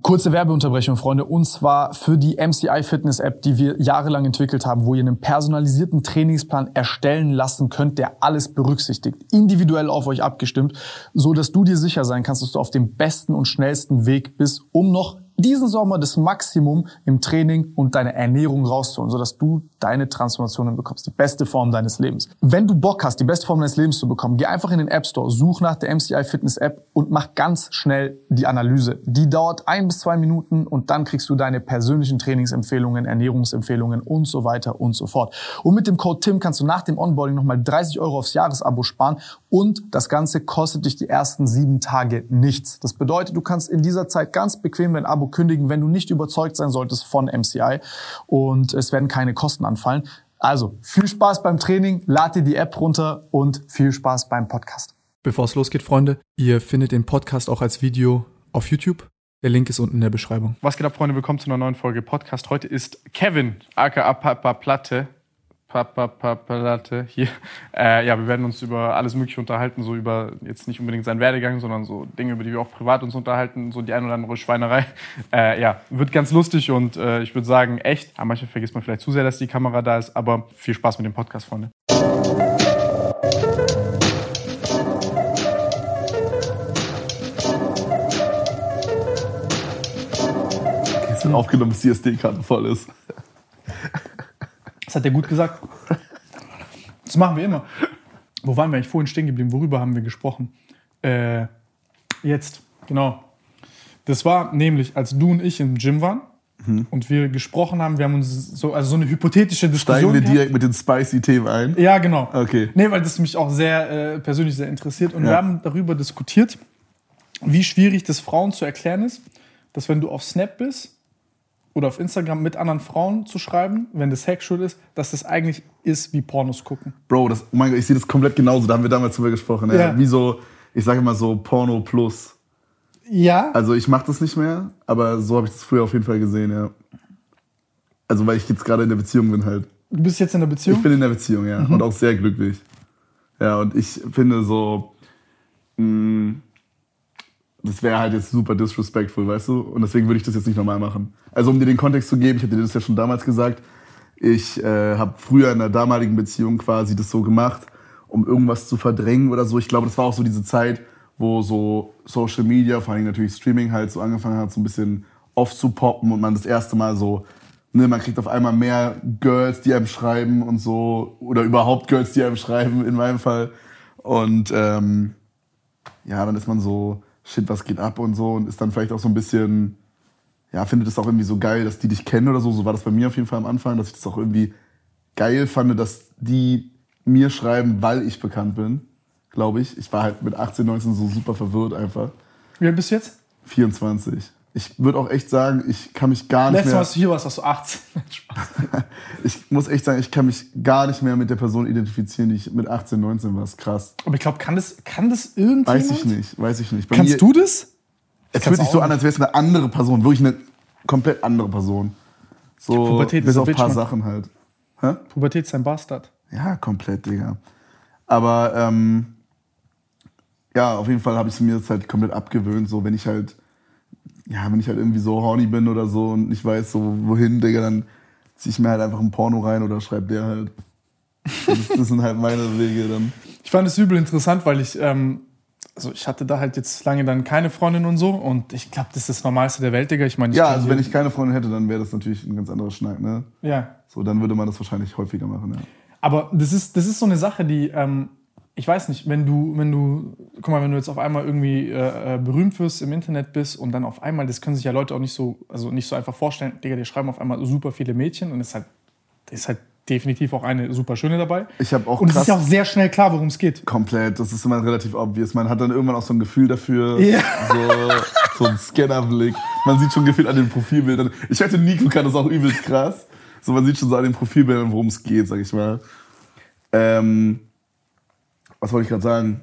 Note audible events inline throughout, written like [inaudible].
Kurze Werbeunterbrechung, Freunde, und zwar für die MCI Fitness App, die wir jahrelang entwickelt haben, wo ihr einen personalisierten Trainingsplan erstellen lassen könnt, der alles berücksichtigt, individuell auf euch abgestimmt, so dass du dir sicher sein kannst, dass du auf dem besten und schnellsten Weg bist, um noch diesen Sommer das Maximum im Training und deine Ernährung rauszuholen, sodass du deine Transformationen bekommst, die beste Form deines Lebens. Wenn du Bock hast, die beste Form deines Lebens zu bekommen, geh einfach in den App Store, such nach der MCI Fitness App und mach ganz schnell die Analyse. Die dauert ein bis zwei Minuten und dann kriegst du deine persönlichen Trainingsempfehlungen, Ernährungsempfehlungen und so weiter und so fort. Und mit dem Code TIM kannst du nach dem Onboarding nochmal 30 Euro aufs Jahresabo sparen und das Ganze kostet dich die ersten sieben Tage nichts. Das bedeutet, du kannst in dieser Zeit ganz bequem dein Abo kündigen, wenn du nicht überzeugt sein solltest von MCI und es werden keine Kosten anfallen. Also viel Spaß beim Training, lad dir die App runter und viel Spaß beim Podcast. Bevor es losgeht, Freunde, ihr findet den Podcast auch als Video auf YouTube. Der Link ist unten in der Beschreibung. Was geht ab, Freunde? Willkommen zu einer neuen Folge Podcast. Heute ist Kevin, aka Papa Platte, Papa Platte hier. Äh, ja, wir werden uns über alles Mögliche unterhalten, so über jetzt nicht unbedingt seinen Werdegang, sondern so Dinge, über die wir auch privat uns unterhalten, so die ein oder andere Schweinerei. [laughs] Äh, ja, wird ganz lustig und äh, ich würde sagen, echt. Ja, manchmal vergisst man vielleicht zu sehr, dass die Kamera da ist, aber viel Spaß mit dem Podcast, Freunde. Gestern aufgenommen, bis die SD-Karte voll ist. Das hat er gut gesagt. Das machen wir immer. Wo waren wir eigentlich vorhin stehen geblieben? Worüber haben wir gesprochen? Äh, jetzt, genau. Das war nämlich, als du und ich im Gym waren und wir gesprochen haben, wir haben uns so, also so eine hypothetische Diskussion Steigen wir gehabt. direkt mit den Spicy-Themen ein. Ja, genau. Okay. Nee, weil das mich auch sehr äh, persönlich sehr interessiert. Und Ja. wir haben darüber diskutiert, wie schwierig das Frauen zu erklären ist, dass wenn du auf Snap bist oder auf Instagram mit anderen Frauen zu schreiben, wenn das sexual ist, dass das eigentlich ist wie Pornos gucken. Bro, das, oh mein Gott, ich sehe das komplett genauso. Da haben wir damals drüber gesprochen. Ja. Ja. Wie so, ich sage immer so Porno plus. Ja. Also ich mache das nicht mehr, aber so habe ich das früher auf jeden Fall gesehen, ja. Also weil ich jetzt gerade in der Beziehung bin halt. Du bist jetzt in der Beziehung? Ich bin in der Beziehung, ja. Und auch sehr glücklich. Ja, und ich finde so, mh, das wäre halt jetzt super disrespectful, weißt du? Und deswegen würde ich das jetzt nicht nochmal machen. Also um dir den Kontext zu geben, ich hatte dir das ja schon damals gesagt, ich äh, habe früher in der damaligen Beziehung quasi das so gemacht, um irgendwas zu verdrängen oder so. Ich glaube, das war auch so diese Zeit, wo so Social Media, vor allem natürlich Streaming halt so angefangen hat, so ein bisschen aufzupoppen und man das erste Mal so, ne, man kriegt auf einmal mehr Girls, die einem schreiben und so, oder überhaupt Girls, die einem schreiben, in meinem Fall. Und ähm, ja, dann ist man so, shit, was geht ab und so und ist dann vielleicht auch so ein bisschen, ja, findet es auch irgendwie so geil, dass die dich kennen oder so. So war das bei mir auf jeden Fall am Anfang, dass ich das auch irgendwie geil fand, dass die mir schreiben, weil ich bekannt bin, glaube ich. Ich war halt mit 18, 19 so super verwirrt einfach. Wie alt bist du jetzt? 24. Ich würde auch echt sagen, ich kann mich gar nicht Letztes Mal, mehr. als du hier warst, hast du 18. [laughs] Spaß. [laughs] Ich muss echt sagen, ich kann mich gar nicht mehr mit der Person identifizieren, die ich mit 18, 19 war. Das ist krass. Aber ich glaube, kann das, kann das irgendjemand? Weiß ich nicht, weiß ich nicht. Bei Kannst mir, du das? Es fühlt sich so an, als wäre es eine andere Person, wirklich eine komplett andere Person. So, Pubertät bis ist ein auf ein paar Bitch. Sachen halt. Hä? Pubertät ist ein Bastard. Ja, komplett, Digga. Aber ähm, ja, auf jeden Fall habe ich es mir jetzt halt komplett abgewöhnt. So, wenn ich halt, ja, wenn ich halt irgendwie so horny bin oder so und ich weiß so, wohin, Digga, dann ziehe ich mir halt einfach ein Porno rein oder schreibe der halt. Das, das sind halt meine Wege dann. Ich fand es übel interessant, weil ich, ähm, also ich hatte da halt jetzt lange dann keine Freundin und so und ich glaube, das ist das Normalste der Welt, Digga. Ich meine, ich Ja, also wenn ich keine Freundin hätte, dann wäre das natürlich ein ganz anderer Schnack, ne? Ja, So, dann würde man das wahrscheinlich häufiger machen, ja. aber das ist, das ist so eine Sache, die, ähm, ich weiß nicht, wenn du, wenn du, guck mal, wenn du jetzt auf einmal irgendwie äh, äh, berühmt wirst, im Internet bist und dann auf einmal, das können sich ja Leute auch nicht so, also nicht so einfach vorstellen, Digga, die schreiben auf einmal super viele Mädchen und es ist halt, ist halt definitiv auch eine super schöne dabei. Ich habe auch Und es ist ja auch sehr schnell klar, worum es geht. komplett, das ist immer relativ obvious. Man hat dann irgendwann auch so ein Gefühl dafür, Ja. so, so ein Scannerblick. Man sieht schon gefühlt an den Profilbildern. Ich wette, Nico kann das auch übelst krass. So, man sieht schon so an den Profilbildern, worum es geht, sag ich mal. Ähm, was wollte ich gerade sagen?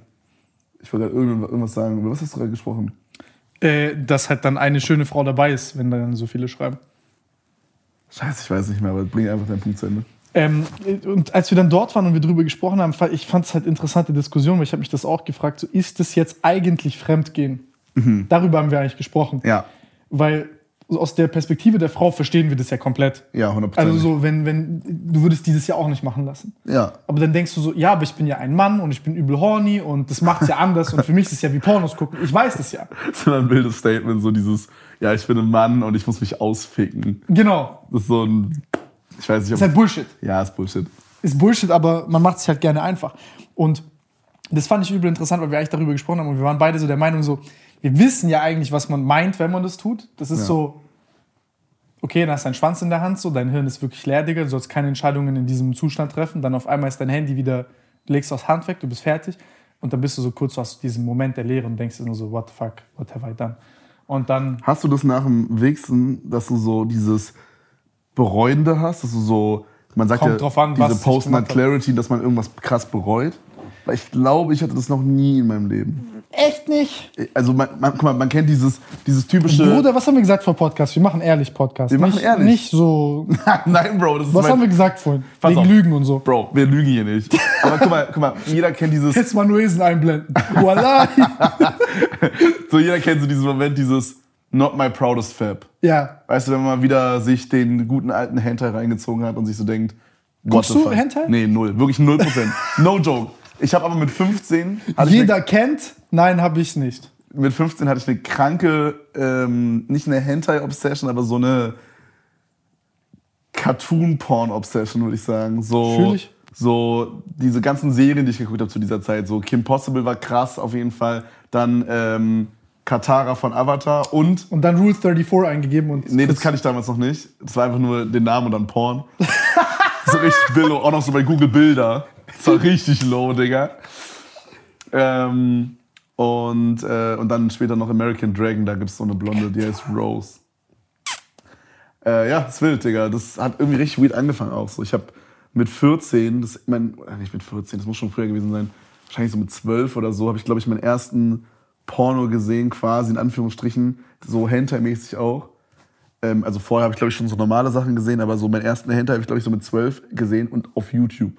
Ich wollte gerade irgendwas sagen. Über was hast du gerade gesprochen? Äh, dass halt dann eine schöne Frau dabei ist, wenn dann so viele schreiben. Scheiße, ich weiß nicht mehr, aber bring einfach deinen Punkt zu Ende. Ähm, und als wir dann dort waren und wir darüber gesprochen haben, ich fand es halt interessante Diskussion, weil ich habe mich das auch gefragt, so ist es jetzt eigentlich Fremdgehen? Darüber haben wir eigentlich gesprochen. Ja. weil aus der Perspektive der Frau verstehen wir das ja komplett. Ja, 100%. Also so, wenn, wenn, du würdest dieses ja auch nicht machen lassen. Ja. Aber dann denkst du so, ja, aber ich bin ja ein Mann und ich bin übel horny und das macht's ja anders und für mich ist es ja wie Pornos gucken. Ich weiß [laughs] das ja. So ein wildes Statement, so dieses, ja, ich bin ein Mann und ich muss mich ausficken. Genau. Das ist so ein, ich weiß nicht, Das ob... ist halt Bullshit. ja, ist Bullshit. Ist Bullshit, aber man macht sich halt gerne einfach. Und das fand ich übel interessant, weil wir eigentlich darüber gesprochen haben und wir waren beide so der Meinung so, wir wissen ja eigentlich, was man meint, wenn man das tut. Das ist Ja. so, okay, dann hast du deinen Schwanz in der Hand, so, dein Hirn ist wirklich leer, Digga, du sollst keine Entscheidungen in diesem Zustand treffen. Dann auf einmal ist dein Handy wieder, du legst aus Hand weg, du bist fertig. Und dann bist du so kurz, du hast diesen Moment der Leere und denkst nur so, what the fuck, what have I done? Und dann, Hast du das nach dem Wichsen, dass du so dieses Bereuende hast, dass du so, man sagt Kommt ja, drauf an, diese ich Post-Nut gemacht hab. Clarity, dass man irgendwas krass bereut? Weil ich glaube, ich hatte das noch nie in meinem Leben. echt nicht? Also man, man, guck mal, man kennt dieses, dieses typische... Bruder, was haben wir gesagt vor Podcast? Wir machen ehrlich Podcast. Wir machen nicht, ehrlich. Nicht so, [laughs] Nein, Bro, das ist was mein, haben wir gesagt vorhin? Pass Wegen auf. Lügen und so. Bro, wir lügen hier nicht. Aber guck mal, guck mal, jeder kennt dieses, Jetzt Manuelsen einblenden. Voila. [laughs] so jeder kennt so diesen Moment, dieses Not my proudest Fab. ja. Weißt du, wenn man mal wieder sich den guten alten Hentai reingezogen hat und sich so denkt, Guckst du fuck? Hentai? Nee, null. Wirklich null Prozent. no joke. Ich habe aber mit 15, hatte ich Jeder kennt, nein, habe ich nicht. mit 15 hatte ich eine kranke, ähm, nicht eine Hentai-Obsession, aber so eine Cartoon-Porn-Obsession, würde ich sagen. So, Fühl ich. so diese ganzen Serien, die ich geguckt habe zu dieser Zeit. So Kim Possible war krass auf jeden Fall. Dann ähm, Katara von Avatar und Und dann Rule 34 eingegeben und. Nee, das kann ich damals noch nicht. Das war einfach nur den Namen und dann Porn. [laughs] so richtig billow. Auch noch so bei Google Bilder. [laughs] Das war richtig low, Digga. Ähm, und, äh, und dann später noch American Dragon. Da gibt es so eine Blonde, die heißt Rose. Äh, ja, ist wild, Digga. Das hat irgendwie richtig weird angefangen auch. So, ich habe mit 14, das, mein, äh, nicht mit 14, das muss schon früher gewesen sein, wahrscheinlich so mit 12 oder so, habe ich, glaube ich, meinen ersten Porno gesehen, quasi in Anführungsstrichen, so Hentai-mäßig auch. Ähm, also vorher habe ich, glaube ich, schon so normale Sachen gesehen, aber so meinen ersten Hentai habe ich, glaube ich, so mit 12 gesehen und auf YouTube.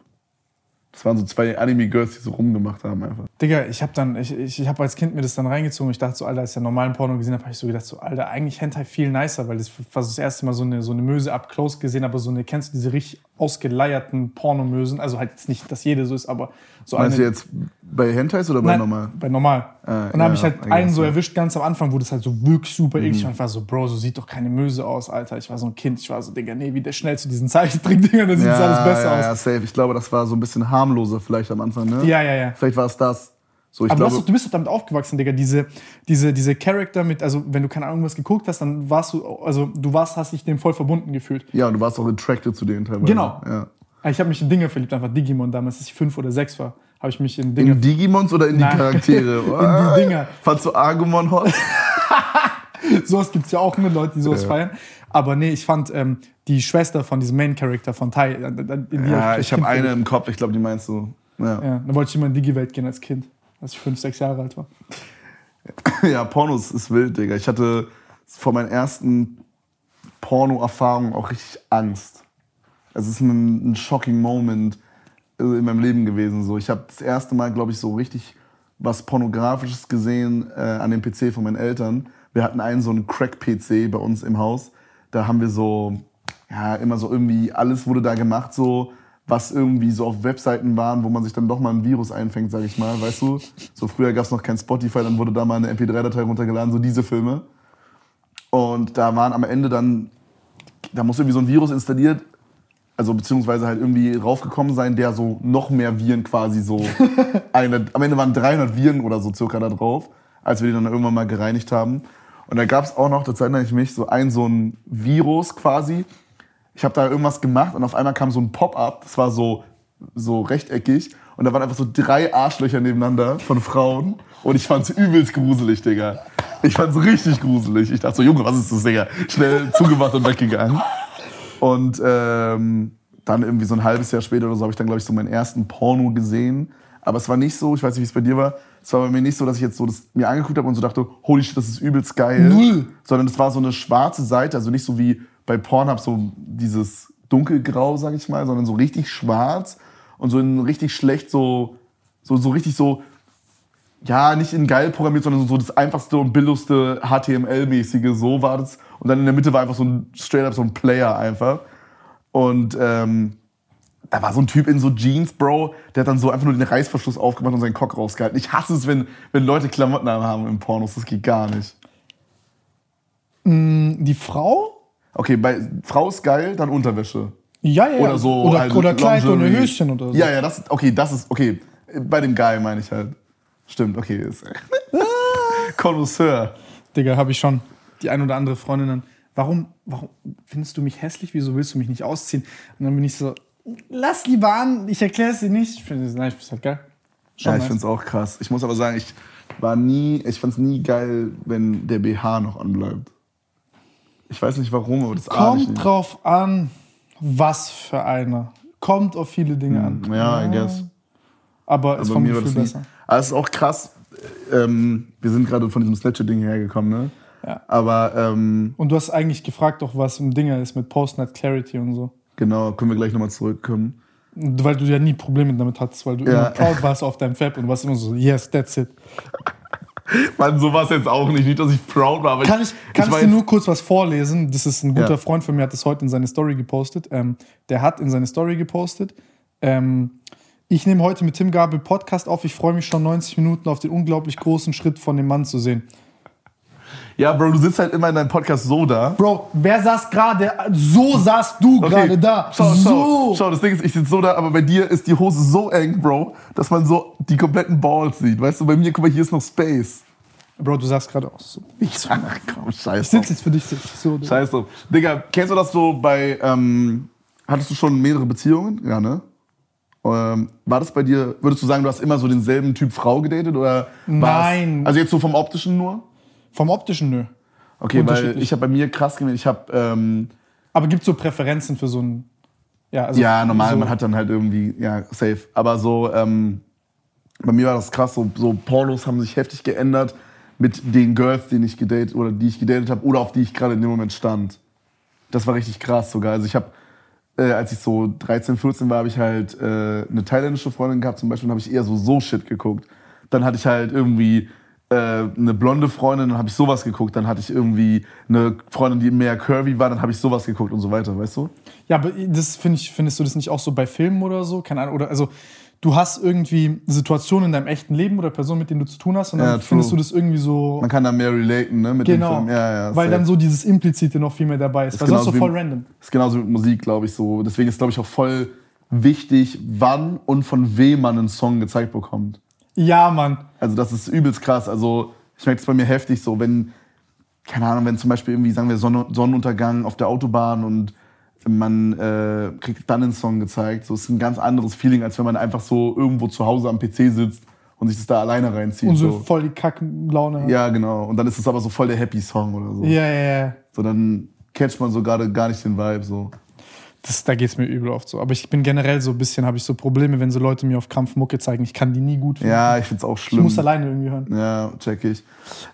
Das waren so zwei Anime-Girls, die so rumgemacht haben einfach. Digga, ich habe dann, ich, ich, ich habe als Kind mir das dann reingezogen. Ich dachte so, Alter, als ich ja normalen Porno gesehen habe, habe ich so gedacht, so, Alter, eigentlich Hentai viel nicer, weil das war das erste Mal so eine, so eine Möse up close gesehen, aber so eine, kennst du diese richtig ausgeleierten Pornomösen? Also halt jetzt nicht, dass jede so ist, aber so Meinst du jetzt bei Hentais oder bei Nein, normal? Bei normal. Ah, und dann habe ja, ich halt einen so ja. erwischt, ganz am Anfang, wo das halt so wirklich super eklig Mhm. war. Ich war so, Bro, so sieht doch keine Möse aus, Alter. Ich war so ein Kind, ich war so, Digga, nee, wie der schnell zu diesen Zeichentrick-Dingern, da sieht es alles besser ja, aus. ja, safe. Ich glaube, das war so ein bisschen harmloser vielleicht am Anfang, ne? Ja, ja, ja. Vielleicht war es das. So, ich Aber du, glaube, doch, du bist doch damit aufgewachsen, Digga. Diese, diese, diese Charakter mit, also wenn du keine Ahnung was geguckt hast, dann warst du, also du warst, hast dich dem voll verbunden gefühlt. ja, und du warst auch attracted zu denen teilweise. Genau. Ja. Ich habe mich in Dinge verliebt, einfach Digimon damals, als ich fünf oder sechs war, habe ich mich in Dinge. In Digimons oder in die Nein. Charaktere? [laughs] in die Dinger. Fandst du Agumon hot? [laughs] Sowas gibt's ja auch mit Leuten, die sowas Ja. feiern. Aber nee, ich fand ähm, die Schwester von diesem Main Character von Tai. äh, in die Ja, ich habe eine im Kopf, ich glaube, die meinst du. Ja. Ja, dann wollte ich immer in die Digi-Welt gehen als Kind, als ich fünf, sechs Jahre alt war. [laughs] ja, Pornos ist wild, Digga. Ich hatte vor meinen ersten Porno-Erfahrungen auch richtig Angst. Es ist ein, ein shocking Moment äh, in meinem Leben gewesen. So, ich habe das erste Mal, glaube ich, so richtig was Pornografisches gesehen äh, an dem PC von meinen Eltern. Wir hatten einen so einen Crack-PC bei uns im Haus. Da haben wir so, ja, immer so irgendwie, alles wurde da gemacht, so, was irgendwie so auf Webseiten waren, wo man sich dann doch mal ein Virus einfängt, sag ich mal, weißt du? So früher gab es noch kein Spotify, dann wurde da mal eine MP3-Datei runtergeladen, so diese Filme. Und da waren am Ende dann, da muss irgendwie so ein Virus installiert, also beziehungsweise halt irgendwie raufgekommen sein, der so noch mehr Viren quasi so. [laughs] eine, am Ende waren 300 Viren oder so circa da drauf, als wir die dann irgendwann mal gereinigt haben. Und da gab es auch noch, das erinnere ich mich, so ein so ein Virus quasi. Ich habe da irgendwas gemacht und auf einmal kam so ein Pop-up, das war so, so rechteckig. Und da waren einfach so drei Arschlöcher nebeneinander von Frauen. Und ich fand's übelst gruselig, Digga. Ich fand's richtig gruselig. Ich dachte so, Junge, was ist das, Digga? Schnell zugemacht und weggegangen. Und ähm, dann irgendwie so ein halbes Jahr später oder so habe ich dann, glaube ich, so meinen ersten Porno gesehen. Aber es war nicht so, ich weiß nicht, wie es bei dir war, es war bei mir nicht so, dass ich jetzt so das mir angeguckt habe und so dachte, holy shit, das ist übelst geil. Null. Sondern es war so eine schwarze Seite, also nicht so wie bei Pornhub so dieses dunkelgrau, sag ich mal, sondern so richtig schwarz und so in richtig schlecht so, so, so richtig so ja, nicht in geil programmiert, sondern so das einfachste und billigste HTML-mäßige, so war das. Und dann in der Mitte war einfach so ein, straight up so ein Player einfach. Und ähm, da war so ein Typ in so Jeans, Bro, der hat dann so einfach nur den Reißverschluss aufgemacht und seinen Cock rausgehalten. Ich hasse es, wenn, wenn Leute Klamotten haben im Pornos, das geht gar nicht. Die Frau? Okay, bei Frau ist geil, dann Unterwäsche. Ja, ja. Oder so. Oder, halt oder Kleid und Lingerie. Höschen oder so. Ja, ja, das ist, okay, das ist, okay. Bei dem Guy meine ich halt. Stimmt, okay. [laughs] Connoisseur. Digga, habe ich schon. Die ein oder andere Freundin dann. Warum, warum findest du mich hässlich? Wieso willst du mich nicht ausziehen? Und dann bin ich so, lass lieber an, ich erkläre es dir nicht. Ich finde es nice, halt geil. Schon Ja, ich nice. find's auch krass. Ich muss aber sagen, ich war nie, ich fand's nie geil, wenn der BH noch anbleibt. Ich weiß nicht warum, aber das Kommt drauf an, was für einer. Kommt auf viele Dinge an. Ja, I guess. Aber Aber vom mir Gefühl besser. Aber es ist auch krass. Ähm, wir sind gerade von diesem Snatcher-Ding hergekommen, ne? Ja. Aber ähm, Und du hast eigentlich gefragt, auch was im Dinger ist mit Post-Net Clarity und so. genau, können wir gleich nochmal zurückkommen. Weil du ja nie Probleme damit hattest, weil du Ja. immer proud warst auf deinem Fab und warst immer so, yes, that's it. [laughs] Mann, so war es jetzt auch nicht. Nicht, dass ich proud war, aber Kann ich, kann ich, dir nur kurz was vorlesen? Das ist ein guter Ja. Freund von mir, hat das heute in seine Story gepostet. Ähm, der hat in seine Story gepostet. Ähm, ich nehme heute mit Tim Gabel Podcast auf. Ich freue mich schon 90 Minuten auf den unglaublich großen Schritt von dem Mann zu sehen. Ja, Bro, du sitzt halt immer in deinem Podcast so da. Bro, wer saß gerade? So saßt du Okay, gerade da. Schau, so. schau, schau, das Ding ist, ich sitze so da, aber bei dir ist die Hose so eng, Bro, dass man so die kompletten Balls sieht. Weißt du, bei mir, guck mal, hier ist noch Space. Bro, du sahst gerade aus. So. Ich Ach, komm, scheiß Ich sitze jetzt für dich. So, Scheiß drauf. Digga, kennst du das so bei, ähm, hattest du schon mehrere Beziehungen? Ja, ne? Ähm, war das bei dir, würdest du sagen, du hast immer so denselben Typ Frau gedatet? Oder Nein. Also jetzt so vom Optischen nur? Vom optischen, nö. Okay, weil ich habe bei mir krass gemerkt, ich habe, ähm, Aber gibt es so Präferenzen für so ein. Ja, also ja, normal, so, man hat dann halt irgendwie, ja, safe. Aber so, ähm, bei mir war das krass, so, so Pornos haben sich heftig geändert mit den Girls, die ich gedatet oder die ich gedatet habe oder auf die ich gerade in dem Moment stand. Das war richtig krass sogar. Also ich habe, äh, als ich so 13, 14 war, habe ich halt äh, eine thailändische Freundin gehabt zum Beispiel, und habe ich eher so so Shit geguckt. Dann hatte ich halt irgendwie eine blonde Freundin, dann habe ich sowas geguckt. Dann hatte ich irgendwie eine Freundin, die mehr curvy war, dann habe ich sowas geguckt und so weiter, weißt du? Ja, aber das finde ich, findest du das nicht auch so bei Filmen oder so? Keine Ahnung. Oder also du hast irgendwie Situationen in deinem echten Leben oder Personen, mit denen du zu tun hast, und dann Ja, findest du das irgendwie so. Man kann da mehr relaten, ne? Mit dem genau. Film. Ja, ja, weil safe. dann so dieses Implizite noch viel mehr dabei ist. Ist weil sonst so voll wie- random. Ist genauso mit Musik, glaube ich, so. Deswegen ist, glaube ich, auch voll wichtig, wann und von wem man einen Song gezeigt bekommt. Ja, Mann. Also das ist übelst krass. Also ich merke es bei mir heftig so, wenn, keine Ahnung, wenn zum Beispiel irgendwie, sagen wir, Sonne, Sonnenuntergang auf der Autobahn und man äh, kriegt dann einen Song gezeigt. So ist ein ganz anderes Feeling, als wenn man einfach so irgendwo zu Hause am PC sitzt und sich das da alleine reinzieht. Und so so. voll die Kacklaune hat. Ja, genau. Und dann ist es aber so voll der Happy Song oder so. ja, ja. ja. So dann catcht man so gerade gar nicht den Vibe so. Das, da geht es mir übel oft so. Aber ich bin generell so ein bisschen, habe ich so Probleme, wenn so Leute mir auf Krampf Mucke zeigen. Ich kann die nie gut finden. Ja, ich find's auch ich schlimm. muss alleine irgendwie hören. Ja, check ich.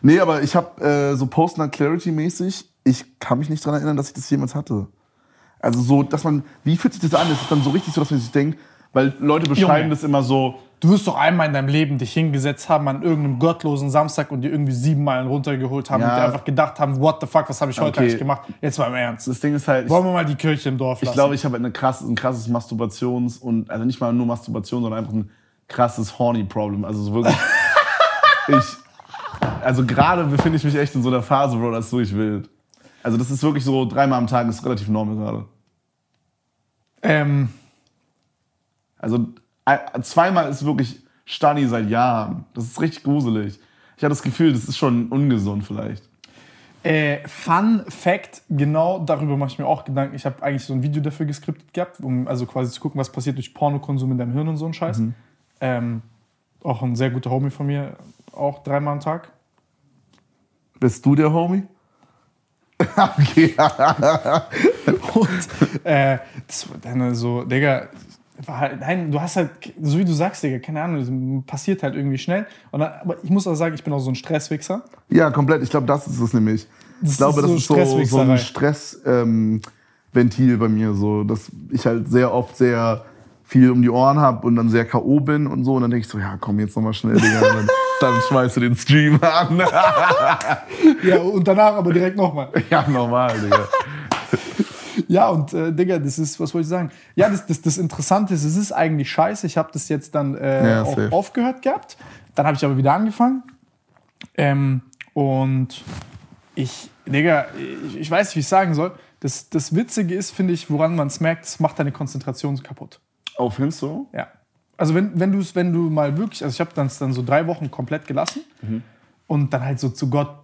Nee, aber ich habe äh, so Post-Nut-Clarity-mäßig, ich kann mich nicht dran erinnern, dass ich das jemals hatte. Also so, dass man, wie fühlt sich das an? Ist es dann so richtig so, dass man sich denkt, weil Leute beschreiben Junge. das immer so, Du wirst doch einmal in deinem Leben dich hingesetzt haben an irgendeinem gottlosen Samstag und dir irgendwie sieben Meilen runtergeholt haben Ja. und dir einfach gedacht haben, what the fuck, was habe ich heute Okay. eigentlich gemacht? Jetzt mal im Ernst. das Ding ist halt, Wollen wir mal die Kirche im Dorf lassen? ich glaube, ich habe eine krass, ein krasses Masturbations- und, also nicht mal nur Masturbation, sondern einfach ein krasses Horny-Problem. Also so wirklich, [laughs] ich, also gerade befinde ich mich echt in so einer Phase, Bro, das ist wirklich wild. Also das ist wirklich so, dreimal am Tag ist relativ normal gerade. ähm, Also zweimal ist wirklich Stani seit Jahren. Das ist richtig gruselig. Ich habe das Gefühl, das ist schon ungesund vielleicht. äh, Fun Fact, genau darüber mache ich mir auch Gedanken. Ich habe eigentlich so ein Video dafür geskriptet gehabt, um also quasi zu gucken, was passiert durch Pornokonsum in deinem Hirn und so ein Scheiß. Mhm. Ähm, auch ein sehr guter Homie von mir, auch dreimal am Tag. Bist du der Homie? [laughs] okay. [laughs] Und äh, das war dann so, Digga, halt, nein, du hast halt, so wie du sagst, Digga, keine Ahnung, das passiert halt irgendwie schnell. Und dann, aber ich muss auch sagen, ich bin auch so ein Stresswichser. Ja, komplett. Ich glaube, das ist es nämlich. Das ich glaube, ist das ist so, so ein Stressventil ähm, bei mir, so, dass ich halt sehr oft sehr viel um die Ohren habe und dann sehr K.O. bin und so. Und dann denke ich so, ja, komm, jetzt nochmal schnell, Digga. Und dann [laughs] dann schmeißt du den Stream an. Ja, und danach aber direkt nochmal. [laughs] ja, normal, Digga. [laughs] [laughs] Ja, und äh, Digga, das ist, was wollte ich sagen? Ja, das, das, das Interessante ist, es ist eigentlich scheiße. Ich habe das jetzt dann äh, Ja, auch safe. aufgehört gehabt. Dann habe ich aber wieder angefangen. Ähm, und ich, Digga, ich, ich weiß nicht, wie ich sagen soll. Das, das Witzige ist, finde ich, woran man es merkt, es macht deine Konzentration kaputt. Oh, findest du? Ja. Also wenn, wenn du es, wenn du mal wirklich, also ich habe dann dann so drei Wochen komplett gelassen und dann halt so zu Gott.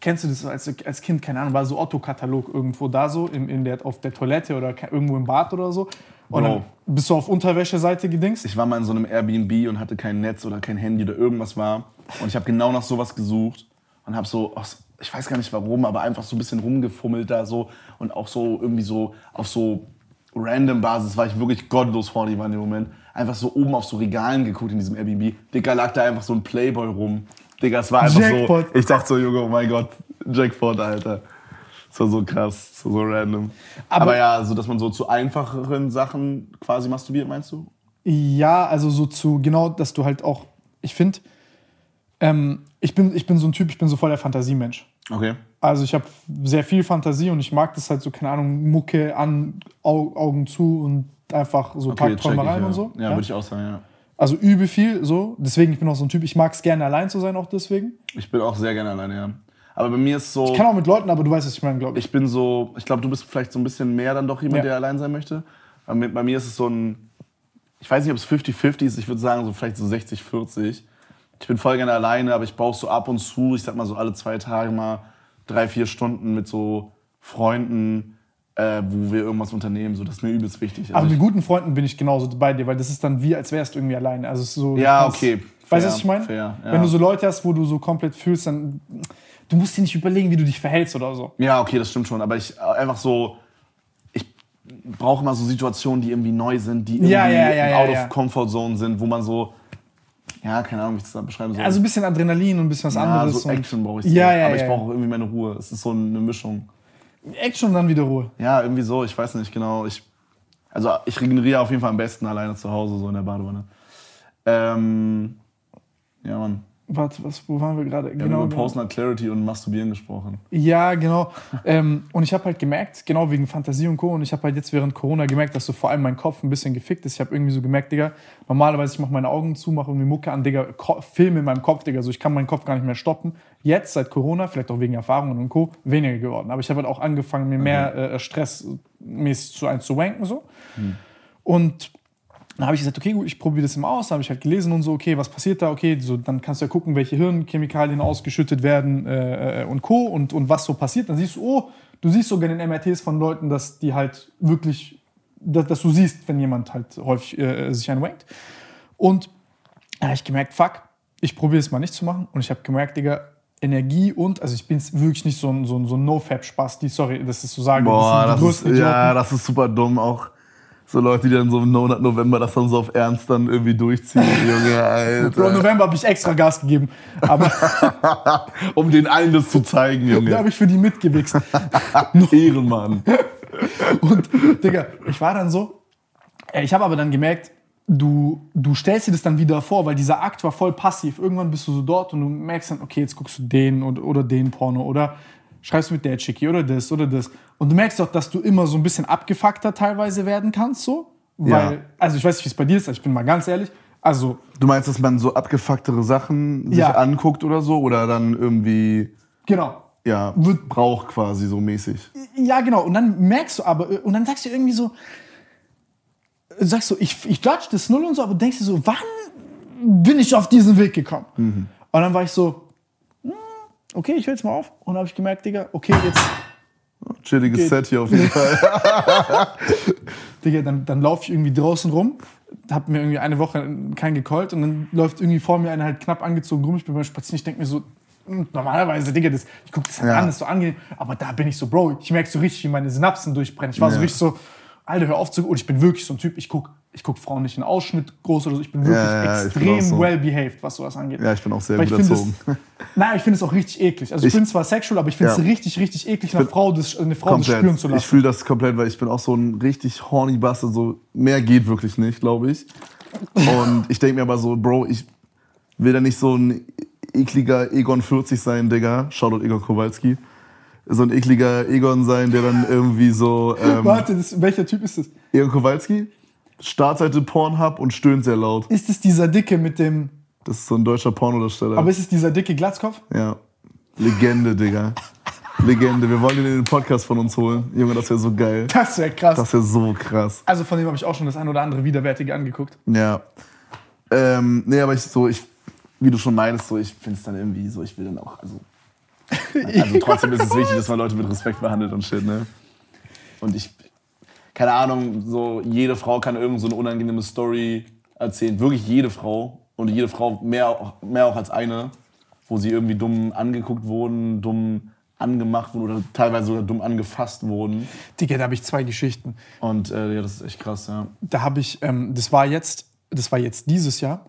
Kennst du das als, als Kind, keine Ahnung, war so Otto-Katalog irgendwo da so, in, in der, auf der Toilette oder irgendwo im Bad oder so. Und Bro. dann bist du auf Unterwäscheseite gedingst. Ich war mal in so einem Airbnb und hatte kein Netz oder kein Handy oder irgendwas war. Und ich habe genau nach sowas gesucht und habe so, ich weiß gar nicht warum, aber einfach so ein bisschen rumgefummelt da so. Und auch so irgendwie so auf so random Basis war ich wirklich gottlos horny war in dem Moment. Einfach so oben auf so Regalen geguckt in diesem Airbnb. Digga, lag da einfach so ein Playboy rum. Digga, es war einfach Jackpot. so. Ich dachte so, Junge, oh mein Gott, Jackpot, Alter. Das war so krass, so, so random. Aber- Aber, ja, so dass man so zu einfacheren Sachen quasi masturbiert, meinst du? Ja, also so zu, genau, dass du halt auch, ich finde, ähm, ich, bin, ich bin so ein Typ, ich bin so voll der Fantasiemensch. Okay. Also ich habe sehr viel Fantasie und ich mag das halt so, keine Ahnung, Mucke an, Au Augen zu und einfach so Okay, Tagträumereien ja. und so. Ja, würde ich auch sagen, ja. Also übe viel so. Deswegen, ich bin auch so ein Typ, ich mag es gerne allein zu sein, auch deswegen. Ich bin auch sehr gerne alleine, ja. Aber bei mir ist so, Ich kann auch mit Leuten, aber du weißt, was ich meine, glaube ich. ich bin so, ich glaube, du bist vielleicht so ein bisschen mehr dann doch jemand, Ja. der allein sein möchte. Bei mir, bei mir ist es so ein, ich weiß nicht, ob es 50-50 ist, ich würde sagen, so vielleicht so 60-40. Ich bin voll gerne alleine, aber ich brauche so ab und zu, ich sag mal so alle zwei Tage mal drei, vier Stunden mit so Freunden, äh, wo wir irgendwas unternehmen. So, das ist mir übelst wichtig. Aber Also mit ich, guten Freunden bin ich genauso bei dir, weil das ist dann wie, als wärst du irgendwie alleine. Also es ist so, Ja, kannst- okay. Weißt Fair, du, was ich meine? fair, ja. Wenn du so Leute hast, wo du so komplett fühlst, dann du musst dir nicht überlegen, wie du dich verhältst oder so. Ja, okay, das stimmt schon. Aber ich äh, einfach so, ich brauche immer so Situationen, die irgendwie neu sind, die irgendwie Ja, ja, ja, out of comfort zone sind, wo man so, ja, keine Ahnung, wie ich das da beschreiben soll. Also ein bisschen Adrenalin und ein bisschen was ja, anderes. so Action brauche ich so. Ja, ja, Aber ich brauche auch irgendwie meine Ruhe. Es ist so eine Mischung. Action und dann wieder Ruhe. Ja, irgendwie so, ich weiß nicht genau. Ich, also ich regeneriere auf jeden Fall am besten alleine zu Hause, so in der Badewanne. Ähm, ja, Mann. Warte, was, wo waren wir gerade? Wir haben über Personal Clarity und Masturbieren gesprochen. Ja, genau. ähm, und ich habe halt gemerkt, genau wegen Fantasie und Co. Und ich habe halt jetzt während Corona gemerkt, dass so vor allem mein Kopf ein bisschen gefickt ist. Ich habe irgendwie so gemerkt, Digga, normalerweise ich mache meine Augen zu, mache irgendwie Mucke an, Digga, Ko Film in meinem Kopf, Digga. So, ich kann meinen Kopf gar nicht mehr stoppen. Jetzt, seit Corona, vielleicht auch wegen Erfahrungen und Co., weniger geworden. Aber ich habe halt auch angefangen, mir mehr äh, stressmäßig zu einzuwanken, so. Und dann habe ich gesagt, okay, gut, ich probiere das immer aus. Dann habe ich halt gelesen und so, okay, was passiert da? Okay, so, dann kannst du ja gucken, welche Hirnchemikalien ausgeschüttet werden äh, äh, und Co. Und, und was so passiert. Dann siehst du, oh, du siehst sogar in den MRTs von Leuten, dass die halt wirklich, dass, dass du siehst, wenn jemand halt häufig äh, sich einwankt. Und da habe ich gemerkt, fuck, ich probiere es mal nicht zu machen. Und ich habe gemerkt, Digga, Energie und, also ich bin wirklich nicht so ein, so ein, so ein No-Fap-Spaß, die, sorry, das ist so sagen, Boah, das das ist, ja, das ist super dumm. Auch so Leute, die dann so im Monat November das dann so auf Ernst dann irgendwie durchziehen. [laughs] Junge, Alter. Bro, November habe ich extra Gas gegeben. Aber [laughs] um den allen das zu zeigen, Junge. da habe ich für die mitgewichst. [laughs] Ehrenmann. Und, Digga, ich war dann so. äh, Ich habe aber dann gemerkt, du, du stellst dir das dann wieder vor, weil dieser Akt war voll passiv. Irgendwann bist du so dort und du merkst dann, okay, jetzt guckst du den oder, oder den Porno oder schreibst mit der Chickie oder das oder das. Und du merkst auch, dass du immer so ein bisschen abgefuckter teilweise werden kannst, so. Weil, Ja. also ich weiß nicht, wie es bei dir ist, ich bin mal ganz ehrlich. Also, Du meinst, dass man so abgefucktere Sachen sich Ja. anguckt oder so? Oder dann irgendwie, genau. ja, Wird- braucht quasi so mäßig? Ja, genau. Und dann merkst du aber, und dann sagst du irgendwie so, sagst du, ich, ich judge das null und so, aber denkst du so, wann bin ich auf diesen Weg gekommen? Und dann war ich so, okay, ich höre jetzt mal auf. Und habe ich gemerkt, Digga, okay, jetzt, Chilliges Geht. Set hier auf jeden Fall. [laughs] Digga, dann, dann laufe ich irgendwie draußen rum, hab mir irgendwie eine Woche kein gecallt und dann läuft irgendwie vor mir einer halt knapp angezogen rum. Ich bin beim Spazieren, ich denke mir so, hm, normalerweise, Digga, das, ich gucke das halt Ja. an, das ist so angenehm. Aber da bin ich so, Bro, ich merke so richtig, wie meine Synapsen durchbrennen. Ich war so Ja. richtig so, Alter, hör auf zu Und ich bin wirklich so ein Typ, ich gucke ich guck Frauen nicht in Ausschnitt groß oder so. Ich bin wirklich Ja, ja, extrem so. well behaved, was sowas angeht. Ja, ich bin auch sehr Weil gut erzogen. Es, [laughs] nein, ich finde es auch richtig eklig. Also ich, Ich- bin zwar sexual, aber ich finde es Ja. richtig, richtig eklig, eine Frau das, eine Frau das spüren zu lassen. Ich fühle das komplett, weil ich bin auch so ein richtig horny Bastard. So mehr geht wirklich nicht, glaube ich. Und ich denke mir aber so, Bro, ich will da nicht so ein ekliger Egon 40 sein, Digga. Shoutout Egon Kowalski. So ein ekliger Egon sein, der dann irgendwie so. Ähm, Warte, das, welcher Typ ist das? Egon Kowalski, Startseite Pornhub und stöhnt sehr laut. Ist es dieser Dicke mit dem. Das ist so ein deutscher Pornodarsteller. Aber ist es dieser dicke Glatzkopf? ja. Legende, Digga. Legende. Wir wollen ihn in den Podcast von uns holen. Junge, das wäre so geil. Das wäre krass. Das wäre so krass. also von dem habe ich auch schon das ein oder andere Widerwärtige angeguckt. Ja. Ähm, nee, aber ich so, ich, wie du schon meinst, so, ich finde es dann irgendwie so, ich will dann auch, also. [laughs] Also trotzdem ist es wichtig, dass man Leute mit Respekt behandelt und shit, ne? Und ich, keine Ahnung, so jede Frau kann irgend so eine unangenehme Story erzählen. Wirklich jede Frau. Und jede Frau mehr, auch- mehr auch als eine, wo sie irgendwie dumm angeguckt wurden, dumm angemacht wurden oder teilweise sogar dumm angefasst wurden. Digga, da habe ich zwei Geschichten. Und äh, ja, das ist echt krass, ja. Da habe ich, ähm, das war jetzt, das war jetzt dieses Jahr.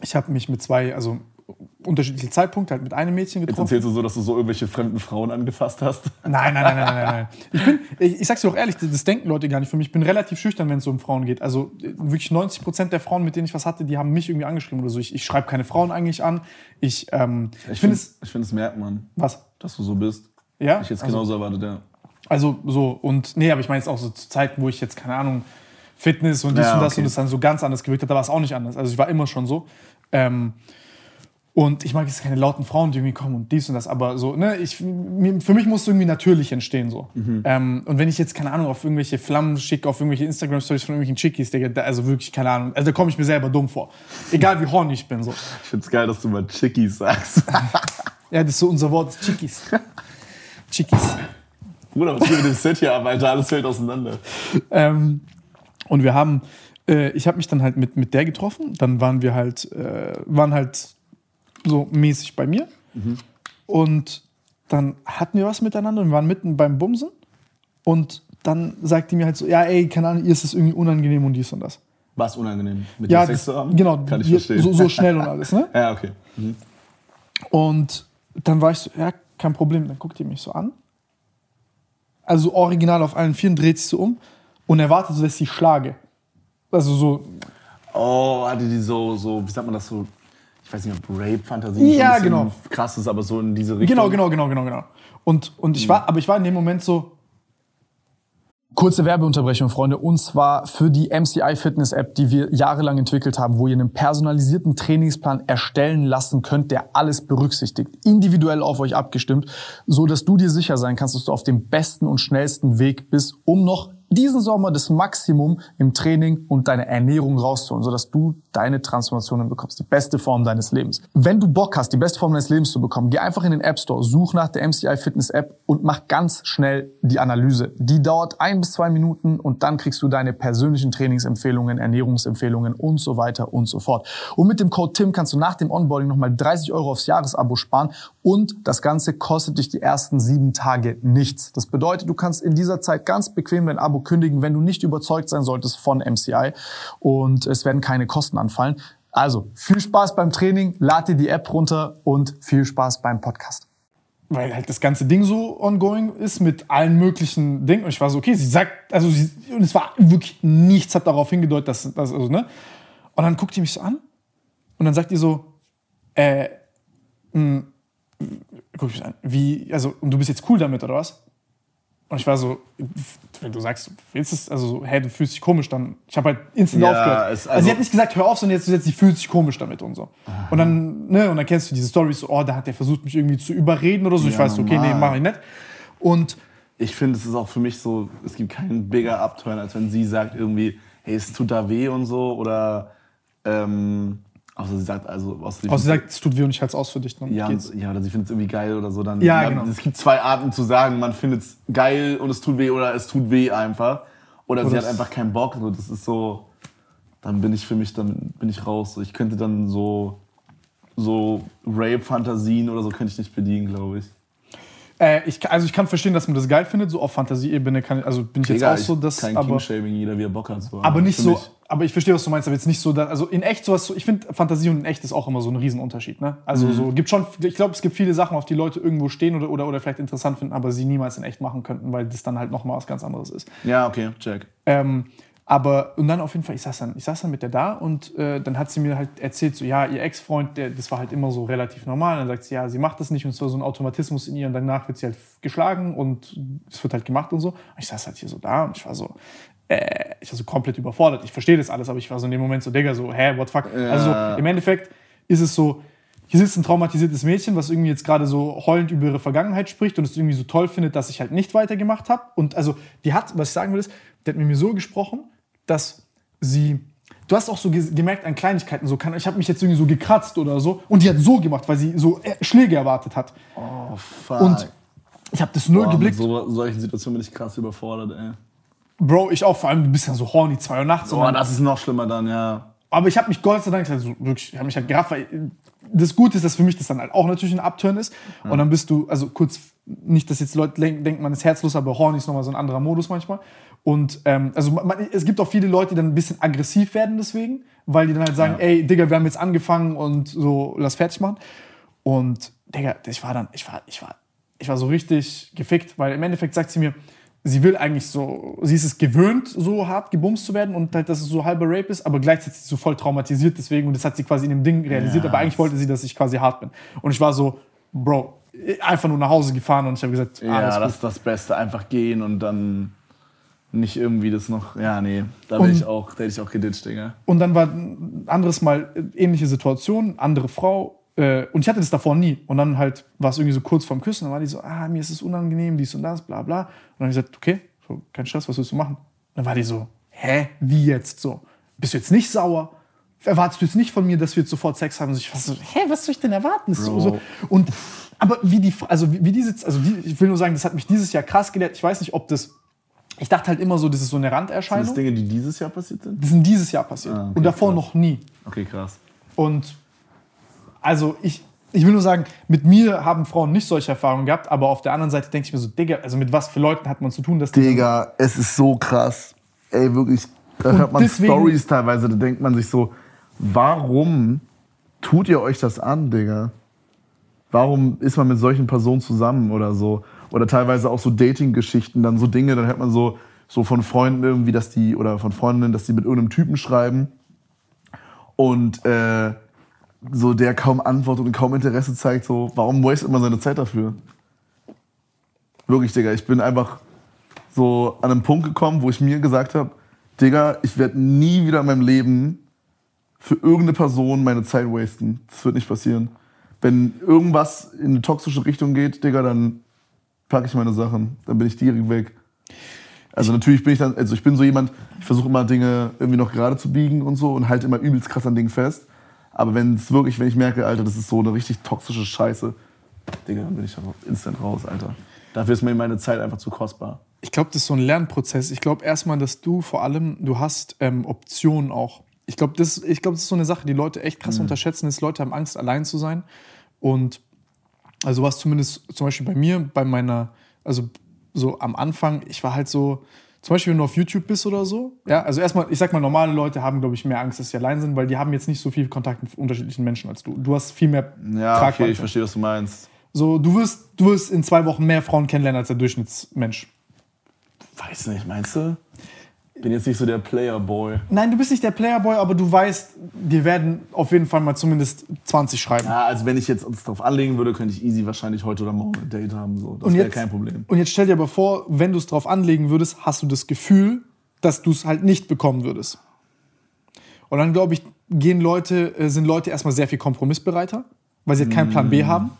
Ich habe mich mit zwei, also unterschiedliche Zeitpunkte halt mit einem Mädchen Jetzt getroffen. erzählst du so, dass du so irgendwelche fremden Frauen angefasst hast. Nein, nein, nein, nein, nein, nein. Ich bin, ich, ich sag's dir auch ehrlich, das, das denken Leute gar nicht für mich. Ich bin relativ schüchtern, wenn es so um Frauen geht. Also wirklich 90 Prozent der Frauen, mit denen ich was hatte, die haben mich irgendwie angeschrieben oder so. Ich, ich schreibe keine Frauen eigentlich an. Ich, ähm, ich finde es, ich finde, es merkt man, was? dass du so bist. Ja? Ich jetzt also, genauso erwartet, ja. also so, und nee, aber ich meine jetzt auch so zu Zeiten, wo ich jetzt, keine Ahnung, Fitness und dies Ja, und das okay. und es dann so ganz anders gewirkt hat, da war es auch nicht anders. Also ich war immer schon so. Ähm, und ich mag jetzt keine lauten Frauen, die irgendwie kommen und dies und das, aber so, ne, ich, für mich muss es irgendwie natürlich entstehen, so. Mhm. Ähm, und wenn ich jetzt, keine Ahnung, auf irgendwelche Flammen schicke, auf irgendwelche Instagram-Stories von irgendwelchen Chickies, Digga, da, also wirklich, keine Ahnung, also da komme ich mir selber dumm vor. Egal wie horny ich bin, so. Ich find's geil, dass du mal Chickies sagst. [laughs] Ja, das ist so unser Wort, Chickies. Chickies. Bruder, was geht mit dem Set hier ab, Alter? Alles fällt auseinander. Ähm, und wir haben, äh, ich habe mich dann halt mit, mit der getroffen. Dann waren wir halt, äh, waren halt so mäßig bei mir. Und dann hatten wir was miteinander und wir waren mitten beim Bumsen. Und dann sagt die mir halt so, ja, ey, keine Ahnung, ihr ist das irgendwie unangenehm und dies und das. Was unangenehm, mit Ja, Sex zu haben? genau, Kann ich wir- verstehen. So, so schnell und alles, ne? [laughs] ja, okay. Mhm. Und dann war ich so, ja, kein Problem. Dann guckt ihr mich so an. Also original auf allen Vieren dreht sich so um und erwartet so, dass ich schlage. Also so, Oh, hatte die so, so, wie sagt man das so? Ich weiß nicht, ob Rape-Fantasie Ja, bisschen genau. krass ist, aber so in diese Richtung. Genau, genau, genau, genau, genau. Und, und ich war, aber ich war in dem Moment so, Kurze Werbeunterbrechung, Freunde, und zwar für die MCI Fitness App, die wir jahrelang entwickelt haben, wo ihr einen personalisierten Trainingsplan erstellen lassen könnt, der alles berücksichtigt, individuell auf euch abgestimmt, so dass du dir sicher sein kannst, dass du auf dem besten und schnellsten Weg bist, um noch diesen Sommer das Maximum im Training und deine Ernährung rauszuholen, sodass du deine Transformationen bekommst, die beste Form deines Lebens. Wenn du Bock hast, die beste Form deines Lebens zu bekommen, geh einfach in den App Store, such nach der MCI Fitness App und mach ganz schnell die Analyse. Die dauert ein bis zwei Minuten und dann kriegst du deine persönlichen Trainingsempfehlungen, Ernährungsempfehlungen und so weiter und so fort. Und mit dem Code TIM kannst du nach dem Onboarding nochmal 30 Euro aufs Jahresabo sparen und das Ganze kostet dich die ersten sieben Tage nichts. Das bedeutet, du kannst in dieser Zeit ganz bequem dein Abo kündigen, wenn du nicht überzeugt sein solltest von MCI und es werden keine Kosten anfallen. Also viel Spaß beim Training, lad dir die App runter und viel Spaß beim Podcast. weil halt das ganze Ding so ongoing ist mit allen möglichen Dingen. Und ich war so, okay, sie sagt, also sie, und es war wirklich nichts hat darauf hingedeutet, dass, dass also, ne? Und dann guckt die mich so an und dann sagt die so, äh, mh, guck ich mich an, wie, also, und du bist jetzt cool damit, oder was? Und ich war so, wenn du sagst, du willst es, also so, hey, du fühlst dich komisch, dann, ich habe halt instant Ja, aufgehört. es- also, also- sie hat nicht gesagt, hör auf, sondern jetzt, jetzt sie fühlt sich komisch damit und so. Und dann, ne, und dann kennst du diese Stories so, oh, da hat der versucht, mich irgendwie zu überreden oder so. ich Ja, weiß, so, okay, nee, normal. mach ich nicht. Und Ich finde, es ist auch für mich so, es gibt keinen bigger Abturn, als wenn sie sagt irgendwie, hey, es tut da weh und so. Oder, ähm, außer sie sagt, also, außer sie außer sie sagt, es tut weh und ich halte es aus für dich, dann ja, geht's. ja, oder sie findet es irgendwie geil oder so. Dann, Ja, dann- genau. Es gibt zwei Arten zu sagen, man findet es geil und es tut weh oder es tut weh einfach. Oder, Oder sie hat einfach keinen Bock. So, das ist so, dann bin ich für mich, dann bin ich raus. So, ich könnte dann so, so Rape-Fantasien oder so könnte ich nicht bedienen, glaube ich. Äh, ich, also ich kann verstehen, dass man das geil findet, so auf Fantasieebene kann, also bin ich jetzt Egal, auch so, ich- dass, kein aber, King-Shaming, jeder wie er Bock hat. So. aber nicht für so, mich- aber ich verstehe, was du meinst, aber jetzt nicht so, dass, also in echt sowas, so, ich finde Fantasie und in echt ist auch immer so ein Riesenunterschied, ne? Also Mhm. so, gibt schon, ich glaube, es gibt viele Sachen, auf die Leute irgendwo stehen oder, oder, oder vielleicht interessant finden, aber sie niemals in echt machen könnten, weil das dann halt nochmal was ganz anderes ist. Ja, okay, check. Ähm, Aber, und dann auf jeden Fall, ich saß dann, ich saß dann mit der da und äh, dann hat sie mir halt erzählt, so, ja, ihr Ex-Freund, der, das war halt immer so relativ normal. Dann sagt sie, ja, sie macht das nicht und es war so ein Automatismus in ihr und danach wird sie halt geschlagen und es wird halt gemacht und so. Und ich saß halt hier so da und ich war so, äh, ich war so komplett überfordert. Ich verstehe das alles, aber ich war so in dem Moment so, Digga, so, hä, what the fuck? Ja. Also so, im Endeffekt ist es so, hier sitzt ein traumatisiertes Mädchen, was irgendwie jetzt gerade so heulend über ihre Vergangenheit spricht und es irgendwie so toll findet, dass ich halt nicht weitergemacht habe. Und also, die hat, was ich sagen will, ist, die hat mit mir so gesprochen, dass sie. Du hast auch so ge- gemerkt an Kleinigkeiten, so kann, ich habe mich jetzt irgendwie so gekratzt oder so. Und die hat so gemacht, weil sie so äh, Schläge erwartet hat. Oh, fuck. Und ich habe das null Boah, mit geblickt. so, solchen Situationen bin ich krass überfordert, ey. Bro, ich auch, vor allem, du bist ja so horny, zwei Uhr nachts. dann- das ist noch schlimmer dann, ja. Aber ich habe mich Gott sei Dank also wirklich, ich habe mich halt gerafft, weil das Gute ist, dass für mich das dann halt auch natürlich ein Upturn ist. Und dann bist du, also kurz, nicht, dass jetzt Leute denken, man ist herzlos, aber horny ist nochmal so ein anderer Modus manchmal. Und ähm, also man, es gibt auch viele Leute, die dann ein bisschen aggressiv werden deswegen, weil die dann halt sagen, ey, Digga, wir haben jetzt angefangen und so, lass fertig machen. Und Digga, ich war dann, ich war, ich war, ich war so richtig gefickt, weil im Endeffekt sagt sie mir, sie will eigentlich so, sie ist es gewöhnt, so hart gebumst zu werden und halt, dass es so halber Rape ist, aber gleichzeitig ist sie so voll traumatisiert deswegen und das hat sie quasi in dem Ding realisiert, Ja. aber eigentlich wollte sie, dass ich quasi hart bin. Und ich war so, Bro, einfach nur nach Hause gefahren und ich habe gesagt, Ja, alles das ist das Beste. Einfach gehen und dann nicht irgendwie das noch. Ja, nee. Da hätte ich auch, da hätte ich auch geditscht, Digga. Und dann war ein anderes Mal äh, ähnliche Situation, andere Frau. Äh, und ich hatte das davor nie. Und dann halt war es irgendwie so kurz vorm Küssen. Dann war die so, ah, mir ist es unangenehm, dies und das, bla bla. Und dann habe ich gesagt, okay, so, kein Stress, was willst du machen? dann war die so, hä, wie jetzt so? Bist du jetzt nicht sauer? Erwartest du jetzt nicht von mir, dass wir jetzt sofort Sex haben? Und ich war so, hä, was soll ich denn erwarten? So, so. Und, aber wie die, also wie, wie die sitzt, also die, ich will nur sagen, das hat mich dieses Jahr krass gelehrt. Ich weiß nicht, ob das, ich dachte halt immer so, das ist so eine Sind Randerscheinung. das Dinge, die dieses Jahr passiert sind? Das sind dieses Jahr passiert. Ah, okay, und davor krass. noch nie. Okay, krass. Und also ich, ich will nur sagen, mit mir haben Frauen nicht solche Erfahrungen gehabt, aber auf der anderen Seite denke ich mir so, Digga, also mit was für Leuten hat man zu tun, dass die Digga, es ist so krass. Ey, wirklich. Da Und hört man Stories teilweise, da denkt man sich so, warum tut ihr euch das an, Digga? Warum ist man mit solchen Personen zusammen oder so? Oder teilweise auch so Dating-Geschichten, dann so Dinge, dann hört man so, so von Freunden irgendwie, dass die, oder von Freundinnen, dass die mit irgendeinem Typen schreiben und äh, so der kaum antwortet und kaum Interesse zeigt, so, warum wastet man seine Zeit dafür? Wirklich, Digga, ich bin einfach so an einen Punkt gekommen, wo ich mir gesagt habe, Digga, ich werde nie wieder in meinem Leben für irgendeine Person meine Zeit wasten. Das wird nicht passieren. Wenn irgendwas in eine toxische Richtung geht, Digga, dann packe ich meine Sachen. Dann bin ich direkt weg. Also natürlich bin ich dann, also ich bin so jemand, ich versuche immer Dinge irgendwie noch gerade zu biegen und so und halte immer übelst krass an Dingen fest. Aber wenn es wirklich, wenn ich merke, Alter, das ist so eine richtig toxische Scheiße, Digga, dann bin ich einfach instant raus, Alter. Dafür ist mir meine Zeit einfach zu kostbar. Ich glaube, das ist so ein Lernprozess. Ich glaube erstmal, dass du vor allem, du hast ähm, Optionen auch. Ich glaube, das, ich glaub, das ist so eine Sache, die Leute echt krass unterschätzen, ist, Leute haben Angst, allein zu sein. Und also was zumindest zum Beispiel bei mir, bei meiner, also so am Anfang, ich war halt so, zum Beispiel, wenn du auf YouTube bist oder so, ja, also erstmal, ich sag mal, normale Leute haben, glaube ich, mehr Angst, dass sie allein sind, weil die haben jetzt nicht so viel Kontakt mit unterschiedlichen Menschen als du. Du hast viel mehr Ja, okay, Tragweite. ich verstehe, was du meinst. So, du wirst, du wirst in zwei Wochen mehr Frauen kennenlernen als der Durchschnittsmensch. Weiß nicht, meinst du? Bin jetzt nicht so der Playerboy. Nein, du bist nicht der Playerboy, aber du weißt, dir werden auf jeden Fall mal zumindest 20 schreiben. Ja, also wenn ich jetzt uns darauf anlegen würde, könnte ich easy wahrscheinlich heute oder morgen ein Date haben. So. Das Und wäre jetzt- kein Problem. Und jetzt stell dir aber vor, wenn du es drauf anlegen würdest, hast du das Gefühl, dass du es halt nicht bekommen würdest. Und dann, glaube ich, gehen Leute, äh, sind Leute erstmal sehr viel kompromissbereiter, weil sie halt keinen Plan B haben.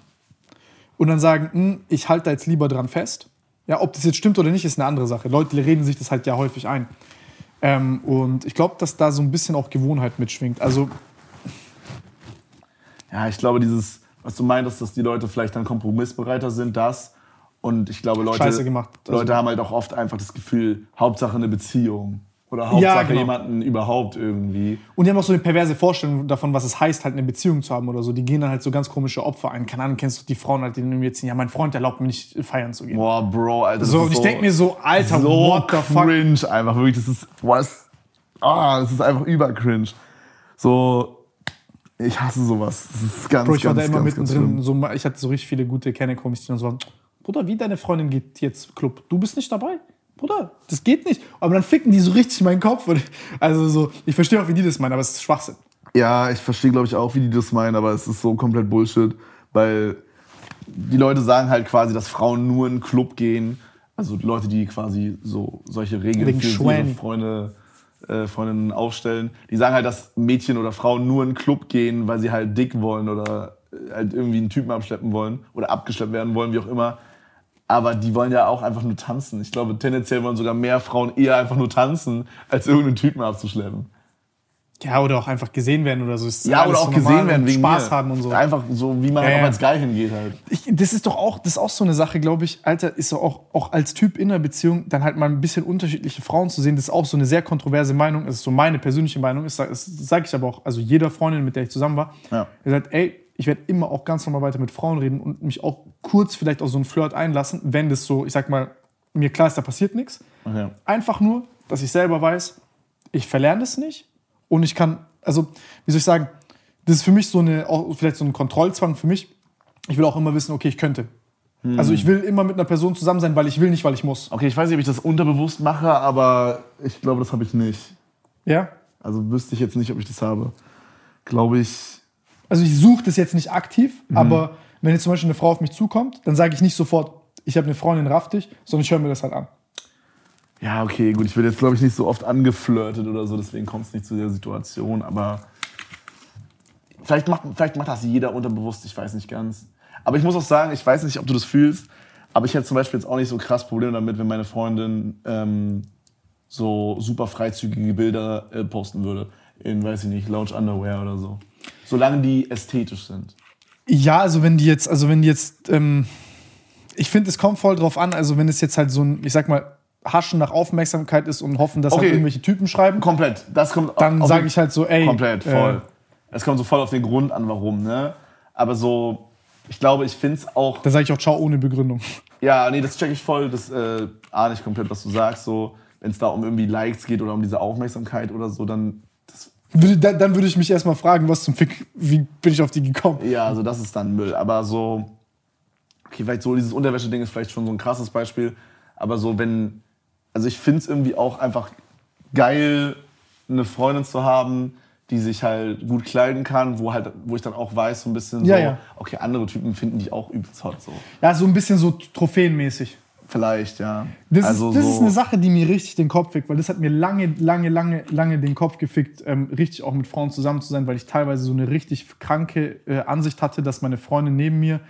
Und dann sagen, "Hm, ich halte da jetzt lieber dran fest. Ja, ob das jetzt stimmt oder nicht, ist eine andere Sache. Leute reden sich das halt ja häufig ein. Ähm, und ich glaube, dass da so ein bisschen auch Gewohnheit mitschwingt. Also, Ja, ich glaube, dieses, was du meintest, dass die Leute vielleicht dann kompromissbereiter sind, das. Und ich glaube, Leute. Also- Leute haben halt auch oft einfach das Gefühl, Hauptsache eine Beziehung. Oder Hauptsache Ja, genau. jemanden überhaupt irgendwie. Und die haben auch so eine perverse Vorstellung davon, was es heißt, halt eine Beziehung zu haben oder so. Die gehen dann halt so ganz komische Opfer ein. Keine Ahnung, kennst du die Frauen halt, die mir jetzt ja, mein Freund erlaubt mir nicht feiern zu gehen. Boah, Bro, Alter. so, und ich denke mir so, Alter, so what the fuck? cringe einfach. Wirklich, das ist, boah, das, ah, das ist einfach übercringe. So, ich hasse sowas. Das ist ganz, Bro, ich war ganz, da immer mittendrin. So, ich hatte so richtig viele gute Kennecomics, die dann so waren, Bruder, wie deine Freundin geht jetzt Club? Du bist nicht dabei? Bruder, das geht nicht. Aber dann ficken die so richtig meinen Kopf. Und [laughs] also so, ich verstehe auch, wie die das meinen, aber es ist Schwachsinn. Ja, ich verstehe, glaube ich, auch, wie die das meinen, aber es ist so komplett Bullshit, weil die Leute sagen halt quasi, dass Frauen nur in den Club gehen. Also die Leute, die quasi so solche Regeln Wegen für ihre. Freunde, äh, Freundinnen aufstellen. Die sagen halt, dass Mädchen oder Frauen nur in den Club gehen, weil sie halt dick wollen oder äh, halt irgendwie einen Typen abschleppen wollen oder abgeschleppt werden wollen, wie auch immer. Aber die wollen ja auch einfach nur tanzen. Ich glaube, tendenziell wollen sogar mehr Frauen eher einfach nur tanzen, als irgendeinen Typen abzuschleppen. Ja, oder auch einfach gesehen werden oder so. Ist Ja, oder auch so gesehen werden wegen Spaß mir. haben und so. Einfach so, wie man Ja, halt auch ja. als Geil hingeht halt. Ich, das ist doch auch, das ist auch so eine Sache, glaube ich, Alter, ist so auch, auch als Typ in einer Beziehung dann halt mal ein bisschen unterschiedliche Frauen zu sehen. Das ist auch so eine sehr kontroverse Meinung. Das ist so meine persönliche Meinung. Das, das sage ich aber auch, also jeder Freundin, mit der ich zusammen war, Ja. sagt, ey, ich werde immer auch ganz normal weiter mit Frauen reden und mich auch kurz vielleicht auf so einen Flirt einlassen, wenn das so, ich sag mal, mir klar ist, da passiert nichts. Okay. Einfach nur, dass ich selber weiß, ich verlerne das nicht und ich kann, also, wie soll ich sagen, das ist für mich so eine, vielleicht so ein Kontrollzwang für mich. Ich will auch immer wissen, okay, ich könnte. Also ich will immer mit einer Person zusammen sein, weil ich will nicht, weil ich muss. Okay, ich weiß nicht, ob ich das unterbewusst mache, aber ich glaube, das habe ich nicht. Ja? Also wüsste ich jetzt nicht, ob ich das habe. Glaube ich. Also ich suche das jetzt nicht aktiv, aber wenn jetzt zum Beispiel eine Frau auf mich zukommt, dann sage ich nicht sofort, ich habe eine Freundin, raff dich, sondern ich höre mir das halt an. Ja, okay, gut. Ich werde jetzt, glaube ich, nicht so oft angeflirtet oder so, deswegen kommt es nicht zu der Situation. Aber vielleicht macht, vielleicht macht das jeder unterbewusst, ich weiß nicht ganz. Aber ich muss auch sagen, ich weiß nicht, ob du das fühlst, aber ich hätte zum Beispiel jetzt auch nicht so krass Probleme damit, wenn meine Freundin ähm, so super freizügige Bilder äh, posten würde. In, weiß ich nicht, Lounge Underwear oder so. Solange die ästhetisch sind. Ja, also wenn die jetzt, also wenn die jetzt, ähm, ich finde, es kommt voll drauf an, also wenn es jetzt halt so ein, ich sag mal, Haschen nach Aufmerksamkeit ist und hoffen, dass Okay. halt irgendwelche Typen schreiben, Komplett. Das kommt dann sage ich halt so, ey. Komplett, voll. Äh, Es kommt so voll auf den Grund an, warum, ne? Aber so, ich glaube, ich finde es auch. dann sage ich auch ciao ohne Begründung. Ja, nee, das check ich voll. Das äh, ahne ich komplett, was du sagst. So, wenn es da um irgendwie Likes geht oder um diese Aufmerksamkeit oder so, dann. Das, Würde, dann, würde ich mich erstmal fragen, was zum Fick, wie bin ich auf die gekommen? ja, also das ist dann Müll. Aber so. Okay, vielleicht so dieses Unterwäsche-Ding ist vielleicht schon so ein krasses Beispiel. Aber so, wenn. Also ich finde es irgendwie auch einfach geil, eine Freundin zu haben, die sich halt gut kleiden kann, wo halt, wo ich dann auch weiß, so ein bisschen Ja, so, ja. okay, andere Typen finden die auch übelst hot. So. Ja, so ein bisschen so trophäenmäßig. Vielleicht, ja. Das, also ist, das so, ist eine Sache, die mir richtig den Kopf fickt, weil das hat mir lange, lange, lange, lange den Kopf gefickt, ähm, richtig auch mit Frauen zusammen zu sein, weil ich teilweise so eine richtig kranke äh, Ansicht hatte, dass meine Freundin neben mir,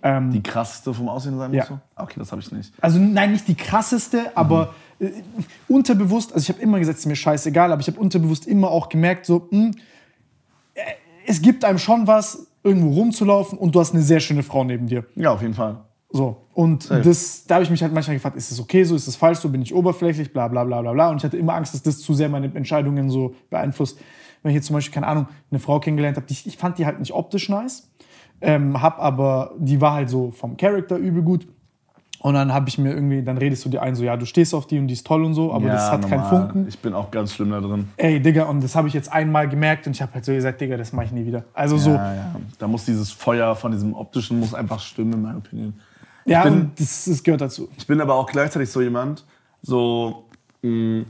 ähm, die krasseste vom Aussehen sein Ja. muss. So? Okay, das habe ich nicht. also nein, nicht die krasseste, aber äh, unterbewusst, also ich habe immer gesagt, es ist mir scheißegal, aber ich habe unterbewusst immer auch gemerkt, so, hm, äh, es gibt einem schon was, irgendwo rumzulaufen und du hast eine sehr schöne Frau neben dir. Ja, auf jeden Fall. So. Und Safe. das, da habe ich mich halt manchmal gefragt, ist es okay so, ist es falsch so, bin ich oberflächlich, bla bla bla bla bla. Und ich hatte immer Angst, dass das zu sehr meine Entscheidungen so beeinflusst. Wenn ich jetzt zum Beispiel, keine Ahnung, eine Frau kennengelernt habe, die, ich fand die halt nicht optisch nice, ähm, hab aber, die war halt so vom Charakter übel gut. Und dann habe ich mir irgendwie, dann redest du dir ein, so, ja, du stehst auf die und die ist toll und so, aber ja, das hat keinen normal. Funken. Ich bin auch ganz schlimm da drin. Ey, Digga, und das habe ich jetzt einmal gemerkt und ich habe halt so gesagt, Digga, das mache ich nie wieder. Also so, Ja, ja. Da muss dieses Feuer von diesem optischen muss einfach stimmen, in meiner Opinion. Ja, bin- und das, das gehört dazu. Ich bin aber auch gleichzeitig so jemand, so, mh,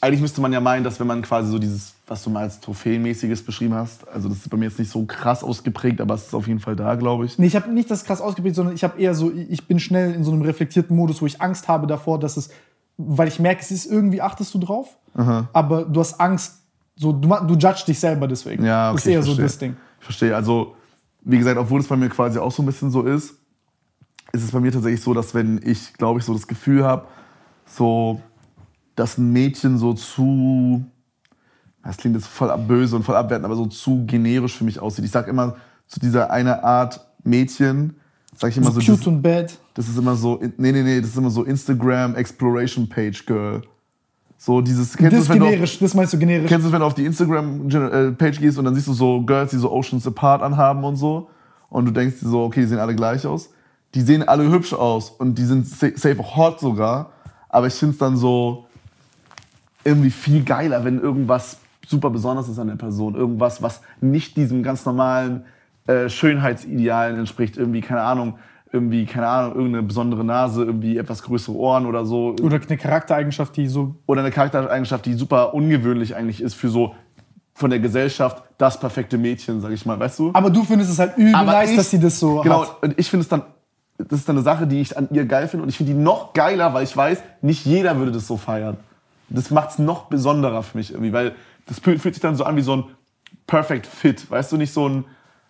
eigentlich müsste man ja meinen, dass wenn man quasi so dieses, was du mal als Trophäenmäßiges beschrieben hast, also das ist bei mir jetzt nicht so krass ausgeprägt, aber es ist auf jeden Fall da, glaube ich. Nee, ich habe nicht das krass ausgeprägt, sondern ich habe eher so, ich bin schnell in so einem reflektierten Modus, wo ich Angst habe davor, dass es, weil ich merke, es ist irgendwie, achtest du drauf, aber du hast Angst, so, du, du judgst dich selber deswegen. Ja, okay, das ist eher ich so verstehe. das Ding. Ich verstehe. Also, wie gesagt, obwohl es bei mir quasi auch so ein bisschen so ist, ist es bei mir tatsächlich so, dass wenn ich, glaube ich, so das Gefühl habe, so, dass ein Mädchen so zu, das klingt jetzt voll böse und voll abwertend, aber so zu generisch für mich aussieht. Ich sag immer, zu dieser eine Art Mädchen, sag ich immer So so, cute das, und bad. das ist immer so, nee, nee, nee, das ist immer so Instagram Exploration Page Girl. So dieses, kennst du Das du auf- generisch, das meinst du generisch. Kennst du wenn du auf die Instagram-Page gehst und dann siehst du so Girls, die so Oceans Apart anhaben und so? Und du denkst dir so, okay, die sehen alle gleich aus. Die sehen alle hübsch aus und die sind sa- safe auch hot sogar. Aber ich finde es dann so irgendwie viel geiler, wenn irgendwas super besonders ist an der Person. Irgendwas, was nicht diesem ganz normalen äh, Schönheitsidealen entspricht. Irgendwie, keine Ahnung, irgendwie, keine Ahnung, irgendeine besondere Nase, irgendwie etwas größere Ohren oder so. Oder eine Charaktereigenschaft, die so. Oder eine Charaktereigenschaft, die super ungewöhnlich eigentlich ist für so von der Gesellschaft das perfekte Mädchen, sag ich mal, weißt du? Aber du findest es halt übel Aber nice, dass sie das so Genau, hat. und ich finde es dann, das ist dann eine Sache, die ich an ihr geil finde und ich finde die noch geiler, weil ich weiß, nicht jeder würde das so feiern. Das macht es noch besonderer für mich irgendwie, weil das fühlt, sich dann so an wie so ein Perfect Fit, weißt du, nicht so ein,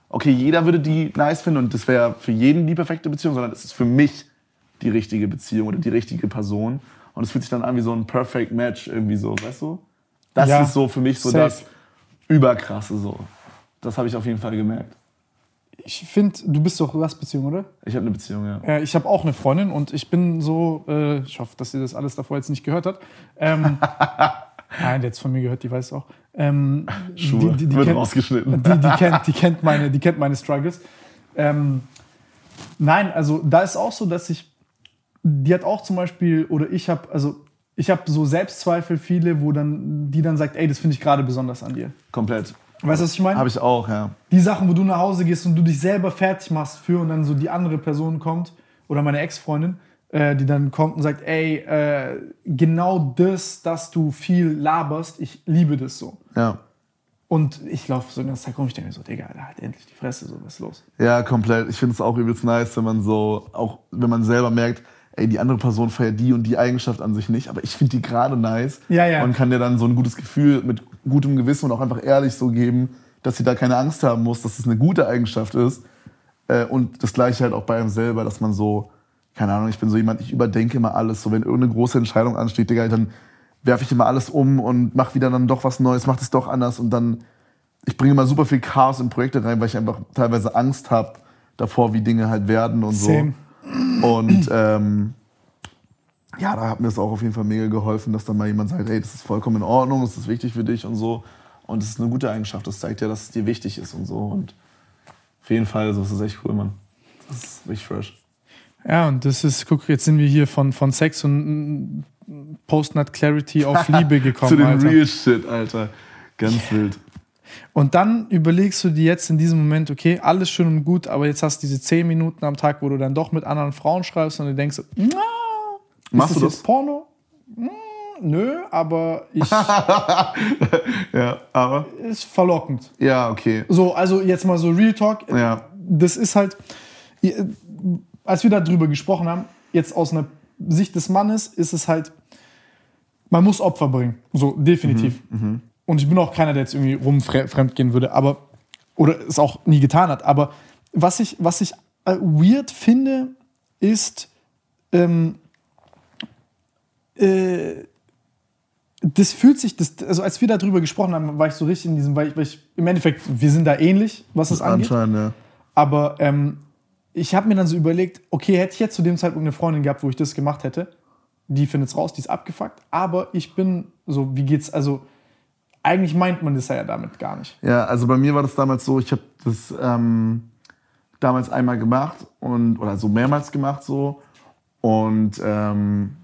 okay, jeder würde die nice finden und das wäre für jeden die perfekte Beziehung, sondern es ist für mich die richtige Beziehung oder die richtige Person und es fühlt sich dann an wie so ein Perfect Match irgendwie so, weißt du? Das Ja, ist so für mich so safe. das Überkrasse so. Das habe ich auf jeden Fall gemerkt. Ich finde, du bist doch was Beziehung, oder? Ich habe eine Beziehung, ja. Ja, ich habe auch eine Freundin und ich bin so, äh, ich hoffe, dass sie das alles davor jetzt nicht gehört hat. Ähm, [laughs] nein, die hat von mir gehört, die weiß es auch. Ähm, Schuhe. Die, die, die, Wird kennt, rausgeschnitten. die, die, kennt, die, kennt meine, die kennt meine Struggles. Ähm, nein, also da ist auch so, dass ich, die hat auch zum Beispiel, oder ich habe, also ich habe so Selbstzweifel viele, wo dann, die dann sagt, ey, das finde ich gerade besonders an dir. Komplett. Weißt du, was ich meine? Habe ich auch, ja. die Sachen, wo du nach Hause gehst und du dich selber fertig machst für und dann so die andere Person kommt oder meine Ex-Freundin, äh, die dann kommt und sagt, ey, äh, genau das, dass du viel laberst, ich liebe das so. Ja. Und ich laufe so in der Zeit rum, ich denke mir so, Digga, Alter, halt endlich die Fresse, so, was ist los? Ja, komplett. Ich finde es auch übelst nice, wenn man so, auch wenn man selber merkt, ey, die andere Person feiert die und die Eigenschaft an sich nicht, aber ich finde die gerade nice. Ja, ja. Und kann dir dann so ein gutes Gefühl mit gutem Gewissen und auch einfach ehrlich so geben, dass sie da keine Angst haben muss, dass es eine gute Eigenschaft ist. Äh, und das gleiche halt auch bei einem selber, dass man so, keine Ahnung, ich bin so jemand, ich überdenke immer alles. So, wenn irgendeine große Entscheidung ansteht, Digga, dann werfe ich immer alles um und mache wieder dann doch was Neues, mach das doch anders und dann, ich bringe immer super viel Chaos in Projekte rein, weil ich einfach teilweise Angst habe davor, wie Dinge halt werden und Same. so. Und ähm, ja, da hat mir es auch auf jeden Fall mega geholfen, dass dann mal jemand sagt, hey, das ist vollkommen in Ordnung, das ist wichtig für dich und so. Und das ist eine gute Eigenschaft, das zeigt ja, dass es dir wichtig ist und so. Und auf jeden Fall, so, das ist echt cool, Mann. Das ist richtig fresh. Ja, und das ist, guck, jetzt sind wir hier von, von Sex und mm, Post-Nut Clarity auf [laughs] Liebe gekommen, Zu dem Alter. Real Shit, Alter. Ganz wild. Und dann überlegst du dir jetzt in diesem Moment, okay, alles schön und gut, aber jetzt hast du diese 10 Minuten am Tag, wo du dann doch mit anderen Frauen schreibst und du denkst, na, Machst ist du das das? jetzt Porno? Hm, nö, aber ich [laughs] Ja, aber? ist verlockend. Ja, okay. So, also jetzt mal so Real Talk. Ja. Das ist halt, als wir darüber gesprochen haben, jetzt aus einer Sicht des Mannes, ist es halt, man muss Opfer bringen. So, definitiv. Und ich bin auch keiner, der jetzt irgendwie rumfremd gehen würde, aber, oder es auch nie getan hat. Aber was ich, was ich äh, weird finde, ist, ähm, äh, das fühlt sich, das, also als wir darüber gesprochen haben, war ich so richtig in diesem, weil ich, weil ich im Endeffekt, wir sind da ähnlich, was das angeht. Anscheinend, ja. Aber ähm, ich habe mir dann so überlegt, okay, hätte ich jetzt zu dem Zeitpunkt eine Freundin gehabt, wo ich das gemacht hätte, die findet's raus, die ist abgefuckt. Aber ich bin so, wie geht's, also eigentlich meint man das ja damit gar nicht. Ja, also bei mir war das damals so, ich habe das ähm, damals einmal gemacht und oder so mehrmals gemacht so und ähm,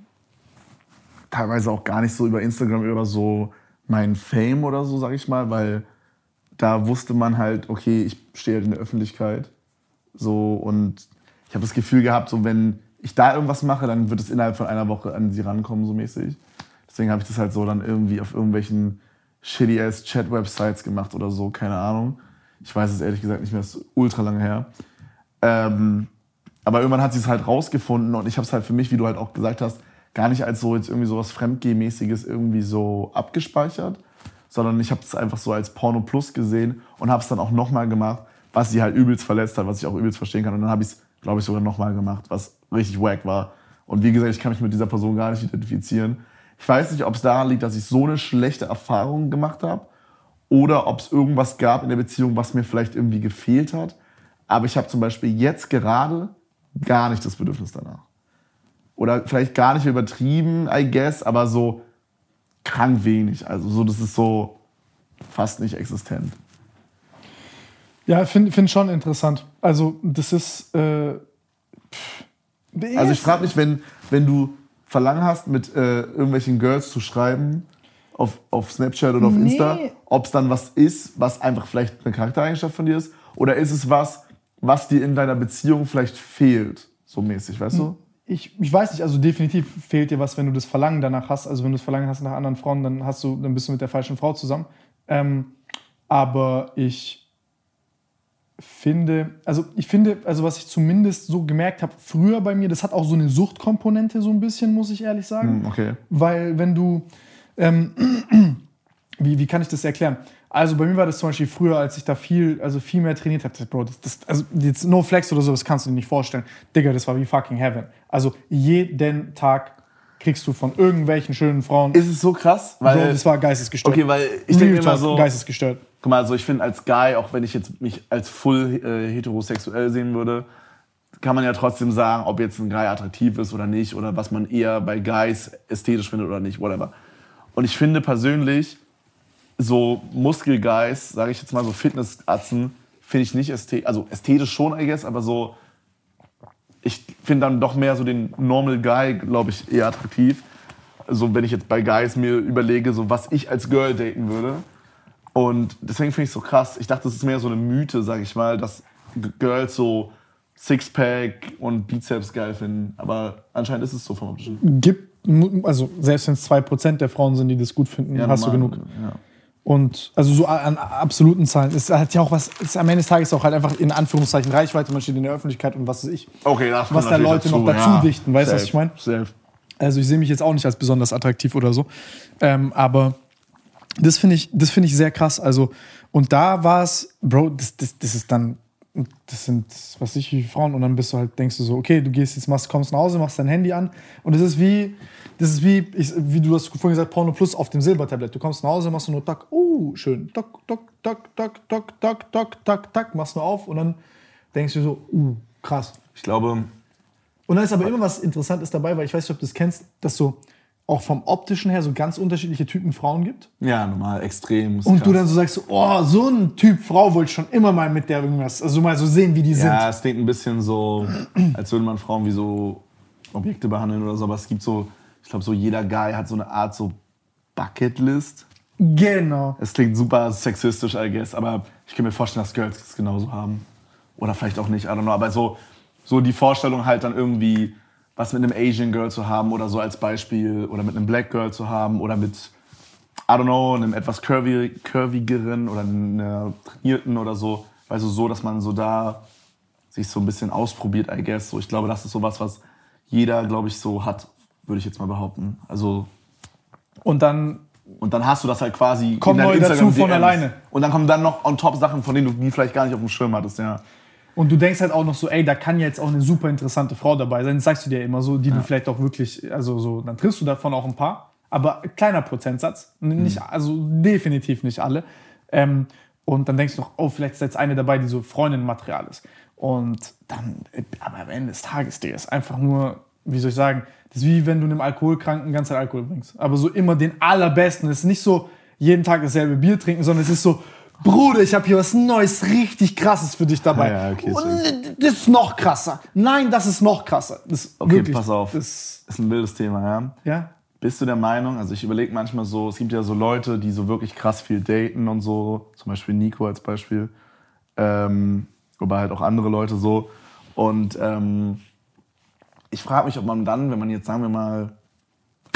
teilweise auch gar nicht so über Instagram oder so mein Fame oder so, sag ich mal, weil da wusste man halt, okay, ich stehe halt in der Öffentlichkeit so und ich habe das Gefühl gehabt, so wenn ich da irgendwas mache, dann wird es innerhalb von einer Woche an sie rankommen, so mäßig. Deswegen habe ich das halt so dann irgendwie auf irgendwelchen shitty ass Chat-Websites gemacht oder so, keine Ahnung. Ich weiß es ehrlich gesagt nicht mehr, das ist ultra lange her. Ähm, aber irgendwann hat sie es halt rausgefunden und ich habe es halt für mich, wie du halt auch gesagt hast, gar nicht als so jetzt irgendwie sowas Fremdgehmäßiges irgendwie so abgespeichert, sondern ich habe es einfach so als Porno Plus gesehen und habe es dann auch nochmal gemacht, was sie halt übelst verletzt hat, was ich auch übelst verstehen kann. Und dann habe ich es, glaube ich, sogar nochmal gemacht, was richtig wack war. Und wie gesagt, ich kann mich mit dieser Person gar nicht identifizieren. Ich weiß nicht, ob es daran liegt, dass ich so eine schlechte Erfahrung gemacht habe oder ob es irgendwas gab in der Beziehung, was mir vielleicht irgendwie gefehlt hat. Aber ich habe zum Beispiel jetzt gerade gar nicht das Bedürfnis danach. Oder vielleicht gar nicht übertrieben, I guess, aber so krank wenig. Also so, das ist so fast nicht existent. Ja, finde find schon interessant. Also, das ist. Äh, Also ich frage mich, wenn, wenn du Verlangen hast, mit äh, irgendwelchen Girls zu schreiben, auf, auf Snapchat oder auf Nee. Insta, ob es dann was ist, was einfach vielleicht eine Charaktereigenschaft von dir ist, oder ist es was, was dir in deiner Beziehung vielleicht fehlt, so mäßig, weißt du? Ich, ich weiß nicht, also definitiv fehlt dir was, wenn du das Verlangen danach hast. Also wenn du das Verlangen hast nach anderen Frauen, dann hast du, dann bist du mit der falschen Frau zusammen. Ähm, aber ich finde, also ich finde, also was ich zumindest so gemerkt habe, früher bei mir, das hat auch so eine Suchtkomponente so ein bisschen, muss ich ehrlich sagen. Hm, okay. Weil wenn du, ähm, [clears throat] wie, wie kann ich das erklären? Also bei mir war das zum Beispiel früher, als ich da viel, also viel mehr trainiert habe, Bro, das, das, also jetzt no flex oder so, das kannst du dir nicht vorstellen. Digga, das war wie fucking heaven. Also jeden Tag kriegst du von irgendwelchen schönen Frauen. Ist es so krass? Weil, Bro, das war geistesgestört. Okay, weil ich denke immer so, Geistesgestört. guck mal, also ich finde als Guy, auch wenn ich jetzt mich als full äh, heterosexuell sehen würde, kann man ja trotzdem sagen, ob jetzt ein Guy attraktiv ist oder nicht oder was man eher bei Guys ästhetisch findet oder nicht, whatever. Und ich finde persönlich, so Muskelguys, sage ich jetzt mal so Fitnessatzen, finde ich nicht ästhetisch, also ästhetisch schon, I guess, aber so, ich finde dann doch mehr so den Normal Guy, glaube ich, eher attraktiv. So, wenn ich jetzt bei Guys mir überlege, so was ich als Girl daten würde. Und deswegen finde ich es so krass. Ich dachte, das ist mehr so eine Mythe, sage ich mal, dass Girls so Sixpack und Bizeps geil finden. Aber anscheinend ist es so vom Optischen. Gibt, also selbst wenn es 2% der Frauen sind, die das gut finden, hast du normal, genug. Ja. Und also so an absoluten Zahlen. Es hat ja auch was, es ist am Ende des Tages auch halt einfach in Anführungszeichen Reichweite, man steht in der Öffentlichkeit und was weiß ich. Okay, das kommt Was da natürlich Leute noch dazu dichten, weißt du, was ich meine? Safe. Also ich sehe mich jetzt auch nicht als besonders attraktiv oder so. Ähm, aber das finde ich, das finde ich sehr krass. Also, und da war es, Bro, das, das, das ist dann, das sind, was ich, wie Frauen, und dann bist du halt, denkst du so, okay, du gehst jetzt, machst, kommst nach Hause, machst dein Handy an. Und das ist wie, das ist wie, ich, wie du hast vorhin gesagt, Porno Plus auf dem Silbertablett. Du kommst nach Hause, machst du nur tak, uh, schön, tak, tak, tak, tak, tak, tak, tak, tak, tak, machst nur auf und dann denkst du so, uh, krass. Ich glaube, Und dann ist aber immer was Interessantes dabei, weil ich weiß nicht, ob du das kennst, dass so auch vom optischen her so ganz unterschiedliche Typen Frauen gibt. ja, normal, extrem. Und krass. du dann so sagst, so, oh, so ein Typ Frau wollte ich schon immer mal mit der irgendwas, also mal so sehen, wie die Ja, es klingt ein bisschen so, [clears throat] als würde man Frauen wie so Objekte behandeln oder so, aber es gibt so, ich glaube, so jeder Guy hat so eine Art so Bucketlist. sind. Genau. Es klingt super sexistisch, I guess, aber ich kann mir vorstellen, dass Girls das genauso haben. Oder vielleicht auch nicht, I don't know. Aber so, so die Vorstellung halt dann irgendwie, was mit einem Asian Girl zu haben oder so als Beispiel, oder mit einem Black Girl zu haben, oder mit, I don't know, einem etwas curvy, curvigeren oder einer trainierten oder so. Also so, dass man so da sich so ein bisschen ausprobiert, I guess. So, ich glaube, das ist sowas, was jeder, glaube ich, so hat, würde ich jetzt mal behaupten. Also Und dann, und dann hast du das halt quasi deinen neu dazu von alleine. Und dann kommen dann noch on top Sachen, von denen du die vielleicht gar nicht auf dem Schirm hattest, ja. Und du denkst halt auch noch so, ey, da kann ja jetzt auch eine super interessante Frau dabei sein. Das sagst du dir immer so, die du vielleicht auch wirklich, also so, dann triffst du davon auch ein paar. Aber kleiner Prozentsatz. Nicht, Mhm. also definitiv nicht alle. Ähm, und dann denkst du noch, oh, vielleicht ist jetzt eine dabei, die so Freundin-Material ist. Und dann, äh, aber am Ende des Tages, Digga, ist einfach nur, wie soll ich sagen, das ist wie wenn du einem Alkoholkranken Zeit Alkohol bringst. Aber so immer den allerbesten. Es ist nicht so jeden Tag dasselbe Bier trinken, sondern es ist so, Bruder, ich habe hier was Neues, richtig krasses für dich dabei. Ja, ja, okay, Und das ist noch krasser. Nein, das ist noch krasser. Das ist Okay, wirklich, pass auf. Das, Ist ein wildes Thema, ja. ja. Bist du der Meinung, also ich überlege manchmal so, es gibt ja so Leute, die so wirklich krass viel daten und so, zum Beispiel Nico als Beispiel, ähm, wobei halt auch andere Leute so. Und ähm, ich frage mich, ob man dann, wenn man jetzt, sagen wir mal,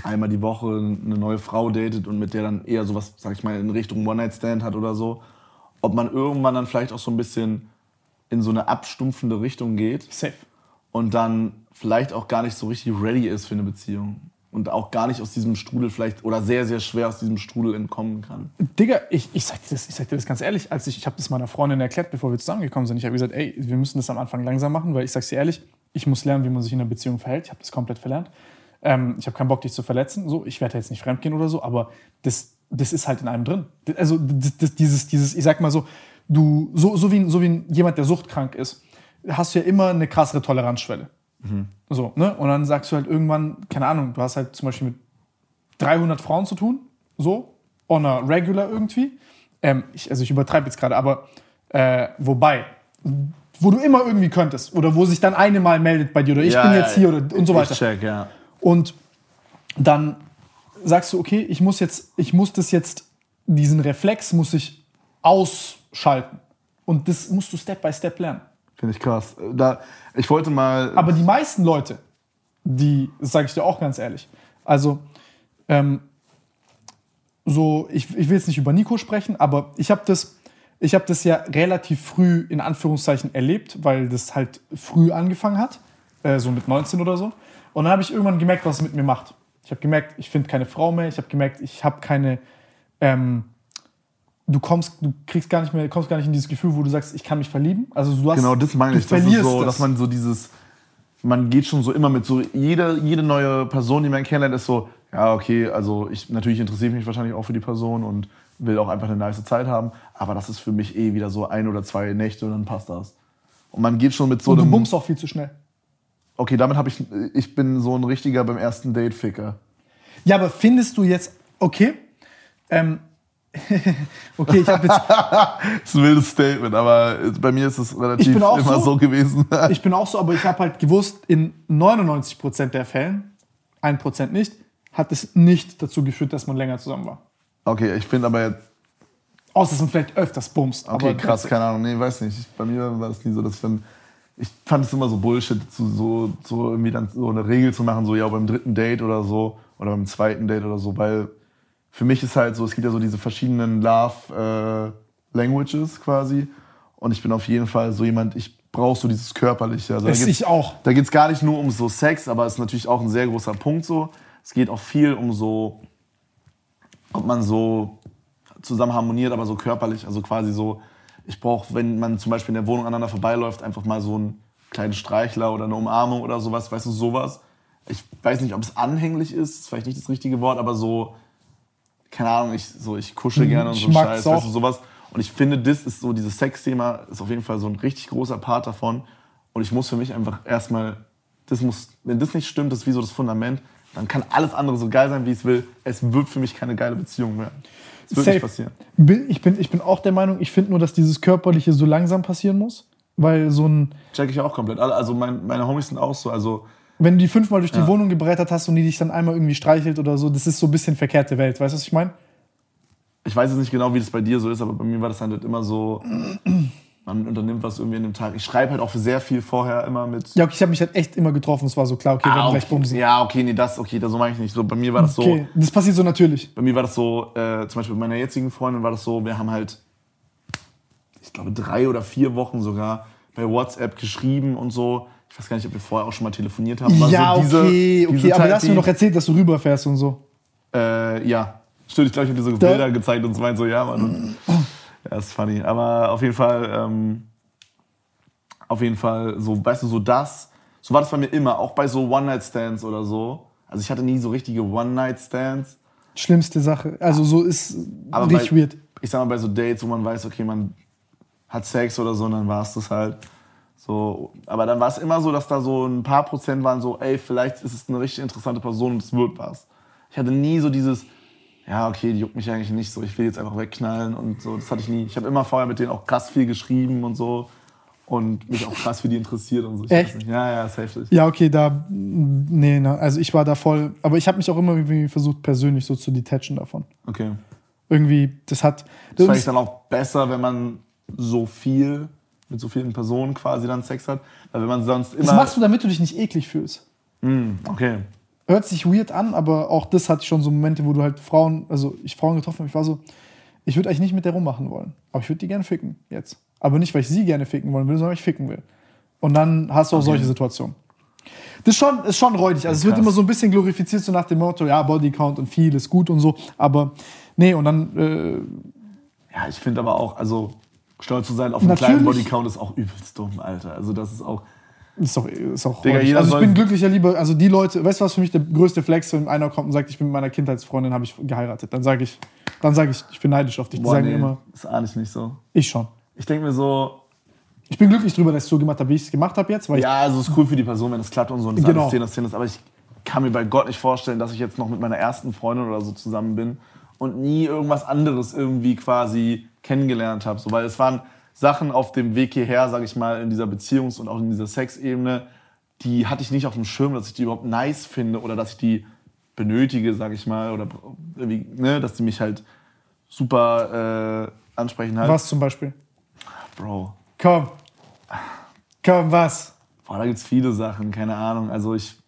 einmal die Woche eine neue Frau datet und mit der dann eher sowas, sag ich mal, in Richtung One-Night-Stand hat oder so, ob man irgendwann dann vielleicht auch so ein bisschen in so eine abstumpfende Richtung geht Safe. und dann vielleicht auch gar nicht so richtig ready ist für eine Beziehung und auch gar nicht aus diesem Strudel vielleicht oder sehr, sehr schwer aus diesem Strudel entkommen kann. Digga, ich, ich, sag dir das, ich sag dir das ganz ehrlich, als ich, ich habe das meiner Freundin erklärt, bevor wir zusammengekommen sind. Ich habe gesagt, ey, wir müssen das am Anfang langsam machen, weil ich sag's dir ehrlich, ich muss lernen, wie man sich in einer Beziehung verhält. Ich habe das komplett verlernt. Ähm, ich habe keinen Bock, dich zu verletzen. So, ich werde jetzt nicht fremdgehen oder so, aber das, das ist halt in einem drin. Also das, das, dieses, dieses, ich sag mal so, du, so, so, wie, so wie jemand, der suchtkrank ist, hast du ja immer eine krassere Toleranzschwelle. So, ne? Und dann sagst du halt irgendwann, keine Ahnung, du hast halt zum Beispiel mit 300 Frauen zu tun, so, on a regular irgendwie. Ähm, ich, also ich übertreibe jetzt gerade, aber äh, wobei, wo du immer irgendwie könntest oder wo sich dann eine mal meldet bei dir oder ich Ja, bin ja, jetzt hier oder und so weiter. Check, ja. Und dann sagst du, okay, ich muss jetzt, ich muss das jetzt, diesen Reflex muss ich ausschalten. Und das musst du Step by Step lernen. Finde ich krass. Da, ich wollte mal. Aber die meisten Leute, die, das sage ich dir auch ganz ehrlich, also ähm, so, ich, ich will jetzt nicht über Nico sprechen, aber ich habe das, ich habe das ja relativ früh in Anführungszeichen erlebt, weil das halt früh angefangen hat, äh, so mit 19 oder so. Und dann habe ich irgendwann gemerkt, was es mit mir macht. Ich habe gemerkt, ich finde keine Frau mehr. Ich habe gemerkt, ich habe keine. Ähm, du kommst, du kriegst gar nicht mehr, kommst gar nicht in dieses Gefühl, wo du sagst, ich kann mich verlieben. Also du hast, genau, das meine ich. Das ist so, das. dass man so dieses, man geht schon so immer mit so, jede, jede neue Person, die man kennenlernt, ist so, ja, okay, also ich, natürlich interessiere ich mich wahrscheinlich auch für die Person und will auch einfach eine nice Zeit haben, aber das ist für mich eh wieder so ein oder zwei Nächte und dann passt das. Und man geht schon mit so und du einem, bummst auch viel zu schnell. Okay, damit habe ich, ich bin so ein richtiger beim ersten Date Ficker. Ja, aber findest du jetzt, okay, ähm, [laughs] okay, ich habe jetzt, Das [laughs] ist ein wildes Statement, aber bei mir ist es relativ Ich bin auch immer so. so, gewesen. [laughs] ich bin auch so, aber ich habe halt gewusst, in 99% der Fällen, 1% nicht, hat es nicht dazu geführt, dass man länger zusammen war. Okay, ich finde aber jetzt, Außer dass man vielleicht öfters bumst. okay, aber krass, keine Ahnung, nee, weiß nicht. Ich, bei mir war das nie so, dass ich dann, ich fand es immer so Bullshit, zu, so, so irgendwie dann so eine Regel zu machen, so ja, beim dritten Date oder so, oder beim zweiten Date oder so, weil für mich ist halt so, es gibt ja so diese verschiedenen Love äh, Languages quasi und ich bin auf jeden Fall so jemand, ich brauche so dieses Körperliche. Also geht's- ich auch. Da geht es gar nicht nur um so Sex, aber es ist natürlich auch ein sehr großer Punkt so. Es geht auch viel um so, ob man so zusammen harmoniert, aber so körperlich. Also quasi so, ich brauche, wenn man zum Beispiel in der Wohnung aneinander vorbeiläuft, einfach mal so einen kleinen Streichler oder eine Umarmung oder sowas, weißt du, sowas. Ich weiß nicht, ob es anhänglich ist, ist vielleicht nicht das richtige Wort, aber so, keine Ahnung, ich, so, ich kuschel gerne und so Scheiß, weißt du, sowas. Und ich finde, das ist so, dieses Sex-Thema ist auf jeden Fall so ein richtig großer Part davon. Und ich muss für mich einfach erstmal, das muss, wenn das nicht stimmt, das ist wie so das Fundament, dann kann alles andere so geil sein, wie es will. Es wird für mich keine geile Beziehung mehr. Es wird nicht passieren. Bin, ich, bin, ich bin auch der Meinung, ich finde nur, dass dieses Körperliche so langsam passieren muss. Weil so ein, Check ich auch komplett. Also mein, meine Homies sind auch so. Also wenn du die fünfmal durch die Ja. Wohnung gebrettert hast und die dich dann einmal irgendwie streichelt oder so, das ist so ein bisschen verkehrte Welt. Weißt du, was ich meine? ich weiß jetzt nicht genau, wie das bei dir so ist, aber bei mir war das halt immer so, man unternimmt was irgendwie in dem Tag. Ich schreibe halt auch sehr viel vorher immer mit. Ja, okay, ich habe mich halt echt immer getroffen. Es war so klar, okay, wir Ah, werden okay. gleich bumsen. Ja, okay, nee, das, okay, das so meine ich nicht. So, bei mir war das so, Okay, das passiert so natürlich. bei mir war das so, äh, zum Beispiel bei meiner jetzigen Freundin war das so, wir haben halt, ich glaube, drei oder vier Wochen sogar bei WhatsApp geschrieben und so. Ich weiß gar nicht, ob wir vorher auch schon mal telefoniert haben. ja, so diese, okay, okay, diese aber da hast du mir noch erzählt, dass du rüberfährst und so. Äh, ja, stimmt. Ich glaube, ich habe dir so Da- Bilder gezeigt und so meint so, ja, Mann. Und, ja, ist funny. Aber auf jeden Fall, ähm, auf jeden Fall, so, weißt du, so das, so war das bei mir immer, auch bei so One-Night-Stands oder so. Also ich hatte nie so richtige One-Night-Stands. Schlimmste Sache. Also so ist Aber richtig bei, weird. Ich sag mal, bei so Dates, wo man weiß, okay, man hat Sex oder so, und dann war es das halt. So, aber dann war es immer so, dass da so ein paar Prozent waren so, ey, vielleicht ist es eine richtig interessante Person und es wird was. Ich hatte nie so dieses, ja, okay, die juckt mich eigentlich nicht so, ich will jetzt einfach wegknallen und so. Das hatte ich nie. Ich habe immer vorher mit denen auch krass viel geschrieben und so und mich auch krass für die interessiert und so. Ich Echt? Ja, ja, safe. Ja, okay, da. Nee, na, also ich war da voll. Aber ich habe mich auch immer irgendwie versucht, persönlich so zu detachen davon. Okay. Irgendwie, das hat. Das Das fand ich dann auch besser, wenn man so viel mit so vielen Personen quasi dann Sex hat. Weil wenn man sonst immer. das machst du, damit du dich nicht eklig fühlst. Hm, okay. Hört sich weird an, aber auch das hatte ich schon so Momente, wo du halt Frauen, also ich Frauen getroffen habe, ich war so, ich würde eigentlich nicht mit der rummachen wollen. Aber ich würde die gerne ficken, jetzt. Aber nicht, weil ich sie gerne ficken wollen will, sondern weil ich ficken will. Und dann hast du auch solche Situationen. Das ist schon, ist schon räudig. Also es wird immer so ein bisschen glorifiziert, so nach dem Motto, ja, Bodycount und viel ist gut und so. Aber nee, und dann, äh, Ja, ich finde aber auch, also stolz zu sein auf einen kleinen. Bodycount ist auch übelst dumm, Alter. Also das ist auch. Ist doch, ist auch Digga, jeder Also ich bin glücklicher lieber, also die Leute, weißt du, was für mich der größte Flex, wenn einer kommt und sagt, ich bin mit meiner Kindheitsfreundin, habe ich geheiratet. Dann sage ich, dann sage ich, ich bin neidisch auf dich. Die Boah, sagen nee, immer, das ahne ich nicht so. ich schon. Ich denke mir so, Ich bin glücklich drüber, dass ich so gemacht habe, wie ich es gemacht habe jetzt, weil ja, also ist cool für die Person, wenn es klappt und so und das Genau. alles 10 aus 10 ist, aber ich kann mir bei Gott nicht vorstellen, dass ich jetzt noch mit meiner ersten Freundin oder so zusammen bin und nie irgendwas anderes irgendwie quasi kennengelernt habe. So, weil es waren Sachen auf dem Weg hierher, sage ich mal, in dieser Beziehungs- und auch in dieser Sexebene, die hatte ich nicht auf dem Schirm, dass ich die überhaupt nice finde oder dass ich die benötige, sage ich mal, oder ne, dass die mich halt super äh, ansprechen halt. was zum Beispiel. Bro. Komm. Komm, was? Boah, da gibt's viele Sachen, keine Ahnung. Also ich,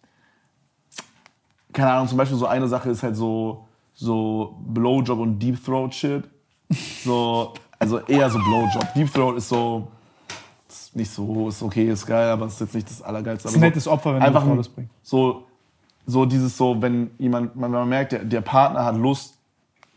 keine Ahnung, zum Beispiel so eine Sache ist halt so, so Blowjob und Deep Throat Shit. So, also eher so Blowjob. Deep Throat ist so, ist nicht so, ist okay, ist geil, aber ist jetzt nicht das Allergeilste. Das ist ein nettes Opfer, wenn einfach du das bringst. so, so dieses so, wenn jemand, wenn man merkt, der, der Partner hat Lust,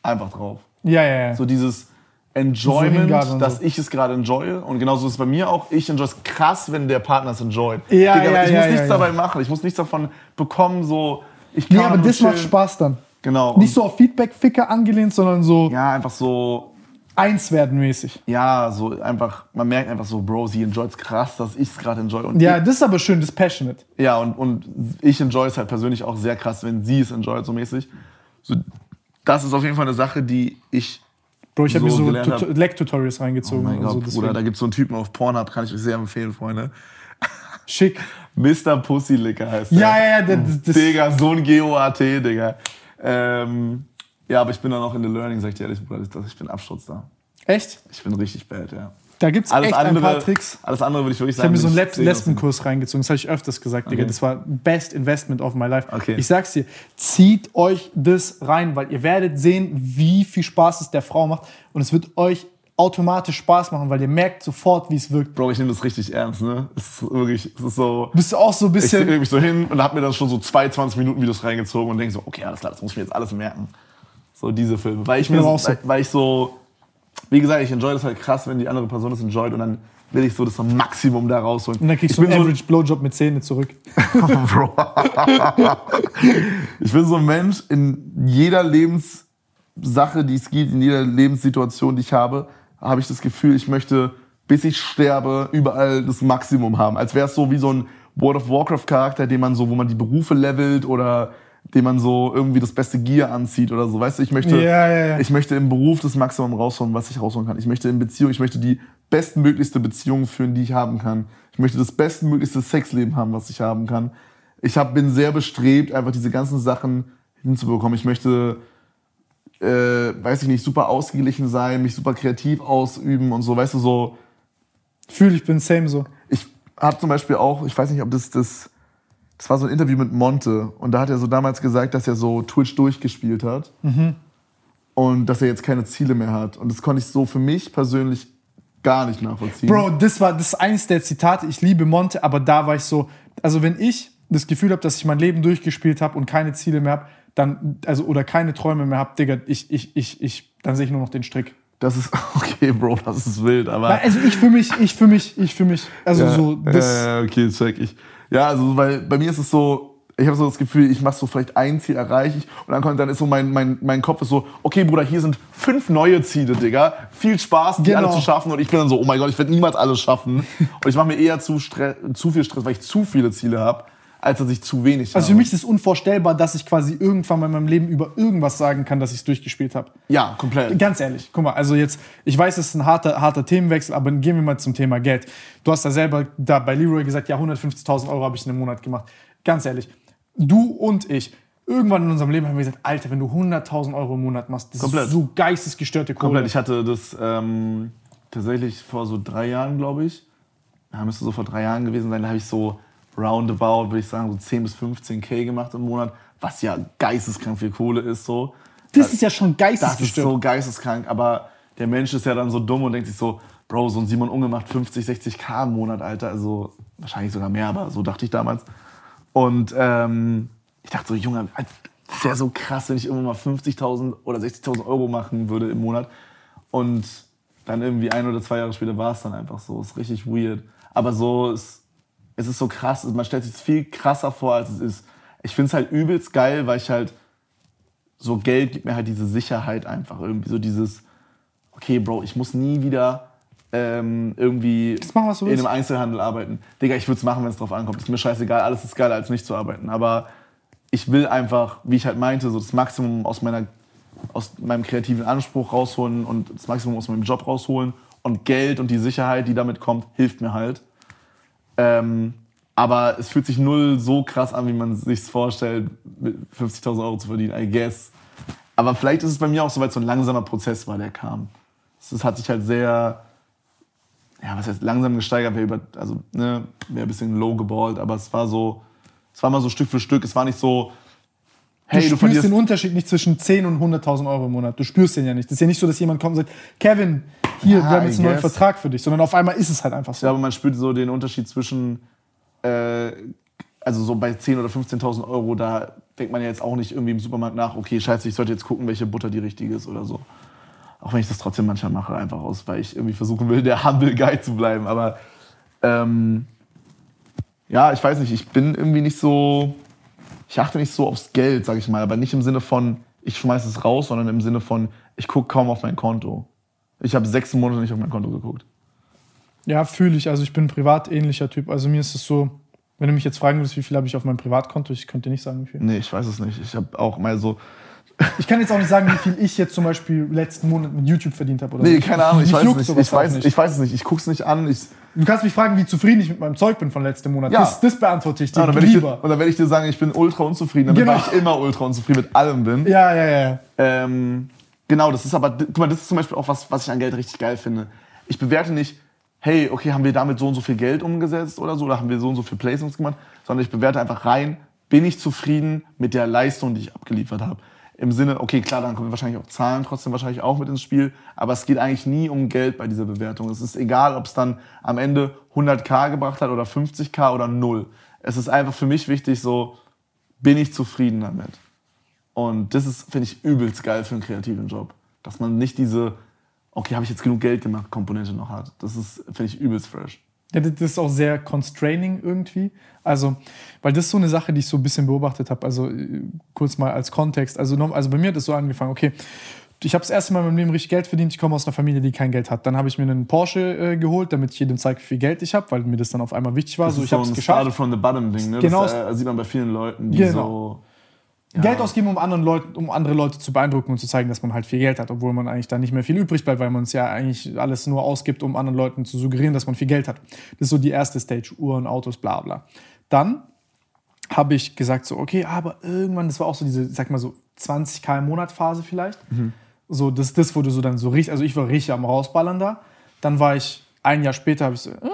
einfach drauf. Ja, ja, ja. So dieses Enjoyment, und dass so. ich es gerade enjoye. Und genauso ist es bei mir auch. Ich enjoy es krass, wenn der Partner es enjoyt. Ja, Digga, ja, ich ja, muss ja, nichts ja. dabei machen. Ich muss nichts davon bekommen. So, ich Nee, kann aber nur das macht chillen. Spaß dann. Genau. Nicht so auf Feedback-Ficker angelehnt, sondern so Ja, einfach so. Eins werden mäßig. Ja, so einfach. Man merkt einfach so, Bro, sie enjoyt es krass, dass ich es gerade enjoy. Und Ja, das ist aber schön, das ist passionate. Ja, und, und ich enjoy es halt persönlich auch sehr krass, wenn sie es enjoyt, so mäßig. So, das ist auf jeden Fall eine Sache, die ich. Bro, ich habe So mir so Tut-. Leck-Tutorials Oh reingezogen. mein und Gott, so, Bruder, da gibt es so einen Typen auf Pornhub, kann ich euch sehr empfehlen, Freunde. Schick. [laughs] Mr. Pussylicker heißt der. Ja, ja, ja. Das, das, Digga, so ein GOAT, Digga. Ähm, ja, aber ich bin da noch in the Learning, sag ich dir ehrlich, Bruder. Ich bin Absturz da. echt? Ich bin richtig bad, ja. Da gibt es Alles echt andere, ein paar Tricks. alles andere würde ich wirklich Ich habe sagen. mir so einen Lesbenkurs reingezogen. Das habe ich öfters gesagt, Digga. Okay. Das war best investment of my life. Okay. Ich sag's dir, zieht euch das rein, weil ihr werdet sehen, wie viel Spaß es der Frau macht. Und es wird euch automatisch Spaß machen, weil ihr merkt sofort, wie es wirkt. Bro, ich nehme das richtig ernst, ne? Es ist wirklich, es ist so. Bist du auch so ein Ich bisschen. lege mich so hin und habe mir dann schon so zwei 20 Minuten Videos reingezogen und denke so, okay, alles klar, das muss ich mir jetzt alles merken. So diese Filme. Weil ich mir so, so. weil, ich so, wie gesagt, ich enjoy das halt krass, wenn die andere Person das enjoyt und dann will ich so das Maximum da rausholen. Und dann kriegst ich du einen so, Average Blowjob mit Zähne zurück. [laughs] Bro. ich bin so ein Mensch, in jeder Lebenssache, die es gibt, in jeder Lebenssituation, die ich habe, habe ich das Gefühl, ich möchte, bis ich sterbe, überall das Maximum haben. Als wäre es so wie so ein World of Warcraft Charakter, den man so, wo man die Berufe levelt oder dem man so irgendwie das beste Gear anzieht oder so. Weißt du, ich möchte, Ja, ja, ja. ich möchte im Beruf das Maximum rausholen, was ich rausholen kann. Ich möchte in Beziehung, ich möchte die bestmöglichste Beziehung führen, die ich haben kann. Ich möchte das bestmöglichste Sexleben haben, was ich haben kann. Ich hab, bin sehr bestrebt, einfach diese ganzen Sachen hinzubekommen. Ich möchte, äh, weiß ich nicht, super ausgeglichen sein, mich super kreativ ausüben und so, weißt du, so. Fühl ich bin same so. Ich habe zum Beispiel auch, ich weiß nicht, ob das das, das war so ein Interview mit Monte und da hat er so damals gesagt, dass er so Twitch durchgespielt hat und dass er jetzt keine Ziele mehr hat und das konnte ich so für mich persönlich gar nicht nachvollziehen. Bro, das war das eins der Zitate. Ich liebe Monte, aber da war ich so. Also, wenn ich das Gefühl habe, dass ich mein Leben durchgespielt habe und keine Ziele mehr habe, dann, also, oder keine Träume mehr habe, Digga, ich, ich, ich, ich, dann sehe ich nur noch den Strick. Das ist [laughs] okay, Bro, das ist wild, aber Also, ich für mich, ich für mich, ich für mich. Also, so, das. Ja, ja, okay, check ich. Ja, also weil bei mir ist es so, ich habe so das Gefühl, ich mache so vielleicht ein Ziel erreiche ich und dann kommt dann ist so mein, mein, mein Kopf ist so, okay Bruder, hier sind fünf neue Ziele, Digga. Viel Spaß, die Genau. alle zu schaffen und ich bin dann so, oh mein Gott, ich werde niemals alles schaffen und ich mache mir eher zu, zu viel Stress, weil ich zu viele Ziele habe, als dass ich zu wenig Also, für habe. mich ist es unvorstellbar, dass ich quasi irgendwann mal in meinem Leben über irgendwas sagen kann, dass ich es durchgespielt habe. ja, komplett. Ganz ehrlich, guck mal, also jetzt, ich weiß, es ist ein harter, harter Themenwechsel, aber gehen wir mal zum Thema Geld. Du hast da selber da bei Leroy gesagt, ja, 150.000 Euro habe ich in einem Monat gemacht. Ganz ehrlich, du und ich, irgendwann in unserem Leben haben wir gesagt, Alter, wenn du 100.000 Euro im Monat machst, das Komplett. ist so geistesgestörte Kohle. Komplett. Ich hatte das ähm, tatsächlich vor so drei Jahren, glaube ich. Ja, müsste so vor drei Jahren gewesen sein. Da habe ich so roundabout, würde ich sagen, so 10 bis 15k gemacht im Monat, was ja geisteskrank viel Kohle ist. So. das ist ja schon Das ist so geisteskrank, aber der Mensch ist ja dann so dumm und denkt sich so, Bro, so ein Simon Unge macht 50, 60k im Monat, Alter. Also wahrscheinlich sogar mehr, aber so dachte ich damals. Und ähm, ich dachte so, Junge, das wäre so krass, wenn ich irgendwann mal 50.000 oder 60.000 Euro machen würde im Monat. Und dann irgendwie ein oder zwei Jahre später war es dann einfach so. Ist richtig weird. Aber so, ist, es ist so krass. Man stellt sich es viel krasser vor, als es ist. Ich finde es halt übelst geil, weil ich halt so Geld gibt mir halt diese Sicherheit einfach. Irgendwie so dieses, okay, Bro, ich muss nie wieder ähm, irgendwie machen, in einem Einzelhandel arbeiten. Digga, ich würde es machen, wenn es drauf ankommt. Ist mir scheißegal, alles ist geiler, als nicht zu arbeiten. Aber ich will einfach, wie ich halt meinte, so das Maximum aus, meiner, aus meinem kreativen Anspruch rausholen und das Maximum aus meinem Job rausholen. Und Geld und die Sicherheit, die damit kommt, hilft mir halt. Ähm, aber es fühlt sich null so krass an, wie man sich vorstellt, mit 50.000 Euro zu verdienen, I guess. Aber vielleicht ist es bei mir auch so, weil es so ein langsamer Prozess war, der kam. Es hat sich halt sehr, ja, was heißt langsam gesteigert, wäre also, ne, wäre ein bisschen low geballt, aber es war so, es war mal so Stück für Stück. Es war nicht so, hey, du, du spürst den Unterschied nicht zwischen 10 und 100.000 Euro im Monat. Du spürst den ja nicht. Das ist ja nicht so, dass jemand kommt und sagt, Kevin, hier, ja, wir haben jetzt einen neuen Vertrag für dich, sondern auf einmal ist es halt einfach so. Ja, aber man spürt so den Unterschied zwischen, äh, also so bei 10.000 oder 15.000 Euro, da denkt man ja jetzt auch nicht irgendwie im Supermarkt nach, okay, scheiße, ich sollte jetzt gucken, welche Butter die richtige ist oder so. Auch wenn ich das trotzdem manchmal mache, einfach aus, weil ich irgendwie versuchen will, der Humble Guy zu bleiben. Aber ähm, ja, ich weiß nicht, ich bin irgendwie nicht so, ich achte nicht so aufs Geld, sag ich mal, aber nicht im Sinne von, ich schmeiße es raus, sondern im Sinne von, ich gucke kaum auf mein Konto. Ich habe sechs Monate nicht auf mein Konto geguckt. Ja, fühle ich. Also ich bin ein privat ähnlicher Typ. Also mir ist es so, wenn du mich jetzt fragen würdest, wie viel habe ich auf meinem Privatkonto, ich könnte nicht sagen, wie viel. Nee, ich weiß es nicht. Ich habe auch mal so. [laughs] Ich kann jetzt auch nicht sagen, wie viel ich jetzt zum Beispiel letzten Monat mit YouTube verdient habe. Oder nee, so. keine Ahnung, ich weiß, es nicht. Ich, weiß, nicht. ich weiß es nicht. Ich gucke es nicht an. Ich du kannst mich fragen, wie zufrieden ich mit meinem Zeug bin von letztem Monat. Ja. Das, das beantworte ich dir ja, und lieber. Ich, und dann werde ich dir sagen, ich bin ultra unzufrieden, damit genau. ich immer ultra unzufrieden mit allem bin. Ja, ja, ja. Ähm, genau, das ist aber, guck mal, das ist zum Beispiel auch was, was ich an Geld richtig geil finde. Ich bewerte nicht, hey, okay, haben wir damit so und so viel Geld umgesetzt oder so, oder haben wir so und so viel Placements gemacht, sondern ich bewerte einfach rein, bin ich zufrieden mit der Leistung, die ich abgeliefert habe. Im Sinne, okay, klar, dann kommen wahrscheinlich auch Zahlen trotzdem wahrscheinlich auch mit ins Spiel, aber es geht eigentlich nie um Geld bei dieser Bewertung. Es ist egal, ob es dann am Ende 100k gebracht hat oder 50k oder null. Es ist einfach für mich wichtig, so, bin ich zufrieden damit? Und das ist, finde ich, übelst geil für einen kreativen Job. Dass man nicht diese, okay, habe ich jetzt genug Geld gemacht, Komponente noch hat. Das ist, finde ich, übelst fresh. Ja, das ist auch sehr constraining irgendwie. Also, weil das ist so eine Sache, die ich so ein bisschen beobachtet habe. Also, äh, kurz mal als Kontext. Also, also bei mir hat es so angefangen, okay, ich habe das erste Mal in meinem Leben richtig Geld verdient. Ich komme aus einer Familie, die kein Geld hat. Dann habe ich mir einen Porsche äh, geholt, damit ich jedem zeige, wie viel Geld ich habe, weil mir das dann auf einmal wichtig war. Das so, ist ich so habe es geschafft. from the bottom Ding, ne? Genau. Das äh, sieht man bei vielen Leuten, die genau. so ja. Geld ausgeben, um, anderen Leuten, um andere Leute zu beeindrucken und zu zeigen, dass man halt viel Geld hat, obwohl man eigentlich da nicht mehr viel übrig bleibt, weil man es ja eigentlich alles nur ausgibt, um anderen Leuten zu suggerieren, dass man viel Geld hat. Das ist so die erste Stage, Uhren, Autos, bla bla. Dann habe ich gesagt so, okay, aber irgendwann, das war auch so diese, sag mal so 20k im Monat Phase vielleicht. Mhm. So, das, das wurde so dann so richtig, also ich war richtig am rausballern da. Dann war ich, ein Jahr später habe ich so, äh,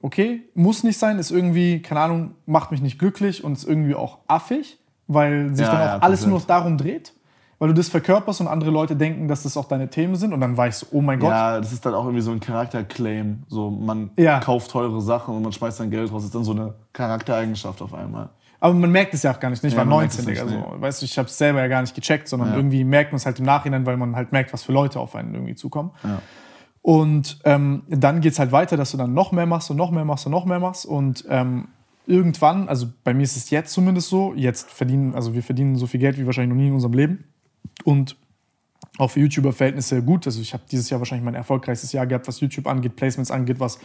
okay, muss nicht sein, ist irgendwie, keine Ahnung, macht mich nicht glücklich und ist irgendwie auch affig weil sich ja, dann auch ja, alles nur noch darum dreht. Weil du das verkörperst und andere Leute denken, dass das auch deine Themen sind und dann weißt du, oh mein Gott. Ja, das ist dann auch irgendwie so ein Charakterclaim. So, man ja. kauft teure Sachen und man schmeißt sein Geld raus. Das ist dann so eine Charaktereigenschaft auf einmal. Aber man merkt es ja auch gar nicht. Ich war 19, Digga. Also, weißt du, ich habe es selber ja gar nicht gecheckt, sondern irgendwie merkt man es halt im Nachhinein, weil man halt merkt, was für Leute auf einen irgendwie zukommen. Und ähm, dann geht es halt weiter, dass du dann noch mehr machst und noch mehr machst und noch mehr machst. Und ähm, irgendwann, also bei mir ist es jetzt zumindest so, jetzt verdienen, also wir verdienen so viel Geld wie wahrscheinlich noch nie in unserem Leben. Und auch für YouTuber-Verhältnisse gut. Also ich habe dieses Jahr wahrscheinlich mein erfolgreichstes Jahr gehabt, was YouTube angeht, Placements angeht, was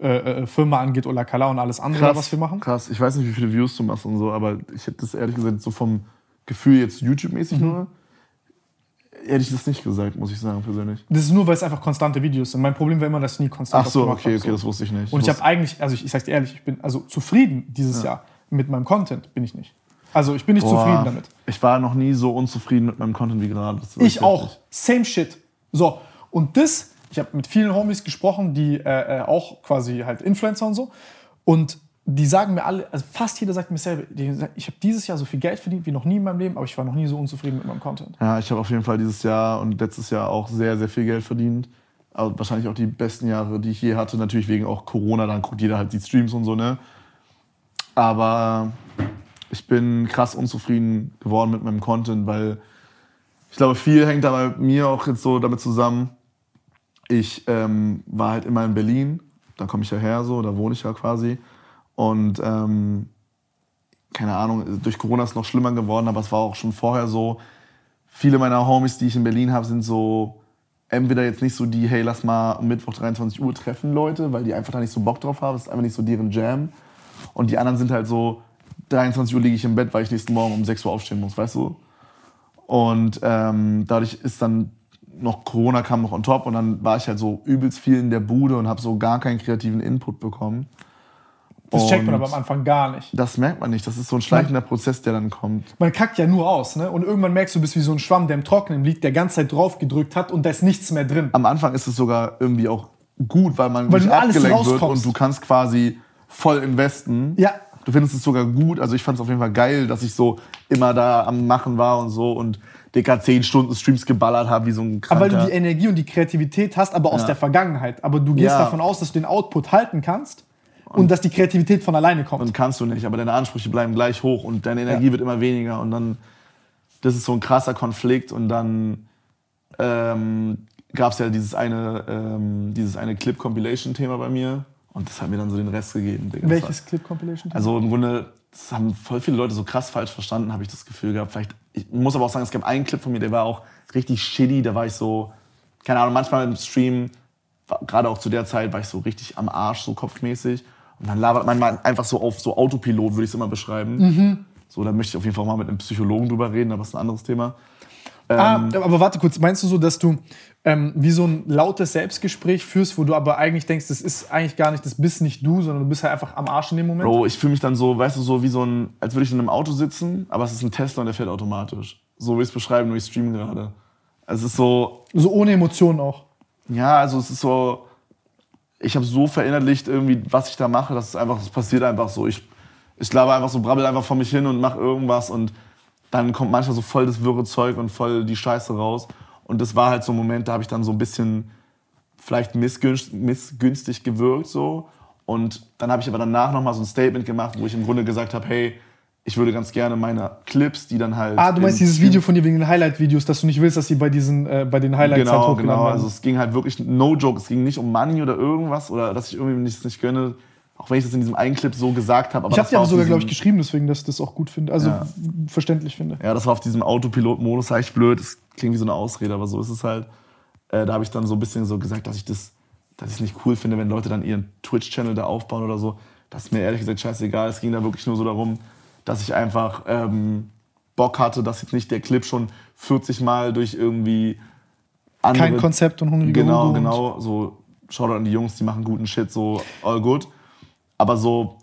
äh, äh, Firma angeht, Ola Kala und alles andere, krass, was wir machen. Krass, ich weiß nicht, wie viele Views du machst und so, aber ich hätte das ehrlich gesagt so vom Gefühl jetzt YouTube-mäßig mhm. nur hätte ich das nicht gesagt, muss ich sagen, persönlich. Das ist nur, weil es einfach konstante Videos sind. Mein Problem war immer, dass ich nie konstant Ach so, okay, okay, das wusste ich nicht. Und ich habe eigentlich, also ich, ich sage dir ehrlich, ich bin also zufrieden dieses ja. Jahr mit meinem Content, bin ich nicht. Also ich bin nicht Boah, zufrieden damit. Ich war noch nie so unzufrieden mit meinem Content wie gerade. Ich auch. Same shit. So, und das, ich habe mit vielen Homies gesprochen, die äh, äh, auch quasi halt Influencer und so. Und die sagen mir alle, also fast jeder sagt mir selber, ich habe dieses Jahr so viel Geld verdient wie noch nie in meinem Leben, aber ich war noch nie so unzufrieden mit meinem Content. Ja, ich habe auf jeden Fall dieses Jahr und letztes Jahr auch sehr, sehr viel Geld verdient. Also wahrscheinlich auch die besten Jahre, die ich je hatte. Natürlich wegen auch Corona, dann guckt jeder halt die Streams und so, ne? Aber ich bin krass unzufrieden geworden mit meinem Content, weil ich glaube, viel hängt da bei mir auch jetzt so damit zusammen. Ich ähm, war halt immer in Berlin, da komme ich ja her, so, da wohne ich ja quasi. Und ähm, keine Ahnung, durch Corona ist es noch schlimmer geworden, aber es war auch schon vorher so. Viele meiner Homies, die ich in Berlin habe, sind so entweder jetzt nicht so die, hey, lass mal Mittwoch 23 Uhr treffen, Leute, weil die einfach da nicht so Bock drauf haben. Das ist einfach nicht so deren Jam. Und die anderen sind halt so, 23 Uhr liege ich im Bett, weil ich nächsten Morgen um 6 Uhr aufstehen muss, weißt du? Und ähm, dadurch ist dann noch Corona kam noch on top und dann war ich halt so übelst viel in der Bude und habe so gar keinen kreativen Input bekommen. Das checkt man aber am Anfang gar nicht. Das merkt man nicht. Das ist so ein schleichender man, Prozess, der dann kommt. Man kackt ja nur aus, ne? Und irgendwann merkst du, du bist wie so ein Schwamm, der im Trockenen liegt, der ganze Zeit drauf gedrückt hat und da ist nichts mehr drin. Am Anfang ist es sogar irgendwie auch gut, weil man Weil nicht abgelenkt wird und du kannst quasi voll investen. Ja. Du findest es sogar gut. Also ich fand es auf jeden Fall geil, dass ich so immer da am Machen war und so und Dicker 10 Stunden Streams geballert habe, wie so ein Aber weil Kranker. du die Energie und die Kreativität hast, aber aus Ja. der Vergangenheit. Aber du gehst Ja. davon aus, dass du den Output halten kannst und, dass die Kreativität von alleine kommt. Und kannst du nicht, aber deine Ansprüche bleiben gleich hoch und deine Energie Ja. wird immer weniger und dann, das ist so ein krasser Konflikt und dann ähm, gab es ja dieses eine, ähm, dieses eine Clip-Compilation-Thema bei mir und das hat mir dann so den Rest gegeben. Digga. Welches Clip-Compilation? Also im Grunde, das haben voll viele Leute so krass falsch verstanden, habe ich das Gefühl gehabt. Vielleicht, ich muss aber auch sagen, es gab einen Clip von mir, der war auch richtig shitty. Da war ich so, keine Ahnung, manchmal im Stream, gerade auch zu der Zeit, war ich so richtig am Arsch, so kopfmäßig. Und dann labert man mal einfach so auf so Autopilot, würde ich es immer beschreiben. So, da möchte ich auf jeden Fall mal mit einem Psychologen drüber reden, aber das ist ein anderes Thema. Ah, Ähm, aber warte kurz, meinst du so, dass du ähm, wie so ein lautes Selbstgespräch führst, wo du aber eigentlich denkst, das ist eigentlich gar nicht, das bist nicht du, sondern du bist halt einfach am Arsch in dem Moment? Bro, ich fühle mich dann so, weißt du, so wie so ein, als würde ich in einem Auto sitzen, aber es ist ein Tesla und der fährt automatisch. So will ich es beschreiben, nur ich streame gerade. Es ist so, So ohne Emotionen auch. Ja, also es ist so, ich habe so verinnerlicht irgendwie, was ich da mache, dass es einfach, es passiert einfach so. Ich, ich laber einfach so, brabbel einfach vor mich hin und mache irgendwas und dann kommt manchmal so voll das wirre Zeug und voll die Scheiße raus. Und das war halt so ein Moment, da habe ich dann so ein bisschen vielleicht missgünstig, missgünstig gewirkt so. Und dann habe ich aber danach nochmal so ein Statement gemacht, wo ich im Grunde gesagt habe, hey, ich würde ganz gerne meine Clips, die dann halt... Ah, du meinst in dieses Video von dir wegen den Highlight-Videos, dass du nicht willst, dass sie bei diesen, äh, bei den Highlights halt Genau, hochgeladen genau. werden. Also es ging halt wirklich, no joke, es ging nicht um Money oder irgendwas oder dass ich irgendwie nichts nicht gönne. Auch wenn ich das in diesem einen Clip so gesagt habe. ich habe aber auf sogar, glaube ich, geschrieben, deswegen, dass ich das auch gut finde, also Ja. verständlich finde. Ja, das war auf diesem Autopilot-Modus, echt blöd. Das klingt wie so eine Ausrede, aber so ist es halt. Äh, da habe ich dann so ein bisschen so gesagt, dass ich das, dass ich es nicht cool finde, wenn Leute dann ihren Twitch-Channel da aufbauen oder so. Das ist mir ehrlich gesagt scheißegal. Es ging da wirklich nur so darum, dass ich einfach ähm, Bock hatte, dass jetzt nicht der Clip schon 40 Mal durch irgendwie andere Kein Konzept und hungrige Genau, und- genau. So, Shoutout an die Jungs, die machen guten Shit, so all good. Aber so,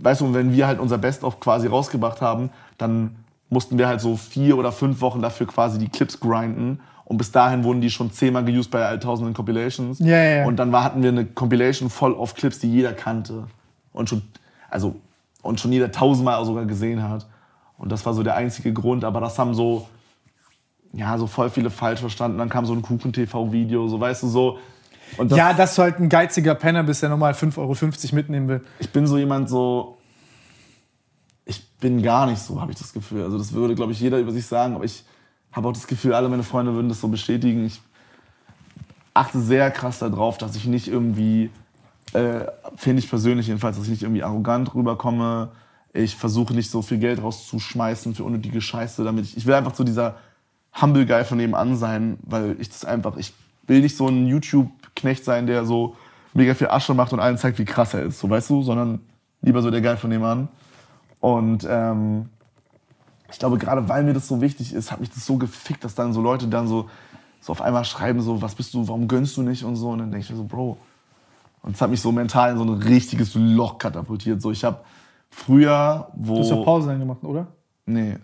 weißt du, wenn wir halt unser Best-of quasi rausgebracht haben, dann mussten wir halt so vier oder fünf Wochen dafür quasi die Clips grinden. Und bis dahin wurden die schon zehnmal geused bei all tausenden Compilations. Ja, ja, ja. Und dann war, hatten wir eine Compilation voll auf Clips, die jeder kannte. Und schon, also, und schon jeder tausendmal sogar gesehen hat. Und das war so der einzige Grund. Aber das haben so, ja, so voll viele falsch verstanden. Dann kam so ein Kuchen-TV-Video, so weißt du, so. Das, ja, dass du halt ein geiziger Penner bist, der nochmal 5,50 Euro mitnehmen will. ich bin so jemand so. Ich bin gar nicht so, habe ich das Gefühl. Also, das würde, glaube ich, jeder über sich sagen. Aber ich habe auch das Gefühl, alle meine Freunde würden das so bestätigen. Ich achte sehr krass darauf, dass ich nicht irgendwie, äh, finde ich persönlich jedenfalls, dass ich nicht irgendwie arrogant rüberkomme. Ich versuche nicht so viel Geld rauszuschmeißen für unnötige Scheiße, damit ich, ich will einfach so dieser Humble Guy von nebenan sein, weil ich das einfach, ich will nicht so ein YouTube-Knecht sein, der so mega viel Asche macht und allen zeigt, wie krass er ist, so weißt du, sondern lieber so der Guy von nebenan. Und ähm, ich glaube, gerade weil mir das so wichtig ist, hat mich das so gefickt, dass dann so Leute dann so, so auf einmal schreiben, so, was bist du, warum gönnst du nicht und so. Und dann denke ich mir so, Bro. Und es hat mich so mental in so ein richtiges Loch katapultiert. So, ich habe früher, wo. Du hast ja Pause eingemacht, oder? Nee.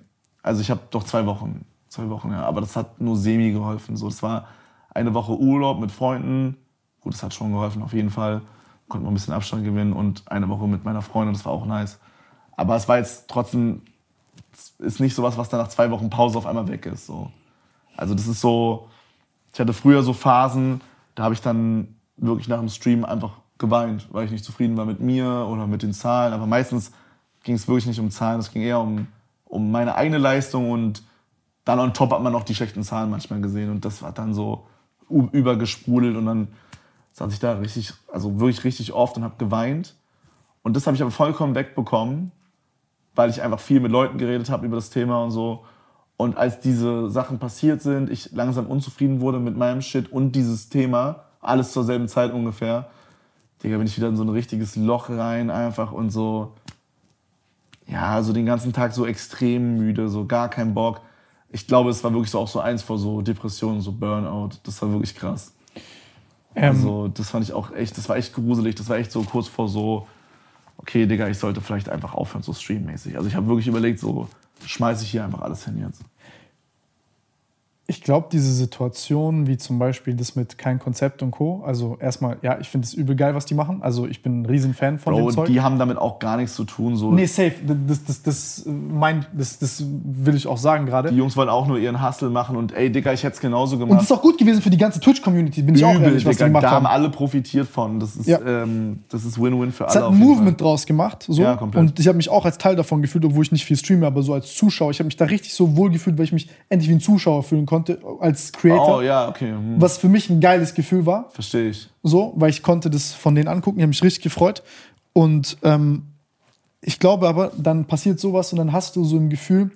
Also ich habe doch zwei Wochen. Zwei Wochen, ja. Aber das hat nur semi geholfen. So, das war eine Woche Urlaub mit Freunden. Gut, das hat schon geholfen, auf jeden Fall. Konnte man ein bisschen Abstand gewinnen und eine Woche mit meiner Freundin, das war auch nice. Aber es war jetzt trotzdem, ist nicht sowas, was dann nach zwei Wochen Pause auf einmal weg ist. So. Also das ist so, ich hatte früher so Phasen, da habe ich dann wirklich nach dem Stream einfach geweint, weil ich nicht zufrieden war mit mir oder mit den Zahlen. Aber meistens ging es wirklich nicht um Zahlen, es ging eher um, um meine eigene Leistung und dann on top hat man noch die schlechten Zahlen manchmal gesehen und das hat dann so übergesprudelt und dann saß ich da richtig, also wirklich richtig oft und habe geweint. Und das habe ich aber vollkommen wegbekommen, weil ich einfach viel mit Leuten geredet habe über das Thema und so. Und als diese Sachen passiert sind, ich langsam unzufrieden wurde mit meinem Shit und dieses Thema, alles zur selben Zeit ungefähr, Digga, bin ich wieder in so ein richtiges Loch rein einfach und so, ja, so den ganzen Tag so extrem müde, so gar kein Bock. Ich glaube, es war wirklich so auch so eins vor so Depressionen, so Burnout. Das war wirklich krass. Ähm, Also, das fand ich auch echt, das war echt gruselig. Das war echt so kurz vor so, okay, Digga, ich sollte vielleicht einfach aufhören, so streammäßig. Also, ich habe wirklich überlegt, so, schmeiße ich hier einfach alles hin jetzt. Ich glaube, diese Situationen, wie zum Beispiel das mit kein Konzept und Co. Also erstmal, ja, ich finde es übel geil, was die machen. Also ich bin ein Riesenfan von Bro, dem Zeug. die haben damit auch gar nichts zu tun. So. nee, safe. Das, das, das, mein, das, das will ich auch sagen gerade. Die Jungs wollen auch nur ihren Hustle machen und ey, Digga, ich hätte es genauso Und gemacht. das ist auch gut gewesen für die ganze Twitch-Community, bin ich auch Übel, ehrlich, was die Digga, gemacht da haben haben. alle profitiert von. Das ist, Ja. ähm, das ist Win-Win für Es alle. hat auf ein Movement draus gemacht. So. Ja, komplett. Und ich habe mich auch als Teil davon gefühlt, obwohl ich nicht viel streame, aber so als Zuschauer. Ich habe mich da richtig so wohl gefühlt, weil ich mich endlich wie ein Zuschauer fühlen konnte, als Fall. Creator. Oh ja, okay. Hm. Was für mich ein geiles Gefühl war. Verstehe ich. so, weil ich konnte das von denen angucken, ich habe mich richtig gefreut. Und ähm, ich glaube aber, dann passiert sowas und dann hast du so ein Gefühl,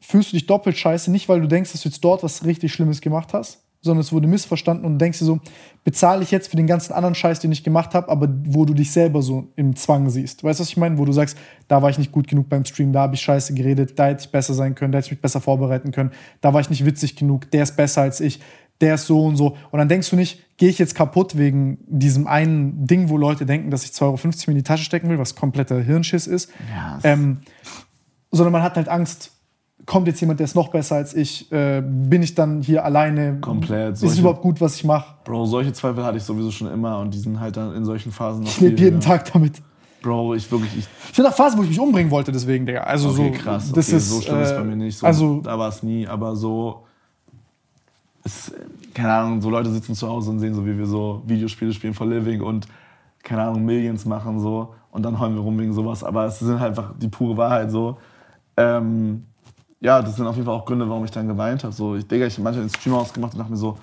fühlst du dich doppelt scheiße, nicht weil du denkst, dass du jetzt dort was richtig Schlimmes gemacht hast, sondern es wurde missverstanden und denkst dir so, bezahle ich jetzt für den ganzen anderen Scheiß, den ich gemacht habe, aber wo du dich selber so im Zwang siehst. Weißt du, was ich meine? Wo du sagst, da war ich nicht gut genug beim Stream, da habe ich scheiße geredet, da hätte ich besser sein können, da hätte ich mich besser vorbereiten können, da war ich nicht witzig genug, der ist besser als ich, der ist so und so. Und dann denkst du nicht, gehe ich jetzt kaputt wegen diesem einen Ding, wo Leute denken, dass ich 2,50 Euro mir in die Tasche stecken will, was kompletter Hirnschiss ist. Ja, es- ähm, sondern man hat halt Angst, kommt jetzt jemand, der ist noch besser als ich, äh, bin ich dann hier alleine, Komplett. ist es Solche- überhaupt gut, was ich mache? Bro, solche Zweifel hatte ich sowieso schon immer und die sind halt dann in solchen Phasen noch Ich lebe jeden höher. Tag damit. Bro, ich wirklich, ich, Ich hatte auch Phasen, wo ich mich umbringen wollte, deswegen, Digga. Also okay, so, krass. das okay, ist, so schlimm ist äh, bei mir nicht. So, also, da war es nie, aber so, es, keine Ahnung, so Leute sitzen zu Hause und sehen so, wie wir so Videospiele spielen for living und, keine Ahnung, Millions machen so und dann heulen wir rum wegen sowas, aber es sind halt einfach die pure Wahrheit so. Ähm, ja, das sind auf jeden Fall auch Gründe, warum ich dann geweint habe. So, ich, Digga, ich habe manchmal den Stream ausgemacht und dachte mir so,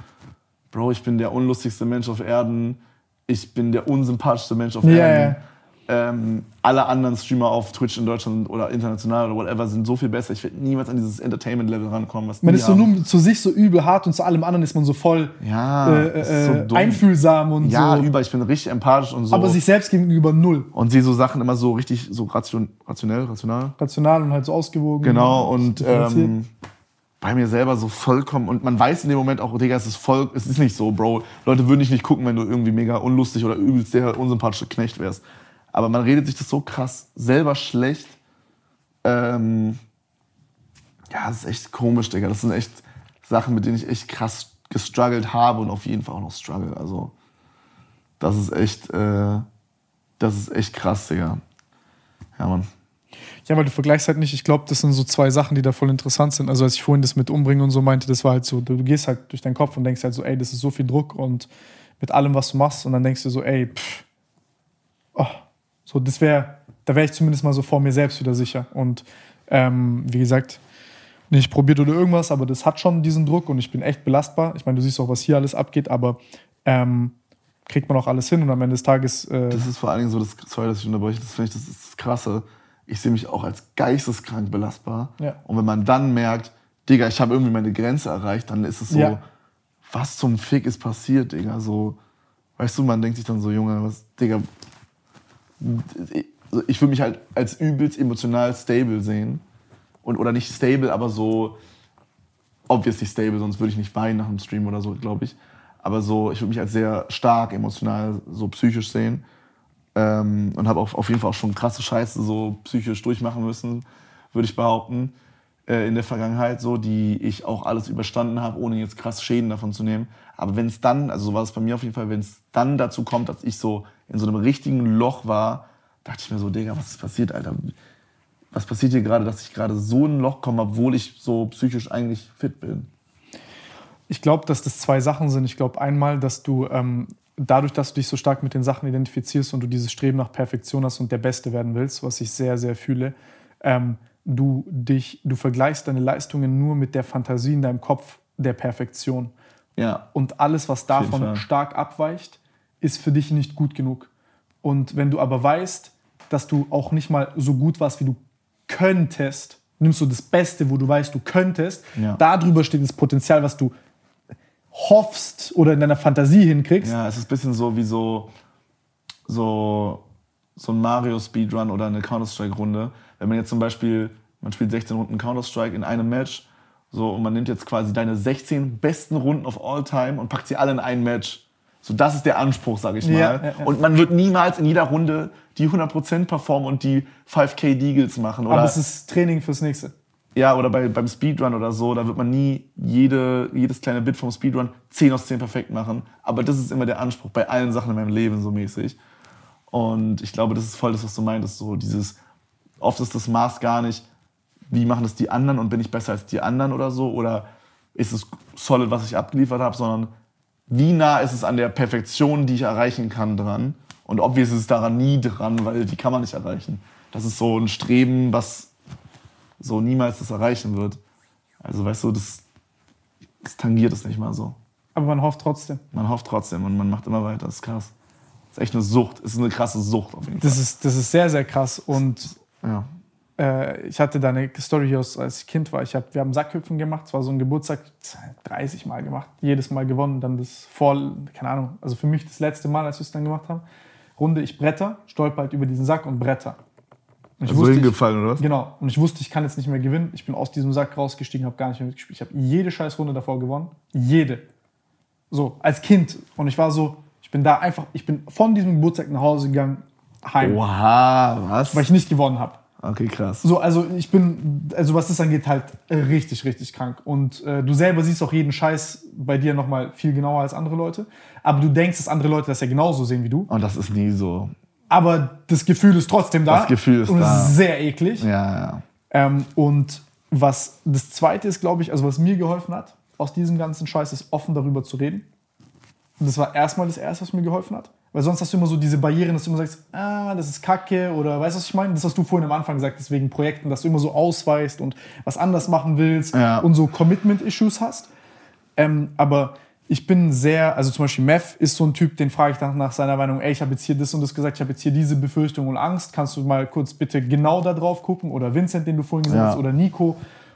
Bro, ich bin der unlustigste Mensch auf Erden, ich bin der unsympathischste Mensch auf Ja, Erden. Ja. Ähm, alle anderen Streamer auf Twitch in Deutschland oder international oder whatever sind so viel besser. Ich werde niemals an dieses Entertainment-Level rankommen, was man ist so haben. nur zu sich so übel hart und zu allem anderen ist man so voll Ja, äh, äh, so einfühlsam und Ja, so. über, ich bin richtig empathisch und so. Aber sich selbst gegenüber null. und sehe so Sachen immer so richtig, so ration, rationell, rational. Rational und halt so ausgewogen. Genau, und ähm, bei mir selber so vollkommen. Und man weiß in dem Moment auch, Digga, es ist voll, es ist nicht so, Bro. Leute würden dich nicht gucken, wenn du irgendwie mega unlustig oder übelst der unsympathische Knecht wärst. Aber man redet sich das so krass selber schlecht. Ähm, ja, das ist echt komisch, Digga. Das sind echt Sachen, mit denen ich echt krass gestruggelt habe und auf jeden Fall auch noch struggle. Also, das ist echt, äh, das ist echt krass, Digga. Ja, Mann. Ja, weil du vergleichst halt nicht. Ich glaube, das sind so zwei Sachen, die da voll interessant sind. Also als ich vorhin das mit Umbringen und so meinte, das war halt so, du, gehst halt durch deinen Kopf und denkst halt so, ey, das ist so viel Druck und mit allem, was du machst. Und dann denkst du so, ey, pff, oh, so, das wäre, da wäre ich zumindest mal so vor mir selbst wieder sicher. Und ähm, wie gesagt, nicht probiert oder irgendwas, aber das hat schon diesen Druck und ich bin echt belastbar. Ich meine, du siehst auch, was hier alles abgeht, aber ähm, kriegt man auch alles hin und am Ende des Tages. Äh, Das ist vor allen Dingen so, das, sorry, dass ich unterbreche, das finde ich, das ist das Krasse. Ich sehe mich auch als geisteskrank belastbar. Ja. Und wenn man dann merkt, Digga, ich habe irgendwie meine Grenze erreicht, dann ist es so, Ja. was zum Fick ist passiert, Digga? So, weißt du, man denkt sich dann so, Junge, was, Digga, ich, ich würde mich halt als übelst emotional stable sehen. Und, oder nicht stable, aber so, obviously stable, sonst würde ich nicht weinen nach dem Stream oder so, glaube ich. Aber so, ich würde mich als sehr stark emotional, so psychisch sehen. Ähm, und habe auf, jeden Fall auch schon krasse Scheiße so psychisch durchmachen müssen, würde ich behaupten, in der Vergangenheit, so, die ich auch alles überstanden habe, ohne jetzt krass Schäden davon zu nehmen. Aber wenn es dann, also so war es bei mir auf jeden Fall, wenn es dann dazu kommt, dass ich so in so einem richtigen Loch war, dachte ich mir so, Digga, was ist passiert, Alter? Was passiert hier gerade, dass ich gerade so in ein Loch komme, obwohl ich so psychisch eigentlich fit bin? Ich glaube, dass das zwei Sachen sind. Ich glaube einmal, dass du ähm, dadurch, dass du dich so stark mit den Sachen identifizierst und du dieses Streben nach Perfektion hast und der Beste werden willst, was ich sehr, sehr fühle, ähm, du dich, du vergleichst deine Leistungen nur mit der Fantasie in deinem Kopf der Perfektion. Ja. Und alles, was davon stark abweicht, ist für dich nicht gut genug. Und wenn du aber weißt, dass du auch nicht mal so gut warst, wie du könntest, nimmst du das Beste, wo du weißt, du könntest, Ja. darüber steht das Potenzial, was du hoffst oder in deiner Fantasie hinkriegst. Ja, es ist ein bisschen so wie so, so, so ein Mario-Speedrun oder eine Counter-Strike-Runde. Wenn man jetzt zum Beispiel, man spielt 16 Runden Counter-Strike in einem Match, so, und man nimmt jetzt quasi deine 16 besten Runden of all time und packt sie alle in ein Match. So, das ist der Anspruch, sag ich mal. Ja, ja, ja. Und man wird niemals in jeder Runde die 100% performen und die 5K Deagles machen. Oder Aber es ist Training fürs nächste. ja, oder bei, beim Speedrun oder so, da wird man nie jede, jedes kleine Bit vom Speedrun 10 aus 10 perfekt machen. Aber das ist immer der Anspruch bei allen Sachen in meinem Leben so mäßig. Und ich glaube, das ist voll das, was du meintest. So dieses, oft ist das Maß gar nicht, wie machen das die anderen und bin ich besser als die anderen oder so. Oder ist es solid, was ich abgeliefert habe, sondern wie nah ist es an der Perfektion, die ich erreichen kann, dran. Und obvious ist es daran nie dran, weil die kann man nicht erreichen. Das ist so ein Streben, was so niemals das erreichen wird. Also weißt du, das, das tangiert es nicht mal so. Aber man hofft trotzdem. Man hofft trotzdem und man macht immer weiter. Das ist krass. Das ist echt eine Sucht. Das ist eine krasse Sucht auf jeden Das Fall. ist, das ist sehr, sehr krass. Und ja. äh, ich hatte da eine Story hier, aus, als ich Kind war. Ich hab, wir haben Sackhüpfen gemacht. Es war so ein Geburtstag, 30 Mal gemacht. Jedes Mal gewonnen. Dann das vor, keine Ahnung, also für mich das letzte Mal, als wir es dann gemacht haben. Runde ich Bretter, stolper halt über diesen Sack und Bretter. Und ich Also wusste, ich, hingefallen, oder was? Genau. Und ich wusste, ich kann jetzt nicht mehr gewinnen. Ich bin aus diesem Sack rausgestiegen, habe gar nicht mehr mitgespielt. Ich habe jede scheiß Runde davor gewonnen. Jede. So, als Kind. Und ich war so, ich bin da einfach, ich bin von diesem Geburtstag nach Hause gegangen, heim, Oha, was? weil ich nicht gewonnen habe. Okay, krass. So, also ich bin, also was das angeht, halt richtig, richtig krank. Und äh, du selber siehst auch jeden Scheiß bei dir nochmal viel genauer als andere Leute. Aber du denkst, dass andere Leute das ja genauso sehen wie du. Und das ist nie so. Aber das Gefühl ist trotzdem da. Das Gefühl ist und da. ist sehr eklig. Ja, ja. Ähm, und was das Zweite ist, glaube ich, also was mir geholfen hat, aus diesem ganzen Scheiß, ist offen darüber zu reden. Und das war erstmal das Erste, was mir geholfen hat. Weil sonst hast du immer so diese Barrieren, dass du immer sagst, ah, das ist Kacke oder weißt du, was ich meine? Das hast du vorhin am Anfang gesagt, deswegen Projekten, dass du immer so ausweist und was anders machen willst Ja. und so Commitment-Issues hast. Ähm, aber ich bin sehr, also zum Beispiel Mev ist so ein Typ, den frage ich dann nach seiner Meinung, ey, ich habe jetzt hier das und das gesagt, ich habe jetzt hier diese Befürchtung und Angst, kannst du mal kurz bitte genau da drauf gucken? Oder Vincent, den du vorhin gesehen Ja. hast, oder Nico.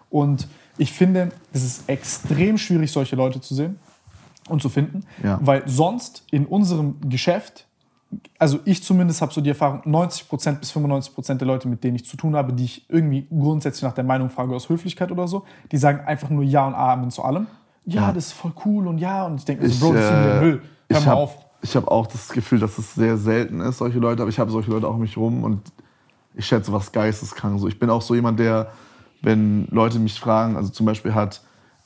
Und ich finde, es ist extrem schwierig, solche Leute zu sehen und zu finden, Ja. weil sonst in unserem Geschäft, also ich zumindest habe so die Erfahrung, 90% bis 95% der Leute, mit denen ich zu tun habe, die ich irgendwie grundsätzlich nach der Meinung frage aus Höflichkeit oder so, die sagen einfach nur Ja und Amen zu allem. Ja, Ja. das ist voll cool und ja. Und ich denke, Ich, Bro, das ist der äh, Müll. Hör ich mal habe auf. hab auch das Gefühl, dass es sehr selten ist, solche Leute, aber ich habe solche Leute auch um mich rum und ich schätze was geisteskrank. So, ich bin auch so jemand, der, wenn Leute mich fragen, also zum Beispiel hat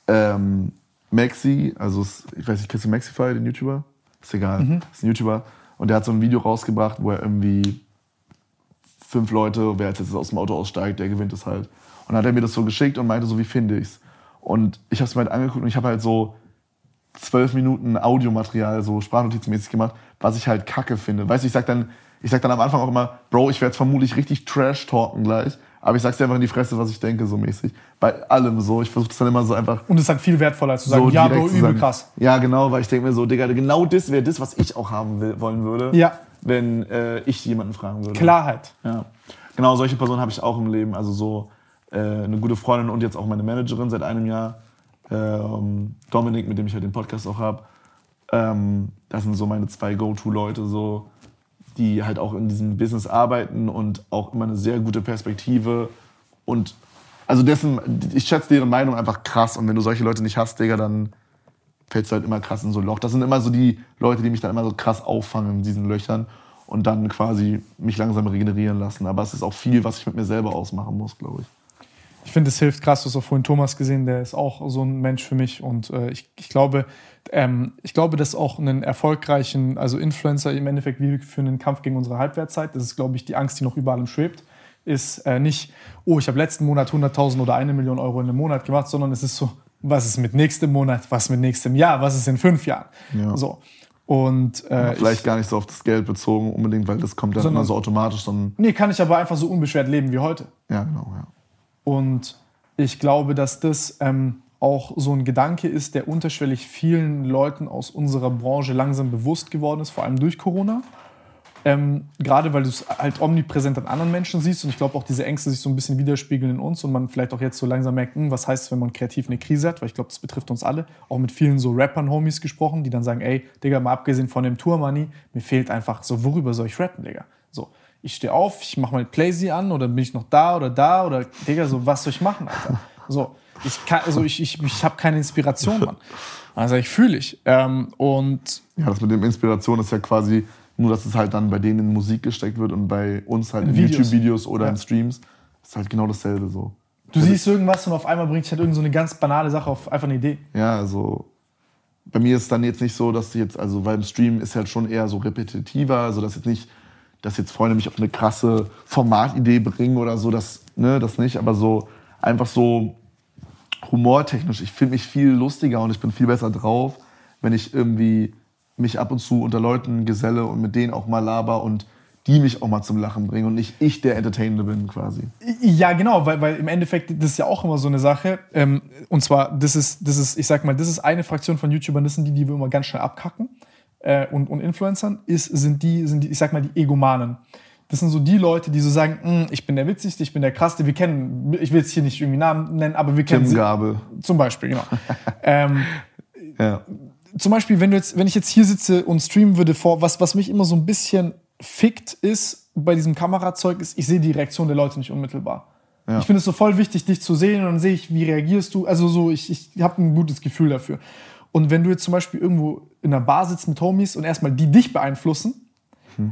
ähm, Maxi, also es- ich weiß nicht, kennst du Maxify, den YouTuber? Ist egal, Mhm. ist ein YouTuber. Und der hat so ein Video rausgebracht, wo er irgendwie fünf Leute, wer jetzt aus dem Auto aussteigt, der gewinnt es halt. Und dann hat er mir das so geschickt und meinte so, wie finde ich's? Und ich habe es mir halt angeguckt und ich habe halt so zwölf Minuten Audiomaterial, so sprachnotizenmäßig gemacht, was ich halt kacke finde. Weißt du, ich sag dann, ich sag dann am Anfang auch immer, Bro, ich werde vermutlich richtig Trash talken gleich, aber ich sag's dir einfach in die Fresse, was ich denke, so mäßig. Bei allem so. Ich versuche das dann immer so einfach Und es ist halt viel wertvoller, als zu sagen, so ja, Bro, übel krass. Ja, genau, weil ich denke mir so, Digga, genau das wäre das, was ich auch haben will, wollen würde, Ja. wenn äh, ich jemanden fragen würde. Klarheit. Ja. Genau, solche Personen habe ich auch im Leben. Also so äh, eine gute Freundin und jetzt auch meine Managerin seit einem Jahr. Ähm, Dominik, mit dem ich halt den Podcast auch habe. Ähm, das sind so meine zwei Go-To-Leute, so, die halt auch in diesem Business arbeiten und auch immer eine sehr gute Perspektive. Und also dessen, ich schätze deren Meinung einfach krass. Und wenn du solche Leute nicht hast, Digga, dann fällst du halt immer krass in so ein Loch. Das sind immer so die Leute, die mich dann immer so krass auffangen in diesen Löchern und dann quasi mich langsam regenerieren lassen. Aber es ist auch viel, was ich mit mir selber ausmachen muss, glaube ich. Ich finde, es hilft krass. Du hast auch vorhin Thomas gesehen, der ist auch so ein Mensch für mich. Und äh, ich, ich glaube, ähm, ich glaube, dass auch einen erfolgreichen, also Influencer im Endeffekt wie für einen Kampf gegen unsere Halbwertzeit, das ist, glaube ich, die Angst, die noch überall im schwebt, ist äh, nicht, oh, ich habe letzten Monat 100.000 oder eine Million Euro in einem Monat gemacht, sondern es ist so, was ist mit nächstem Monat, was mit nächstem Jahr, was ist in fünf Jahren. Ja. So. Und äh, Vielleicht ich, gar nicht so auf das Geld bezogen unbedingt, weil das kommt dann Sondern- immer so automatisch. Sondern, nee, kann ich aber einfach so unbeschwert leben wie heute. ja, genau, ja. Und ich glaube, dass das ähm, auch so ein Gedanke ist, der unterschwellig vielen Leuten aus unserer Branche langsam bewusst geworden ist, vor allem durch Corona. Ähm, gerade weil du es halt omnipräsent an anderen Menschen siehst und ich glaube auch diese Ängste sich so ein bisschen widerspiegeln in uns und man vielleicht auch jetzt so langsam merkt, hm, was heißt wenn man kreativ eine Krise hat, weil ich glaube, das betrifft uns alle. Auch mit vielen so Rappern, Homies gesprochen, die dann sagen, ey, Digga, mal abgesehen von dem Tour-Money, mir fehlt einfach so, worüber soll ich rappen, Digga? So, ich stehe auf, ich mache mal Playsy an oder bin ich noch da oder da oder, Digga, so, was soll ich machen, Alter? So, ich kann, also ich, ich, ich habe keine Inspiration, Mann. Also ich fühle ich. Ähm, und Ja, das mit dem Inspiration ist ja quasi nur, dass es halt dann bei denen in Musik gesteckt wird und bei uns halt in, Videos. YouTube-Videos oder Ja. in Streams. ist halt genau dasselbe so. Du siehst irgendwas und auf einmal bringt dich halt irgend so eine ganz banale Sache auf einfach eine Idee. Ja, also bei mir ist dann jetzt nicht so, dass jetzt, also beim Stream ist halt schon eher so repetitiver, also dass jetzt nicht, dass jetzt Freunde mich auf eine krasse Formatidee bringen oder so, das, ne, das nicht, aber so einfach so humortechnisch. Ich finde mich viel lustiger und ich bin viel besser drauf, wenn ich irgendwie mich ab und zu unter Leuten geselle und mit denen auch mal laber und die mich auch mal zum Lachen bringen und nicht ich der Entertainende bin quasi. Ja, genau, weil, weil im Endeffekt, das ist ja auch immer so eine Sache. Ähm, und zwar, das ist, das ist, ich sag mal, das ist eine Fraktion von YouTubern, das sind die, die wir immer ganz schnell abkacken. Äh, und, und Influencern ist, sind die, sind die, ich sag mal, die Egomanen. Das sind so die Leute, die so sagen, hm, ich bin der Witzigste, ich bin der Krasseste. Wir kennen, ich will jetzt hier nicht irgendwie Namen nennen, aber wir kennen Tim sie. Gabel. Zum Beispiel, genau. [laughs] ähm, Ja. zum Beispiel, wenn du jetzt, wenn ich jetzt hier sitze und streamen würde vor, was, was mich immer so ein bisschen fickt ist bei diesem Kamerazeug, ist, ich sehe die Reaktion der Leute nicht unmittelbar. Ja. Ich finde es so voll wichtig, dich zu sehen und dann sehe ich, wie reagierst du. Also so, ich, ich habe ein gutes Gefühl dafür. Und wenn du jetzt zum Beispiel irgendwo in einer Bar sitzt mit Homies und erstmal die dich beeinflussen,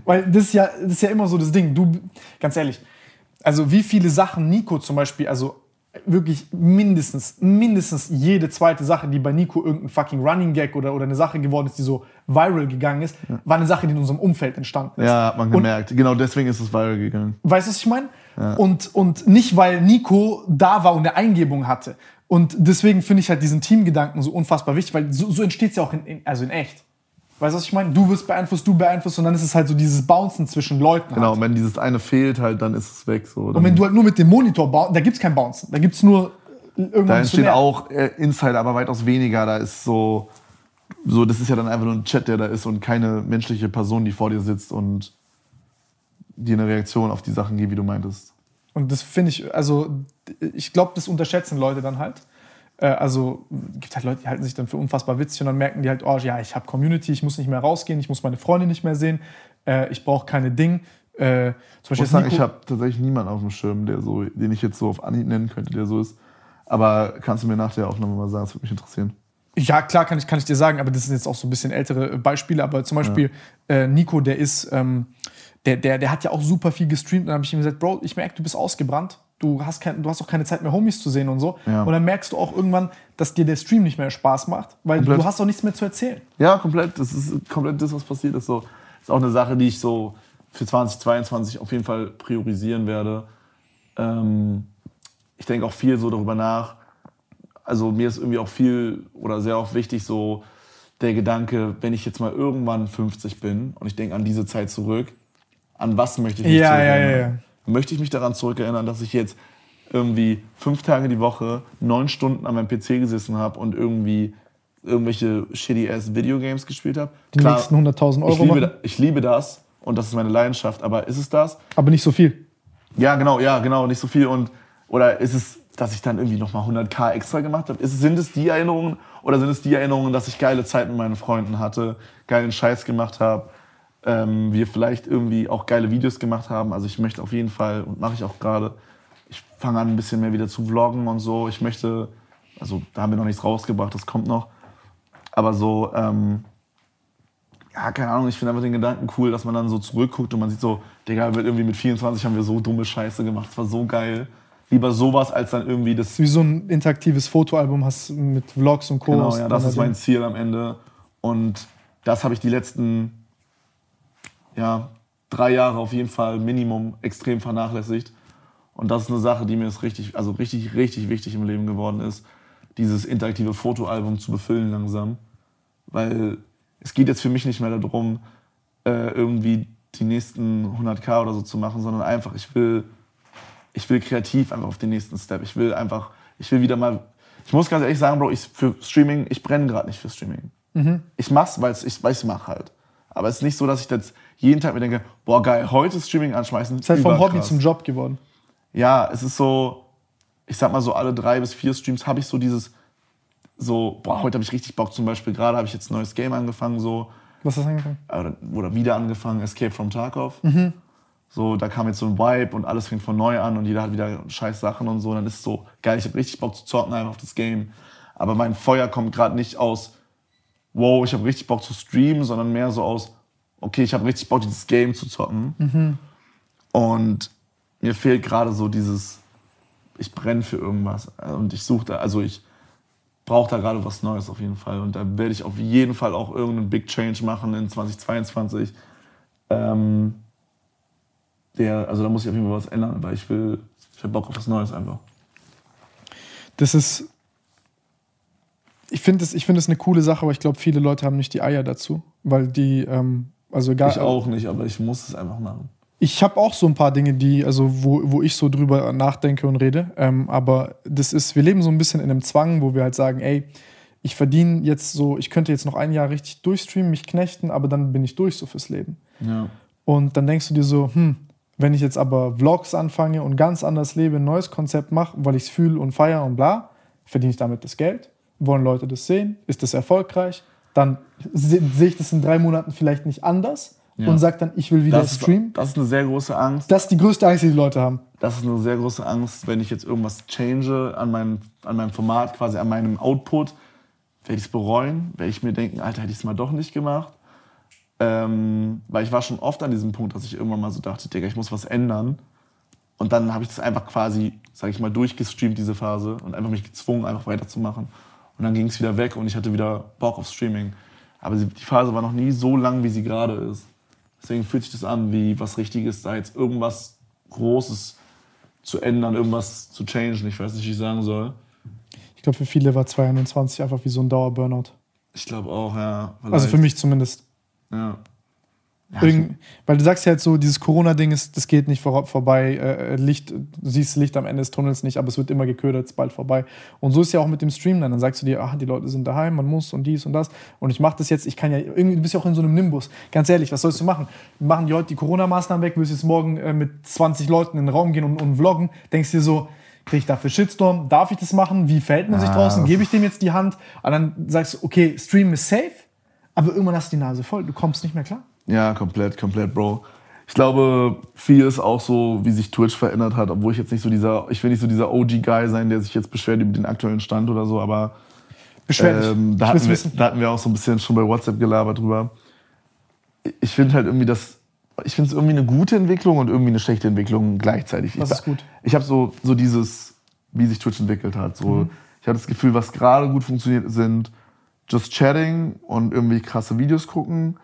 weil das ist ja, das ist ja immer so das Ding. Du, ganz ehrlich, also wie viele Sachen Nico zum Beispiel, also wirklich mindestens, mindestens jede zweite Sache, die bei Nico irgendein fucking Running Gag oder, oder eine Sache geworden ist, die so viral gegangen ist, war eine Sache, die in unserem Umfeld entstanden ist. Ja, hat man Und gemerkt. genau deswegen ist es viral gegangen. Weißt du, was ich meine? Und, und nicht, weil Nico da war und eine Eingebung hatte. Und deswegen finde ich halt diesen Teamgedanken so unfassbar wichtig, weil so, so entsteht es ja auch in, in, also in echt. Weißt du, was ich meine? Du wirst beeinflusst, du beeinflusst und dann ist es halt so dieses Bouncen zwischen Leuten. Genau, Halt. und wenn dieses eine fehlt, halt, dann ist es weg. So. Und wenn du halt nur mit dem Monitor baust, da gibt's kein Bouncen. Da gibt's nur irgendwann da zu entsteht auch äh, Insider, aber weitaus weniger. Da ist so, so, das ist ja dann einfach nur ein Chat, der da ist und keine menschliche Person, die vor dir sitzt und dir eine Reaktion auf die Sachen gibt, wie du meintest. Und das finde ich, also ich glaube, das unterschätzen Leute dann halt. Äh, Also gibt halt Leute, die halten sich dann für unfassbar witzig und dann merken die halt, oh ja, ich habe Community, ich muss nicht mehr rausgehen, ich muss meine Freunde nicht mehr sehen, äh, ich brauche keine Ding. Äh, zum Ich muss Beispiel sagen, jetzt ich habe tatsächlich niemanden auf dem Schirm, der so, den ich jetzt so auf Anhieb nennen könnte, der so ist. Aber kannst du mir nach der Aufnahme mal sagen, das würde mich interessieren. Ja, klar, kann ich, kann ich dir sagen, aber das sind jetzt auch so ein bisschen ältere äh, Beispiele. Aber zum Beispiel äh, Nico, der ist, ähm, der, der, der hat ja auch super viel gestreamt. Und dann habe ich ihm gesagt, Bro, ich merke, du bist ausgebrannt. Du hast, kein, du hast auch keine Zeit mehr, Homies zu sehen und so. Ja. Und dann merkst du auch irgendwann, dass dir der Stream nicht mehr Spaß macht, weil Komplett. du hast auch nichts mehr zu erzählen. Ja, komplett. Das ist komplett das, was passiert ist. So, ist auch eine Sache, die ich so für 2022 auf jeden Fall priorisieren werde. Ähm, ich denke auch viel so darüber nach. Also mir ist irgendwie auch viel oder sehr oft wichtig so der Gedanke, wenn ich jetzt mal irgendwann 50 bin und ich denke an diese Zeit zurück, an was möchte ich mich Ja, ja, zurückerinnern? ja, ja. Möchte ich mich daran zurückerinnern, dass ich jetzt irgendwie fünf Tage die Woche neun Stunden an meinem PC gesessen habe und irgendwie irgendwelche shitty ass Videogames gespielt habe? Die nächsten 100.000 Euro ich liebe, machen. ich liebe das und das ist meine Leidenschaft, aber ist es das? Aber nicht so viel. Ja, genau, ja, genau, nicht so viel. Und, oder ist es, dass ich dann irgendwie nochmal 100k extra gemacht habe? Ist, sind es die Erinnerungen oder sind es die Erinnerungen, dass ich geile Zeit mit meinen Freunden hatte, geilen Scheiß gemacht habe, ähm, wir vielleicht irgendwie auch geile Videos gemacht haben? Also ich möchte auf jeden Fall, und mache ich auch gerade, ich fange an ein bisschen mehr wieder zu vloggen und so. Ich möchte, also da haben wir noch nichts rausgebracht, das kommt noch. Aber so, ähm, ja, keine Ahnung, ich finde einfach den Gedanken cool, dass man dann so zurückguckt und man sieht so, Digga, wird irgendwie mit 24 haben wir so dumme Scheiße gemacht, das war so geil. Lieber sowas, als dann irgendwie das. Wie so ein interaktives Fotoalbum hast mit Vlogs und Co. Genau, ja, das ist mein Ziel am Ende. Und das habe ich die letzten, ja, drei Jahre auf jeden Fall Minimum extrem vernachlässigt. Und das ist eine Sache, die mir ist richtig, also richtig, richtig wichtig im Leben geworden ist, dieses interaktive Fotoalbum zu befüllen langsam. Weil es geht jetzt für mich nicht mehr darum, äh, irgendwie die nächsten 100k oder so zu machen, sondern einfach, ich will, ich will kreativ einfach auf den nächsten Step. Ich will einfach, ich will wieder mal, ich muss ganz ehrlich sagen, Bro, ich für Streaming, ich brenne gerade nicht für Streaming. Ich mach's, weil ich ich's mach halt. Aber es ist nicht so, dass ich jetzt jeden Tag mir denke, boah geil, heute Streaming anschmeißen. ist halt vom Hobby zum Job geworden. Ja, es ist so, ich sag mal so alle drei bis vier Streams habe ich so dieses, so, boah, heute habe ich richtig Bock. Zum Beispiel gerade habe ich jetzt ein neues Game angefangen, so, Was hast du angefangen? oder, oder wieder angefangen, Escape from Tarkov. So, da kam jetzt so ein Vibe und alles fängt von neu an und jeder hat wieder scheiß Sachen und so. Und dann ist es so geil, ich habe richtig Bock zu zocken einfach auf das Game. Aber mein Feuer kommt gerade nicht aus, wow, ich habe richtig Bock zu streamen, sondern mehr so aus, okay, ich habe richtig Bock, dieses Game zu zocken. Und mir fehlt gerade so dieses, ich brenne für irgendwas. Und ich suche da, also ich brauche da gerade was Neues auf jeden Fall. Und da werde ich auf jeden Fall auch irgendeinen Big Change machen in 2022. Ähm, der, also da muss ich auf jeden Fall was ändern, weil ich will, ich habe Bock auf was Neues einfach. Das ist, ich finde es find eine coole Sache, aber ich glaube, viele Leute haben nicht die Eier dazu, weil die, ähm, also egal. Ich auch nicht, aber ich muss es einfach machen. Ich habe auch so ein paar Dinge, die, also wo, wo ich so drüber nachdenke und rede. Ähm, aber das ist, wir leben so ein bisschen in einem Zwang, wo wir halt sagen, ey, ich verdiene jetzt so, ich könnte jetzt noch ein Jahr richtig durchstreamen, mich knechten, aber dann bin ich durch so fürs Leben. Ja. Und dann denkst du dir so, hm, wenn ich jetzt aber Vlogs anfange und ganz anders lebe, ein neues Konzept mache, weil ich es fühle und feiere und bla, verdiene ich damit das Geld? Wollen Leute das sehen? Ist das erfolgreich? Dann sehe seh ich das in drei Monaten vielleicht nicht anders Ja. und sage dann, ich will wieder Das ist, streamen. das ist eine sehr große Angst. Das ist die größte Angst, die die Leute haben. Das ist eine sehr große Angst, wenn ich jetzt irgendwas change an meinem, an meinem Format, quasi an meinem Output, werde ich es bereuen, werde ich mir denken, Alter, hätte ich es mal doch nicht gemacht. Ähm, weil ich war schon oft an diesem Punkt, dass ich irgendwann mal so dachte, Digga, ich muss was ändern. Und dann habe ich das einfach quasi, sage ich mal, durchgestreamt, diese Phase, und einfach mich gezwungen, einfach weiterzumachen. Und dann ging es wieder weg und ich hatte wieder Bock auf Streaming. Aber die Phase war noch nie so lang, wie sie gerade ist. Deswegen fühlt sich das an wie was Richtiges, da jetzt irgendwas Großes zu ändern, irgendwas zu changen. Ich weiß nicht, wie ich sagen soll. Ich glaube, für viele war 2021 einfach wie so ein Dauerburnout. Ich glaube auch, ja. Also für vielleicht. mich zumindest. Ja. Irgend, weil du sagst ja halt so, dieses Corona-Ding ist, das geht nicht vor, vorbei. Äh, Licht, du siehst Licht am Ende des Tunnels nicht, aber es wird immer geködert, es ist bald vorbei. Und so ist ja auch mit dem Stream dann. Dann sagst du dir, ach, die Leute sind daheim, man muss und dies und das. Und ich mache das jetzt, ich kann ja, irgendwie, du bist ja auch in so einem Nimbus. Ganz ehrlich, was sollst du machen? Machen die heute die Corona-Maßnahmen weg, willst jetzt morgen äh, mit 20 Leuten in den Raum gehen und, und vloggen, denkst dir so, kriege ich dafür Shitstorm? Darf ich das machen? Wie verhält man sich Ah, draußen? Gebe ich dem jetzt die Hand? Und dann sagst du, okay, Stream ist safe, aber irgendwann hast du die Nase voll, du kommst nicht mehr klar. Ja, komplett, komplett, Bro. Ich glaube, viel ist auch so, wie sich Twitch verändert hat, obwohl ich jetzt nicht so dieser, ich will nicht so dieser OG-Guy sein, der sich jetzt beschwert über den aktuellen Stand oder so, aber Beschwer ähm, da, hatten wir, wissen. da hatten wir auch so ein bisschen schon bei WhatsApp gelabert drüber. Ich finde halt irgendwie das, ich finde es irgendwie eine gute Entwicklung und irgendwie eine schlechte Entwicklung gleichzeitig. Was ich, ist gut? Ich habe so, so dieses, wie sich Twitch entwickelt hat. So, Mhm. Ich habe das Gefühl, was gerade gut funktioniert, sind just chatting und irgendwie krasse Videos gucken,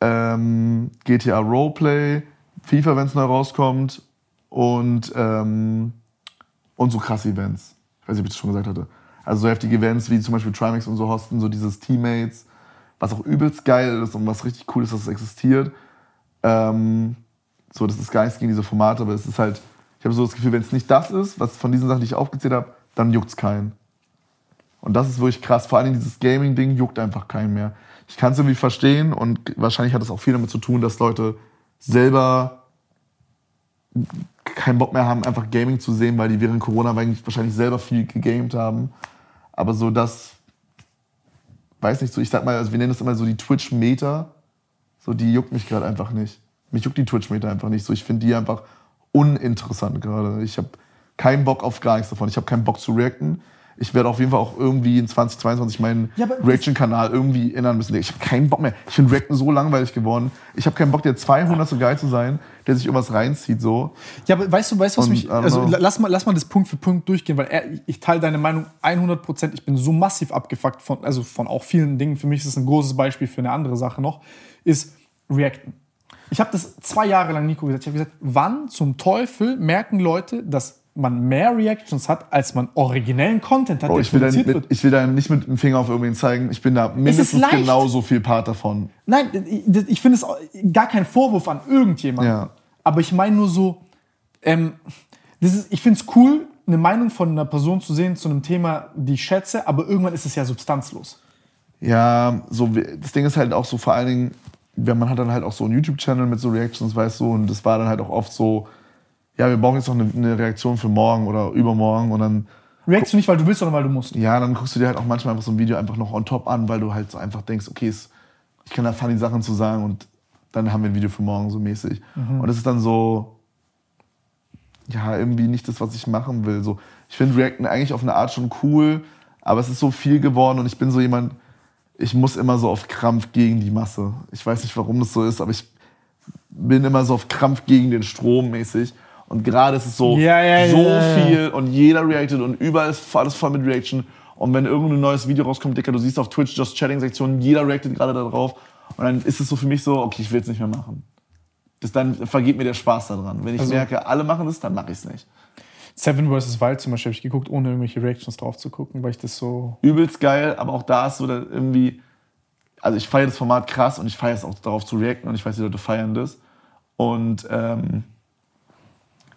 ähm, GTA Roleplay, FIFA, wenn es neu rauskommt und, ähm, und so krasse Events. Ich weiß nicht, ob ich das schon gesagt hatte. Also so heftige Events wie zum Beispiel Trimax und so hosten, so dieses Teammates, was auch übelst geil ist und was richtig cool ist, dass es existiert. Ähm, so, das ist nichts gegen diese Formate, aber es ist halt, ich habe so das Gefühl, wenn es nicht das ist, was von diesen Sachen, die ich aufgezählt habe, dann juckt es keinen. Und das ist wirklich krass. Vor allem dieses Gaming-Ding juckt einfach keinen mehr. Ich kann es irgendwie verstehen und wahrscheinlich hat es auch viel damit zu tun, dass Leute selber keinen Bock mehr haben, einfach Gaming zu sehen, weil die während Corona wahrscheinlich selber viel gegamed haben. Aber so das, weiß nicht, so ich sag mal, also wir nennen das immer so die Twitch-Meter. So, die juckt mich gerade einfach nicht. Mich juckt die Twitch-Meter einfach nicht. So, ich finde die einfach uninteressant gerade. Ich habe keinen Bock auf gar nichts davon. Ich habe keinen Bock zu reacten. Ich werde auf jeden Fall auch irgendwie in 2022 meinen Ja, Reaction-Kanal irgendwie ändern müssen. Ich habe keinen Bock mehr. Ich finde Reacten so langweilig geworden. Ich habe keinen Bock, der 200 so geil zu sein, der sich irgendwas reinzieht. So. Ja, aber weißt du, weißt du, was Und, mich. Also lass mal, lass mal das Punkt für Punkt durchgehen, weil er, ich teile deine Meinung 100 Prozent. Ich bin so massiv abgefuckt von, also von auch vielen Dingen. Für mich ist es ein großes Beispiel für eine andere Sache noch, ist Reacten. Ich habe das zwei Jahre lang Nico gesagt. Ich habe gesagt, wann zum Teufel merken Leute, dass man mehr Reactions hat, als man originellen Content hat, Bro, ich will, da mit, ich will da nicht mit dem Finger auf irgendwen zeigen. Ich bin da mindestens genauso viel Part davon. Nein, ich, finde es gar kein Vorwurf an irgendjemanden. Ja. Aber ich meine nur so, ähm, das ist, ich finde es cool, eine Meinung von einer Person zu sehen zu einem Thema, die ich schätze, aber irgendwann ist es ja substanzlos. Ja, so, das Ding ist halt auch so vor allen Dingen, wenn man hat dann halt auch so einen YouTube-Channel mit so Reactions, weißt du, und das war dann halt auch oft so, ja, wir brauchen jetzt noch eine, eine Reaktion für morgen oder übermorgen und dann, Reactst du nicht, weil du willst, sondern weil du musst. ja, dann guckst du dir halt auch manchmal einfach so ein Video einfach noch on top an, weil du halt so einfach denkst, okay, es, ich kann da funny Sachen zu sagen und dann haben wir ein Video für morgen so mäßig. Und das ist dann so, ja, irgendwie nicht das, was ich machen will. So, ich finde Reacten eigentlich auf eine Art schon cool, aber es ist so viel geworden und ich bin so jemand, ich muss immer so auf Krampf gegen die Masse. Ich weiß nicht, warum das so ist, aber ich bin immer so auf Krampf gegen den Strom mäßig. Und gerade ist es so, Ja, ja, so ja, viel und jeder reactet und überall ist alles voll mit Reaction. Und wenn irgendein neues Video rauskommt, Dicker, du siehst auf Twitch Just Chatting-Sektion, jeder reactet gerade darauf. Und dann ist es so für mich so, okay, ich will es nicht mehr machen. Das dann vergeht mir der Spaß daran. Wenn ich Also- merke, alle machen das, dann mache ich es nicht. Seven vs. Wild zum Beispiel habe ich geguckt, ohne irgendwelche Reactions drauf zu gucken, weil ich das so. Übelst geil, aber auch da ist so irgendwie, also ich feiere das Format krass und ich feiere es auch darauf zu reacten und ich weiß, die Leute feiern das. Und ähm,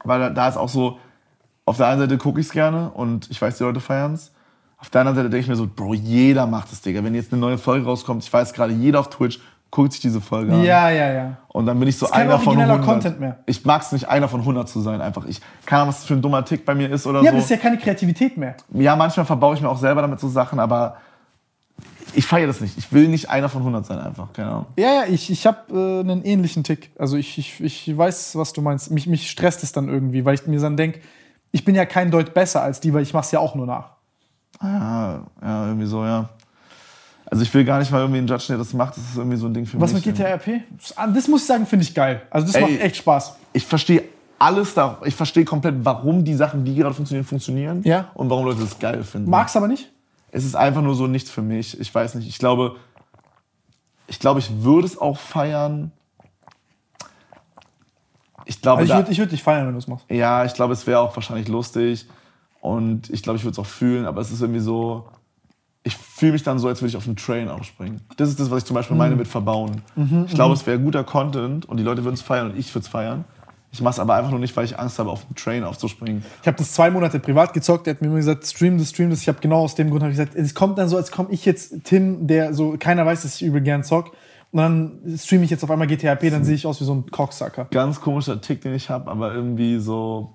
weil da, ist auch so, auf der einen Seite gucke ich es gerne und ich weiß, die Leute feiern es. Auf der anderen Seite denke ich mir so, Bro, jeder macht es, Digga. Wenn jetzt eine neue Folge rauskommt, ich weiß gerade, jeder auf Twitch guckt sich diese Folge an. Ja, ja, ja. Und dann bin ich so kein einer von origineller 100. Content mehr. Ich mag es nicht, einer von 100 zu sein, einfach. Ich keine Ahnung, was das für ein dummer Tick bei mir ist oder Ja, so. das ist ja keine Kreativität mehr. Ja, manchmal verbaue ich mir auch selber damit so Sachen, aber ich feiere das nicht. Ich will nicht einer von 100 sein, einfach. Keine Ahnung. Ja, ja, ich, ich habe äh, einen ähnlichen Tick. Also ich, ich, ich weiß, was du meinst. Mich, mich stresst es dann irgendwie, weil ich mir dann denke, ich bin ja kein Deut besser als die, weil ich mache es ja auch nur nach. Ja, ja, irgendwie so, ja. Also ich will gar nicht mal irgendwie einen Judge, der das macht. Das ist irgendwie so ein Ding für Was mich. mit GTA RP? Das muss ich sagen, finde ich geil. Also das Ey. macht echt Spaß. Ich verstehe alles da. Ich verstehe komplett, warum die Sachen, die gerade funktionieren, funktionieren. Ja. Und warum Leute das geil finden. Mag's aber nicht? Es ist einfach nur so nichts für mich. Ich weiß nicht. Ich glaube, ich glaube, ich würde es auch feiern. Ich glaube, Also ich würde würd dich feiern, wenn du es machst. Ja, ich glaube, es wäre auch wahrscheinlich lustig. Und ich glaube, ich würde es auch fühlen, aber es ist irgendwie so. Ich fühle mich dann so, als würde ich auf einen Train aufspringen. Das ist das, was ich zum Beispiel Mhm. meine mit Verbauen. ich glaube, es wäre guter Content und die Leute würden es feiern und ich würde es feiern. Ich mache es aber einfach nur nicht, weil ich Angst habe, auf einen Train aufzuspringen. Ich habe das zwei Monate privat gezockt. Der hat mir immer gesagt, stream das, stream das. Ich habe genau aus dem Grund hab ich gesagt, es kommt dann so, als komme ich jetzt Tim, der so keiner weiß, dass ich übel gern zock. Und dann streame ich jetzt auf einmal GTA RP, dann sehe ich aus wie so ein Cocksucker. Ganz komischer Tick, den ich habe, aber irgendwie so.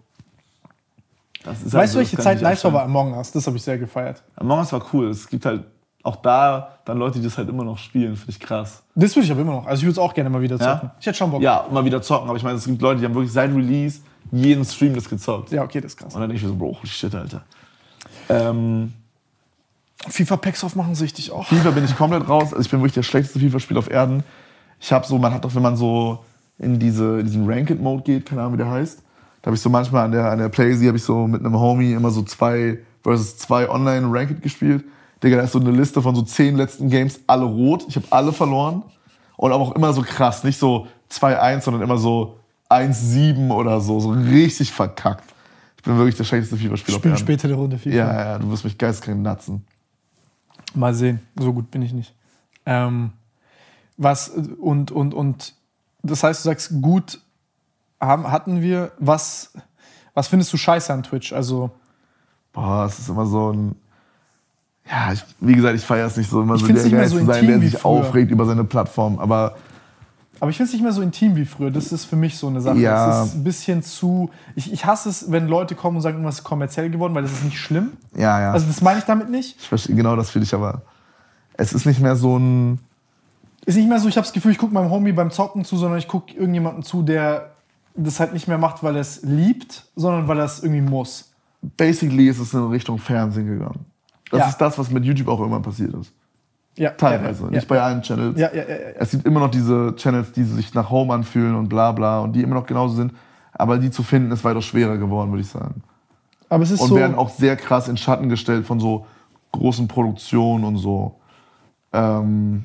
Das ist halt Weißt so, du, das welche kann Zeit nice war bei. Among Us? Das habe ich sehr gefeiert. Among Us war cool. Es gibt halt auch da dann Leute, die das halt immer noch spielen. Finde ich krass. Das würde ich aber immer noch. Also ich würde es auch gerne mal wieder Ja? zocken. Ich hätte schon Bock. Ja, mal wieder zocken. Aber ich meine, es gibt Leute, die haben wirklich seit Release jeden Stream das gezockt. Ja, okay, das ist krass. Und dann denke ich mir so, Bro, holy shit, Alter. Ähm, FIFA Packs aufmachen süchtig auch. FIFA bin ich komplett raus. Also ich bin wirklich der schlechteste FIFA-Spieler auf Erden. Ich habe so, man hat doch, wenn man so in, diese, in diesen Ranked-Mode geht, keine Ahnung, wie der heißt, da habe ich so manchmal an der, an der Playsee habe ich so mit einem Homie immer so zwei versus zwei online Ranked gespielt. Digga, da ist so eine Liste von so zehn letzten Games, alle rot. Ich habe alle verloren. Und aber auch immer so krass, nicht so 2-1, sondern immer so 1-7 oder so. So richtig verkackt. Ich bin wirklich der schlechteste FIFA-Spieler Spielen Erden. später eine Runde FIFA. Ja, ja, ja, du wirst mich geistkrank natzen. Mal sehen. So gut bin ich nicht. Ähm, was und, und, und das heißt, du sagst, gut haben, hatten wir. Was, was findest du scheiße an Twitch? Also, Boah, es ist immer so ein. Ja, ich, wie gesagt, ich feiere es nicht so immer Ich so der Geist so zu sein, der sich aufregt über seine Plattform. Aber aber ich finde es nicht mehr so intim wie früher. Das ist für mich so eine Sache. Ja. Es ist ein bisschen zu. Ich, ich hasse es, wenn Leute kommen und sagen, irgendwas ist kommerziell geworden, weil das ist nicht schlimm. ja, ja. Also, das meine ich damit nicht. ich verstehe genau das fühle ich aber. Es ist nicht mehr so ein. Ist nicht mehr so, ich habe das Gefühl, ich gucke meinem Homie beim Zocken zu, sondern ich gucke irgendjemanden zu, der das halt nicht mehr macht, weil er es liebt, sondern weil er es irgendwie muss. Basically ist es in Richtung Fernsehen gegangen. Das Ja. ist das, was mit YouTube auch irgendwann passiert ist. Ja, Teilweise. Ja, Nicht bei allen Channels. ja, ja, ja. Es gibt immer noch diese Channels, die sich nach Home anfühlen und bla bla und die immer noch genauso sind. Aber die zu finden ist weiter schwerer geworden, würde ich sagen. Aber es ist und so. werden auch sehr krass in Schatten gestellt von so großen Produktionen und so. Ähm,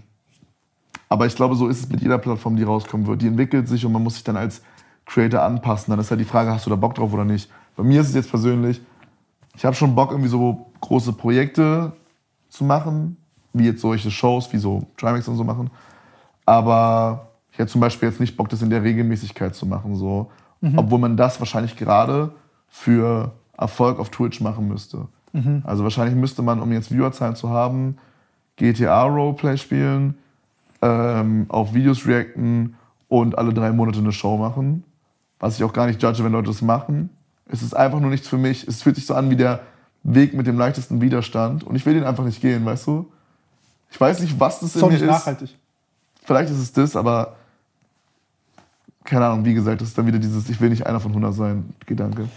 aber ich glaube, so ist es mit jeder Plattform, die rauskommen wird. Die entwickelt sich und man muss sich dann als Creator anpassen. Dann ist halt die Frage, hast du da Bock drauf oder nicht? Bei mir ist es jetzt persönlich, ich habe schon Bock, irgendwie so große Projekte zu machen, wie jetzt solche Shows, wie so Trimax und so machen. Aber ich hätte zum Beispiel jetzt nicht Bock, das in der Regelmäßigkeit zu machen. So. Obwohl man das wahrscheinlich gerade für Erfolg auf Twitch machen müsste. Also wahrscheinlich müsste man, um jetzt Viewerzahlen zu haben, GTA Roleplay spielen, ähm, auf Videos reacten und alle drei Monate eine Show machen. Was ich auch gar nicht judge, wenn Leute das machen. Es ist einfach nur nichts für mich. Es fühlt sich so an wie der Weg mit dem leichtesten Widerstand. Und ich will den einfach nicht gehen, weißt du? Ich weiß nicht, was das ist auch in mir nicht ist. nachhaltig. Vielleicht ist es das, aber keine Ahnung, wie gesagt, das ist dann wieder dieses Ich will nicht einer von 100 sein Gedanke.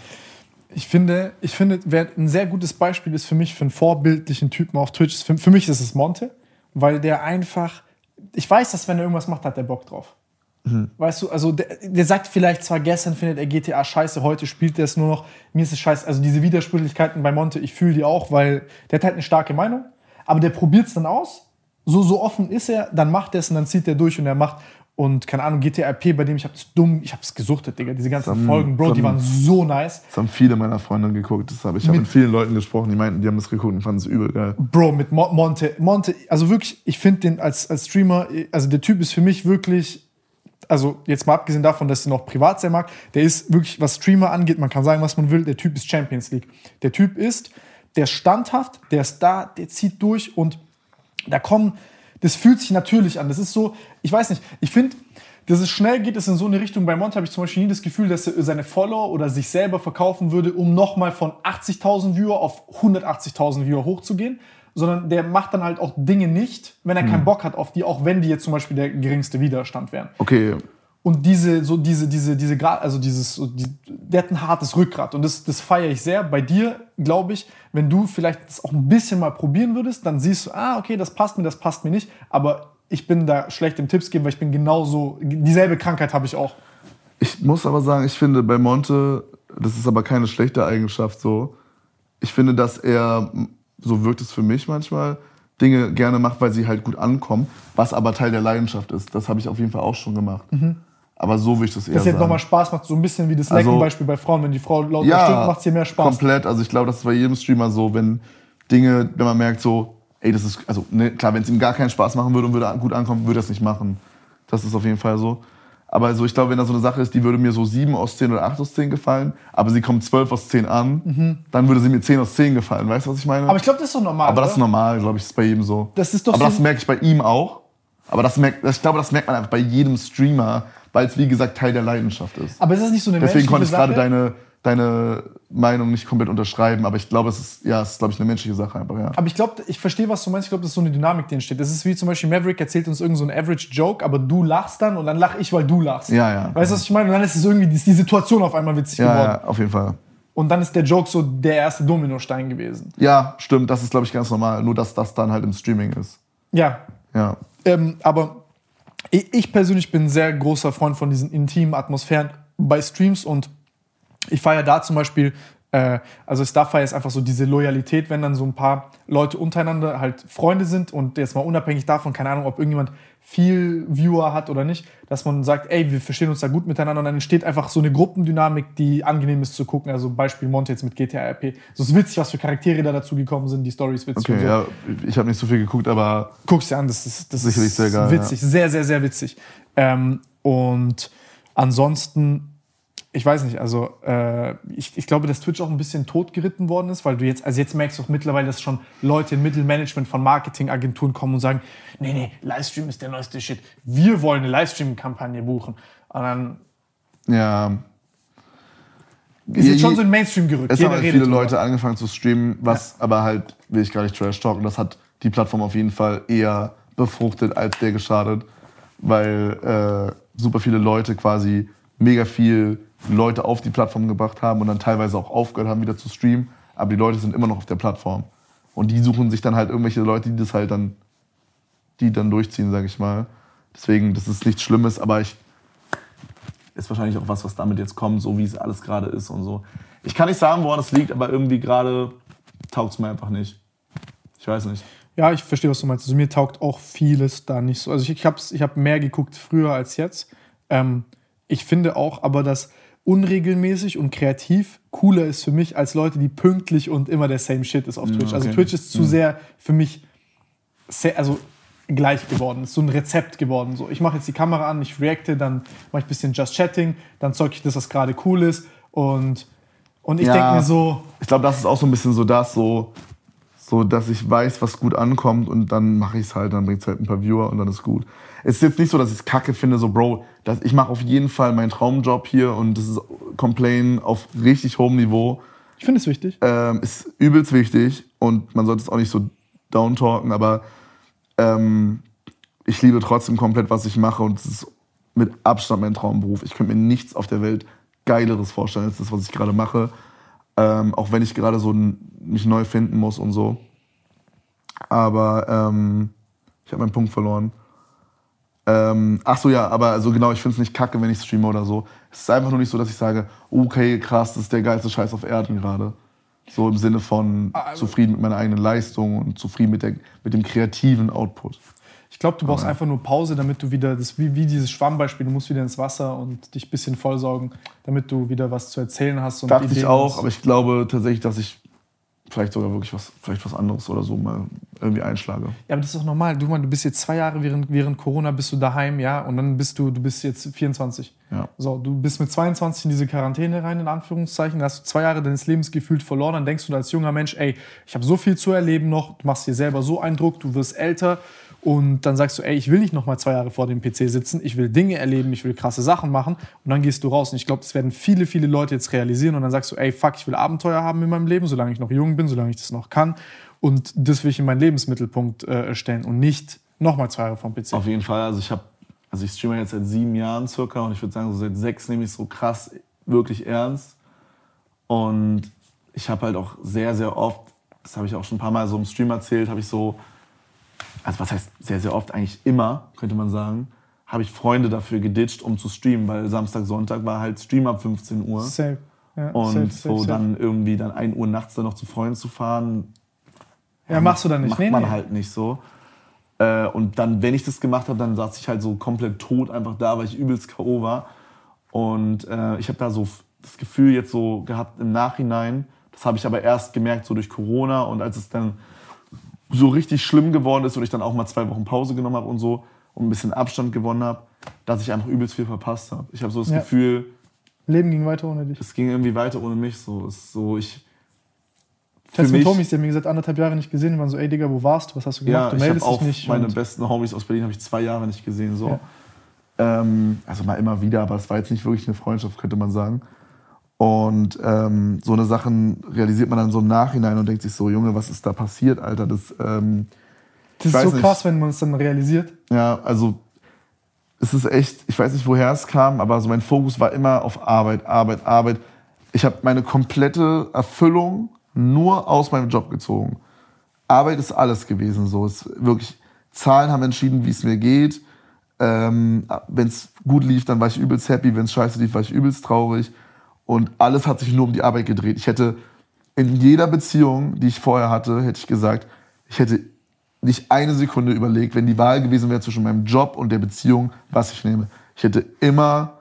Ich finde, ich finde, wer ein sehr gutes Beispiel ist für mich, für einen vorbildlichen Typen auf Twitch, für, für mich ist es Monte, weil der einfach, ich weiß, dass wenn er irgendwas macht, hat er Bock drauf. Mhm. Weißt du, also der, der, sagt vielleicht zwar gestern findet er GTA scheiße, heute spielt er es nur noch. Mir ist es scheiße. Also diese Widersprüchlichkeiten bei Monte, ich fühle die auch, weil der hat halt eine starke Meinung, aber der probiert es dann aus. So, so offen ist er, dann macht er es und dann zieht er durch und er macht. Und keine Ahnung, GTRP, bei dem ich hab's dumm, ich hab's gesuchtet, Digga. Diese ganzen haben, Folgen, Bro, die waren so nice. Das haben viele meiner Freunde geguckt. Das hab, ich habe mit vielen Leuten gesprochen, die meinten, die haben das geguckt und fanden es übel geil. Bro, mit Mo Monte. Monte, also wirklich, ich finde den als, als Streamer, also der Typ ist für mich wirklich, also jetzt mal abgesehen davon, dass er noch privat sein mag, der ist wirklich, was Streamer angeht, man kann sagen, was man will, der Typ ist Champions League. Der Typ ist, der ist standhaft, der ist da, der zieht durch und da kommen das fühlt sich natürlich an. Das ist so, ich weiß nicht, ich finde, dass es schnell geht, ist in so eine Richtung. Bei Monte habe ich zum Beispiel nie das Gefühl, dass er seine Follower oder sich selber verkaufen würde, um nochmal von 80.000 Viewer auf 180.000 Viewer hochzugehen. Sondern der macht dann halt auch Dinge nicht, wenn er hm. keinen Bock hat auf die, auch wenn die jetzt zum Beispiel der geringste Widerstand wären. Okay, und diese, so diese, diese, diese Grad, also dieses, so die, der hat ein hartes Rückgrat. Und das, das feiere ich sehr. Bei dir, glaube ich, wenn du vielleicht das auch ein bisschen mal probieren würdest, dann siehst du, ah, okay, das passt mir, das passt mir nicht. Aber ich bin da schlecht im Tipps geben, weil ich bin genauso, dieselbe Krankheit habe ich auch. Ich muss aber sagen, ich finde bei Monte, das ist aber keine schlechte Eigenschaft so. Ich finde, dass er, so wirkt es für mich manchmal, Dinge gerne macht, weil sie halt gut ankommen, was aber Teil der Leidenschaft ist. Das habe ich auf jeden Fall auch schon gemacht. Mhm. Aber so will ich das eher Das jetzt nochmal Spaß macht, so ein bisschen wie das also, Leckenbeispiel bei Frauen. Wenn die Frau laut ja, stimmt, macht es ihr mehr Spaß. komplett. Also ich glaube, das ist bei jedem Streamer so, wenn Dinge, wenn man merkt so, ey, das ist, also ne, klar, wenn es ihm gar keinen Spaß machen würde und würde gut ankommen, würde er es nicht machen. Das ist auf jeden Fall so. Aber so, ich glaube, wenn da so eine Sache ist, die würde mir so 7 aus 10 oder 8 aus 10 gefallen, aber sie kommt 12 aus 10 an, mhm. dann würde sie mir 10 aus 10 gefallen. Weißt du, was ich meine? Aber ich glaube, das ist doch normal. Aber das ist normal, glaube ich, ist bei jedem so. Das ist doch aber so das merke ich bei ihm auch. Aber das merkt, ich glaube, das merkt man einfach bei jedem Streamer, weil es wie gesagt Teil der Leidenschaft ist. Aber ist das nicht so eine Deswegen konnte ich gerade deine, deine Meinung nicht komplett unterschreiben, aber ich glaube, es ist, ja, es ist, glaube ich, eine menschliche Sache einfach, ja. Aber ich glaube, ich verstehe, was du meinst. Ich glaube, das ist so eine Dynamik, die entsteht. Das ist wie zum Beispiel Maverick erzählt uns irgendeinen so Average Joke, aber du lachst dann und dann lache ich, weil du lachst. Ja, ja. Weißt du, was ich meine? Und dann ist es irgendwie, ist die Situation auf einmal witzig ja, geworden. Ja, auf jeden Fall. Und dann ist der Joke so der erste Dominostein gewesen. Ja, stimmt. Das ist, glaube ich, ganz normal. Nur, dass das dann halt im Streaming ist. Ja. Ja. Ähm, aber ich persönlich bin ein sehr großer Freund von diesen intimen Atmosphären bei Streams und ich feiere da zum Beispiel, äh, also Starfire ist einfach so diese Loyalität, wenn dann so ein paar Leute untereinander halt Freunde sind und jetzt mal unabhängig davon, keine Ahnung, ob irgendjemand viel Viewer hat oder nicht, dass man sagt, ey, wir verstehen uns da gut miteinander und dann entsteht einfach so eine Gruppendynamik, die angenehm ist zu gucken. Also Beispiel Monte jetzt mit GTA RP. So ist witzig, was für Charaktere da dazu gekommen sind, die Stories witzig. Okay, so. ja, ich habe nicht so viel geguckt, aber guck's dir an, das ist, das sicherlich ist sehr geil, witzig, ja. sehr, sehr, sehr witzig. Ähm, und ansonsten ich weiß nicht, also äh, ich, ich glaube, dass Twitch auch ein bisschen totgeritten worden ist, weil du jetzt, also jetzt merkst du auch mittlerweile, dass schon Leute im Mittelmanagement von Marketingagenturen kommen und sagen, nee, nee, Livestream ist der neueste Shit. Wir wollen eine Livestream-Kampagne buchen. Und dann. Ja. Ist jetzt schon so ein Mainstream gerückt. Es haben halt viele Leute angefangen zu streamen, was ja. aber halt, will ich gar nicht trash talken, das hat die Plattform auf jeden Fall eher befruchtet als der geschadet, weil äh, super viele Leute quasi mega viel Leute auf die Plattform gebracht haben und dann teilweise auch aufgehört haben, wieder zu streamen. Aber die Leute sind immer noch auf der Plattform. Und die suchen sich dann halt irgendwelche Leute, die das halt dann, die dann durchziehen, sag ich mal. Deswegen, das ist nichts Schlimmes, aber ich ist wahrscheinlich auch was, was damit jetzt kommt, so wie es alles gerade ist und so. Ich kann nicht sagen, woran es liegt, aber irgendwie gerade taugt es mir einfach nicht. Ich weiß nicht. Ja, ich verstehe, was du meinst. Also mir taugt auch vieles da nicht so. Also ich, ich habe ich hab mehr geguckt früher als jetzt. Ähm, ich finde auch aber, dass unregelmäßig und kreativ cooler ist für mich als Leute, die pünktlich und immer der same shit ist auf Twitch. Also okay. Also Twitch ist zu mhm. sehr für mich sehr, also gleich geworden. Ist so ein Rezept geworden. So, ich mache jetzt die Kamera an, ich reacte, dann mache ich ein bisschen Just Chatting, dann zeige ich das, was gerade cool ist und und ich ja, denke mir so. Ich glaube, das ist auch so ein bisschen so das, so, so dass ich weiß, was gut ankommt und dann mache ich es halt, dann bringt es halt ein paar Viewer und dann ist gut es ist jetzt nicht so, dass ich es kacke finde, so Bro, dass ich mache auf jeden Fall meinen Traumjob hier und das ist Complain auf richtig hohem Niveau. Ich finde es wichtig. Ähm, ist übelst wichtig und man sollte es auch nicht so downtalken, aber ähm, ich liebe trotzdem komplett, was ich mache und es ist mit Abstand mein Traumberuf. Ich könnte mir nichts auf der Welt Geileres vorstellen als das, was ich gerade mache. Ähm, auch wenn ich gerade so mich neu finden muss und so. Aber ähm, ich habe meinen Punkt verloren. Ähm, ach so, ja, aber also genau, ich finde es nicht kacke, wenn ich streame oder so. Es ist einfach nur nicht so, dass ich sage, okay, krass, das ist der geilste Scheiß auf Erden gerade. So im Sinne von Also- zufrieden mit meiner eigenen Leistung und zufrieden mit, der, mit dem kreativen Output. Ich glaube, du brauchst einfach nur Pause, damit du wieder, das wie, wie dieses Schwammbeispiel, du musst wieder ins Wasser und dich ein bisschen vollsaugen, damit du wieder was zu erzählen hast. Und Dachte ich Ideen auch, hast. aber ich glaube tatsächlich, dass ich vielleicht sogar wirklich was, vielleicht was anderes oder so mal irgendwie einschlage. Ja, aber das ist doch normal. Du, du bist jetzt zwei Jahre während, während Corona bist du daheim, ja, und dann bist du, du bist jetzt 24. Ja. So, du bist mit 22 in diese Quarantäne rein, in Anführungszeichen, da hast du zwei Jahre deines Lebens gefühlt verloren, dann denkst du als junger Mensch, ey, ich habe so viel zu erleben noch, du machst dir selber so einen Druck, du wirst älter und dann sagst du, ey, ich will nicht noch mal zwei Jahre vor dem PC sitzen, ich will Dinge erleben, ich will krasse Sachen machen und dann gehst du raus und ich glaube, das werden viele, viele Leute jetzt realisieren und dann sagst du, ey, fuck, ich will Abenteuer haben in meinem Leben, solange ich noch jung bin, solange ich das noch kann und das will ich in meinen Lebensmittelpunkt äh, stellen und nicht noch mal zwei Jahre vom PC. Auf jeden Fall. Also ich habe, also ich streame jetzt seit sieben Jahren circa und ich würde sagen, so seit sechs nehme ich so krass wirklich ernst. Und ich habe halt auch sehr, sehr oft, das habe ich auch schon ein paar Mal so im Stream erzählt, habe ich so, also was heißt sehr, sehr oft, eigentlich immer, könnte man sagen, habe ich Freunde dafür geditcht, um zu streamen, weil Samstag, Sonntag war halt Stream ab 15 Uhr. Safe. Ja, Und safe, so safe, safe. dann irgendwie dann 1 Uhr nachts dann noch zu Freunden zu fahren, Ja, machst du dann nicht. Macht Nee, man nee. halt nicht so. Äh, und dann, wenn ich das gemacht habe, dann saß ich halt so komplett tot einfach da, weil ich übelst K.O. war. Und äh, ich habe da so das Gefühl jetzt so gehabt im Nachhinein, das habe ich aber erst gemerkt so durch Corona und als es dann so richtig schlimm geworden ist und ich dann auch mal zwei Wochen Pause genommen habe und so und ein bisschen Abstand gewonnen habe, dass ich einfach übelst viel verpasst habe. Ich habe so das Ja. Gefühl, Leben ging weiter ohne dich. es ging irgendwie weiter ohne mich. So, es so ich Ich für mit Homies, die haben mir gesagt, anderthalb Jahre nicht gesehen. Die waren so, ey Digga, wo warst du? Was hast du gemacht? Ja, du ich habe meldest auch dich nicht. meine besten Homies aus Berlin habe ich zwei Jahre nicht gesehen. So. Ja. Ähm, also mal immer wieder, aber es war jetzt nicht wirklich eine Freundschaft, könnte man sagen. Und ähm, so eine Sachen realisiert man dann so im Nachhinein und denkt sich so, Junge, was ist da passiert, Alter? Das, ähm, das ist so nicht. krass, wenn man es dann realisiert. ja, also es ist echt, ich weiß nicht, woher es kam, aber so mein Fokus war immer auf Arbeit, Arbeit, Arbeit. Ich habe meine komplette Erfüllung nur aus meinem Job gezogen. Arbeit ist alles gewesen. So, es wirklich Zahlen haben entschieden, wie es mir geht. Ähm, wenn es gut lief, dann war ich übelst happy. Wenn es scheiße lief, war ich übelst traurig. Und alles hat sich nur um die Arbeit gedreht. Ich hätte in jeder Beziehung, die ich vorher hatte, hätte ich gesagt, ich hätte nicht eine Sekunde überlegt, wenn die Wahl gewesen wäre zwischen meinem Job und der Beziehung, was ich nehme. Ich hätte immer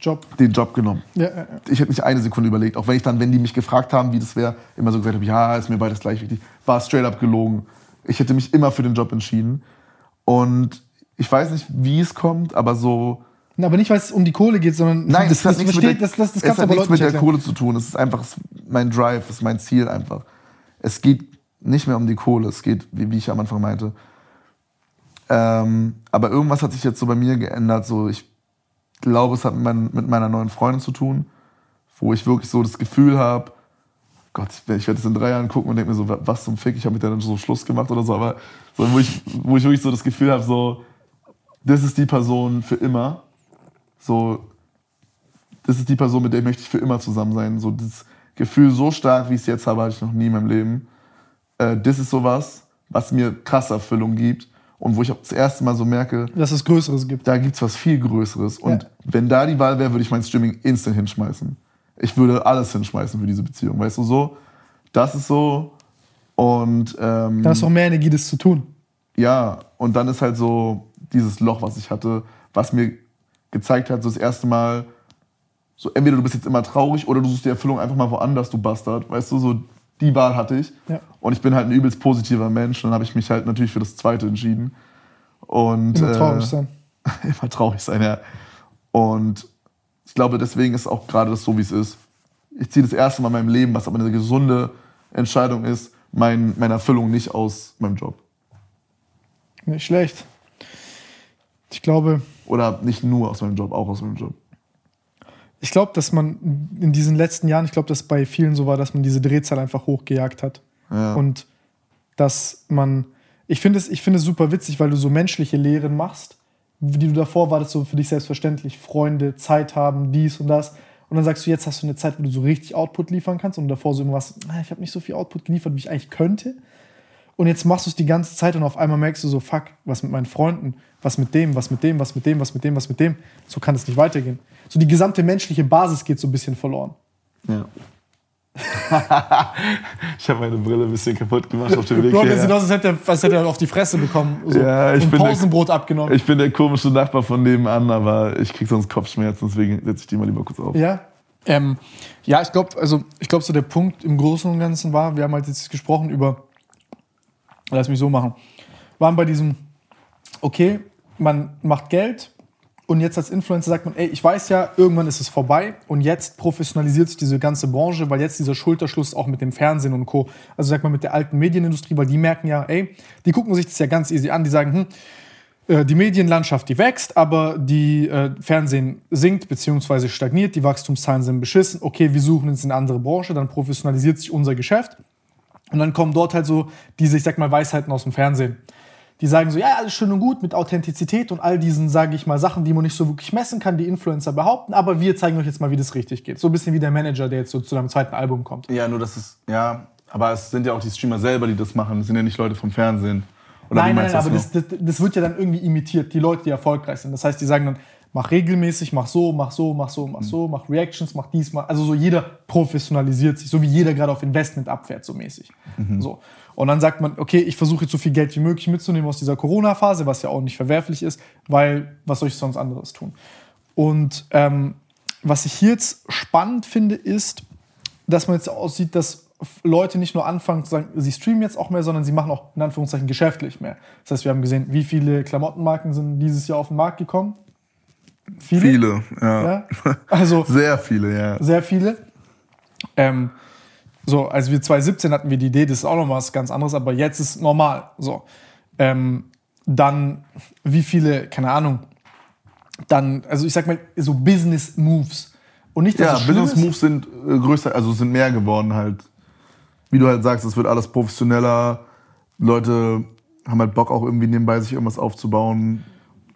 Job. den Job genommen. Ja, ja, ja. Ich hätte nicht eine Sekunde überlegt, auch wenn ich dann, wenn die mich gefragt haben, wie das wäre, immer so gesagt habe, ja, ist mir beides gleich wichtig. War straight up gelogen. Ich hätte mich immer für den Job entschieden. Und ich weiß nicht, wie es kommt, aber so. Na, Aber nicht, weil es um die Kohle geht, sondern Nein, das, es hat das, nichts, versteht, mit der, das, das, das es hat nichts mit der. Kohle zu tun. Es ist einfach mein Drive, es ist mein Ziel einfach. Es geht nicht mehr um die Kohle, es geht, wie, wie ich am Anfang meinte. Ähm, aber irgendwas hat sich jetzt so bei mir geändert. So, ich glaube, es hat mit, mein, mit meiner neuen Freundin zu tun, wo ich wirklich so das Gefühl habe, Gott, ich werde das in drei Jahren gucken und denke mir so, wa- was zum Fick, ich habe mit der dann so Schluss gemacht oder so, aber so, wo, ich, wo ich wirklich so das Gefühl habe, so, das ist die Person für immer. So, das ist die Person, mit der möchte ich für immer zusammen sein. So, das Gefühl so stark, wie ich es jetzt habe, hatte ich noch nie in meinem Leben. Äh, das ist sowas, was mir krasse Erfüllung gibt und wo ich auch das erste Mal so merke, Dass es Größeres gibt. da gibt's was viel Größeres. Und Ja. wenn da die Wahl wäre, würde ich mein Streaming instant hinschmeißen. Ich würde alles hinschmeißen für diese Beziehung. Weißt du so? Das ist so. Und ähm, hast du auch mehr Energie, das zu tun. ja, und dann ist halt so dieses Loch, was ich hatte, was mir gezeigt hat, so das erste Mal, so entweder du bist jetzt immer traurig oder du suchst die Erfüllung einfach mal woanders, du Bastard. Weißt du, so die Wahl hatte ich. Ja. Und ich bin halt ein übelst positiver Mensch. Und dann habe ich mich halt natürlich für das Zweite entschieden. Und, Immer äh, traurig sein. [laughs] immer traurig sein, ja. Und ich glaube, deswegen ist auch gerade das so, wie es ist. Ich ziehe das erste Mal in meinem Leben, was aber eine gesunde Entscheidung ist, mein, meine Erfüllung nicht aus meinem Job. Nicht schlecht. Ich glaube, Oder nicht nur aus meinem Job, auch aus meinem Job. ich glaube, dass man in diesen letzten Jahren, ich glaube, dass bei vielen so war, dass man diese Drehzahl einfach hochgejagt hat. Ja. Und dass man, ich finde es, ich finde es super witzig, weil du so menschliche Lehren machst, die du davor war das so für dich selbstverständlich, Freunde, Zeit haben, dies und das. Und dann sagst du, jetzt hast du eine Zeit, wo du so richtig Output liefern kannst und davor so irgendwas, "Ah, ich habe nicht so viel Output geliefert, wie ich eigentlich könnte. Und jetzt machst du es die ganze Zeit und auf einmal merkst du so, fuck, was mit meinen Freunden, was mit dem, was mit dem, was mit dem, was mit dem, was mit dem. So kann es nicht weitergehen. So die gesamte menschliche Basis geht so ein bisschen verloren. Ja. [laughs] ich habe meine Brille ein bisschen kaputt gemacht auf dem Weg Bro, das hierher. sieht aus, als hätte, er, als hätte er auf die Fresse bekommen. So. Ja, ich und bin der- Pausenbrot abgenommen. Ich bin der komische Nachbar von nebenan, aber ich krieg sonst Kopfschmerzen, deswegen setze ich die mal lieber kurz auf. Ja. Ähm, ja, ich glaube, also ich glaube, so der Punkt im Großen und Ganzen war, wir haben halt jetzt gesprochen über, lass mich so machen, waren bei diesem, okay, man macht Geld und jetzt als Influencer sagt man, ey, ich weiß ja, irgendwann ist es vorbei und jetzt professionalisiert sich diese ganze Branche, weil jetzt dieser Schulterschluss auch mit dem Fernsehen und Co., also sag mal mit der alten Medienindustrie, weil die merken ja, ey, die gucken sich das ja ganz easy an, die sagen, hm, äh, die Medienlandschaft, die wächst, aber die äh, Fernsehen sinkt bzw. stagniert, die Wachstumszahlen sind beschissen. Okay, wir suchen uns in eine andere Branche, dann professionalisiert sich unser Geschäft. Und dann kommen dort halt so diese, ich sag mal, Weisheiten aus dem Fernsehen. Die sagen so, ja, alles schön und gut mit Authentizität und all diesen, sage ich mal, Sachen, die man nicht so wirklich messen kann, die Influencer behaupten, aber wir zeigen euch jetzt mal, wie das richtig geht. So ein bisschen wie der Manager, der jetzt so zu deinem zweiten Album kommt. Ja, nur das ist, ja, aber es sind ja auch die Streamer selber, die das machen. Das sind ja nicht Leute vom Fernsehen. Oder wie nein, nein, nein, du aber das das, das, das wird ja dann irgendwie imitiert, die Leute, die erfolgreich sind. Das heißt, die sagen dann, mach regelmäßig, mach so, mach so, mach so, mach so, mach Reactions, mach dies, mach. Also so jeder professionalisiert sich, so wie jeder gerade auf Investment abfährt, so mäßig. So. Und dann sagt man, okay, ich versuche jetzt so viel Geld wie möglich mitzunehmen aus dieser Corona-Phase, was ja auch nicht verwerflich ist, weil was soll ich sonst anderes tun? Und ähm, was ich hier jetzt spannend finde, ist, dass man jetzt aussieht, dass Leute nicht nur anfangen zu sagen, sie streamen jetzt auch mehr, sondern sie machen auch in Anführungszeichen geschäftlich mehr. Das heißt, wir haben gesehen, wie viele Klamottenmarken sind dieses Jahr auf den Markt gekommen? Viele. Viele, ja. Ja? [laughs] Also Sehr viele, ja. sehr viele. Ähm, so, als wir 2017 hatten wir die Idee, das ist auch noch was ganz anderes, aber jetzt ist normal. So. Ähm, dann, wie viele, keine Ahnung, dann, also ich sag mal, so Business Moves. Und nicht, dass Ja, es Business ist. Moves sind äh, größer, also sind mehr geworden halt. Wie du halt sagst, es wird alles professioneller. Leute haben halt Bock auch irgendwie nebenbei sich irgendwas aufzubauen.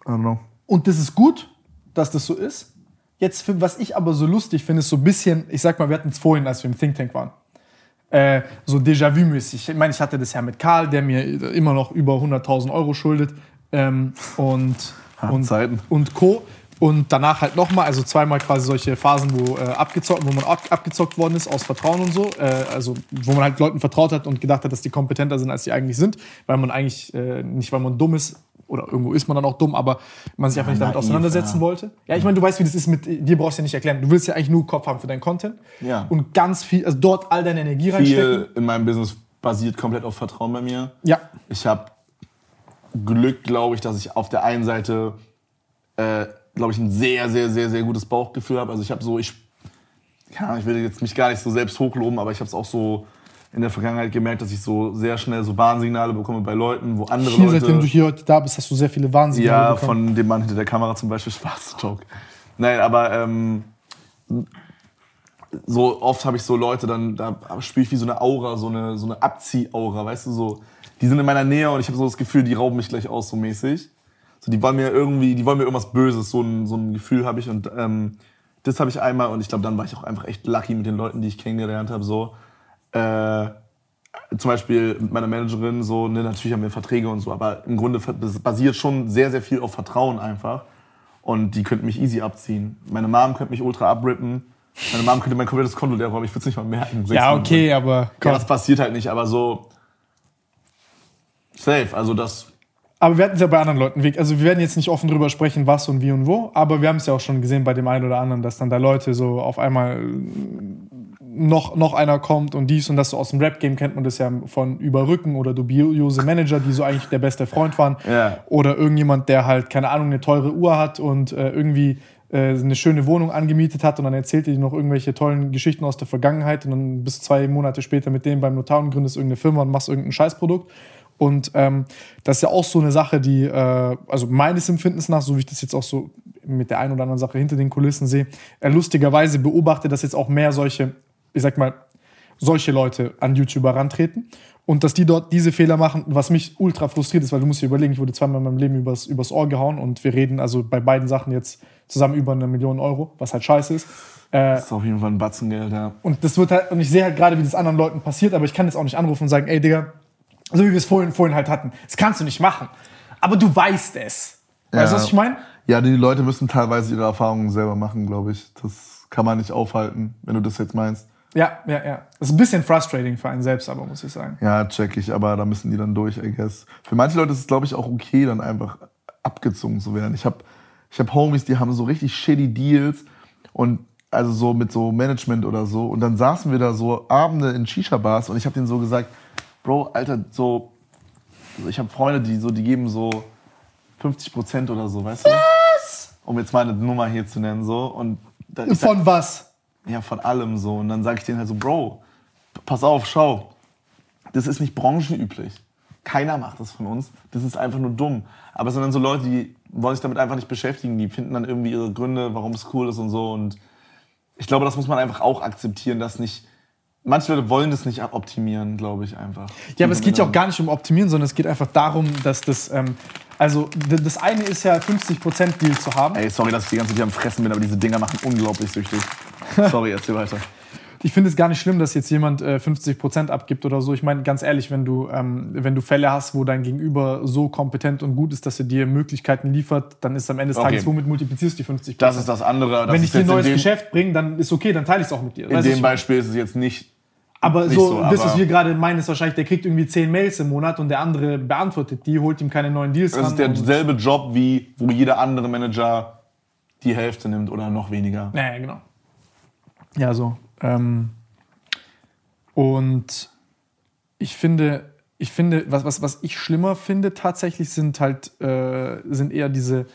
I don't know. Und das ist gut, dass das so ist. Jetzt, was ich aber so lustig finde, ist so ein bisschen, ich sag mal, wir hatten es vorhin, als wir im Think Tank waren, äh, so Déjà-vu-mäßig. Ich meine, ich hatte das ja mit Karl, der mir immer noch über 100.000 Euro schuldet ähm, und, [laughs] und, und Co. Und danach halt nochmal, also zweimal quasi solche Phasen, wo, äh, abgezockt, wo man ab, abgezockt worden ist aus Vertrauen und so. Äh, also wo man halt Leuten vertraut hat und gedacht hat, dass die kompetenter sind, als sie eigentlich sind. Weil man eigentlich, äh, nicht weil man dumm ist, oder irgendwo ist man dann auch dumm, aber man sich einfach nicht damit naiv, auseinandersetzen ja. wollte. Ja, ich meine, du weißt, wie das ist mit dir, brauchst du ja nicht erklären. Du willst ja eigentlich nur Kopf haben für deinen Content. Ja. Und ganz viel, also dort all deine Energie reinstecken. Viel in meinem Business basiert komplett auf Vertrauen bei mir. Ja. Ich habe Glück, glaube ich, dass ich auf der einen Seite, äh, glaube ich, ein sehr, sehr, sehr, sehr gutes Bauchgefühl habe. Also ich habe so, ich, ja, ich will jetzt mich gar nicht so selbst hochloben, aber ich habe es auch so in der Vergangenheit gemerkt, dass ich so sehr schnell so Warnsignale bekomme bei Leuten, wo andere Hier, Leute... seitdem du hier heute da bist, hast du sehr viele Wahnsinnige Ja, bekommen. von dem Mann hinter der Kamera zum Beispiel. [laughs] Spaß, Joke. Nein, aber ähm, so oft habe ich so Leute, dann da spüre ich wie so eine Aura, so eine, so eine Abziehaura, weißt du, so. Die sind in meiner Nähe und ich habe so das Gefühl, die rauben mich gleich aus, so mäßig. So, die wollen mir irgendwie, die wollen mir irgendwas Böses, so ein, so ein Gefühl habe ich und ähm, das habe ich einmal und ich glaube, dann war ich auch einfach echt lucky mit den Leuten, die ich kennengelernt habe, so. Äh, zum Beispiel mit meiner Managerin, so, ne, natürlich haben wir Verträge und so, aber im Grunde das basiert schon sehr, sehr viel auf Vertrauen einfach. Und die könnten mich easy abziehen. Meine Mom könnte mich ultra abrippen. Meine Mom könnte mein komplettes Konto leer räumen, ich würde es nicht mal merken. Ja, okay, aber Ja, das passiert halt nicht, aber so safe. Also das, Aber wir hatten es ja bei anderen Leuten weg. Also wir werden jetzt nicht offen drüber sprechen, was und wie und wo, aber wir haben es ja auch schon gesehen bei dem einen oder anderen, dass dann da Leute so auf einmal noch, noch einer kommt und dies und das so aus dem Rap-Game kennt man das ja von Überrücken oder dubiose Manager, die so eigentlich der beste Freund waren. Ja. Oder irgendjemand, der halt, keine Ahnung, eine teure Uhr hat und äh, irgendwie äh, eine schöne Wohnung angemietet hat und dann erzählt er dir noch irgendwelche tollen Geschichten aus der Vergangenheit und dann bist zwei Monate später mit dem beim Notar und gründest irgendeine Firma und machst irgendein Scheißprodukt. Und ähm, das ist ja auch so eine Sache, die, äh, also meines Empfindens nach, so wie ich das jetzt auch so mit der einen oder anderen Sache hinter den Kulissen sehe, äh, lustigerweise beobachte, dass jetzt auch mehr solche, ich sag mal, solche Leute an YouTuber rantreten und dass die dort diese Fehler machen, was mich ultra frustriert ist, weil du musst dir überlegen, ich wurde zweimal in meinem Leben übers, übers Ohr gehauen und wir reden also bei beiden Sachen jetzt zusammen über eine Million Euro, was halt scheiße ist. Äh, ist auf jeden Fall ein Batzengeld, ja. und das wird halt, und ich sehe halt gerade, wie das anderen Leuten passiert, aber ich kann jetzt auch nicht anrufen und sagen, ey Digga, So wie wir es vorhin, vorhin halt hatten. Das kannst du nicht machen. Aber du weißt es. Weißt du, Ja. was ich meine? Ja, die Leute müssen teilweise ihre Erfahrungen selber machen, glaube ich. Das kann man nicht aufhalten, wenn du das jetzt meinst. Ja, ja, ja. Das ist ein bisschen frustrating für einen selbst, aber muss ich sagen. Ja, check ich, aber da müssen die dann durch, I guess. Für manche Leute ist es, glaube ich, auch okay, dann einfach abgezogen zu werden. Ich habe ich hab Homies, die haben so richtig shitty Deals und also so mit so Management oder so. Und dann saßen wir da so Abende in Shisha-Bars und ich habe denen so gesagt, Bro, Alter, so, also ich habe Freunde, die so, die geben so 50 Prozent oder so, weißt du? Was? Um jetzt mal eine Nummer hier zu nennen, so. Und Von was? Ja, von allem so. Und dann sage ich denen halt so, Bro, pass auf, schau, das ist nicht branchenüblich. Keiner macht das von uns. Das ist einfach nur dumm. Aber es sind dann so Leute, die wollen sich damit einfach nicht beschäftigen. Die finden dann irgendwie ihre Gründe, warum es cool ist und so. Und ich glaube, das muss man einfach auch akzeptieren, dass nicht. Manche Leute wollen das nicht optimieren, glaube ich einfach. Ja, aber es geht ja auch gar nicht um Optimieren, sondern es geht einfach darum, dass das, ähm, also das eine ist ja 50% Deal zu haben. Ey, sorry, dass ich die ganze Zeit am Fressen bin, aber diese Dinger machen unglaublich süchtig. [laughs] Sorry, erzähl weiter. Ich finde es gar nicht schlimm, dass jetzt jemand äh, 50% abgibt oder so. Ich meine, ganz ehrlich, wenn du, ähm, wenn du Fälle hast, wo dein Gegenüber so kompetent und gut ist, dass er dir Möglichkeiten liefert, dann ist am Ende des Okay. Tages, womit multiplizierst du die 50%? Das ist das andere. Das wenn ich dir ein neues Geschäft bringe, dann ist okay, dann teile ich es auch mit dir. In dem ich- Beispiel ist es jetzt nicht. Aber so, so, das, was aber- wir gerade meinen, ist wahrscheinlich, der kriegt irgendwie 10 Mails im Monat und der andere beantwortet die, holt ihm keine neuen Deals Das ist derselbe Job, wie wo jeder andere Manager die Hälfte nimmt oder noch weniger. Naja, genau. Ja, so. Ähm, und ich finde, ich finde, was, was, was ich schlimmer finde tatsächlich, sind halt, äh, sind eher diese,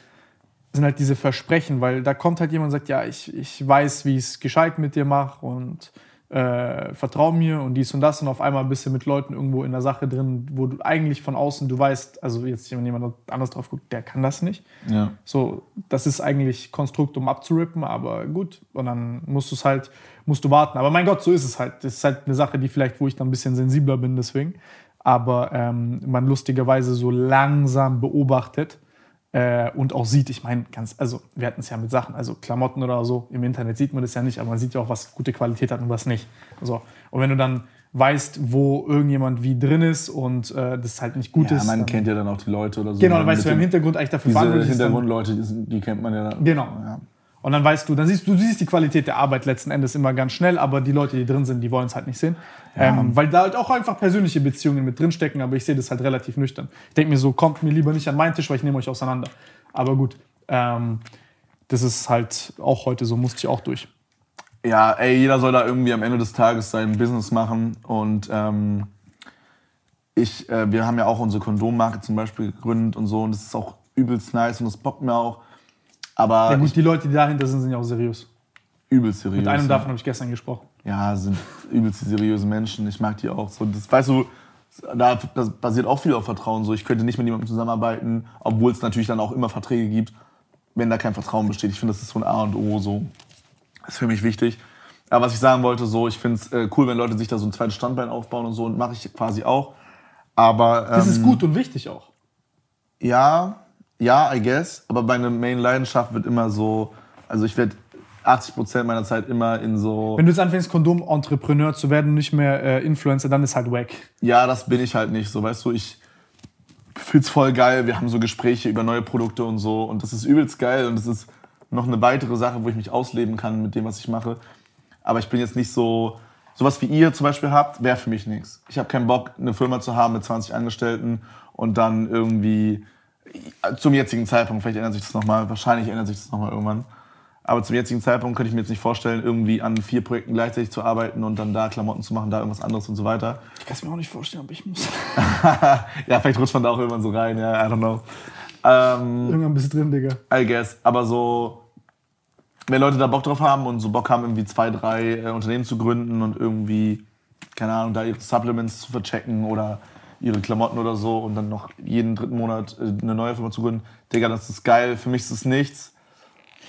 sind halt diese Versprechen, weil da kommt halt jemand und sagt, ja, ich, ich weiß, wie ich es gescheit mit dir mache und äh, vertrau mir und dies und das und auf einmal bist du mit Leuten irgendwo in der Sache drin, wo du eigentlich von außen, du weißt, also jetzt wenn jemand anders drauf guckt, der kann das nicht. Ja. So, das ist eigentlich Konstrukt, um abzurippen, aber gut. Und dann musst du es halt, musst du warten. Aber mein Gott, so ist es halt. Das ist halt eine Sache, die vielleicht, wo ich dann ein bisschen sensibler bin, deswegen. Aber ähm, man lustigerweise so langsam beobachtet äh, und auch sieht, ich meine, ganz, also wir hatten es ja mit Sachen, also Klamotten oder so, im Internet sieht man das ja nicht, aber man sieht ja auch, was gute Qualität hat und was nicht. So. Und wenn du dann weißt, wo irgendjemand wie drin ist und äh, das halt nicht gut Ja, ist. man dann, kennt ja dann auch die Leute oder so. genau, dann Mit weißt du, wer im Hintergrund eigentlich dafür verantwortlich ist. dann- Hintergrundleute, die, die kennt man ja dann. Genau. Ja. Und dann weißt du, dann siehst du siehst die Qualität der Arbeit letzten Endes immer ganz schnell, aber die Leute, die drin sind, die wollen es halt nicht sehen. Ähm, weil da halt auch einfach persönliche Beziehungen mit drinstecken, aber ich sehe das halt relativ nüchtern. Ich denke mir so, kommt mir lieber nicht an meinen Tisch, weil ich nehme euch auseinander. Aber gut, ähm, das ist halt auch heute so, musste ich auch durch. Ja, ey, jeder soll da irgendwie am Ende des Tages sein Business machen. Und ähm, ich, äh, wir haben ja auch unsere Kondommarke zum Beispiel gegründet und so. Und das ist auch übelst nice und das bockt mir auch. Aber Ja gut, die Leute, die dahinter sind, sind ja auch seriös. übelst seriös. Mit einem ja. davon habe ich gestern gesprochen. Ja, sind übelst die seriösen Menschen. Ich mag die auch. So, das, weißt du, da das basiert auch viel auf Vertrauen. So, ich könnte nicht mit jemandem zusammenarbeiten, obwohl es natürlich dann auch immer Verträge gibt, wenn da kein Vertrauen besteht. Ich finde, das ist so ein A und O. So. Das ist für mich wichtig. Aber was ich sagen wollte, so, ich finde es äh, cool, wenn Leute sich da so ein zweites Standbein aufbauen und so. Und mache ich quasi auch. Aber ähm, Das ist gut und wichtig auch. ja, ja, I guess. Aber meine Main-Leidenschaft wird immer so, also ich werde 80% meiner Zeit immer in so. Wenn du jetzt anfängst, Kondom-Entrepreneur zu werden und nicht mehr äh, Influencer, dann ist halt wack. Ja, das bin ich halt nicht so, weißt du, ich find's voll geil, wir haben so Gespräche über neue Produkte und so und das ist übelst geil und das ist noch eine weitere Sache, wo ich mich ausleben kann mit dem, was ich mache. Aber ich bin jetzt nicht so, sowas wie ihr zum Beispiel habt, wäre für mich nichts. Ich habe keinen Bock, eine Firma zu haben mit 20 Angestellten und dann irgendwie zum jetzigen Zeitpunkt, vielleicht ändert sich das nochmal, wahrscheinlich ändert sich das nochmal irgendwann. Aber zum jetzigen Zeitpunkt könnte ich mir jetzt nicht vorstellen, irgendwie an vier Projekten gleichzeitig zu arbeiten und dann da Klamotten zu machen, da irgendwas anderes und so weiter. Ich kann es mir auch nicht vorstellen, aber ich muss. [laughs] ja, vielleicht rutscht man da auch irgendwann so rein, ja, I don't know. Ähm, Irgendwann bist du drin, Digga. I guess. Aber so, wenn Leute da Bock drauf haben und so Bock haben, irgendwie zwei, drei äh, Unternehmen zu gründen und irgendwie, keine Ahnung, da ihre Supplements zu verchecken oder ihre Klamotten oder so und dann noch jeden dritten Monat äh, eine neue Firma zu gründen, Digga, das ist geil. Für mich ist es nichts.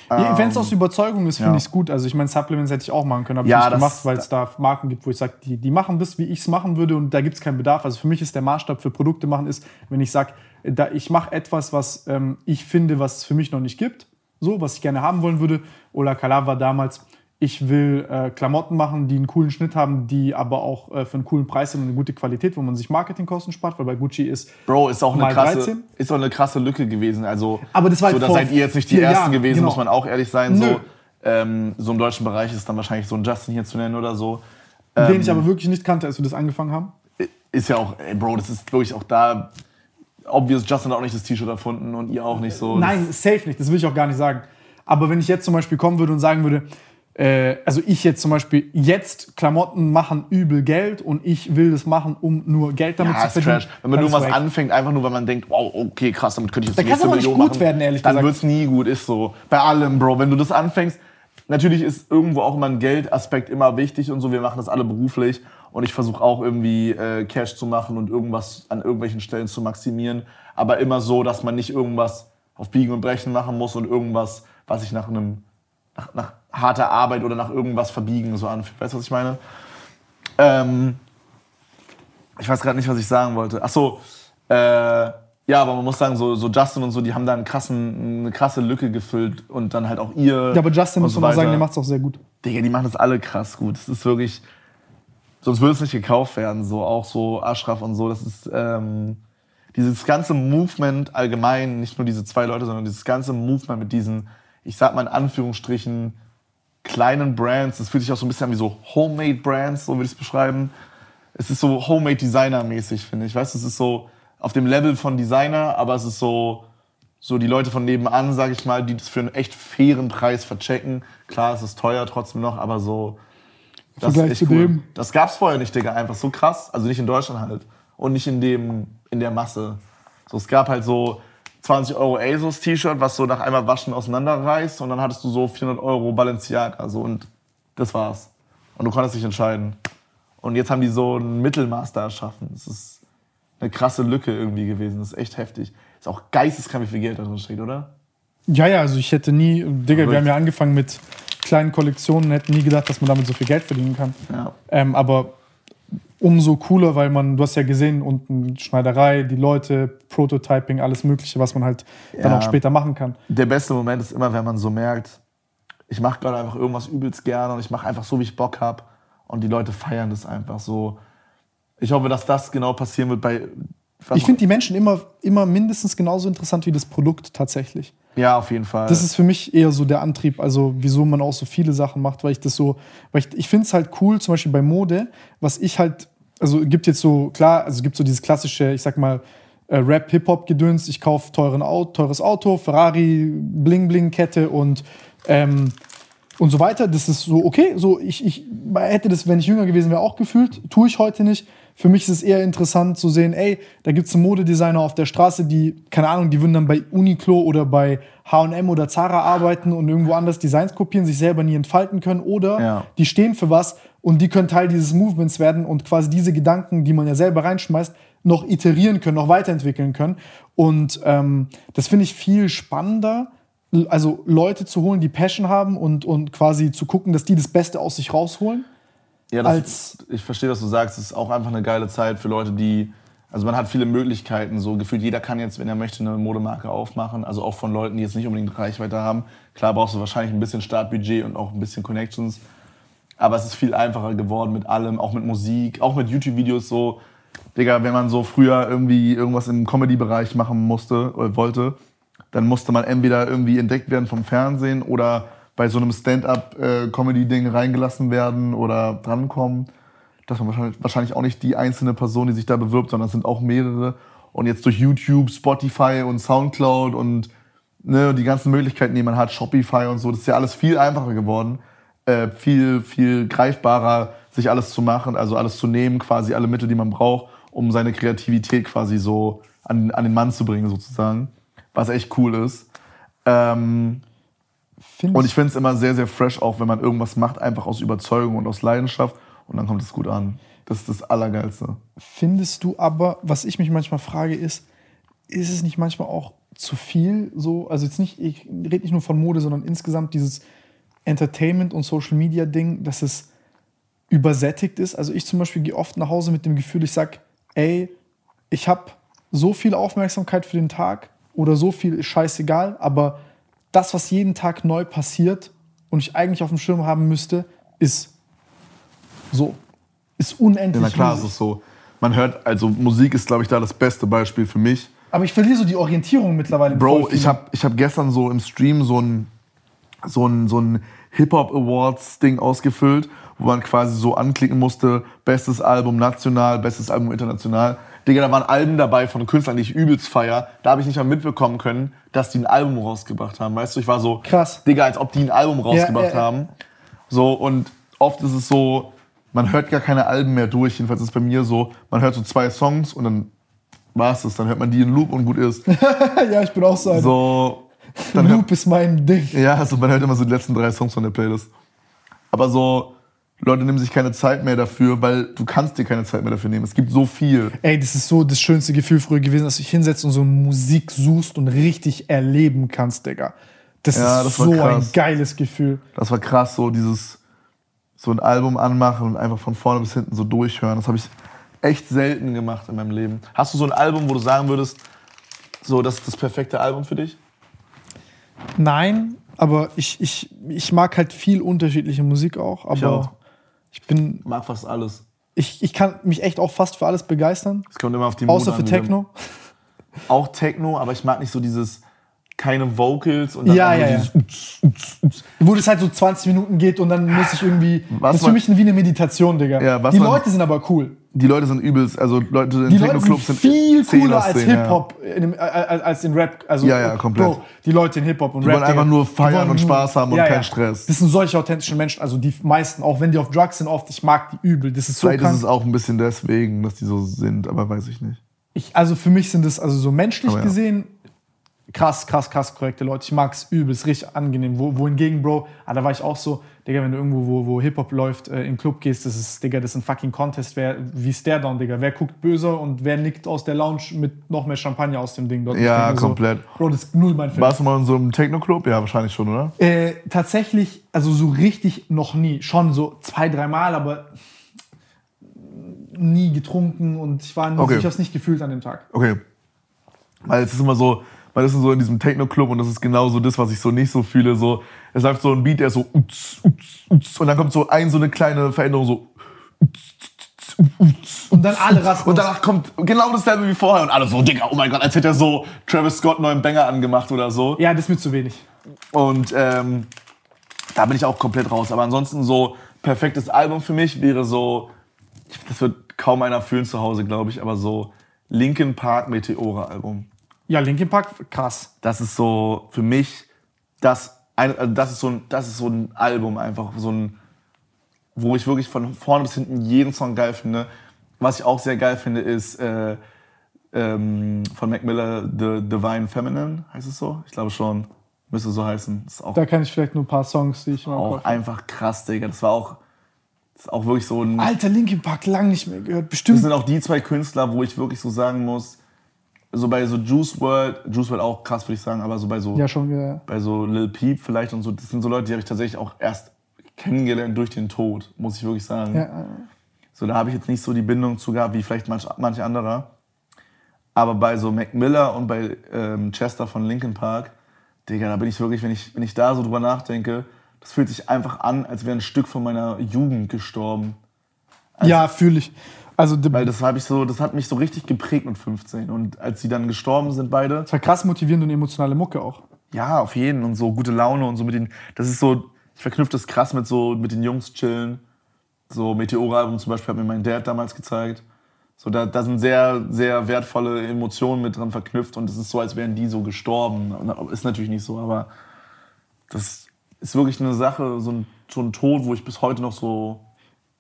Wenn es aus Überzeugung ist, finde ja. ich es gut. Also ich meine, Supplements hätte ich auch machen können, habe Ja, ich nicht gemacht, weil es da Marken gibt, wo ich sage, die, die machen das, wie ich es machen würde und da gibt es keinen Bedarf. Also für mich ist der Maßstab für Produkte machen ist, wenn ich sage, da ich mache etwas, was ähm, ich finde, was es für mich noch nicht gibt, so, was ich gerne haben wollen würde. Ola Kala war damals, ich will äh, Klamotten machen, die einen coolen Schnitt haben, die aber auch äh, für einen coolen Preis sind und eine gute Qualität, wo man sich Marketingkosten spart, weil bei Gucci ist Bro, ist auch eine krasse, 13. ist auch eine krasse Lücke gewesen. Also, Aber das war so, halt da vor seid ihr jetzt nicht die ersten Jahren, gewesen, genau. muss man auch ehrlich sein. Nö. So, ähm, so im deutschen Bereich ist dann wahrscheinlich so ein Justin hier zu nennen oder so. den Ähm, ich aber wirklich nicht kannte, als wir das angefangen haben. ist ja auch, ey, Bro, das ist wirklich auch da. Obvious, Justin hat auch nicht das T-Shirt erfunden und ihr auch nicht so. Nein, safe nicht, das will ich auch gar nicht sagen. Aber wenn ich jetzt zum Beispiel kommen würde und sagen würde, äh, also ich jetzt zum Beispiel, jetzt Klamotten machen übel Geld und ich will das machen, um nur Geld damit Ja, zu verdienen. Trash. Wenn man ist irgendwas wack. anfängt, einfach nur, weil man denkt, wow, okay, krass, damit könnte ich jetzt Da nächste Million gut machen. werden, ehrlich Dann gesagt. wird's nie gut, ist so. Bei allem, Bro. Wenn du das anfängst, natürlich ist irgendwo auch immer ein Geldaspekt immer wichtig und so. Wir machen das alle beruflich und ich versuche auch irgendwie äh, Cash zu machen und irgendwas an irgendwelchen Stellen zu maximieren. Aber immer so, dass man nicht irgendwas auf Biegen und Brechen machen muss und irgendwas, was sich nach einem nach, nach harter Arbeit oder nach irgendwas verbiegen so anfühlt. Weißt du, was ich meine? Ähm, ich weiß gerade nicht, was ich sagen wollte. Ach so, äh, ja, aber man muss sagen, so, so Justin und so, die haben da einen krassen, eine krasse Lücke gefüllt und dann halt auch ihr. Ja, aber Justin muss so man mal sagen, weiter. der macht es auch sehr gut. Digga, die machen das alle krass gut. Das ist wirklich, sonst würde es nicht gekauft werden. So auch so Ashraf und so. Das ist ähm, dieses ganze Movement allgemein, nicht nur diese zwei Leute, sondern dieses ganze Movement mit diesen, ich sag mal in Anführungsstrichen, kleinen Brands. Das fühlt sich auch so ein bisschen an wie so Homemade Brands, so würde ich es beschreiben. Es ist so Homemade Designer mäßig, finde ich. Weißt du, es ist so auf dem Level von Designer, aber es ist so so die Leute von nebenan, sag ich mal, die das für einen echt fairen Preis verchecken. Klar, es ist teuer trotzdem noch, aber so. Das Vergleich ist echt cool. dem. Das gab's vorher nicht, Digga, einfach so krass. Also nicht in Deutschland halt. Und nicht in dem, in der Masse. So, es gab halt so 20 Euro ASOS T-Shirt, was so nach einmal Waschen auseinanderreißt und dann hattest du so 400 Euro Balenciaga, so und das war's. Und du konntest dich entscheiden. Und jetzt haben die so ein Mittelmaß da erschaffen. Das ist eine krasse Lücke irgendwie gewesen. Das ist echt heftig. Ist auch geisteskrank, wie viel Geld da drin steht, oder? Ja, ja, also ich hätte nie, Digga, wir haben ja angefangen mit kleinen Kollektionen, hätten nie gedacht, dass man damit so viel Geld verdienen kann. Ja. Ähm, aber umso cooler, weil man, du hast ja gesehen, unten Schneiderei, die Leute, Prototyping, alles Mögliche, was man halt dann Ja. auch später machen kann. Der beste Moment ist immer, wenn man so merkt, ich mache gerade einfach irgendwas übelst gerne und ich mache einfach so, wie ich Bock habe und die Leute feiern das einfach so. Ich hoffe, dass das genau passieren wird bei. Ich finde die Menschen immer, immer mindestens genauso interessant wie das Produkt tatsächlich. ja, auf jeden Fall. Das ist für mich eher so der Antrieb, also wieso man auch so viele Sachen macht, weil ich das so, weil ich, ich finde es halt cool, zum Beispiel bei Mode, was ich halt, also gibt jetzt so, klar, also gibt so dieses klassische, ich sag mal, äh, Rap, Hip-Hop-Gedöns, ich kaufe teuren Au teures Auto, Ferrari, Bling-Bling-Kette und, ähm, und so weiter. Das ist so, okay, so ich, ich hätte das, wenn ich jünger gewesen wäre, auch gefühlt, tue ich heute nicht. Für mich ist es eher interessant zu sehen, ey, da gibt es einen Modedesigner auf der Straße, die, keine Ahnung, die würden dann bei Uniqlo oder bei H&M oder Zara arbeiten und irgendwo anders Designs kopieren, sich selber nie entfalten können oder Ja. die stehen für was und die können Teil dieses Movements werden und quasi diese Gedanken, die man ja selber reinschmeißt, noch iterieren können, noch weiterentwickeln können. Und ähm, das finde ich viel spannender, also Leute zu holen, die Passion haben und, und quasi zu gucken, dass die das Beste aus sich rausholen. Ja, das, als- ich verstehe, was du sagst. Es ist auch einfach eine geile Zeit für Leute, die. Also man hat viele Möglichkeiten. So gefühlt jeder kann jetzt, wenn er möchte, eine Modemarke aufmachen. Also auch von Leuten, die jetzt nicht unbedingt Reichweite haben. Klar brauchst du wahrscheinlich ein bisschen Startbudget und auch ein bisschen Connections. Aber es ist viel einfacher geworden mit allem, auch mit Musik, auch mit YouTube-Videos so. Digga, wenn man so früher irgendwie irgendwas im Comedy-Bereich machen musste oder wollte, dann musste man entweder irgendwie entdeckt werden vom Fernsehen oder bei so einem Stand-up-Comedy-Ding reingelassen werden oder drankommen. Das war wahrscheinlich, wahrscheinlich auch nicht die einzelne Person, die sich da bewirbt, sondern es sind auch mehrere. Und jetzt durch YouTube, Spotify und Soundcloud und ne, die ganzen Möglichkeiten, die man hat, Shopify und so, das ist ja alles viel einfacher geworden. Äh, viel, viel greifbarer, sich alles zu machen, also alles zu nehmen, quasi alle Mittel, die man braucht, um seine Kreativität quasi so an, an den Mann zu bringen, sozusagen. Was echt cool ist. Ähm, Find und ich finde es immer sehr, sehr fresh, auch wenn man irgendwas macht, einfach aus Überzeugung und aus Leidenschaft. Und dann kommt es gut an. Das ist das Allergeilste. Findest du aber, was ich mich manchmal frage, ist, ist es nicht manchmal auch zu viel so, also jetzt nicht, ich rede nicht nur von Mode, sondern insgesamt dieses Entertainment und Social Media Ding, dass es übersättigt ist. Also ich zum Beispiel gehe oft nach Hause mit dem Gefühl, ich sag, ey, ich habe so viel Aufmerksamkeit für den Tag oder so viel ist scheißegal, aber das, was jeden Tag neu passiert und ich eigentlich auf dem Schirm haben müsste, ist so. Ist unendlich. Ja, na klar, riesig. ist es so. Man hört, also Musik ist, glaube ich, da das beste Beispiel für mich. Aber ich verliere so die Orientierung mittlerweile. Bro, ich habe ich hab gestern so im Stream so ein, so ein, so ein Hip-Hop Awards-Ding ausgefüllt, wo man quasi so anklicken musste, bestes Album national, bestes Album international. Digga, da waren Alben dabei von Künstlern, die ich übelst feier. Da habe ich nicht mal mitbekommen können, dass die ein Album rausgebracht haben. Weißt du, ich war so, Krass. Digga, als ob die ein Album rausgebracht ja, ja. haben. So, und oft ist es so, man hört gar keine Alben mehr durch. Jedenfalls ist es bei mir so, man hört so zwei Songs und dann war's es. Dann hört man die in Loop und gut ist. [laughs] ja, ich bin auch so ein So, dann hört, Loop ist mein Ding. ja, also man hört immer so die letzten drei Songs von der Playlist. Aber so, Leute nehmen sich keine Zeit mehr dafür, weil du kannst dir keine Zeit mehr dafür nehmen. Es gibt so viel. Ey, das ist so das schönste Gefühl früher gewesen, dass du dich hinsetzt und so Musik suchst und richtig erleben kannst, Digga. Das Ja, ist das so ein geiles Gefühl. Das war krass, so dieses, so ein Album anmachen und einfach von vorne bis hinten so durchhören. Das habe ich echt selten gemacht in meinem Leben. Hast du so ein Album, wo du sagen würdest, so, das ist das perfekte Album für dich? Nein, aber ich, ich, ich mag halt viel unterschiedliche Musik auch. Aber ich, auch. bin, Ich mag fast alles. ich, ich kann mich echt auch fast für alles begeistern. Es kommt immer auf die Außer Mode für an. Techno. [laughs] Auch Techno, aber ich mag nicht so dieses, keine Vocals und dann Ja, ja, dieses ja. Uts, uts, uts. Wo das halt so 20 Minuten geht und dann muss ich irgendwie. Was das ist für mich wie eine Meditation, Digga. Ja, was Die Leute sind aber cool. Die Leute sind übelst, also Leute in Die Techno-Clubs sind viel cooler als ja. Hip-Hop, äh, als in Rap. Also, Ja, ja, komplett. Bro, die Leute in Hip-Hop und Die Rap. wollen einfach nur die feiern und Spaß haben und Ja, keinen ja. Stress. Das sind solche authentischen Menschen, also die meisten, auch wenn die auf Drugs sind, oft, ich mag die übel. Das ist so Vielleicht ist krank. es auch ein bisschen deswegen, dass die so sind, aber weiß ich nicht. Ich, also für mich sind das also so menschlich ja. gesehen krass, krass, krass korrekte Leute. Ich mag es übel, ist richtig angenehm. Wo, wohingegen, Bro, ah, da war ich auch so, Digga, wenn du irgendwo, wo, wo Hip-Hop läuft, äh, im Club gehst, das ist, Digga, das ist ein fucking Contest. Wer, wie Staredown, Digga. Wer guckt böser und wer nickt aus der Lounge mit noch mehr Champagner aus dem Ding dort? Ja, komplett. So, Bro, das ist null mein Film. Warst du mal in so einem Techno-Club? Ja, wahrscheinlich schon, oder? Äh, tatsächlich, also so richtig noch nie. Schon so zwei, dreimal, aber nie getrunken und ich war nie, Okay. ich hab's nicht gefühlt an dem Tag. Okay. Weil es ist immer so, man ist so in diesem Techno-Club und das ist genau so das, was ich so nicht so fühle. So, es läuft so ein Beat, der ist so uts, uts, uts, und dann kommt so ein, so eine kleine Veränderung, so Und dann alle rasten. und danach kommt genau dasselbe wie vorher und alle so, Digga, oh mein Gott, als hätte er so Travis Scott neuen Banger angemacht oder so. ja, das ist mir zu wenig. Und ähm, da bin ich auch komplett raus. Aber ansonsten so perfektes Album für mich wäre so, das wird kaum einer fühlen zu Hause, glaube ich, aber so Linkin Park Meteora Album. Ja, Linkin Park, krass. Das ist so für mich das also das ist so ein das ist so ein Album einfach so ein wo ich wirklich von vorne bis hinten jeden Song geil finde. Was ich auch sehr geil finde ist äh, ähm, von Mac Miller The Divine Feminine heißt es so? Ich glaube schon. Müsste so heißen. Das Da kann ich vielleicht nur ein paar Songs, die ich mal auch einfach krass, Digga. Das war auch, das ist auch wirklich so ein. Alter, Linkin Park, lang nicht mehr gehört. Das Bestimmt. sind auch die zwei Künstler, wo ich wirklich so sagen muss, so bei so Juice World, Juice World auch krass, würde ich sagen, aber so bei so, Ja, schon wieder. bei so Lil Peep vielleicht und so, das sind so Leute, die habe ich tatsächlich auch erst kennengelernt durch den Tod, muss ich wirklich sagen. Ja, So, da habe ich jetzt nicht so die Bindung zu gehabt, wie vielleicht manch, manch anderer. Aber bei so Mac Miller und bei ähm, Chester von Linkin Park, Digga, da bin ich wirklich, wenn ich, wenn ich da so drüber nachdenke, das fühlt sich einfach an, als wäre ein Stück von meiner Jugend gestorben. ja fühle ich. Also, das Weil das habe ich so, das hat mich so richtig geprägt mit 15. Und als sie dann gestorben sind, beide, war krass motivierend und emotionale Mucke auch. ja, auf jeden und so gute Laune und so mit den, das ist so, ich verknüpfe das krass mit so, mit den Jungs chillen. So Meteora-Album zum Beispiel hat mir mein Dad damals gezeigt. So, da, da sind sehr, sehr wertvolle Emotionen mit dran verknüpft und es ist so, als wären die so gestorben. Ist natürlich nicht so, aber das ist wirklich eine Sache, so ein, so ein Tod, wo ich bis heute noch so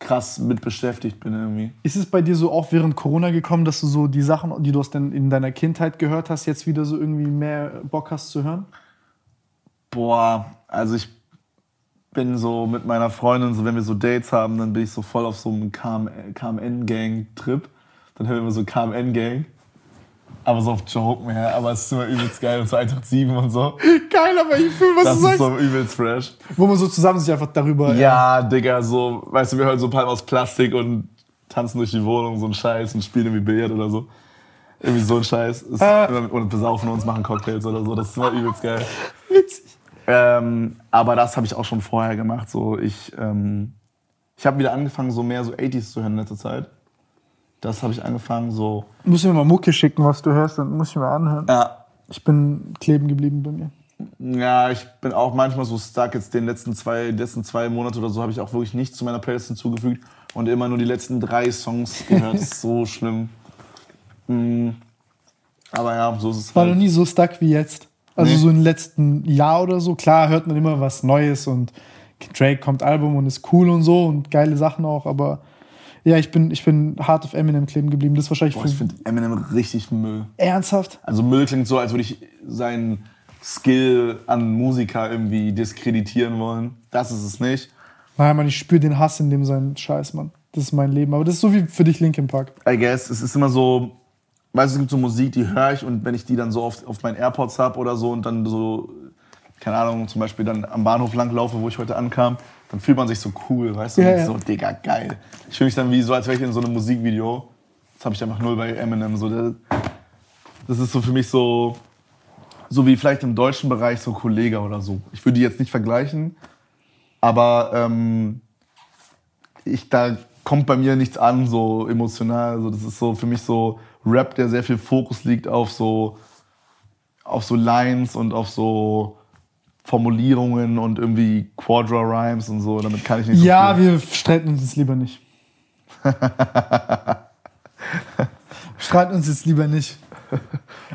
krass mit beschäftigt bin irgendwie. Ist es bei dir so auch während Corona gekommen, dass du so die Sachen, die du aus den, in deiner Kindheit gehört hast, jetzt wieder so irgendwie mehr Bock hast zu hören? Boah, also ich bin so mit meiner Freundin, so wenn wir so Dates haben, dann bin ich so voll auf so einem KMN-Gang-Trip. Dann hören wir so KMN-Gang. Aber so auf Joke mehr, aber es ist immer übelst geil und so 187 und so. Geil, aber ich fühle, was Das du ist sagst. so übelst fresh. Wo man so zusammen sich einfach darüber. Ja, Digga, so, weißt du, wir hören so Palmen aus Plastik und tanzen durch die Wohnung, so ein Scheiß und spielen irgendwie Billard oder so. Irgendwie so ein Scheiß. Ist Äh. immer mit, und besaufen uns, machen Cocktails oder so. Das ist immer übelst geil. [laughs] Witzig. Ähm, aber das habe ich auch schon vorher gemacht. So, ich ähm, ich habe wieder angefangen, so mehr so 80s zu hören in letzter Zeit. Das habe ich angefangen, so. Muss mir mal Mucke schicken, was du hörst, dann muss ich mir anhören. Ja, Ich bin kleben geblieben bei mir. Ja, ich bin auch manchmal so stuck. Jetzt den letzten zwei, letzten zwei Monate oder so habe ich auch wirklich nichts zu meiner Playlist hinzugefügt und immer nur die letzten drei Songs gehört. Das [laughs] ist so schlimm. Mm. Aber ja, so ist es War noch halt. nie so stuck wie jetzt. Also Nee. so im letzten Jahr oder so. Klar hört man immer was Neues und Drake kommt Album und ist cool und so und geile Sachen auch, aber ja, ich bin, ich bin hart auf Eminem kleben geblieben. Das ist wahrscheinlich Boah, ich finde Eminem richtig Müll. ernsthaft. Also Müll klingt so, als würde ich seinen Skill an Musiker irgendwie diskreditieren wollen. Das ist es nicht. Naja, man, ich spüre den Hass in dem seinen Scheiß, Mann. Das ist mein Leben. Aber das ist so wie für dich Linkin Park. I guess. Es ist immer so, weißt du, es gibt so Musik, die höre ich und wenn ich die dann so auf, auf meinen AirPods habe oder so und dann so, keine Ahnung, zum Beispiel dann am Bahnhof langlaufe, wo ich heute ankam, dann fühlt man sich so cool, weißt du? Ja, ja. So, Digga, geil. Ich fühle mich dann wie so, als wäre ich in so einem Musikvideo. Das habe ich einfach null bei Eminem. So, das, das ist so für mich so, so wie vielleicht im deutschen Bereich so Kollege oder so. Ich würde die jetzt nicht vergleichen, aber ähm, ich, da kommt bei mir nichts an, so emotional. Also das ist so für mich so Rap, der sehr viel Fokus liegt auf so, auf so Lines und auf so Formulierungen und irgendwie Quadra Rhymes und so. Damit kann ich nicht so Ja, viel. wir streiten uns jetzt lieber nicht. [laughs] streiten uns jetzt lieber nicht. [laughs]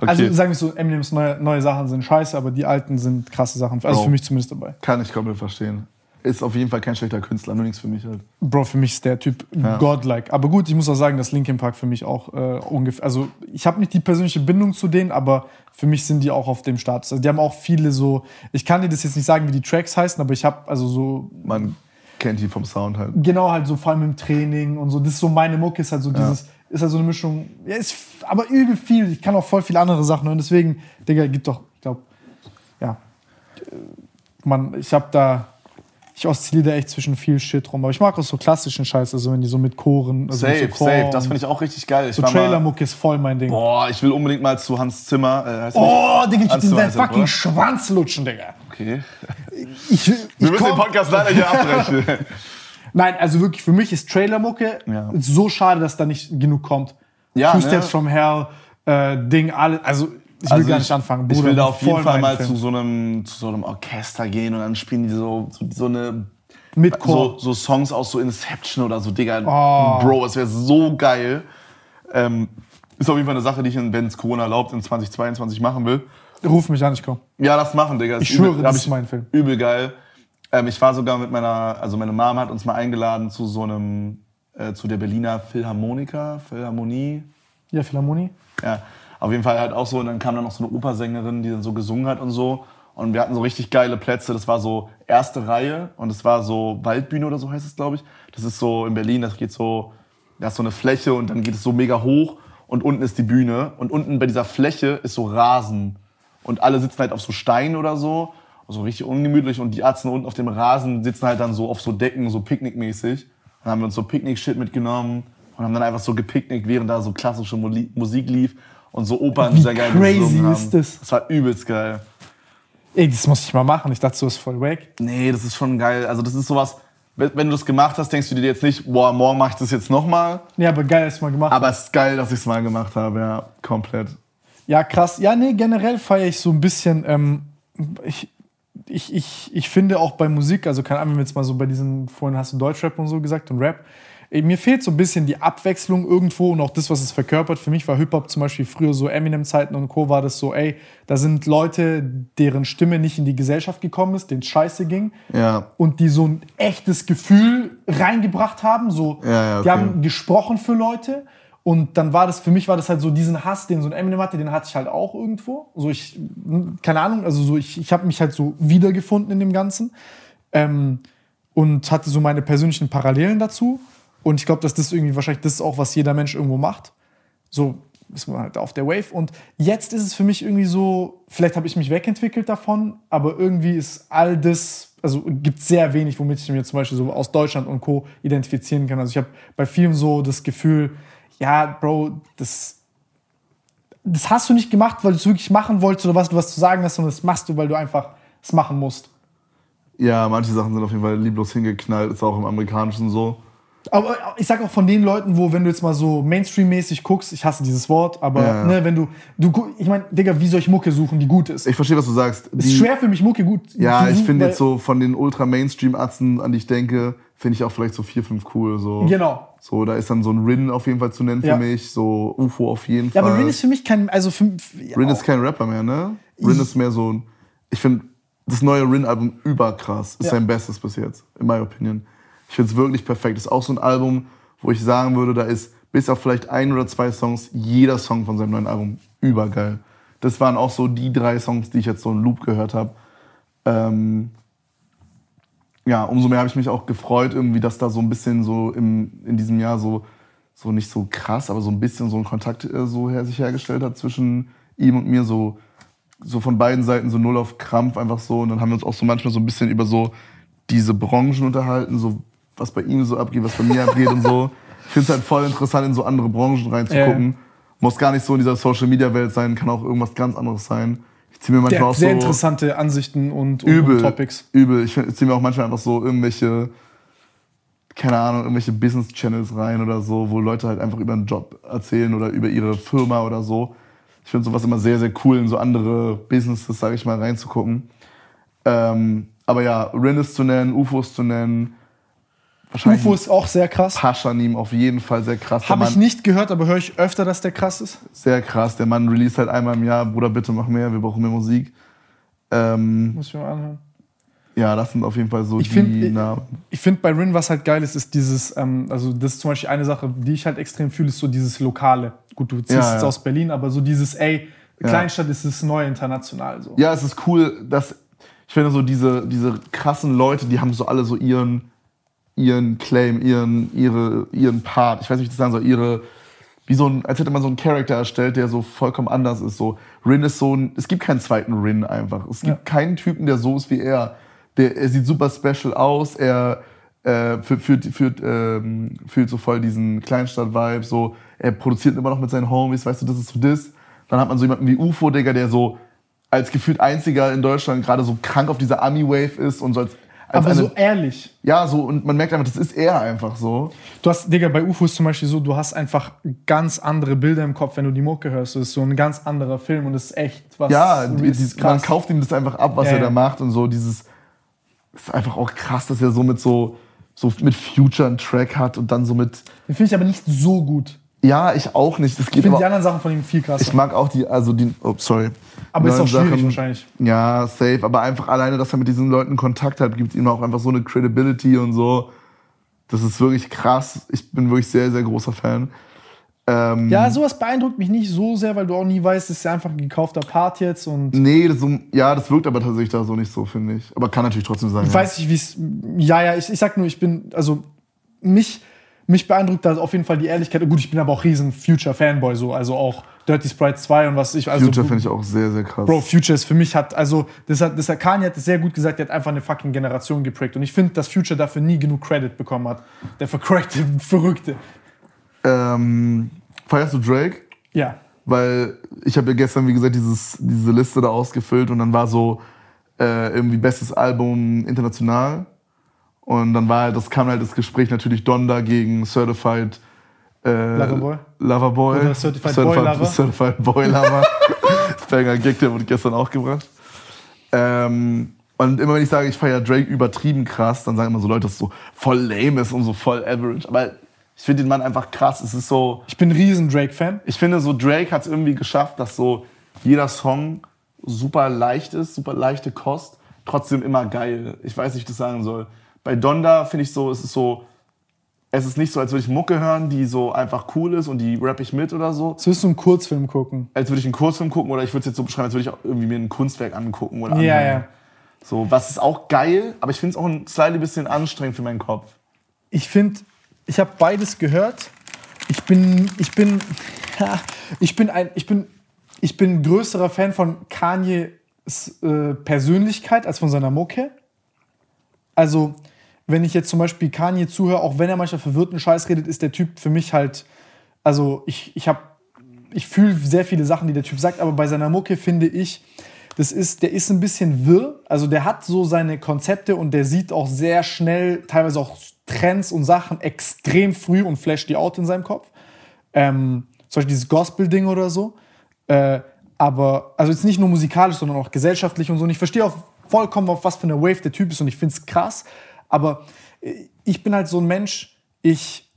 Also sagen wir so, Eminems neue, neue Sachen sind scheiße, aber die alten sind krasse Sachen. Also Bro. für mich zumindest dabei. kann ich komplett verstehen. Ist auf jeden Fall kein schlechter Künstler, nur nichts für mich halt. Bro, für mich ist der Typ godlike. Aber gut, ich muss auch sagen, dass Linkin Park für mich auch äh, ungefähr. Also, ich habe nicht die persönliche Bindung zu denen, aber für mich sind die auch auf dem Status. Also, die haben auch viele so. Ich kann dir das jetzt nicht sagen, wie die Tracks heißen, aber ich habe also so. Man kennt die vom Sound halt. Genau, halt so vor allem im Training und so. Das ist so meine Mucke, ist halt so dieses. Ist halt so eine Mischung. Ja, ist aber übel viel. Ich kann auch voll viele andere Sachen hören. Deswegen, Digga, gibt doch, ich glaube, ja. Man, ich habe da. Ich oszilliere da echt zwischen viel Shit rum. Aber ich mag auch so klassischen Scheiß, also wenn die so mit Choren. Also Safe, mit so safe. Das finde ich auch richtig geil. Ich So Trailer-Mucke ist voll mein Ding. Boah, ich will unbedingt mal zu Hans Zimmer. Äh, Oh? Digga, ich will er, fucking oder? Schwanz lutschen, Digga. Okay. Ich, Wir ich müssen den Podcast leider hier abbrechen. [laughs] Nein, also wirklich, für mich ist Trailer-Mucke Ja. so schade, dass da nicht genug kommt. Ja, Two ne? Steps from Hell, äh, Ding, alle. Also, ich will Also gar nicht anfangen. Ich Bruder, will da auf jeden Fall mal Film. zu so, einem, zu so einem Orchester gehen und dann spielen die so, so, so eine. Mit Chor. So, so Songs aus so Inception oder so, Digga. Oh. Bro, es wäre so geil. Ähm, ist auf jeden Fall eine Sache, die ich, wenn es Corona erlaubt, in 2022 machen will. Ruf mich an, ich komm. Ja, das machen, Digga. Ich Ist schwöre, das ist mein Film. Übel geil. Ähm, ich war sogar mit meiner, also meine Mom hat uns mal eingeladen zu so einem, äh, zu der Berliner Philharmonika, Philharmonie. Ja, Philharmonie. Ja, auf jeden Fall halt auch so. Und dann kam dann noch so eine Opersängerin, die dann so gesungen hat und so. Und wir hatten so richtig geile Plätze. Das war so erste Reihe und es war so Waldbühne oder so heißt es, glaube ich. Das ist so in Berlin, das geht so, da ist so eine Fläche und dann geht es so mega hoch und unten ist die Bühne. Und unten bei dieser Fläche ist so Rasen. Und alle sitzen halt auf so Steinen oder so. So richtig ungemütlich. Und die Ärzte unten auf dem Rasen sitzen halt dann so auf so Decken, so picknickmäßig. Dann haben wir uns so Picknick-Shit mitgenommen und haben dann einfach so gepicknickt, während da so klassische Musik lief und so Opern Wie sehr geil crazy gesungen haben. ist das? Das war übelst geil. Ey, das muss ich mal machen. Ich dachte, so ist voll wack. Nee, das ist schon geil. Also das ist sowas, wenn wenn du das gemacht hast, denkst du dir jetzt nicht, boah, morgen mache ich das jetzt nochmal. Ja, aber geil, dass ich mal gemacht Aber es ist geil, dass ich es mal gemacht habe, ja, komplett. Ja, krass. Ja, nee, generell feiere ich so ein bisschen. Ähm, ich, ich, ich, ich finde auch bei Musik, also keine Ahnung, wenn wir jetzt mal so bei diesen, vorhin hast du Deutschrap und so gesagt und Rap. Mir fehlt so ein bisschen die Abwechslung irgendwo und auch das, was es verkörpert. Für mich war Hip-Hop zum Beispiel früher so Eminem-Zeiten und Co. war das so, ey, da sind Leute, deren Stimme nicht in die Gesellschaft gekommen ist, denen es scheiße ging. Ja. Und die so ein echtes Gefühl reingebracht haben. So, Ja, ja, Die okay. haben gesprochen für Leute. Und dann war das, für mich war das halt so diesen Hass, den so ein Eminem hatte, den hatte ich halt auch irgendwo. So ich, keine Ahnung, also so ich, ich habe mich halt so wiedergefunden in dem Ganzen. Ähm, und hatte so meine persönlichen Parallelen dazu. Und ich glaube, dass das irgendwie wahrscheinlich das ist auch, was jeder Mensch irgendwo macht. So ist man halt auf der Wave. Und jetzt ist es für mich irgendwie so, vielleicht habe ich mich wegentwickelt davon, aber irgendwie ist all das, also gibt sehr wenig, womit ich mir zum Beispiel so aus Deutschland und Co. identifizieren kann. Also ich habe bei vielen so das Gefühl, ja, Bro, das, das hast du nicht gemacht, weil du es wirklich machen wolltest oder was du was zu sagen hast, sondern das machst du, weil du einfach es machen musst. Ja, manche Sachen sind auf jeden Fall lieblos hingeknallt, ist auch im Amerikanischen so. Aber ich sag auch von den Leuten, wo, wenn du jetzt mal so Mainstream-mäßig guckst, ich hasse dieses Wort, aber Ja. ne, wenn du, du, ich meine, Digga, wie soll ich Mucke suchen, die gut ist? Ich verstehe, was du sagst. Es ist schwer für mich, Mucke gut Ja, zu ich suchen, finde jetzt so von den Ultra-Mainstream-Atzen, an die ich denke, finde ich auch vielleicht so vier, fünf cool. So. Genau. So, da ist dann so ein Rin auf jeden Fall zu nennen für Ja. mich, so UFO auf jeden Ja, Fall. aber Rin ist für mich kein, also für, ja, Rin ist kein Rapper mehr, ne? Rin ist mehr so ein. Ich finde das neue Rin-Album überkrass. Ist Ja. sein bestes bis jetzt, in my opinion. Ich finde es wirklich perfekt. Ist auch so ein Album, wo ich sagen würde, da ist bis auf vielleicht ein oder zwei Songs jeder Song von seinem neuen Album übergeil. Das waren auch so die drei Songs, die ich jetzt so in Loop gehört habe. Ähm, ja, umso mehr habe ich mich auch gefreut, irgendwie, dass da so ein bisschen so im, in diesem Jahr so, so nicht so krass, aber so ein bisschen so ein Kontakt äh, so her, sich hergestellt hat zwischen ihm und mir, so, so von beiden Seiten so null auf Krampf einfach so. Und dann haben wir uns auch so manchmal so ein bisschen über so diese Branchen unterhalten, so was bei ihm so abgeht, was bei mir abgeht und so. Ich finde es halt voll interessant, in so andere Branchen reinzugucken. Muss gar nicht so in dieser Social-Media-Welt sein, kann auch irgendwas ganz anderes sein. Ich ziehe mir der manchmal hat auch sehr so interessante Ansichten und, und, übel, und Topics. übel. Ich ziehe mir auch manchmal einfach so irgendwelche, keine Ahnung, irgendwelche Business-Channels rein oder so, wo Leute halt einfach über einen Job erzählen oder über ihre Firma oder so. Ich finde sowas immer sehr, sehr cool, in so andere Businesses, sage ich mal, reinzugucken. Ähm, aber ja, Rin ist zu nennen, UFOs zu nennen. UFO ist auch sehr krass. Paschanim auf jeden Fall sehr krass. Habe ich nicht gehört, aber höre ich öfter, dass der krass ist. Sehr krass. Der Mann release halt einmal im Jahr, Bruder, bitte mach mehr, wir brauchen mehr Musik. Ähm, Muss ich mir mal anhören. ja, das sind auf jeden Fall so Ich die find- Namen. Ich finde bei Rin, was halt geil ist, ist dieses, ähm, also das ist zum Beispiel eine Sache, die ich halt extrem fühle, ist so dieses Lokale. Gut, du ziehst Ja, jetzt ja. aus Berlin, aber so dieses, ey, Ja. Kleinstadt ist das neue international. So. Ja, es ist cool, dass ich finde so diese, diese krassen Leute, die haben so alle so ihren, ihren Claim, ihren, ihre, ihren Part. Ich weiß nicht, wie ich das sagen soll, ihre, wie so ein, als hätte man so einen Charakter erstellt, der so vollkommen anders ist. So, Rin ist so ein, es gibt keinen zweiten Rin einfach. Es gibt Ja. keinen Typen, der so ist wie er. Der, er sieht super special aus, er äh, führt, führt, führt, ähm, fühlt so voll diesen Kleinstadt-Vibe, so, er produziert immer noch mit seinen Homies, weißt du, das ist so das. Dann hat man so jemanden wie UFO, Digga, der so als gefühlt einziger in Deutschland gerade so krank auf dieser Ami-Wave ist und so als, als aber eine, so ehrlich. ja, so, und man merkt einfach, das ist er einfach so. Du hast, Digga, bei UFO ist zum Beispiel so, du hast einfach ganz andere Bilder im Kopf, wenn du die Mucke hörst. Das ist so ein ganz anderer Film und das ist echt was. Ja, ist die, die, man kauft ihm das einfach ab, was Ja, er da ja. macht und so dieses, ist einfach auch krass, dass er so mit so, so mit Future einen Track hat und dann so mit, Den finde ich aber nicht so gut. ja, ich auch nicht, das Ich finde die anderen Sachen von ihm viel krasser. ich mag auch die, also die, oh, sorry. Aber ist auch schwierig Sachen. wahrscheinlich. Ja, safe, aber einfach alleine, dass er mit diesen Leuten Kontakt hat, gibt ihm auch einfach so eine Credibility und so. Das ist wirklich krass. Ich bin wirklich sehr, sehr großer Fan. Ähm, Ja, sowas beeindruckt mich nicht so sehr, weil du auch nie weißt, es ist ja einfach ein gekaufter Part jetzt und Nee, das so, ja, das wirkt aber tatsächlich da so nicht so, finde ich. Aber kann natürlich trotzdem sein. ich ja. weiß nicht, wie es. Ja, ja, ich, ich sag nur, ich bin, also mich, mich beeindruckt da auf jeden Fall die Ehrlichkeit. Gut, ich bin aber auch riesen Future-Fanboy, so, also auch Dirty Sprite 2 und was ich. Also, Future finde ich auch sehr, sehr krass. Bro, Future ist für mich hat, also, das hat, das hat, Kanye hat es sehr gut gesagt, der hat einfach eine fucking Generation geprägt. Und ich finde, dass Future dafür nie genug Credit bekommen hat. Der vercrackte [laughs] Verrückte. Ähm, feierst du Drake? Ja. Weil ich habe ja gestern, wie gesagt, dieses, diese Liste da ausgefüllt und dann war so äh, irgendwie bestes Album international. Und dann war halt, das kam halt das Gespräch natürlich Donda gegen Certified äh, Loverboy? Loverboy. Oder Certified Boy Lover? Certified Boy Lover. [laughs] Banger Gag, der wurde gestern auch gebracht. Ähm, und immer wenn ich sage, ich feiere Drake übertrieben krass, dann sagen immer so Leute, dass es so voll lame ist und so voll average. Aber ich finde den Mann einfach krass. Es ist so, Ich bin ein riesen Drake-Fan. ich finde, so Drake hat es irgendwie geschafft, dass so jeder Song super leicht ist, super leichte Kost, trotzdem immer geil. Ich weiß nicht, wie ich das sagen soll. Bei Donda finde ich so, es ist so, es ist nicht so, als würde ich Mucke hören, die so einfach cool ist und die rapp ich mit oder so. Jetzt wirst du einen Kurzfilm gucken. Als würde ich einen Kurzfilm gucken oder ich würde es jetzt so beschreiben, als würde ich auch irgendwie mir ein Kunstwerk angucken oder Ja, anhören. ja. So, was ist auch geil, aber ich finde es auch ein slightly bisschen anstrengend für meinen Kopf. Ich finde, ich habe beides gehört. Ich bin, ich bin, [laughs] ich bin ein, ich bin, ich bin größerer Fan von Kanye's äh, Persönlichkeit als von seiner Mucke. Also, wenn ich jetzt zum Beispiel Kanye zuhöre, auch wenn er manchmal verwirrten Scheiß redet, ist der Typ für mich halt, also ich, ich habe, ich fühle sehr viele Sachen, die der Typ sagt, aber bei seiner Mucke finde ich, das ist, der ist ein bisschen wirr. Also der hat so seine Konzepte und der sieht auch sehr schnell, teilweise auch Trends und Sachen extrem früh und flasht die out in seinem Kopf. Ähm, zum Beispiel dieses Gospel-Ding oder so. Äh, aber, also jetzt nicht nur musikalisch, sondern auch gesellschaftlich und so. Und ich verstehe auch vollkommen, auf was für eine Wave der Typ ist und ich finde es krass. Aber äh, ich bin halt so ein Mensch, ich,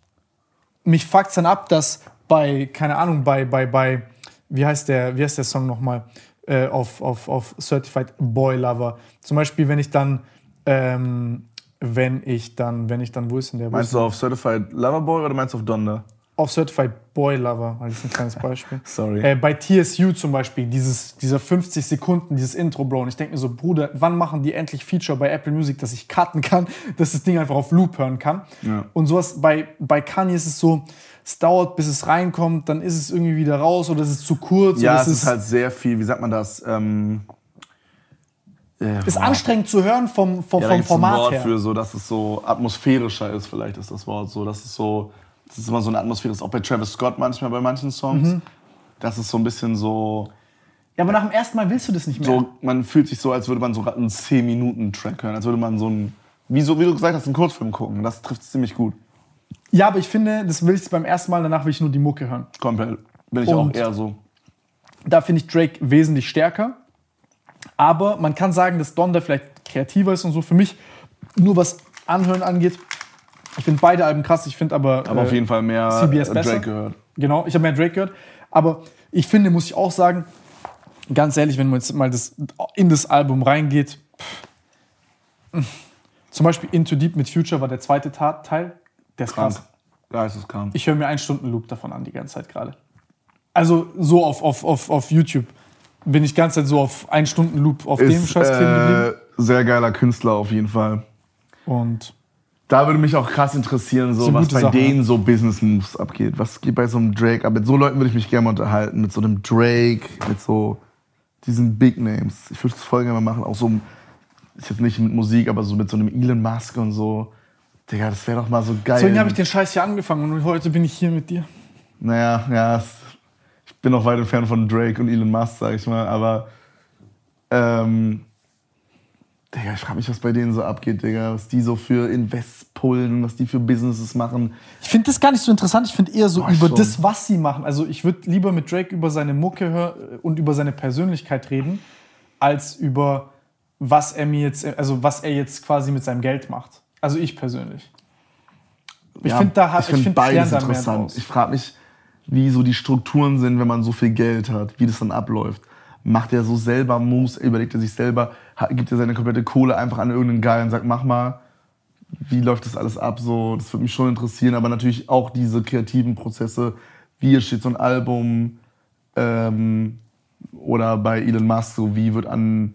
mich fuckt's dann ab, dass bei, keine Ahnung, bei, bei, bei, wie heißt der, wie heißt der Song nochmal, äh, auf, auf, auf Certified Boy Lover. Zum Beispiel, wenn ich dann, ähm, wenn ich dann, wenn ich dann, wo ist denn der? Meinst du auf Certified Lover Boy oder meinst du auf Donda? Auf Certified Boy Lover, weil das ist ein kleines Beispiel. [laughs] Sorry. Äh, bei TSU zum Beispiel, dieses, dieser 50 Sekunden, dieses Intro, Bro. Und ich denke mir so, Bruder, wann machen die endlich Feature bei Apple Music, dass ich cutten kann, [laughs] dass das Ding einfach auf Loop hören kann? Ja. Und sowas, bei, bei Kanye ist es so, es dauert, bis es reinkommt, dann ist es irgendwie wieder raus oder es ist zu kurz. Ja, es ist halt sehr viel, wie sagt man das? Ähm, äh, ist boah. anstrengend zu hören vom, vom, Ja, vom gibt's ein Format Wort her. für so, dass es so atmosphärischer ist, vielleicht ist das Wort so. Das ist so, das ist immer so eine Atmosphäre, das ist auch bei Travis Scott manchmal bei manchen Songs. Mhm. Das ist so ein bisschen so, Ja, aber nach dem ersten Mal willst du das nicht mehr. so, man fühlt sich so, als würde man so einen 10-Minuten-Track hören, als würde man so ein, wie, so, wie du gesagt hast, einen Kurzfilm gucken. Das trifft es ziemlich gut. Ja, aber ich finde, das will ich beim ersten Mal, danach will ich nur die Mucke hören. Komplett. Bin ich Und- auch eher so. Da finde ich Drake wesentlich stärker. Aber man kann sagen, dass Donda vielleicht kreativer ist und so. Für mich, nur was Anhören angeht, ich finde beide Alben krass. Ich finde aber. Aber äh, auf jeden Fall mehr CBS äh, besser. Drake gehört. Genau, ich habe mehr Drake gehört. Aber ich finde, muss ich auch sagen, ganz ehrlich, wenn man jetzt mal das, in das Album reingeht, pff, zum Beispiel Into Deep mit Future war der zweite Teil. Der ist krass. Krank. Geisteskrank. Ich höre mir einen Stunden Loop davon an die ganze Zeit gerade. Also so auf, auf, auf, auf YouTube bin ich die ganze Zeit so auf einen Stunden Loop auf dem Ist Scheiß kleben geblieben. äh, sehr geiler Künstler auf jeden Fall. Und Da würde mich auch krass interessieren, so, So was bei Sachen, denen so Business Moves abgeht. Was geht bei so einem Drake ab? Mit so Leuten würde ich mich gerne mal unterhalten. Mit so einem Drake, mit so diesen Big Names. Ich würde das voll gerne mal machen. Auch so, ist jetzt nicht mit Musik, aber so mit so einem Elon Musk und so. Digga, das wäre doch mal so geil. deswegen habe ich den Scheiß hier angefangen und heute bin ich hier mit dir. Naja, ja, ich bin noch weit entfernt von Drake und Elon Musk, sag ich mal, aber ähm, Digga, ich frage mich, was bei denen so abgeht, Digga, was die so für Invest pullen, was die für Businesses machen. Ich finde das gar nicht so interessant. Ich finde eher so Boah, über schon. das, was sie machen. Also ich würde lieber mit Drake über seine Mucke hör und über seine Persönlichkeit reden, als über was er mir jetzt, also was er jetzt quasi mit seinem Geld macht. Also ich persönlich. Ich Ja, finde da hat, ich find find, beides interessant. Ich frage mich, wie so die Strukturen sind, wenn man so viel Geld hat, wie das dann abläuft. Macht er so selber Moves, überlegt er sich selber, gibt er seine komplette Kohle einfach an irgendeinen Guy und sagt, mach mal, wie läuft das alles ab? So, das würde mich schon interessieren, aber natürlich auch diese kreativen Prozesse, wie entsteht so ein Album ähm, oder bei Elon Musk, so wie wird an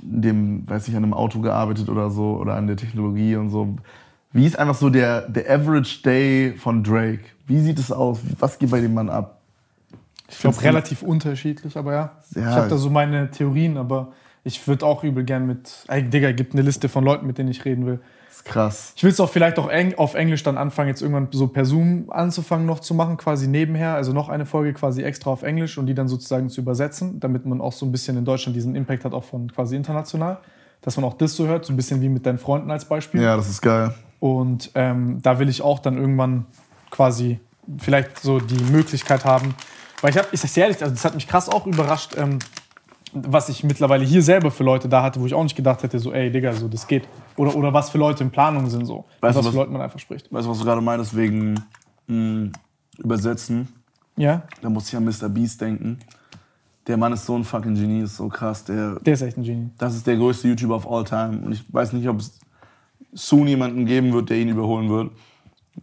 dem, weiß ich, an einem Auto gearbeitet oder so oder an der Technologie und so. Wie ist einfach so der, der Average Day von Drake? Wie sieht es aus? Was geht bei dem Mann ab? Ich glaube, relativ unterschiedlich, aber ja. Ja. Ich habe da so meine Theorien, aber ich würde auch übel gern mit. Ey, Digga, gibt eine Liste von Leuten, mit denen ich reden will. Das ist krass. Ich will es auch vielleicht auch eng, auf Englisch dann anfangen, jetzt irgendwann so per Zoom anzufangen noch zu machen, quasi nebenher. Also noch eine Folge quasi extra auf Englisch und die dann sozusagen zu übersetzen, damit man auch so ein bisschen in Deutschland diesen Impact hat, auch von quasi international. Dass man auch das so hört, so ein bisschen wie mit deinen Freunden als Beispiel. Ja, das ist geil. Und ähm, da will ich auch dann irgendwann quasi vielleicht so die Möglichkeit haben. Weil ich habe, ich sag's ehrlich, also das hat mich krass auch überrascht, ähm, was ich mittlerweile hier selber für Leute da hatte, wo ich auch nicht gedacht hätte, so, ey, Digga, so, das geht. Oder, oder was für Leute in Planung sind, so. Weißt du, was für was- Leute man einfach spricht. Weißt du, was du gerade meinst, wegen mh, Übersetzen? Ja, Da muss ich an Mr. Beast denken. Der Mann ist so ein fucking Genie, ist so krass. Der, der ist echt ein Genie. das ist der größte YouTuber of all time. Und ich weiß nicht, ob es soon jemanden geben wird, der ihn überholen wird.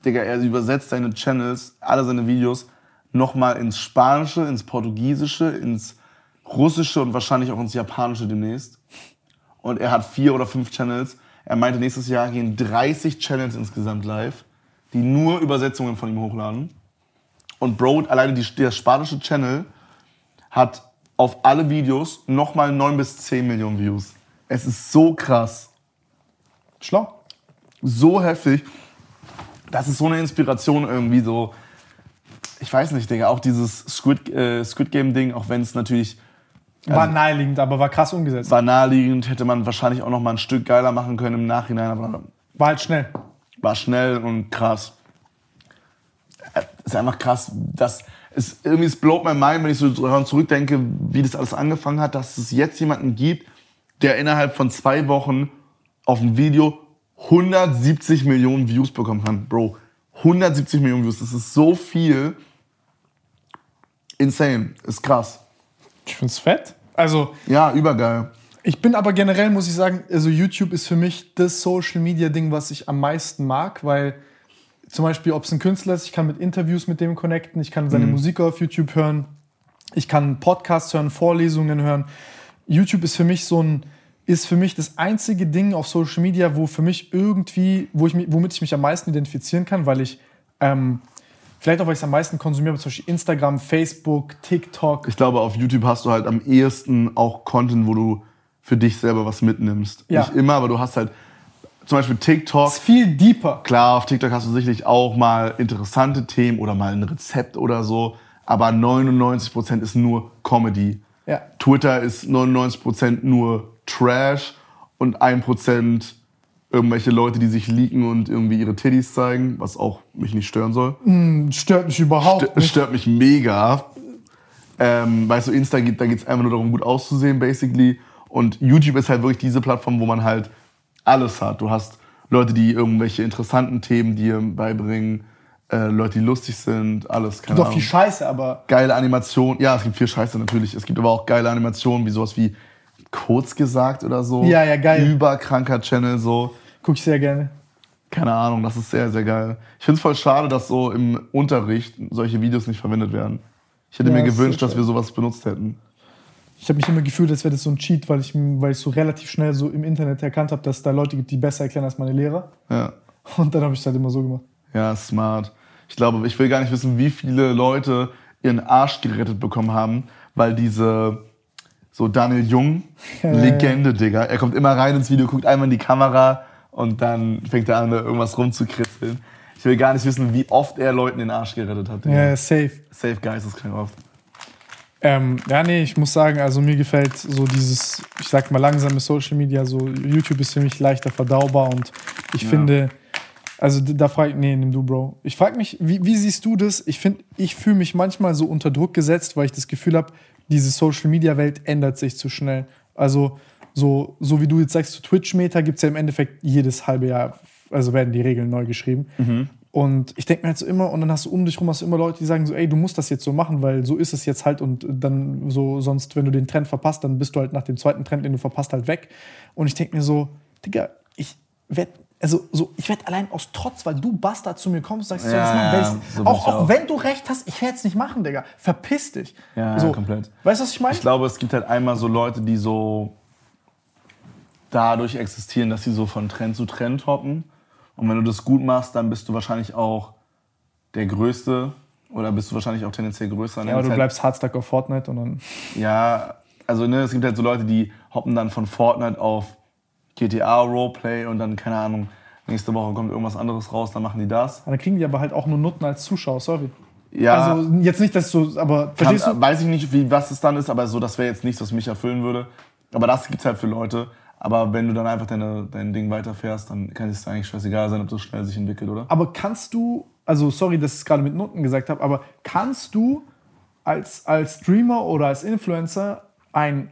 Digga, er übersetzt seine Channels, alle seine Videos, nochmal ins Spanische, ins Portugiesische, ins Russische und wahrscheinlich auch ins Japanische demnächst. Und er hat vier oder fünf Channels. Er meinte, nächstes Jahr gehen 30 Channels insgesamt live, die nur Übersetzungen von ihm hochladen. Und Bro, alleine die, der spanische Channel hat auf alle Videos nochmal 9 bis 10 Millionen Views. Es ist so krass, Schlau. so heftig. Das ist so eine Inspiration irgendwie so. Ich weiß nicht, Digga, auch dieses Squid, äh, Squid Game Ding, auch wenn es natürlich War naheliegend, aber war krass umgesetzt. War naheliegend, hätte man wahrscheinlich auch noch mal ein Stück geiler machen können im Nachhinein, aber War halt schnell. war schnell und krass. Äh, Ist einfach krass, dass es irgendwie es blowt my mind, wenn ich so daran zurückdenke, wie das alles angefangen hat, dass es jetzt jemanden gibt, der innerhalb von zwei Wochen auf ein Video 170 Millionen Views bekommen kann. Bro, 170 Millionen Views, das ist so viel. Insane, ist krass. Ich find's fett. Also, Ja, übergeil. ich bin aber generell, muss ich sagen, also YouTube ist für mich das Social Media Ding, was ich am meisten mag, weil zum Beispiel, ob es ein Künstler ist, ich kann mit Interviews mit dem connecten, ich kann seine Musik auf YouTube hören, ich kann Podcasts hören, Vorlesungen hören. YouTube ist für mich so ein, ist für mich das einzige Ding auf Social Media, wo für mich irgendwie, wo ich, mich- womit ich mich am meisten identifizieren kann, weil ich, ähm, vielleicht auch, weil ich es am meisten konsumiere, zum Beispiel Instagram, Facebook, TikTok. Ich glaube, auf YouTube hast du halt am ehesten auch Content, wo du für dich selber was mitnimmst. Ja. Nicht immer, aber du hast halt zum Beispiel TikTok. ist viel deeper. Klar, auf TikTok hast du sicherlich auch mal interessante Themen oder mal ein Rezept oder so, aber 99% ist nur Comedy. Ja. Twitter ist 99% nur Trash und 1% irgendwelche Leute, die sich leaken und irgendwie ihre Titties zeigen, was auch mich nicht stören soll. Stört mich überhaupt Stö- nicht. stört mich mega. Ähm, weißt du, Insta geht, da geht es einfach nur darum, gut auszusehen, basically. Und YouTube ist halt wirklich diese Plattform, wo man halt alles hat. Du hast Leute, die irgendwelche interessanten Themen dir beibringen, äh, Leute, die lustig sind, alles. Keine Doch Ahnung. viel Scheiße, aber Geile Animationen. Ja, es gibt viel Scheiße natürlich. Es gibt aber auch geile Animationen, wie sowas wie kurz gesagt oder so. Ja, ja, geil. Überkranker Channel so. Gucke ich sehr gerne. Keine Ahnung, das ist sehr, sehr geil. Ich finde es voll schade, dass so im Unterricht solche Videos nicht verwendet werden. Ich hätte Ja, mir gewünscht, dass wir sowas benutzt hätten. Ich habe mich immer gefühlt, als wäre das so ein Cheat, weil ich, weil ich so relativ schnell so im Internet erkannt habe, dass es da Leute gibt, die besser erklären als meine Lehrer. Ja, Und dann habe ich es halt immer so gemacht. ja, smart. Ich glaube, ich will gar nicht wissen, wie viele Leute ihren Arsch gerettet bekommen haben, weil diese so Daniel Jung, Ja, ja, Legende, Digga. Er kommt immer rein ins Video, guckt einmal in die Kamera und dann fängt er an, da irgendwas rumzukritzeln. Ich will gar nicht wissen, wie oft er Leuten den Arsch gerettet hat. Ja, safe. Safe geisteskrank oft. Ähm, ja, nee, ich muss sagen, also mir gefällt so dieses, ich sag mal, langsame Social Media, so YouTube ist für mich leichter verdaubar und ich Ja. finde, also da frage ich, nee, nimm du, Bro. Ich frage mich, wie, wie siehst du das? Ich finde, ich fühle mich manchmal so unter Druck gesetzt, weil ich das Gefühl habe, diese Social Media Welt ändert sich zu schnell. Also, so, so wie du jetzt sagst, so Twitch-Meta gibt es ja im Endeffekt jedes halbe Jahr, also werden die Regeln neu geschrieben. Und ich denke mir halt so immer, und dann hast du um dich rum hast du immer Leute, die sagen so, ey, du musst das jetzt so machen, weil so ist es jetzt halt und dann so, sonst, wenn du den Trend verpasst, dann bist du halt nach dem zweiten Trend, den du verpasst, halt weg. Und ich denke mir so, Digga, ich werde, also so, ich werde allein aus Trotz, weil du Bastard zu mir kommst, sagst, soll Ja, das machen, ja, so auch auch. wenn du recht hast, ich werde es nicht machen, Digga. Verpiss dich. Ja, so, komplett. Weißt du, was ich meine? Ich glaube, es gibt halt einmal so Leute, die so dadurch existieren, dass sie so von Trend zu Trend hoppen. Und wenn du das gut machst, dann bist du wahrscheinlich auch der Größte oder bist du wahrscheinlich auch tendenziell größer. Ja, aber du Halt- bleibst hardstuck auf Fortnite und dann. [laughs] Ja, also ne, es gibt halt so Leute, die hoppen dann von Fortnite auf GTA Roleplay und dann, keine Ahnung, nächste Woche kommt irgendwas anderes raus, dann machen die das. Dann kriegen die aber halt auch nur Nutten als Zuschauer, sorry. Ja, Also jetzt nicht, dass du, aber Kann, verstehst du? Weiß ich nicht, wie, was es dann ist, aber so, das wäre jetzt nichts, was mich erfüllen würde. Aber das gibt's halt für Leute. Aber wenn du dann einfach deine, dein Ding weiterfährst, dann kann es eigentlich scheißegal sein, ob das schnell sich entwickelt, oder? Aber kannst du, also sorry, dass ich es gerade mit Noten gesagt habe, aber kannst du als, als Streamer oder als Influencer ein,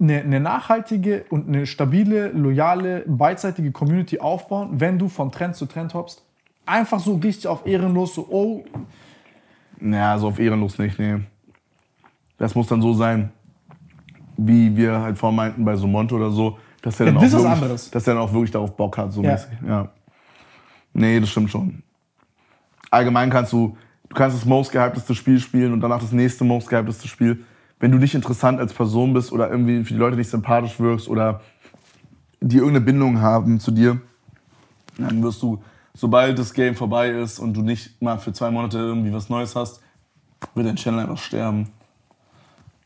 eine, eine nachhaltige und eine stabile, loyale, beidseitige Community aufbauen, wenn du von Trend zu Trend hoppst? Einfach so richtig auf ehrenlos, so, oh, Naja, so auf ehrenlos nicht, nee. Das muss dann so sein, wie wir halt vorhin meinten bei so Monte oder so, dass der Ja, dann, das auch wirklich, anderes. dass der dann auch wirklich darauf Bock hat, so Ja. mäßig. Ja. Nee, das stimmt schon. Allgemein kannst du, du kannst das most gehypteste Spiel spielen und danach das nächste most gehypteste Spiel. Wenn du nicht interessant als Person bist oder irgendwie für die Leute nicht sympathisch wirkst oder die irgendeine Bindung haben zu dir, dann wirst du, sobald das Game vorbei ist und du nicht mal für zwei Monate irgendwie was Neues hast, wird dein Channel einfach sterben.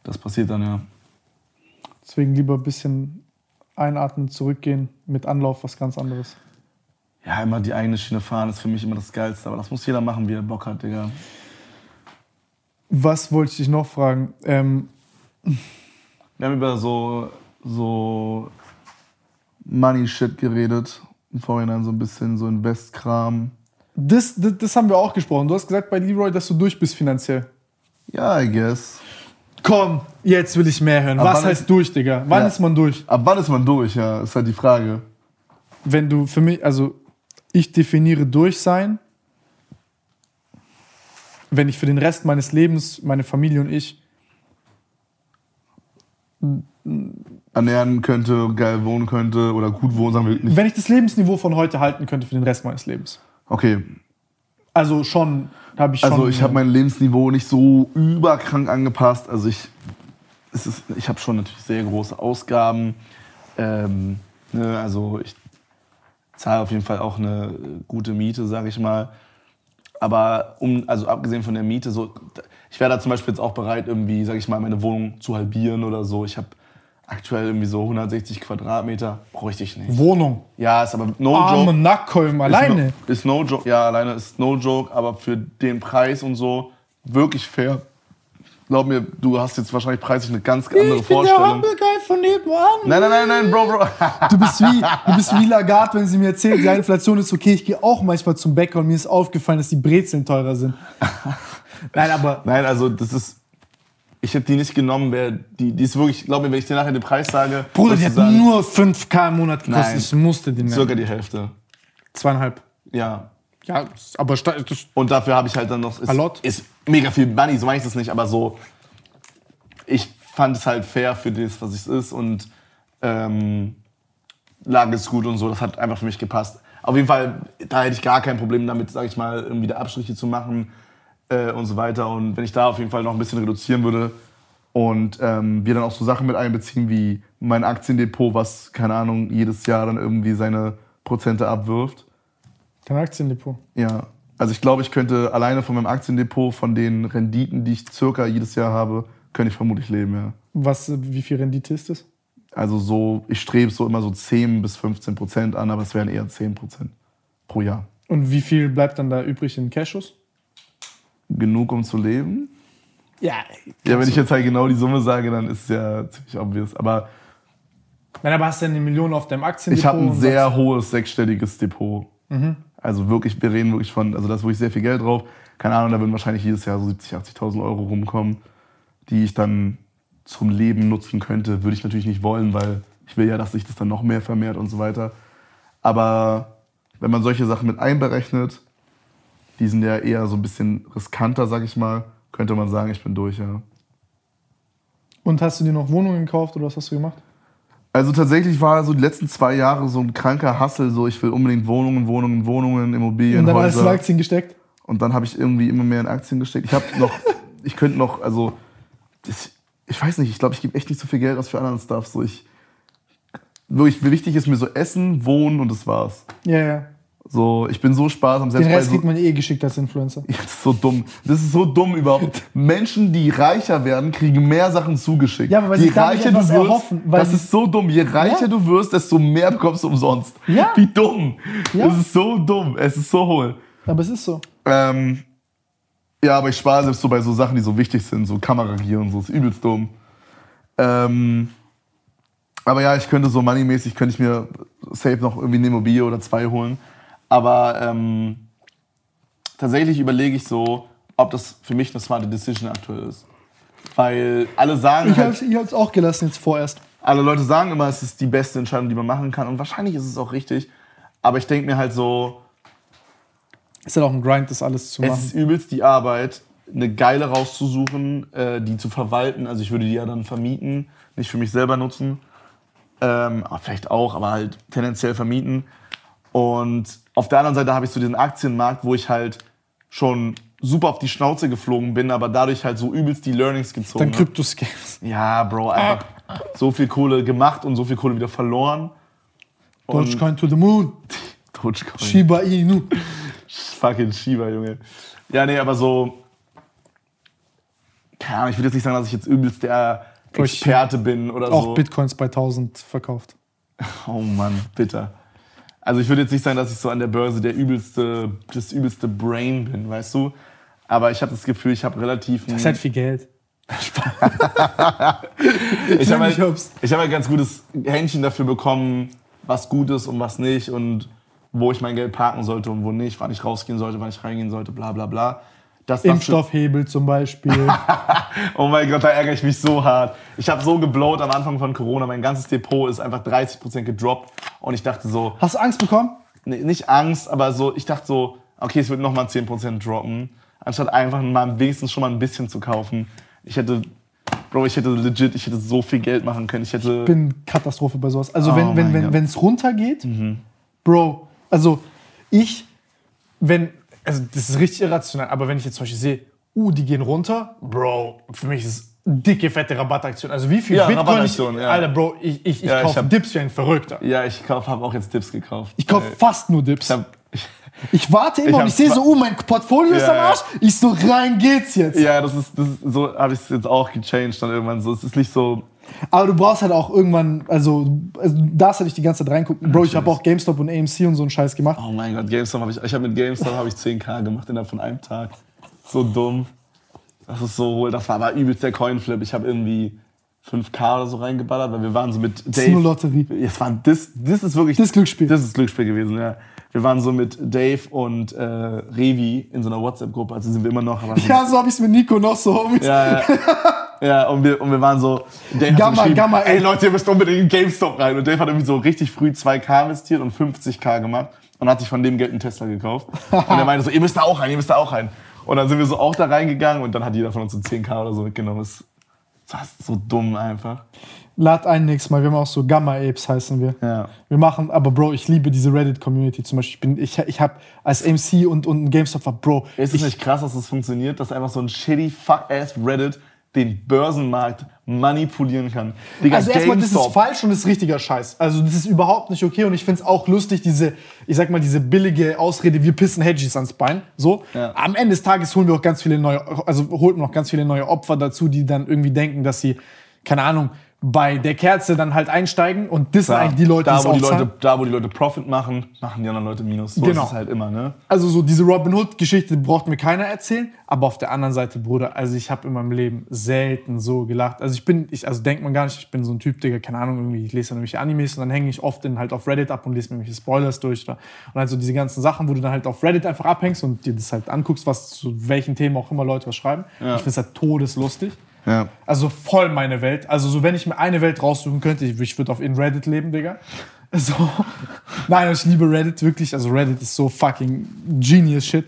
Das passiert dann ja. Deswegen lieber ein bisschen einatmen, zurückgehen, mit Anlauf was ganz anderes. Ja, immer die eigene Schiene fahren ist für mich immer das Geilste, aber das muss jeder machen, wie er Bock hat, Digga. Was wollte ich dich noch fragen? Ähm, Wir haben über so, so Money-Shit geredet. Im Vorhinein so ein bisschen so Invest-Kram. Das, das, das haben wir auch gesprochen. Du hast gesagt bei Leroy, dass du durch bist finanziell. Ja, I guess. Komm, jetzt will ich mehr hören. Aber Was heißt ist- durch, Digga? Wann Ja. ist man durch? Ab wann ist man durch, ja? Ist halt die Frage. Wenn du für mich, also ich definiere durch sein, wenn ich für den Rest meines Lebens, meine Familie und ich, Ernähren könnte, geil wohnen könnte oder gut wohnen, sagen wir nicht. wenn ich das Lebensniveau von heute halten könnte für den Rest meines Lebens. Okay, Also schon, habe ich also ich habe mein Lebensniveau nicht so überkrank angepasst. Also ich, es ist, ich habe schon natürlich sehr große Ausgaben. Ähm, ne, also ich zahle auf jeden Fall auch eine gute Miete, sage ich mal. Aber um, also abgesehen von der Miete, so, ich wäre da zum Beispiel jetzt auch bereit, irgendwie, sage ich mal, meine Wohnung zu halbieren oder so. Ich habe aktuell irgendwie so 160 Quadratmeter, bräuchte ich nicht. Wohnung. Ja, ist aber no Arme joke. Nackholm, alleine. Ist no, ist no joke. Ja, alleine ist no joke, aber für den Preis und so wirklich fair. Glaub mir, du hast jetzt wahrscheinlich preislich eine ganz andere Vorstellung. Hamburger von nebenan. Nein, nein, nein, nein, Bro, Bro. [laughs] Du bist wie, du bist wie Lagarde, wenn sie mir erzählt, ja, Inflation ist okay. Ich gehe auch manchmal zum Bäcker und mir ist aufgefallen, dass die Brezeln teurer sind. [laughs] Nein, aber Nein, also das ist. Ich hätte die nicht genommen, wär, die, die ist wirklich, glaub mir, wenn ich dir nachher den Preis sage. Bruder, die hat sagen, nur 5k im Monat gekostet. Nein. Ich musste Circa nehmen. die Hälfte. Zweieinhalb. Ja. Ja, aber Und dafür habe ich halt dann noch. Ist, A lot. ist mega viel Money, so meine ich das nicht, aber so. Ich fand es halt fair für das, was es ist und ähm, Lage ist gut und so. Das hat einfach für mich gepasst. Auf jeden Fall, da hätte ich gar kein Problem damit, sag ich mal, irgendwie da Abstriche zu machen äh, und so weiter. Und wenn ich da auf jeden Fall noch ein bisschen reduzieren würde und ähm, wir dann auch so Sachen mit einbeziehen wie mein Aktiendepot, was, keine Ahnung, jedes Jahr dann irgendwie seine Prozente abwirft. Dein Aktiendepot. Ja, also ich glaube, ich könnte alleine von meinem Aktiendepot, von den Renditen, die ich circa jedes Jahr habe, könnte ich vermutlich leben, ja. Was, wie viel Rendite ist das? Also so, ich strebe so immer so 10 bis 15 Prozent an, aber es wären eher 10 Prozent pro Jahr. Und wie viel bleibt dann da übrig in Cashus? Genug, um zu leben? Ja. Ja, wenn ich jetzt halt genau die Summe sage, dann ist es ja ziemlich obvious. Aber Nein, aber hast du eine Million auf deinem Aktiendepot? ich habe ein sehr hohes sechsstelliges Depot. Also wirklich, wir reden wirklich von, also da ist wirklich sehr viel Geld drauf. Keine Ahnung, da würden wahrscheinlich jedes Jahr so 70.000, 80.000 Euro rumkommen, die ich dann zum Leben nutzen könnte. Würde ich natürlich nicht wollen, weil ich will ja, dass sich das dann noch mehr vermehrt und so weiter. Aber wenn man solche Sachen mit einberechnet, die sind ja eher so ein bisschen riskanter, sag ich mal, könnte man sagen, ich bin durch, ja. Und hast du dir noch Wohnungen gekauft oder was hast du gemacht? Also tatsächlich war so die letzten zwei Jahre so ein kranker Hassel, so ich will unbedingt Wohnungen, Wohnungen, Wohnungen, Immobilien, Und dann alles in Häuser. Aktien gesteckt? Und dann habe ich irgendwie immer mehr in Aktien gesteckt. Ich habe noch, [laughs] ich könnte noch, also das, ich weiß nicht, ich glaube, ich gebe echt nicht so viel Geld aus für anderen Stuff. So ich, wirklich wichtig ist mir so Essen, Wohnen und das war's. Ja, ja. So, ich bin so sparsam, selbst Den Rest so, kriegt man eh geschickt als Influencer. [laughs] Das ist so dumm. Das ist so dumm überhaupt. Menschen, die reicher werden, kriegen mehr Sachen zugeschickt. Ja, aber weil Je sie reicher du wirst, erhoffen, das ist so dumm. Je reicher Ja. du wirst, desto mehr bekommst du umsonst. Ja. Wie dumm. Ja. Das ist so dumm. Es ist so hohl. Aber es ist so. Ähm, ja, aber ich spare selbst so bei so Sachen, die so wichtig sind, so Kameragier und so, ist übelst dumm. Ähm, aber ja, ich könnte so moneymäßig, könnte ich mir safe noch irgendwie eine Immobilie oder zwei holen. Aber ähm, tatsächlich überlege ich so, ob das für mich eine smarte Decision aktuell ist. Weil alle sagen Ich halt, ich hab's auch gelassen jetzt vorerst. alle Leute sagen immer, es ist die beste Entscheidung, die man machen kann. Und wahrscheinlich ist es auch richtig. Aber ich denke mir halt so, Ist halt auch ein Grind, das alles zu Es machen. ist übelst die Arbeit, eine geile rauszusuchen, äh, die zu verwalten. Also ich würde die ja dann vermieten, nicht für mich selber nutzen. Ähm, vielleicht auch, aber halt tendenziell vermieten. Und auf der anderen Seite habe ich so diesen Aktienmarkt, wo ich halt schon super auf die Schnauze geflogen bin, aber dadurch halt so übelst die Learnings gezogen Dann. Kryptoscams. Ja, Bro, einfach so viel Kohle gemacht und so viel Kohle wieder verloren. Und Dogecoin to the moon. [laughs] Dogecoin. Shiba Inu. Fucking Shiba, Junge. Ja, nee, aber so. Keine Ahnung, ich würde jetzt nicht sagen, dass ich jetzt übelst der Experte bin oder Auch so. Bitcoins bei 1000 verkauft. Oh Mann, bitter. Also ich würde jetzt nicht sagen, dass ich so an der Börse der übelste, das übelste Brain bin, weißt du? Aber ich habe das Gefühl, ich habe relativ. Das ist halt viel Geld. [laughs] ich habe halt, ich hab halt ganz gutes Händchen dafür bekommen, was gut ist und was nicht und wo ich mein Geld parken sollte und wo nicht, wann ich rausgehen sollte, wann ich reingehen sollte, bla bla bla. Das du- Impfstoffhebel zum Beispiel. [laughs] Oh mein Gott, da ärgere ich mich so hart. Ich habe so geblowt am Anfang von Corona. Mein ganzes Depot ist einfach 30% gedroppt. Und ich dachte so, Hast du Angst bekommen? nee, nicht Angst, aber so, ich dachte so, okay, es wird nochmal 10% droppen. Anstatt einfach mal wenigstens schon mal ein bisschen zu kaufen. Ich hätte, Bro, ich hätte legit, ich hätte so viel Geld machen können. Ich hätte. bin Katastrophe bei sowas. Also Oh wenn wenn mein wenn. Mhm. wenn es runtergeht, Bro, also ich wenn also das ist richtig irrational, aber wenn ich jetzt zum Beispiel sehe, uh, die gehen runter, Bro, für mich ist es dicke fette Rabattaktion. Also wie viel Ja, Bitcoin ich, ja. Alter, Bro, ich ich, ich Ja, kaufe Dips wie ein Verrückter. ja, ich habe auch jetzt Dips gekauft. Ich kaufe Äh, fast nur Dips. Ich hab, ich, Ich warte immer Ich und ich sehe so, uh, mein Portfolio ist am. Arsch. Ich so, rein geht's jetzt. ja, das ist, das ist so habe ich es jetzt auch gechanged dann irgendwann so. Es ist nicht so. Aber du brauchst halt auch irgendwann, also, also du darfst halt nicht die ganze Zeit reingucken. Bro, ich habe auch GameStop und AMC und so einen Scheiß gemacht. Oh mein Gott, GameStop habe ich, ich habe mit GameStop habe ich 10k gemacht innerhalb von einem Tag. So dumm. Das ist so, das war aber übelst der Coinflip. Ich habe irgendwie 5k oder so reingeballert, weil wir waren so mit Das ist nur Dave. Lotterie. Es war das, das ist wirklich Das Glücksspiel. Das ist Glücksspiel gewesen, ja. Wir waren so mit Dave und äh, Revi in so einer WhatsApp-Gruppe, also sind wir immer noch. So, Ja, so habe ich's mit Nico noch so. Ja, ja. [laughs] ja und, wir, und wir waren so. Dave Gamma, so Gamma, ey. Leute, ihr müsst unbedingt in GameStop rein. Und Dave hat irgendwie so richtig früh 2K investiert und 50K gemacht und hat sich von dem Geld einen Tesla gekauft. und er meinte so, ihr müsst da auch rein, ihr müsst da auch rein. Und dann sind wir so auch da reingegangen und dann hat jeder von uns so 10K oder so mitgenommen. Das ist so dumm einfach. Lad ein nächstes Mal. Wir haben auch so Gamma Apes heißen wir. Ja. Wir machen, aber Bro, ich liebe diese Reddit-Community zum Beispiel. Ich, bin, ich, ich habe als MC und, und ein GameStop war, Bro. Ist es ich, nicht krass, dass das funktioniert, dass einfach so ein shitty fuck-ass Reddit den Börsenmarkt manipulieren kann? Digga, Also erstmal, das ist falsch und das ist richtiger Scheiß. Also das ist überhaupt nicht okay und ich find's auch lustig, diese, ich sag mal, diese billige Ausrede, wir pissen Hedgies ans Bein. So. Ja. Am Ende des Tages holen wir auch ganz viele neue, also holt man auch ganz viele neue Opfer dazu, die dann irgendwie denken, dass sie, keine Ahnung, bei der Kerze dann halt einsteigen und das sind Ja, eigentlich die Leute, da, wo die. Leute, da, wo die Leute Profit machen, machen die anderen Leute Minus. So Genau. ist es halt immer, ne? Also so diese Robin Hood-Geschichte braucht mir keiner erzählen, aber auf der anderen Seite, Bruder, also ich habe in meinem Leben selten so gelacht. Also ich bin, ich, also denkt man gar nicht, ich bin so ein Typ, Digga, keine Ahnung, irgendwie, ich lese dann irgendwelche Animes und dann hänge ich oft in, halt auf Reddit ab und lese mir irgendwelche Spoilers durch. Oder, und halt so diese ganzen Sachen, wo du dann halt auf Reddit einfach abhängst und dir das halt anguckst, was zu welchen Themen auch immer Leute was schreiben. Ich finde es halt todeslustig. Ja. Also voll meine Welt. Also so, wenn ich mir eine Welt raussuchen könnte, ich, ich würde auf in Reddit leben, Digga. [laughs] So. Nein, ich liebe Reddit wirklich. Also Reddit ist so fucking genius shit.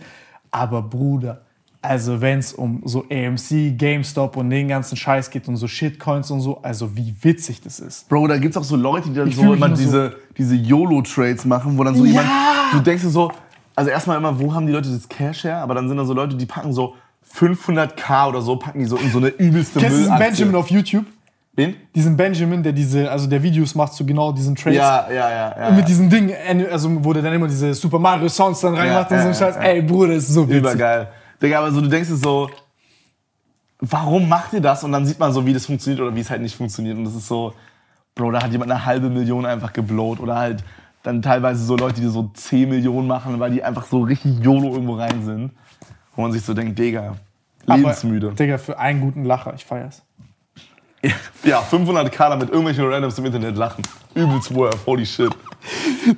Aber Bruder, also wenn es um so AMC, GameStop und den ganzen Scheiß geht und so Shitcoins und so, also wie witzig das ist. Bro, da gibt's auch so Leute, die dann Ich so immer so- diese, diese YOLO-Trades machen, wo dann so Ja. jemand, du denkst dir so, also erstmal immer, wo haben die Leute das Cash her? Aber dann sind da so Leute, die packen so 500k oder so, packen die so in so eine übelste Kennst diesen Müllaktie. Benjamin auf YouTube? Wen? Diesen Benjamin, der diese, also der Videos macht zu genau diesen Trades. Ja, ja, ja. ja. Und mit diesem Ding, also wo der dann immer diese Super Mario Sounds dann reinmacht Ja, und so ja, ein Scheiß. ja. Ey, Bruder, das ist so witzig. Übergeil. Digga, aber so, du denkst dir so, warum macht ihr das? Und dann sieht man so, wie das funktioniert oder wie es halt nicht funktioniert. Und das ist so, Bro, da hat jemand eine halbe Million einfach geblowt. Oder halt dann teilweise so Leute, die so 10 Millionen machen, weil die einfach so richtig YOLO irgendwo rein sind. Wo man sich so denkt, Digga, lebensmüde. Aber, Digga, für einen guten Lacher, ich feier's. Ja, 500k damit irgendwelche Randoms im Internet lachen. Übelst worth, holy shit.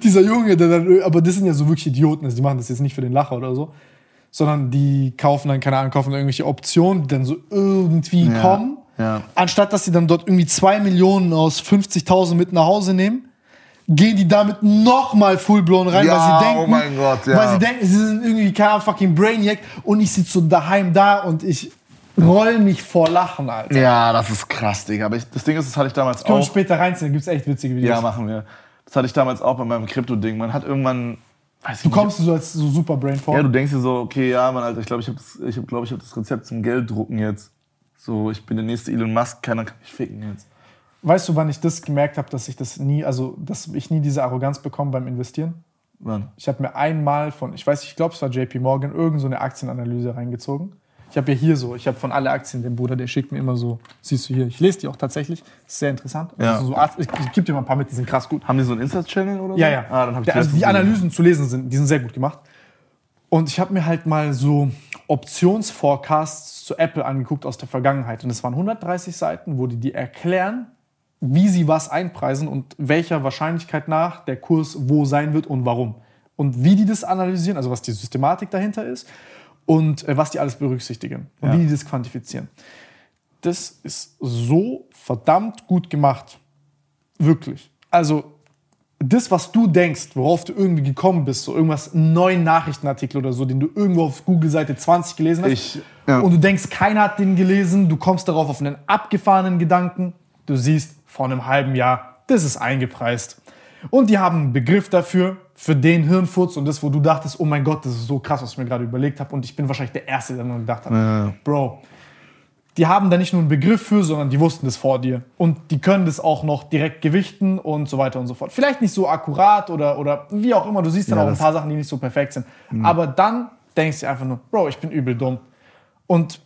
Dieser Junge, der dann, aber das sind ja so wirklich Idioten, also die machen das jetzt nicht für den Lacher oder so, sondern die kaufen dann, keine Ahnung, kaufen irgendwelche Optionen, die dann so irgendwie Ja, kommen. ja. Anstatt dass sie dann dort irgendwie 2 Millionen aus 50.000 mit nach Hause nehmen, gehen die damit nochmal fullblown rein, Ja, weil sie denken, oh mein Gott, ja. weil sie denken, sie sind irgendwie kein fucking Brainiac und ich sitze so daheim da und ich roll mich vor Lachen, Alter. Ja, das ist krass, Digga. Aber ich, das Ding ist, das hatte ich damals Können auch. später reinziehen, gibt's echt witzige Videos. Ja, machen wir. Das hatte ich damals auch bei meinem Krypto-Ding. Man hat irgendwann, weiß du nicht, kommst dir so als so Superbrain vor. Ja, du denkst dir so, okay, ja, Mann, Alter, ich glaube, ich habe ich hab, glaub, ich hab das Rezept zum Gelddrucken jetzt. So, ich bin der nächste Elon Musk, keiner kann mich ficken jetzt. Weißt du, wann ich das gemerkt habe, dass ich das nie, also dass ich nie diese Arroganz bekomme beim Investieren? Wann? Ich habe mir einmal von, ich weiß, ich glaube, es war JP Morgan, irgend so eine Aktienanalyse reingezogen. Ich habe ja hier so, ich habe von alle Aktien, den Bruder, der schickt mir immer so, siehst du hier, ich lese die auch tatsächlich, ist sehr interessant. Ja. Also so ich, ich gebe dir mal ein paar mit, die sind krass gut. Haben die so einen Insta-Channel oder so? Ja, ja. Ah, dann hab ich Der, also die. Analysen zu lesen sind, die sind sehr gut gemacht. Und ich habe mir halt mal so Optionsforecasts zu Apple angeguckt aus der Vergangenheit. Und es waren 130 Seiten, wo die dir erklären, wie sie was einpreisen und welcher Wahrscheinlichkeit nach der Kurs wo sein wird und warum. Und wie die das analysieren, also was die Systematik dahinter ist und äh, was die alles berücksichtigen und Ja. wie die das quantifizieren. Das ist so verdammt gut gemacht. Wirklich. Also das, was du denkst, worauf du irgendwie gekommen bist, so irgendwas, einen neuen Nachrichtenartikel oder so, den du irgendwo auf Google-Seite 20 gelesen hast, Ich- ja. und du denkst, keiner hat den gelesen, du kommst darauf auf einen abgefahrenen Gedanken, du siehst, vor einem halben Jahr, das ist eingepreist. Und die haben einen Begriff dafür, für den Hirnfurz und das, wo du dachtest, oh mein Gott, das ist so krass, was ich mir gerade überlegt habe und ich bin wahrscheinlich der Erste, der daran gedacht hat. Bro, die haben da nicht nur einen Begriff für, sondern die wussten das vor dir. Und die können das auch noch direkt gewichten und so weiter und so fort. Vielleicht nicht so akkurat oder, oder wie auch immer. Du siehst dann Ja, auch ein paar Sachen, die nicht so perfekt sind. Aber dann denkst du dir einfach nur, Bro, ich bin übel dumm. Und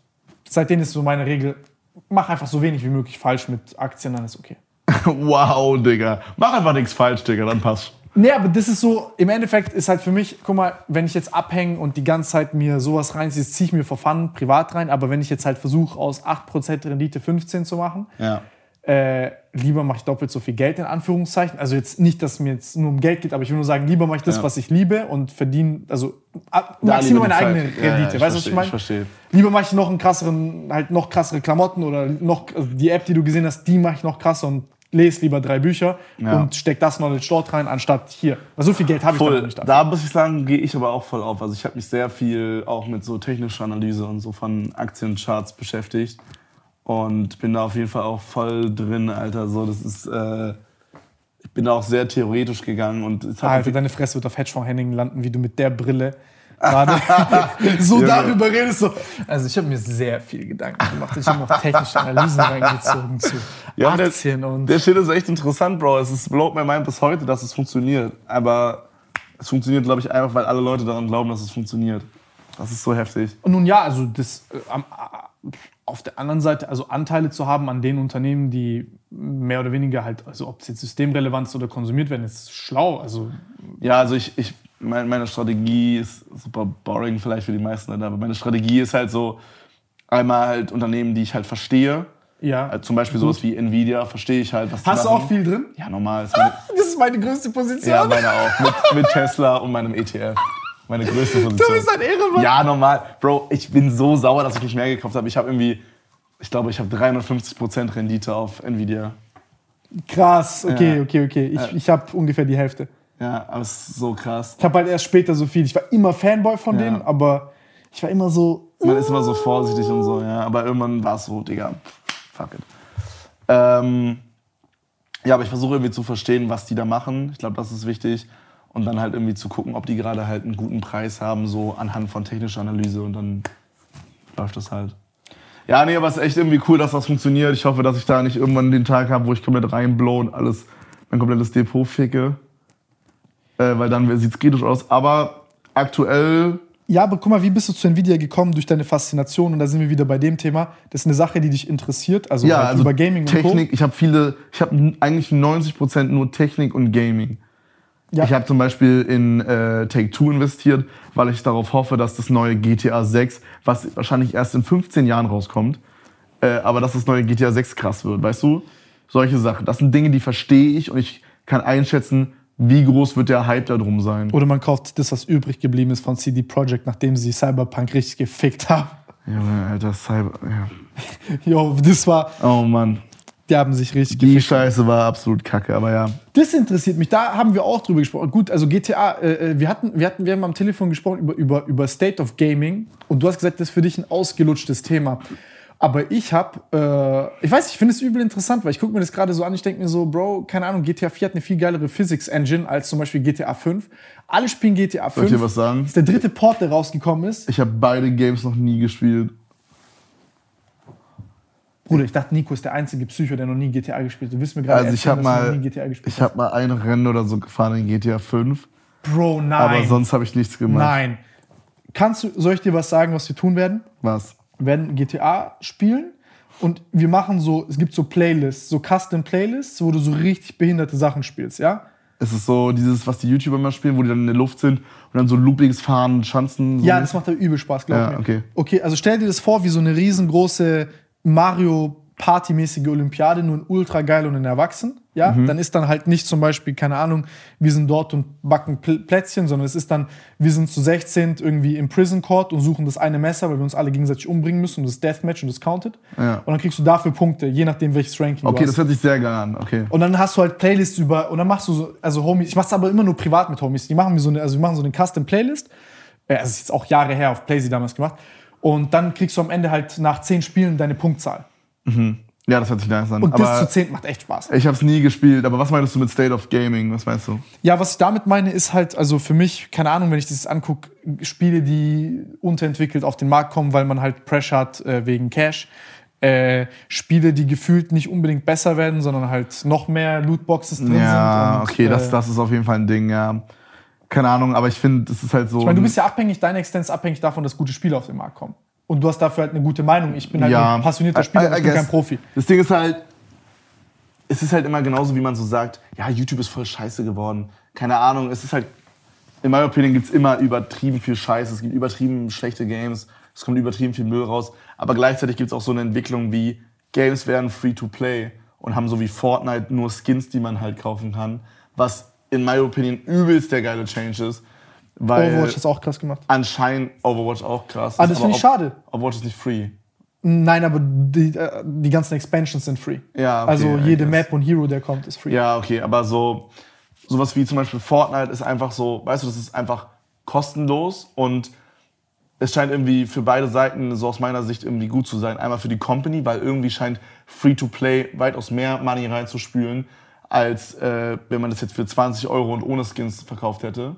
seitdem ist so meine Regel, mach einfach so wenig wie möglich falsch mit Aktien, dann ist okay. [laughs] Wow, Digga. Mach einfach nichts falsch, Digga, dann passt. Nee, aber das ist so, im Endeffekt ist halt für mich, guck mal, wenn ich jetzt abhänge und die ganze Zeit mir sowas reinziehe, ziehe ich mir vor Fun privat rein, aber wenn ich jetzt halt versuche, aus 8% Rendite 15 zu machen, Ja. äh, lieber mache ich doppelt so viel Geld in Anführungszeichen. Also jetzt nicht, dass es mir jetzt nur um Geld geht, aber ich will nur sagen, lieber mache ich das, Ja. was ich liebe und verdiene, also ab- Da maximal meine eigene Zeit. Ja, ja, Rendite. weißt du, was ich meine? ich verstehe. Lieber mache ich noch einen krasseren, halt noch krassere Klamotten oder noch also die App, die du gesehen hast, die mache ich noch krasser und lese lieber drei Bücher und steck das Knowledge dort rein, anstatt hier. Weil so viel Geld habe ich Voll. nicht dafür. Da muss ich sagen, gehe ich aber auch voll auf. Also ich habe mich sehr viel auch mit so technischer Analyse und so von Aktiencharts beschäftigt und bin da auf jeden Fall auch voll drin, Alter. So, das ist, äh, ich bin da auch sehr theoretisch gegangen und es hat Alter, deine Fresse wird auf Hedgefonds-Henningen landen, wie du mit der Brille [laughs] gerade [laughs] so darüber redest. So. Also ich habe mir sehr viel Gedanken gemacht. Ich habe noch technische Analysen reingezogen zu Ja, der, Aktien und der Shit ist echt interessant, Bro. Es ist blowt my mind bis heute, dass es funktioniert. Aber es funktioniert, glaube ich, einfach, weil alle Leute daran glauben, dass es funktioniert. Das ist so heftig. Und nun ja, also das äh, am, auf der anderen Seite, also Anteile zu haben an den Unternehmen, die mehr oder weniger halt, also ob es jetzt systemrelevant ist oder konsumiert werden, ist schlau. Also Ja, also ich, ich mein, meine Strategie ist super boring vielleicht für die meisten Leute, aber meine Strategie ist halt so, einmal halt Unternehmen, die ich halt verstehe. ja. Also zum Beispiel sowas wie Nvidia, verstehe ich halt, was Hast du auch viel drin? Ja, normal. Ist [laughs] meine, Das ist meine größte Position. ja, meine auch. Mit, mit Tesla und meinem ETF. Meine größte Position. du bist ein Ehrenmann. Ja, normal. Bro, ich bin so sauer, dass ich nicht mehr gekauft habe. Ich habe irgendwie, ich glaube, ich habe 350% Rendite auf Nvidia. Krass, okay, Ja. okay, okay. Ich, ich habe ungefähr die Hälfte. Ja, aber es ist so krass. Ich habe halt erst später so viel. Ich war immer Fanboy von Ja. denen, aber ich war immer so. Man ist immer so vorsichtig und so, ja. Aber irgendwann war es so, Digga, fuck it. Ähm, ja, aber ich versuche irgendwie zu verstehen, was die da machen. Ich glaube, das ist wichtig. Und dann halt irgendwie zu gucken, ob die gerade halt einen guten Preis haben, so anhand von technischer Analyse. Und dann läuft das halt. Ja, nee, aber es ist echt irgendwie cool, dass das funktioniert. Ich hoffe, dass ich da nicht irgendwann den Tag habe, wo ich komplett reinblow und alles, mein komplettes Depot ficke. Äh, weil dann sieht es kritisch aus. Aber aktuell Ja, aber guck mal, wie bist du zu Nvidia gekommen durch deine Faszination? Und da sind wir wieder bei dem Thema. Das ist eine Sache, die dich interessiert, also, Ja, halt also über Gaming Technik, ich habe viele, ich habe eigentlich 90% nur Technik und Gaming. Ja. Ich habe zum Beispiel in äh, Take-Two investiert, weil ich darauf hoffe, dass das neue GTA 6, was wahrscheinlich erst in 15 Jahren rauskommt, äh, aber dass das neue GTA 6 krass wird, weißt du? Solche Sachen. Das sind Dinge, die verstehe ich und ich kann einschätzen, wie groß wird der Hype da drum sein. Oder man kauft das, was übrig geblieben ist von CD Projekt, nachdem sie Cyberpunk richtig gefickt haben. Junge, Alter, Cyber. Ja. [laughs] Jo, das war, Oh Mann. Die haben sich richtig Die gefickt. Scheiße war absolut kacke, aber ja. Das interessiert mich. Da haben wir auch drüber gesprochen. Gut, also GTA, äh, äh, wir, hatten, wir, hatten, wir haben am Telefon gesprochen über, über, über State of Gaming und du hast gesagt, das ist für dich ein ausgelutschtes Thema. Aber ich habe, äh, ich weiß, ich finde es übel interessant, weil ich gucke mir das gerade so an, ich denke mir so, Bro, keine Ahnung, GTA 4 hat eine viel geilere Physics-Engine als zum Beispiel GTA 5. Alle spielen GTA 5. Soll ich dir was sagen? Das ist der dritte Port, der rausgekommen ist. Ich habe beide Games noch nie gespielt. Bruder, ich dachte, Nico ist der einzige Psycho, der noch nie GTA gespielt hat. Du willst mir gerade Also ich erzählen, habe dass du mal, noch nie GTA gespielt ich habe mal ein Rennen oder so gefahren in GTA 5, hast. Bro, nein. aber sonst habe ich nichts gemacht. Nein. Kannst du, soll ich dir was sagen, was wir tun werden? Was? Wir werden GTA spielen und wir machen so, es gibt so Playlists, so Custom Playlists, wo du so richtig behinderte Sachen spielst, ja? Ist es so dieses, was die YouTuber immer spielen, wo die dann in der Luft sind und dann so loopiges Fahren, Schanzen? So Ja, das macht da übel Spaß, glaub Ja, mir. okay. Okay, also stell dir das vor wie so eine riesengroße Mario Party-mäßige Olympiade, nur in ultra geil und in erwachsen. Ja, Mhm. dann ist dann halt nicht zum Beispiel, keine Ahnung, wir sind dort und backen Pl Plätzchen, sondern es ist dann, wir sind zu 16 irgendwie im Prison Court und suchen das eine Messer, weil wir uns alle gegenseitig umbringen müssen und das Deathmatch und das counted. Ja. Und dann kriegst du dafür Punkte, je nachdem welches Ranking Okay, du das hast. hört sich sehr geil an. Okay. Und dann hast du halt Playlists über, und dann machst du so, also Homies, ich mach's aber immer nur privat mit Homies. Die machen mir so eine, also wir machen so eine Custom-Playlist. Äh, Das ist jetzt auch Jahre her, auf Playsee damals gemacht. Und dann kriegst du am Ende halt nach zehn Spielen deine Punktzahl. Ja, das hört sich nice an. Und bis zu aber zehn macht echt Spaß. ich habe es nie gespielt. Aber was meinst du mit State of Gaming? Was meinst du? Ja, was ich damit meine, ist halt, also für mich, keine Ahnung, wenn ich das angucke, Spiele, die unterentwickelt auf den Markt kommen, weil man halt Pressure hat äh, wegen Cash. Äh, Spiele, die gefühlt nicht unbedingt besser werden, sondern halt noch mehr Lootboxes drin sind. Ja, okay, das, äh, das ist auf jeden Fall ein Ding, ja. Keine Ahnung, aber ich finde, das ist halt so. Ich meine, du bist ja abhängig, deine Existenz ist abhängig davon, dass gute Spiele auf den Markt kommen. Und du hast dafür halt eine gute Meinung. Ich bin halt Ja. ein passionierter Spieler, I- I ich bin guess. kein Profi. Das Ding ist halt, es ist halt immer genauso, wie man so sagt, ja, YouTube ist voll scheiße geworden. Keine Ahnung, es ist halt, in meiner Opinion gibt es immer übertrieben viel Scheiße, es gibt übertrieben schlechte Games, es kommt übertrieben viel Müll raus, aber gleichzeitig gibt es auch so eine Entwicklung wie, Games werden free-to-play und haben so wie Fortnite nur Skins, die man halt kaufen kann, was in meiner Opinion übelst der geile Change ist, weil Overwatch ist auch krass gemacht. anscheinend Overwatch auch krass Ah, ist, das aber finde ich schade. Overwatch ist nicht free. Nein, aber die, äh, die ganzen Expansions sind free. Ja, okay, also jede. Map und Hero, der kommt, ist free. Ja, okay, aber so sowas wie zum Beispiel Fortnite ist einfach so, weißt du, das ist einfach kostenlos und es scheint irgendwie für beide Seiten so aus meiner Sicht irgendwie gut zu sein. Einmal für die Company, weil irgendwie scheint Free-to-Play weitaus mehr Money reinzuspülen, als äh, wenn man das jetzt für 20 Euro und ohne Skins verkauft hätte.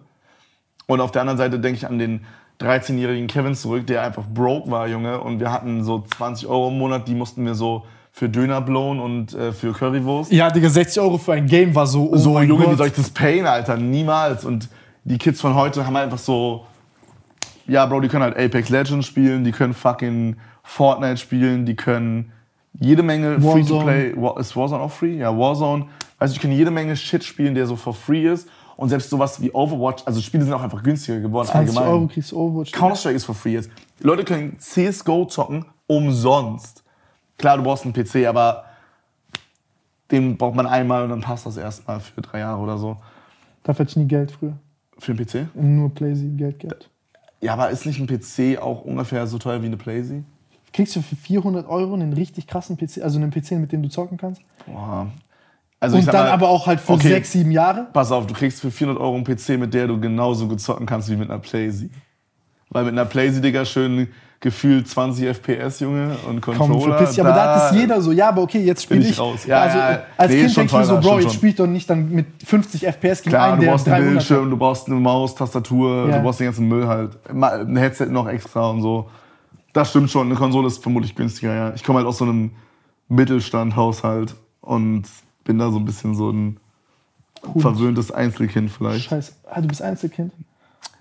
Und auf der anderen Seite denke ich an den 13-jährigen Kevin zurück, der einfach broke war, Junge. Und wir hatten so 20 Euro im Monat, die mussten wir so für Döner blown und äh, für Currywurst. Ja, Digga, 60 Euro für ein Game war so, oh So, Junge, Gott. wie soll ich das payen, Alter? Niemals. Und die Kids von heute haben einfach so, ja, Bro, die können halt Apex Legends spielen, die können fucking Fortnite spielen, die können jede Menge. Free-to-Play. Ist Warzone auch free? Ja, Warzone. Also, die können jede Menge Shit spielen, der so for free ist. Und selbst sowas wie Overwatch, also Spiele sind auch einfach günstiger geworden 20 allgemein. Euro kriegst du Overwatch. Counter-Strike ist for free jetzt. Leute können CSGO zocken umsonst. Klar, du brauchst einen PC, aber den braucht man einmal und dann passt das erstmal für drei Jahre oder so. Dafür hatte ich nie Geld früher. Für einen PC? Nur Playsee Geld gehabt. Ja, aber ist nicht ein PC auch ungefähr so teuer wie eine Playsee? Kriegst du für 400 Euro einen richtig krassen PC, also einen PC, mit dem du zocken kannst? Boah. Also Und dann mal, aber auch halt für okay. sechs, sieben Jahre? Pass auf, du kriegst für 400 Euro einen PC, mit der du genauso gut zocken kannst wie mit einer Playsee. Weil mit einer Playsee, Digga, schön gefühlt 20 FPS, Junge, und Komm, Controller. verpiss dich. Aber da ist jeder so, ja, aber okay, jetzt spiele ich ich. raus. Ja, also, ja, als nee, Kind schon denke ich mir so, Bro, jetzt spiel ich doch nicht dann mit 50 FPS gegen Klar, einen, du der brauchst einen 300 Bildschirm, hat. du brauchst eine Maus, Tastatur, Ja. du brauchst den ganzen Müll halt. Ein Headset noch extra und so. Das stimmt schon, eine Konsole ist vermutlich günstiger, ja. Ich komme halt aus so einem Mittelstand-Haushalt und bin da so ein bisschen so ein Hund. verwöhntes Einzelkind vielleicht. Scheiße. Ah, du bist Einzelkind?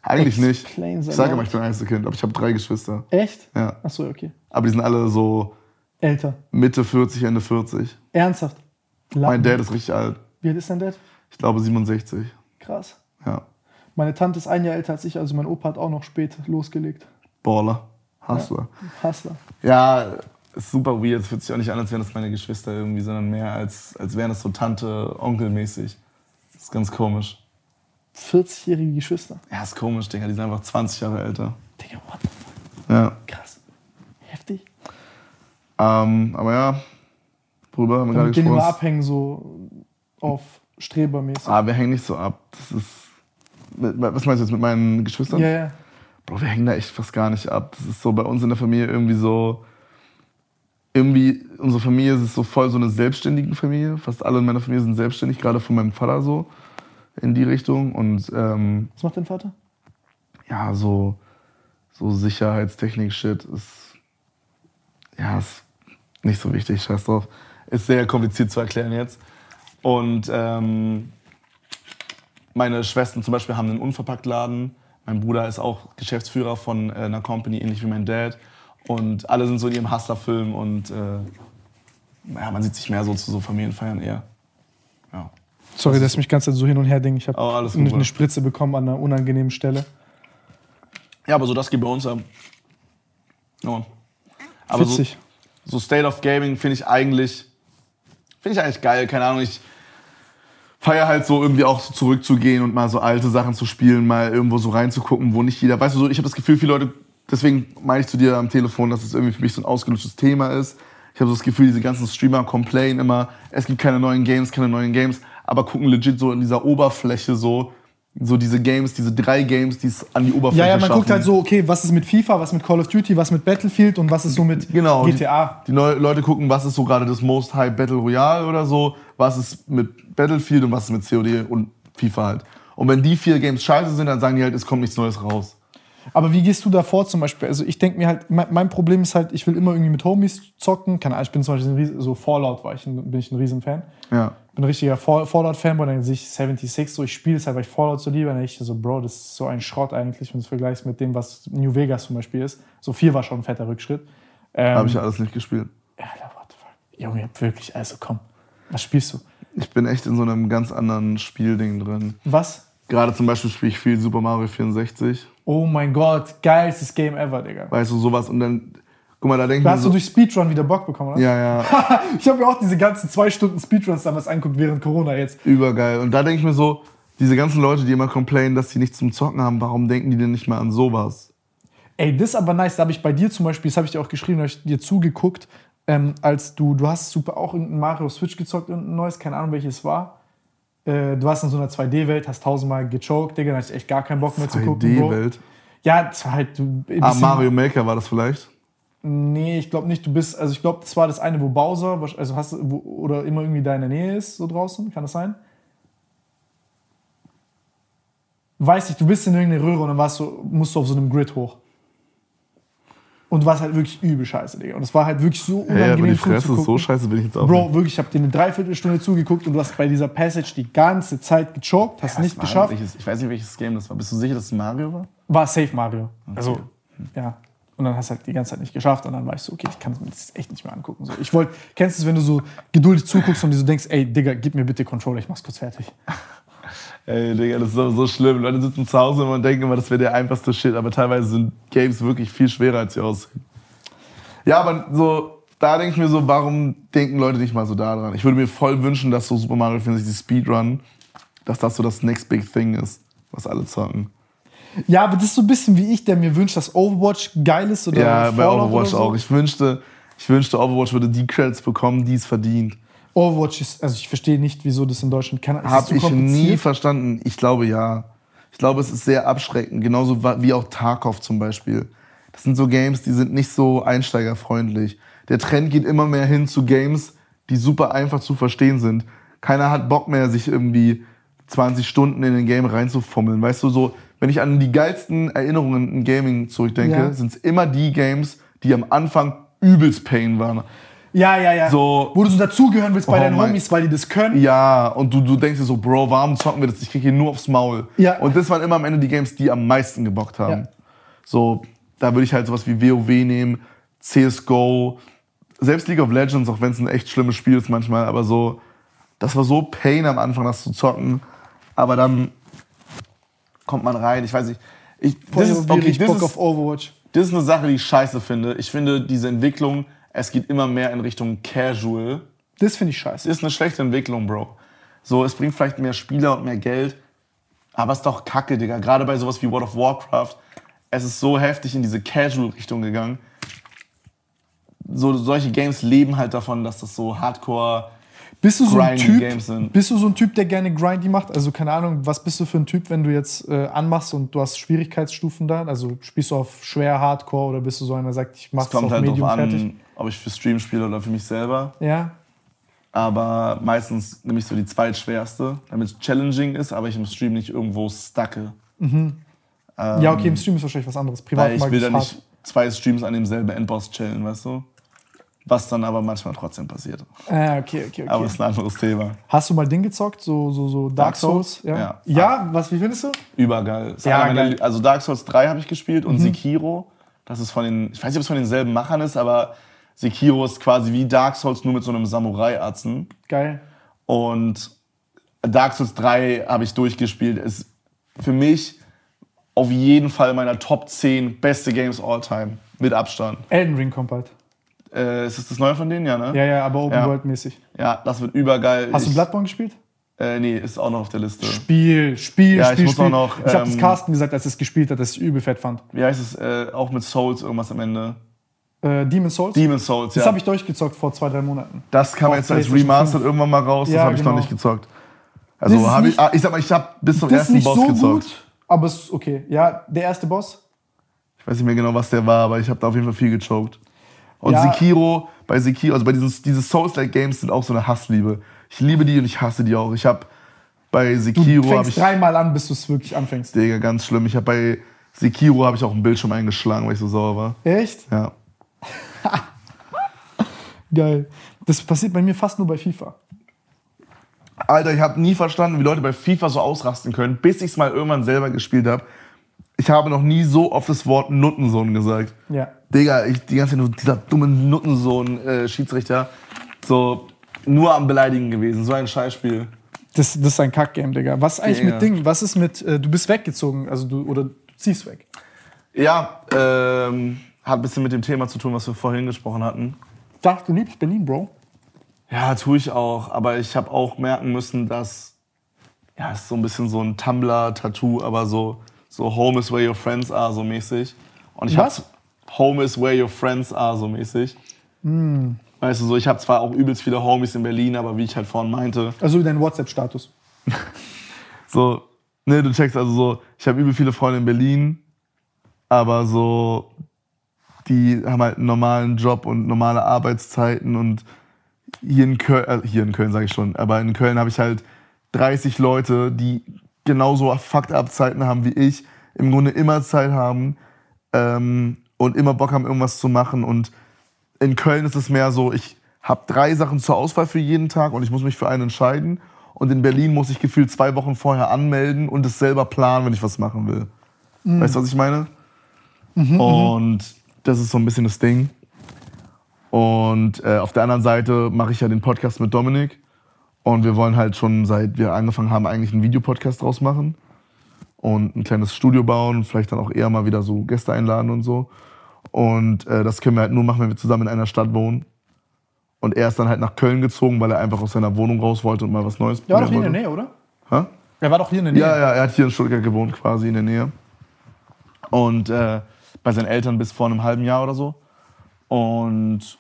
Eigentlich nicht. Ich sage immer, ich bin Einzelkind, aber ich habe drei Geschwister. Echt? Ja. Achso, okay. Aber die sind alle so Älter. Mitte 40, Ende 40. Ernsthaft. Lappen. Mein Dad ist richtig alt. Wie alt ist dein Dad? Ich glaube 67. Krass. Ja. Meine Tante ist ein Jahr älter als ich, also mein Opa hat auch noch spät losgelegt. Baller. Hustler. Hustler. Ja, ist super weird. Es fühlt sich auch nicht an, als wären das meine Geschwister irgendwie, sondern mehr als, als wären das so Tante, Onkel-mäßig. Das ist ganz komisch. 40-jährige Geschwister. Ja, ist komisch, Digga. Die sind einfach 20 Jahre älter. Digga, what the fuck? Ja. Krass. Heftig. Ähm, aber ja, worüber haben wir gerade gesprochen? abhängen, so auf Strebermäßig. Ah, wir hängen nicht so ab. Das ist. Was meinst du jetzt mit meinen Geschwistern? Ja, ja. Bro, wir hängen da echt fast gar nicht ab. Das ist so bei uns in der Familie irgendwie so. Irgendwie, unsere Familie ist so voll so eine selbstständige Familie. Fast alle in meiner Familie sind selbstständig, gerade von meinem Vater so in die Richtung. Und ähm, Was macht dein Vater? ja, so, so Sicherheitstechnik-Shit ist. Ja, ist nicht so wichtig, scheiß drauf. Ist sehr kompliziert zu erklären jetzt. Und ähm, meine Schwestern zum Beispiel haben einen Unverpacktladen. Mein Bruder ist auch Geschäftsführer von äh, einer Company, ähnlich wie mein Dad. Und alle sind so in ihrem Hustler-Film und äh, ja, man sieht sich mehr so zu so Familienfeiern eher. Ja. Sorry, dass ich mich ganz so hin und her denke. Ich habe Oh, eine, Bruder. Spritze bekommen an einer unangenehmen Stelle. Ja, aber so das geht bei uns ab. Mann. Aber so, Witzig. so State of Gaming finde ich eigentlich, finde ich eigentlich geil. Keine Ahnung, ich feiere halt so irgendwie auch so zurückzugehen und mal so alte Sachen zu spielen, mal irgendwo so reinzugucken, wo nicht jeder, weißt du, so, ich habe das Gefühl, viele Leute, deswegen meine ich zu dir am Telefon, dass es irgendwie für mich so ein ausgelutschtes Thema ist. Ich habe so das Gefühl, diese ganzen Streamer complainen immer, es gibt keine neuen Games, keine neuen Games, aber gucken legit so in dieser Oberfläche so, so diese Games, diese drei Games, die es an die Oberfläche Ja, ja, man schaffen. guckt halt so, okay, was ist mit FIFA, was mit Call of Duty, was mit Battlefield und was ist so mit Genau. GTA. Die, die Leute gucken, was ist so gerade das Most High Battle Royale oder so, was ist mit Battlefield und was ist mit COD und FIFA halt. Und wenn die vier Games scheiße sind, dann sagen die halt, es kommt nichts Neues raus. Aber wie gehst du da vor zum Beispiel? Also ich denke mir halt, mein, mein Problem ist halt, ich will immer irgendwie mit Homies zocken. Keine Ahnung, ich bin zum Beispiel ein Ries- so Fallout, war ich ein, bin ich ein Riesenfan. Ja. bin ein richtiger Fall- Fallout-Fanboy, dann sehe ich 76 so, ich spiele es halt, weil ich Fallout so liebe, dann denke ich so, Bro, das ist so ein Schrott eigentlich, wenn du es vergleichst mit dem, was New Vegas zum Beispiel ist. So 4 war schon ein fetter Rückschritt. Ähm, Habe ich ja alles nicht gespielt. Alter, what the fuck? Junge, ich hab wirklich, also komm, was spielst du? Ich bin echt in so einem ganz anderen Spielding drin. Was? Gerade zum Beispiel spiele ich viel Super Mario 64. Oh mein Gott, geilstes Game ever, Digga. Weißt du, sowas. Und dann, guck mal, da denke ich Da mir hast so, du durch Speedrun wieder Bock bekommen, oder? ja, ja, [laughs] ich habe mir auch diese ganzen zwei Stunden Speedruns damals angeguckt während Corona jetzt. übergeil. Und da denke ich mir so, diese ganzen Leute, die immer complainen, dass sie nichts zum Zocken haben, warum denken die denn nicht mal an sowas? Ey, das ist aber nice. Da habe ich bei dir zum Beispiel, das habe ich dir auch geschrieben, da habe ich dir zugeguckt, ähm, als du, du hast super auch irgendein Mario Switch gezockt, irgendein neues, keine Ahnung welches war. Äh, du warst in so einer 2D-Welt, hast tausendmal gechoked, Digga, da hatte ich echt gar keinen Bock mehr zu gucken. Bro. 3D-Welt. Ja, halt. Du, Ah, Mario Maker war das vielleicht? Nee, ich glaube nicht. Du bist, also ich glaube, das war das eine, wo Bowser, also hast wo, oder immer irgendwie da in der Nähe ist, so draußen. Kann das sein? Weiß nicht, du bist in irgendeine Röhre und dann warst du, musst du auf so einem Grid hoch. Und du warst halt wirklich übel scheiße, Digga. Und es war halt wirklich so Ja, aber die unangenehm Fresse ist so zuzugucken. scheiße, bin ich jetzt auch Bro, nicht. wirklich, ich habe dir eine Dreiviertelstunde zugeguckt und du hast bei dieser Passage die ganze Zeit gechoked, hast nicht geschafft. Welches, ich weiß nicht, welches Game das war. Bist du sicher, dass es Mario war? War safe Mario. Also, ja. Und dann hast du halt die ganze Zeit nicht geschafft und dann war ich so, okay, ich kann es mir das echt nicht mehr angucken. So, ich wollte, kennst du es, wenn du so geduldig zuguckst und dir so denkst, ey, Digga, gib mir bitte Controller, ich mach's kurz fertig. Ey, Digga, das ist so, so schlimm. Leute sitzen zu Hause und denken immer, das wäre der einfachste Shit, aber teilweise sind Games wirklich viel schwerer, als sie aussehen. Ja, aber so, da denke ich mir so, warum denken Leute nicht mal so da dran? Ich würde mir voll wünschen, dass so Super Mario 64 Speedrun, dass das so das next big thing ist, was alle zocken. Ja, aber das ist so ein bisschen wie ich, der mir wünscht, dass Overwatch geil ist oder Ja, bei Overwatch so. auch. Ich wünschte, ich wünschte, Overwatch würde die Credits bekommen, die es verdient. Overwatch ist, also ich verstehe nicht, wieso das in Deutschland kann. Ist Habe ich nie verstanden. Ich glaube ja. Ich glaube, es ist sehr abschreckend. Genauso wie auch Tarkov zum Beispiel. Das sind so Games, die sind nicht so einsteigerfreundlich. Der Trend geht immer mehr hin zu Games, die super einfach zu verstehen sind. Keiner hat Bock mehr, sich irgendwie 20 Stunden in ein Game reinzufummeln. Weißt du, so, wenn ich an die geilsten Erinnerungen in Gaming zurückdenke, Ja. sind es immer die Games, die am Anfang übelst Pain waren. Ja, ja, ja. So- Wo du so dazugehören willst bei Oh deinen mein- Homies, weil die das können. Ja, und du, du denkst dir so, Bro, warum zocken wir das? Ich krieg hier nur aufs Maul. Ja. Und das waren immer am Ende die Games, die am meisten gebockt haben. Ja. So, da würde ich halt sowas wie WoW nehmen, CSGO, selbst League of Legends, auch wenn es ein echt schlimmes Spiel ist manchmal, aber so, das war so Pain am Anfang, das zu zocken. Aber dann kommt man rein, ich weiß nicht. Ich, das, ist, okay, das, Bock ist, auf Overwatch. das ist eine Sache, die ich scheiße finde. Ich finde diese Entwicklung, es geht immer mehr in Richtung Casual. Das finde ich scheiße. ist eine schlechte Entwicklung, Bro. So, es bringt vielleicht mehr Spieler und mehr Geld, aber es ist doch kacke, Digga. Gerade bei sowas wie World of Warcraft, es ist so heftig in diese Casual-Richtung gegangen. So, solche Games leben halt davon, dass das so Hardcore. Bist du so ein Typ, Games sind. bist du so ein Typ, der gerne Grindy macht? Also keine Ahnung, was bist du für ein Typ, wenn du jetzt äh, anmachst und du hast Schwierigkeitsstufen da? Also spielst du auf schwer Hardcore oder bist du so einer, der sagt, ich mach's auf halt Medium fertig? an, ob ich für Stream spiele oder für mich selber. Ja. Aber meistens nehme ich so die zweitschwerste, damit es challenging ist, aber ich im Stream nicht irgendwo stucke. ja, okay, im Stream ist wahrscheinlich was anderes. Privat Ähm, Weil ich will ich's da hart. nicht zwei Streams an demselben Endboss chillen, weißt du? Was dann aber manchmal trotzdem passiert. Ah, okay, okay, Aber okay. ist ein anderes Thema. Hast du mal Ding gezockt? So, so, so Dark, Dark Souls? Souls? Ja. Ja. ja. was, wie findest du? Übergeil. Ist Ja, geil. Mhm. Also Dark Souls 3 habe ich gespielt und Sekiro. Das ist von den, ich weiß nicht, ob es von denselben Machern ist, aber Sekiro ist quasi wie Dark Souls nur mit so einem Samurai-Atzen. Geil. Und Dark Souls 3 habe ich durchgespielt. Ist für mich auf jeden Fall meiner Top 10 beste Games all time. Mit Abstand. Elden Ring kommt bald. Äh, ist das das neue von denen? Ja, ne? Ja, ja, aber Open Ja. World mäßig. Ja, das wird übergeil. Hast du ich, Bloodborne gespielt? Äh, nee, ist auch noch auf der Liste. Spiel, Spiel, Ja, ich Spiel, muss Spiel. auch noch, ich habe das ähm, Carsten gesagt, als es gespielt hat, dass ich übel fett fand. Wie heißt es? Äh, auch mit Souls irgendwas am Ende. Äh, Demon's Souls? Demon Souls, das ja. habe ich durchgezockt vor zwei, drei Monaten. Das kam Auf jetzt als Remastered 5. irgendwann mal raus. Ja, das habe ich noch genau. nicht gezockt. Das Also habe ich, ah, ich sag mal, ich habe bis zum Das ersten nicht Boss so gezockt. gut, aber es ist okay. Ja, der erste Boss. Ich weiß nicht mehr genau, was der war, aber ich habe da auf jeden Fall viel gechoked. Und Ja. Sekiro, bei Sekiro, also bei diesen diese Souls-like Games sind auch so eine Hassliebe. Ich liebe die und ich hasse die auch. Ich habe bei Du Sekiro habe fängst ich dreimal an, bis du es wirklich anfängst. Digga, ganz schlimm. Ich habe bei Sekiro habe ich auch einen Bildschirm eingeschlagen, weil ich so sauer war. Echt? Ja. [laughs] Geil. Das passiert bei mir fast nur bei FIFA. Alter, ich habe nie verstanden, wie Leute bei FIFA so ausrasten können, bis ich es mal irgendwann selber gespielt habe. Ich habe noch nie so oft das Wort Nuttensohn gesagt. Ja. Digga, ich die ganze Zeit nur dieser dumme Nuttensohn-Schiedsrichter. so nur am Beleidigen gewesen. So ein Scheißspiel. Das, das ist ein Kackgame, Digga. Was ist eigentlich Digga. mit Ding? Was ist mit, äh, du bist weggezogen, also du, oder du ziehst weg. Ja, ähm, hat ein bisschen mit dem Thema zu tun, was wir vorhin gesprochen hatten. Ich dachte, du liebst Berlin, Bro. Ja, tue ich auch. Aber ich habe auch merken müssen, dass. Ja, es ist so ein bisschen so ein Tumblr-Tattoo, aber so, so Home is where your friends are, so mäßig. Und ich Was? hab Home is where your friends are, so mäßig. Weißt du, so, ich habe zwar auch übelst viele Homies in Berlin, aber wie ich halt vorhin meinte, Also dein WhatsApp-Status. [laughs] so, ne, du checkst also so, ich habe übel viele Freunde in Berlin, aber so, die haben halt einen normalen Job und normale Arbeitszeiten und hier in Köln, äh, hier in Köln sage ich schon, aber in Köln habe ich halt 30 Leute, die genauso fucked up Zeiten haben wie ich, im Grunde immer Zeit haben ähm, und immer Bock haben, irgendwas zu machen. Und in Köln ist es mehr so, ich habe drei Sachen zur Auswahl für jeden Tag und ich muss mich für einen entscheiden. Und in Berlin muss ich gefühlt zwei Wochen vorher anmelden und es selber planen, wenn ich was machen will. Weißt du, was ich meine? und das ist so ein bisschen das Ding. Und äh, auf der anderen Seite mache ich ja den Podcast mit Dominik. Und wir wollen halt schon, seit wir angefangen haben, eigentlich einen Videopodcast draus machen. Und ein kleines Studio bauen und vielleicht dann auch eher mal wieder so Gäste einladen und so. Und äh, das können wir halt nur machen, wenn wir zusammen in einer Stadt wohnen. Und er ist dann halt nach Köln gezogen, weil er einfach aus seiner Wohnung raus wollte und mal was Neues Der war doch hier in probieren der Nähe, oder? wollte. Hä? Er war doch hier in der Nähe. Ja, ja, er hat hier in Stuttgart gewohnt, quasi in der Nähe. Und äh, bei seinen Eltern bis vor einem halben Jahr oder so. Und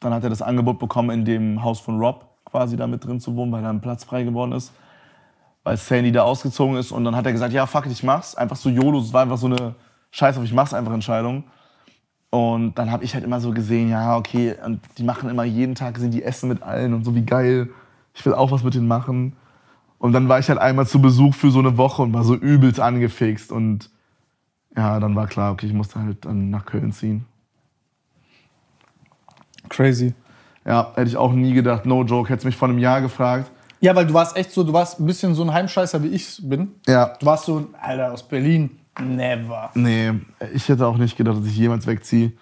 dann hat er das Angebot bekommen, in dem Haus von Rob quasi da mit drin zu wohnen, weil da ein Platz frei geworden ist. Weil Sandy da ausgezogen ist. Und dann hat er gesagt, ja, fuck it, ich mach's. Einfach so YOLO, es war einfach so eine Scheiß auf, ich mach's einfach Entscheidung. Und dann habe ich halt immer so gesehen, ja, okay, und die machen immer jeden Tag, sind die essen mit allen und so, wie geil. Ich will auch was mit denen machen. Und dann war ich halt einmal zu Besuch für so eine Woche und war so übelst angefixt. Und ja, dann war klar, okay, ich musste halt dann nach Köln ziehen. Crazy. Ja, hätte ich auch nie gedacht. No joke, hättest mich vor einem Jahr gefragt. Ja, weil du warst echt so, du warst ein bisschen so ein Heimscheißer, wie ich bin. Ja. Du warst so, Alter, aus Berlin. Never. Nee, ich hätte auch nicht gedacht, dass ich jemals wegziehe.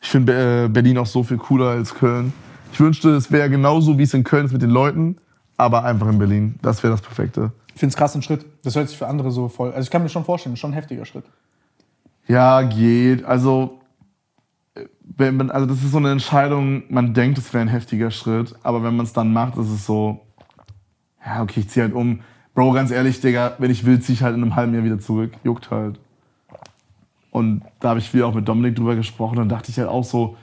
Ich finde äh, Berlin auch so viel cooler als Köln. Ich wünschte, es wäre genauso, wie es in Köln ist mit den Leuten, aber einfach in Berlin. Das wäre das Perfekte. Ich finde es krass ein Schritt. Das hört sich für andere so voll. Also ich kann mir schon vorstellen, schon ein heftiger Schritt. Ja, geht. Also, man, also das ist so eine Entscheidung, man denkt, es wäre ein heftiger Schritt, aber wenn man es dann macht, ist es so, ja, okay, ich ziehe halt um. Bro, ganz ehrlich, Digga, wenn ich will, ziehe ich halt in einem halben Jahr wieder zurück. Juckt halt. Und da habe ich viel auch mit Dominik drüber gesprochen und dachte ich halt auch so,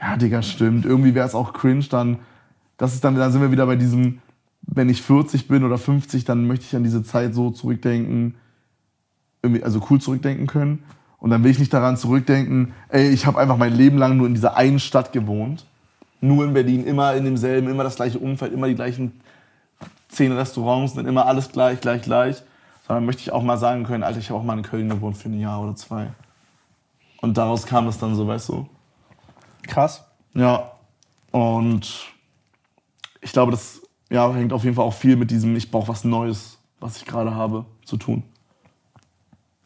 ja, Digga, stimmt. Irgendwie wäre es auch cringe dann. Das ist dann, da sind wir wieder bei diesem, wenn ich 40 bin oder 50, dann möchte ich an diese Zeit so zurückdenken, irgendwie, also cool zurückdenken können. Und dann will ich nicht daran zurückdenken, ey, ich habe einfach mein Leben lang nur in dieser einen Stadt gewohnt. Nur in Berlin, immer in demselben, immer das gleiche Umfeld, immer die gleichen zehn Restaurants, dann immer alles gleich, gleich, gleich. Sondern möchte ich auch mal sagen können, Alter, ich habe auch mal in Köln gewohnt für ein Jahr oder zwei. Und daraus kam es dann so, weißt du. Krass. Ja. Und ich glaube, das ja, hängt auf jeden Fall auch viel mit diesem, ich brauche was Neues, was ich gerade habe, zu tun.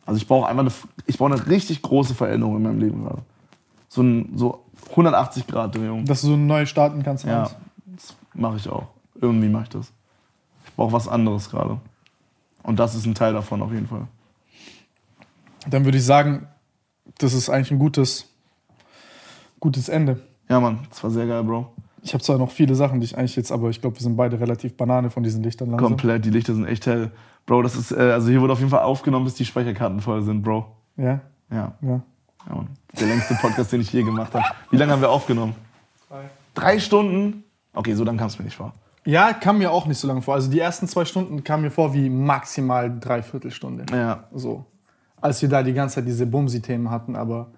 Also ich brauche einfach eine, ich brauche eine richtig große Veränderung in meinem Leben gerade. So, ein, so 180 Grad Drehung. Dass du so neu starten kannst. Ja, alles. das mache ich auch. Irgendwie mache ich das. Ich brauche was anderes gerade. Und das ist ein Teil davon auf jeden Fall. Dann würde ich sagen, das ist eigentlich ein gutes, gutes Ende. Ja, Mann, das war sehr geil, Bro. Ich habe zwar noch viele Sachen, die ich eigentlich jetzt, aber ich glaube, wir sind beide relativ Banane von diesen Lichtern langsam. Komplett, die Lichter sind echt hell. Bro, das ist, äh, also hier wurde auf jeden Fall aufgenommen, bis die Speicherkarten voll sind, Bro. Ja? Ja, Ja. ja Mann. Der längste Podcast, den ich je gemacht habe. Wie lange haben wir aufgenommen? Drei. Drei Stunden? Okay, so dann kam es mir nicht vor. Ja, kam mir auch nicht so lange vor. Also die ersten zwei Stunden kamen mir vor wie maximal dreiviertel Stunde. Ja, So. Als wir da die ganze Zeit diese Bumsi-Themen hatten, aber.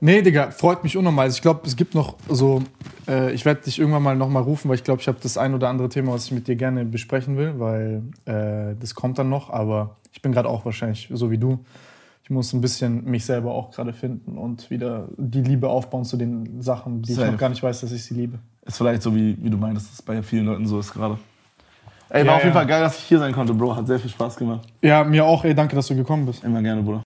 Nee, Digga, freut mich unnormal. Ich glaube, es gibt noch so. Äh, ich werde dich irgendwann mal nochmal rufen, weil ich glaube, ich habe das ein oder andere Thema, was ich mit dir gerne besprechen will, weil äh, das kommt dann noch. Aber ich bin gerade auch wahrscheinlich so wie du. Ich muss ein bisschen mich selber auch gerade finden und wieder die Liebe aufbauen zu den Sachen, die ich Safe. noch gar nicht weiß, dass ich sie liebe. ist vielleicht so, wie, wie du meintest, dass es bei vielen Leuten so ist gerade. Ey, war Ja, auf jeden ja. Fall geil, dass ich hier sein konnte, Bro. Hat sehr viel Spaß gemacht. Ja, mir auch. Ey, danke, dass du gekommen bist. Immer gerne, Bruder.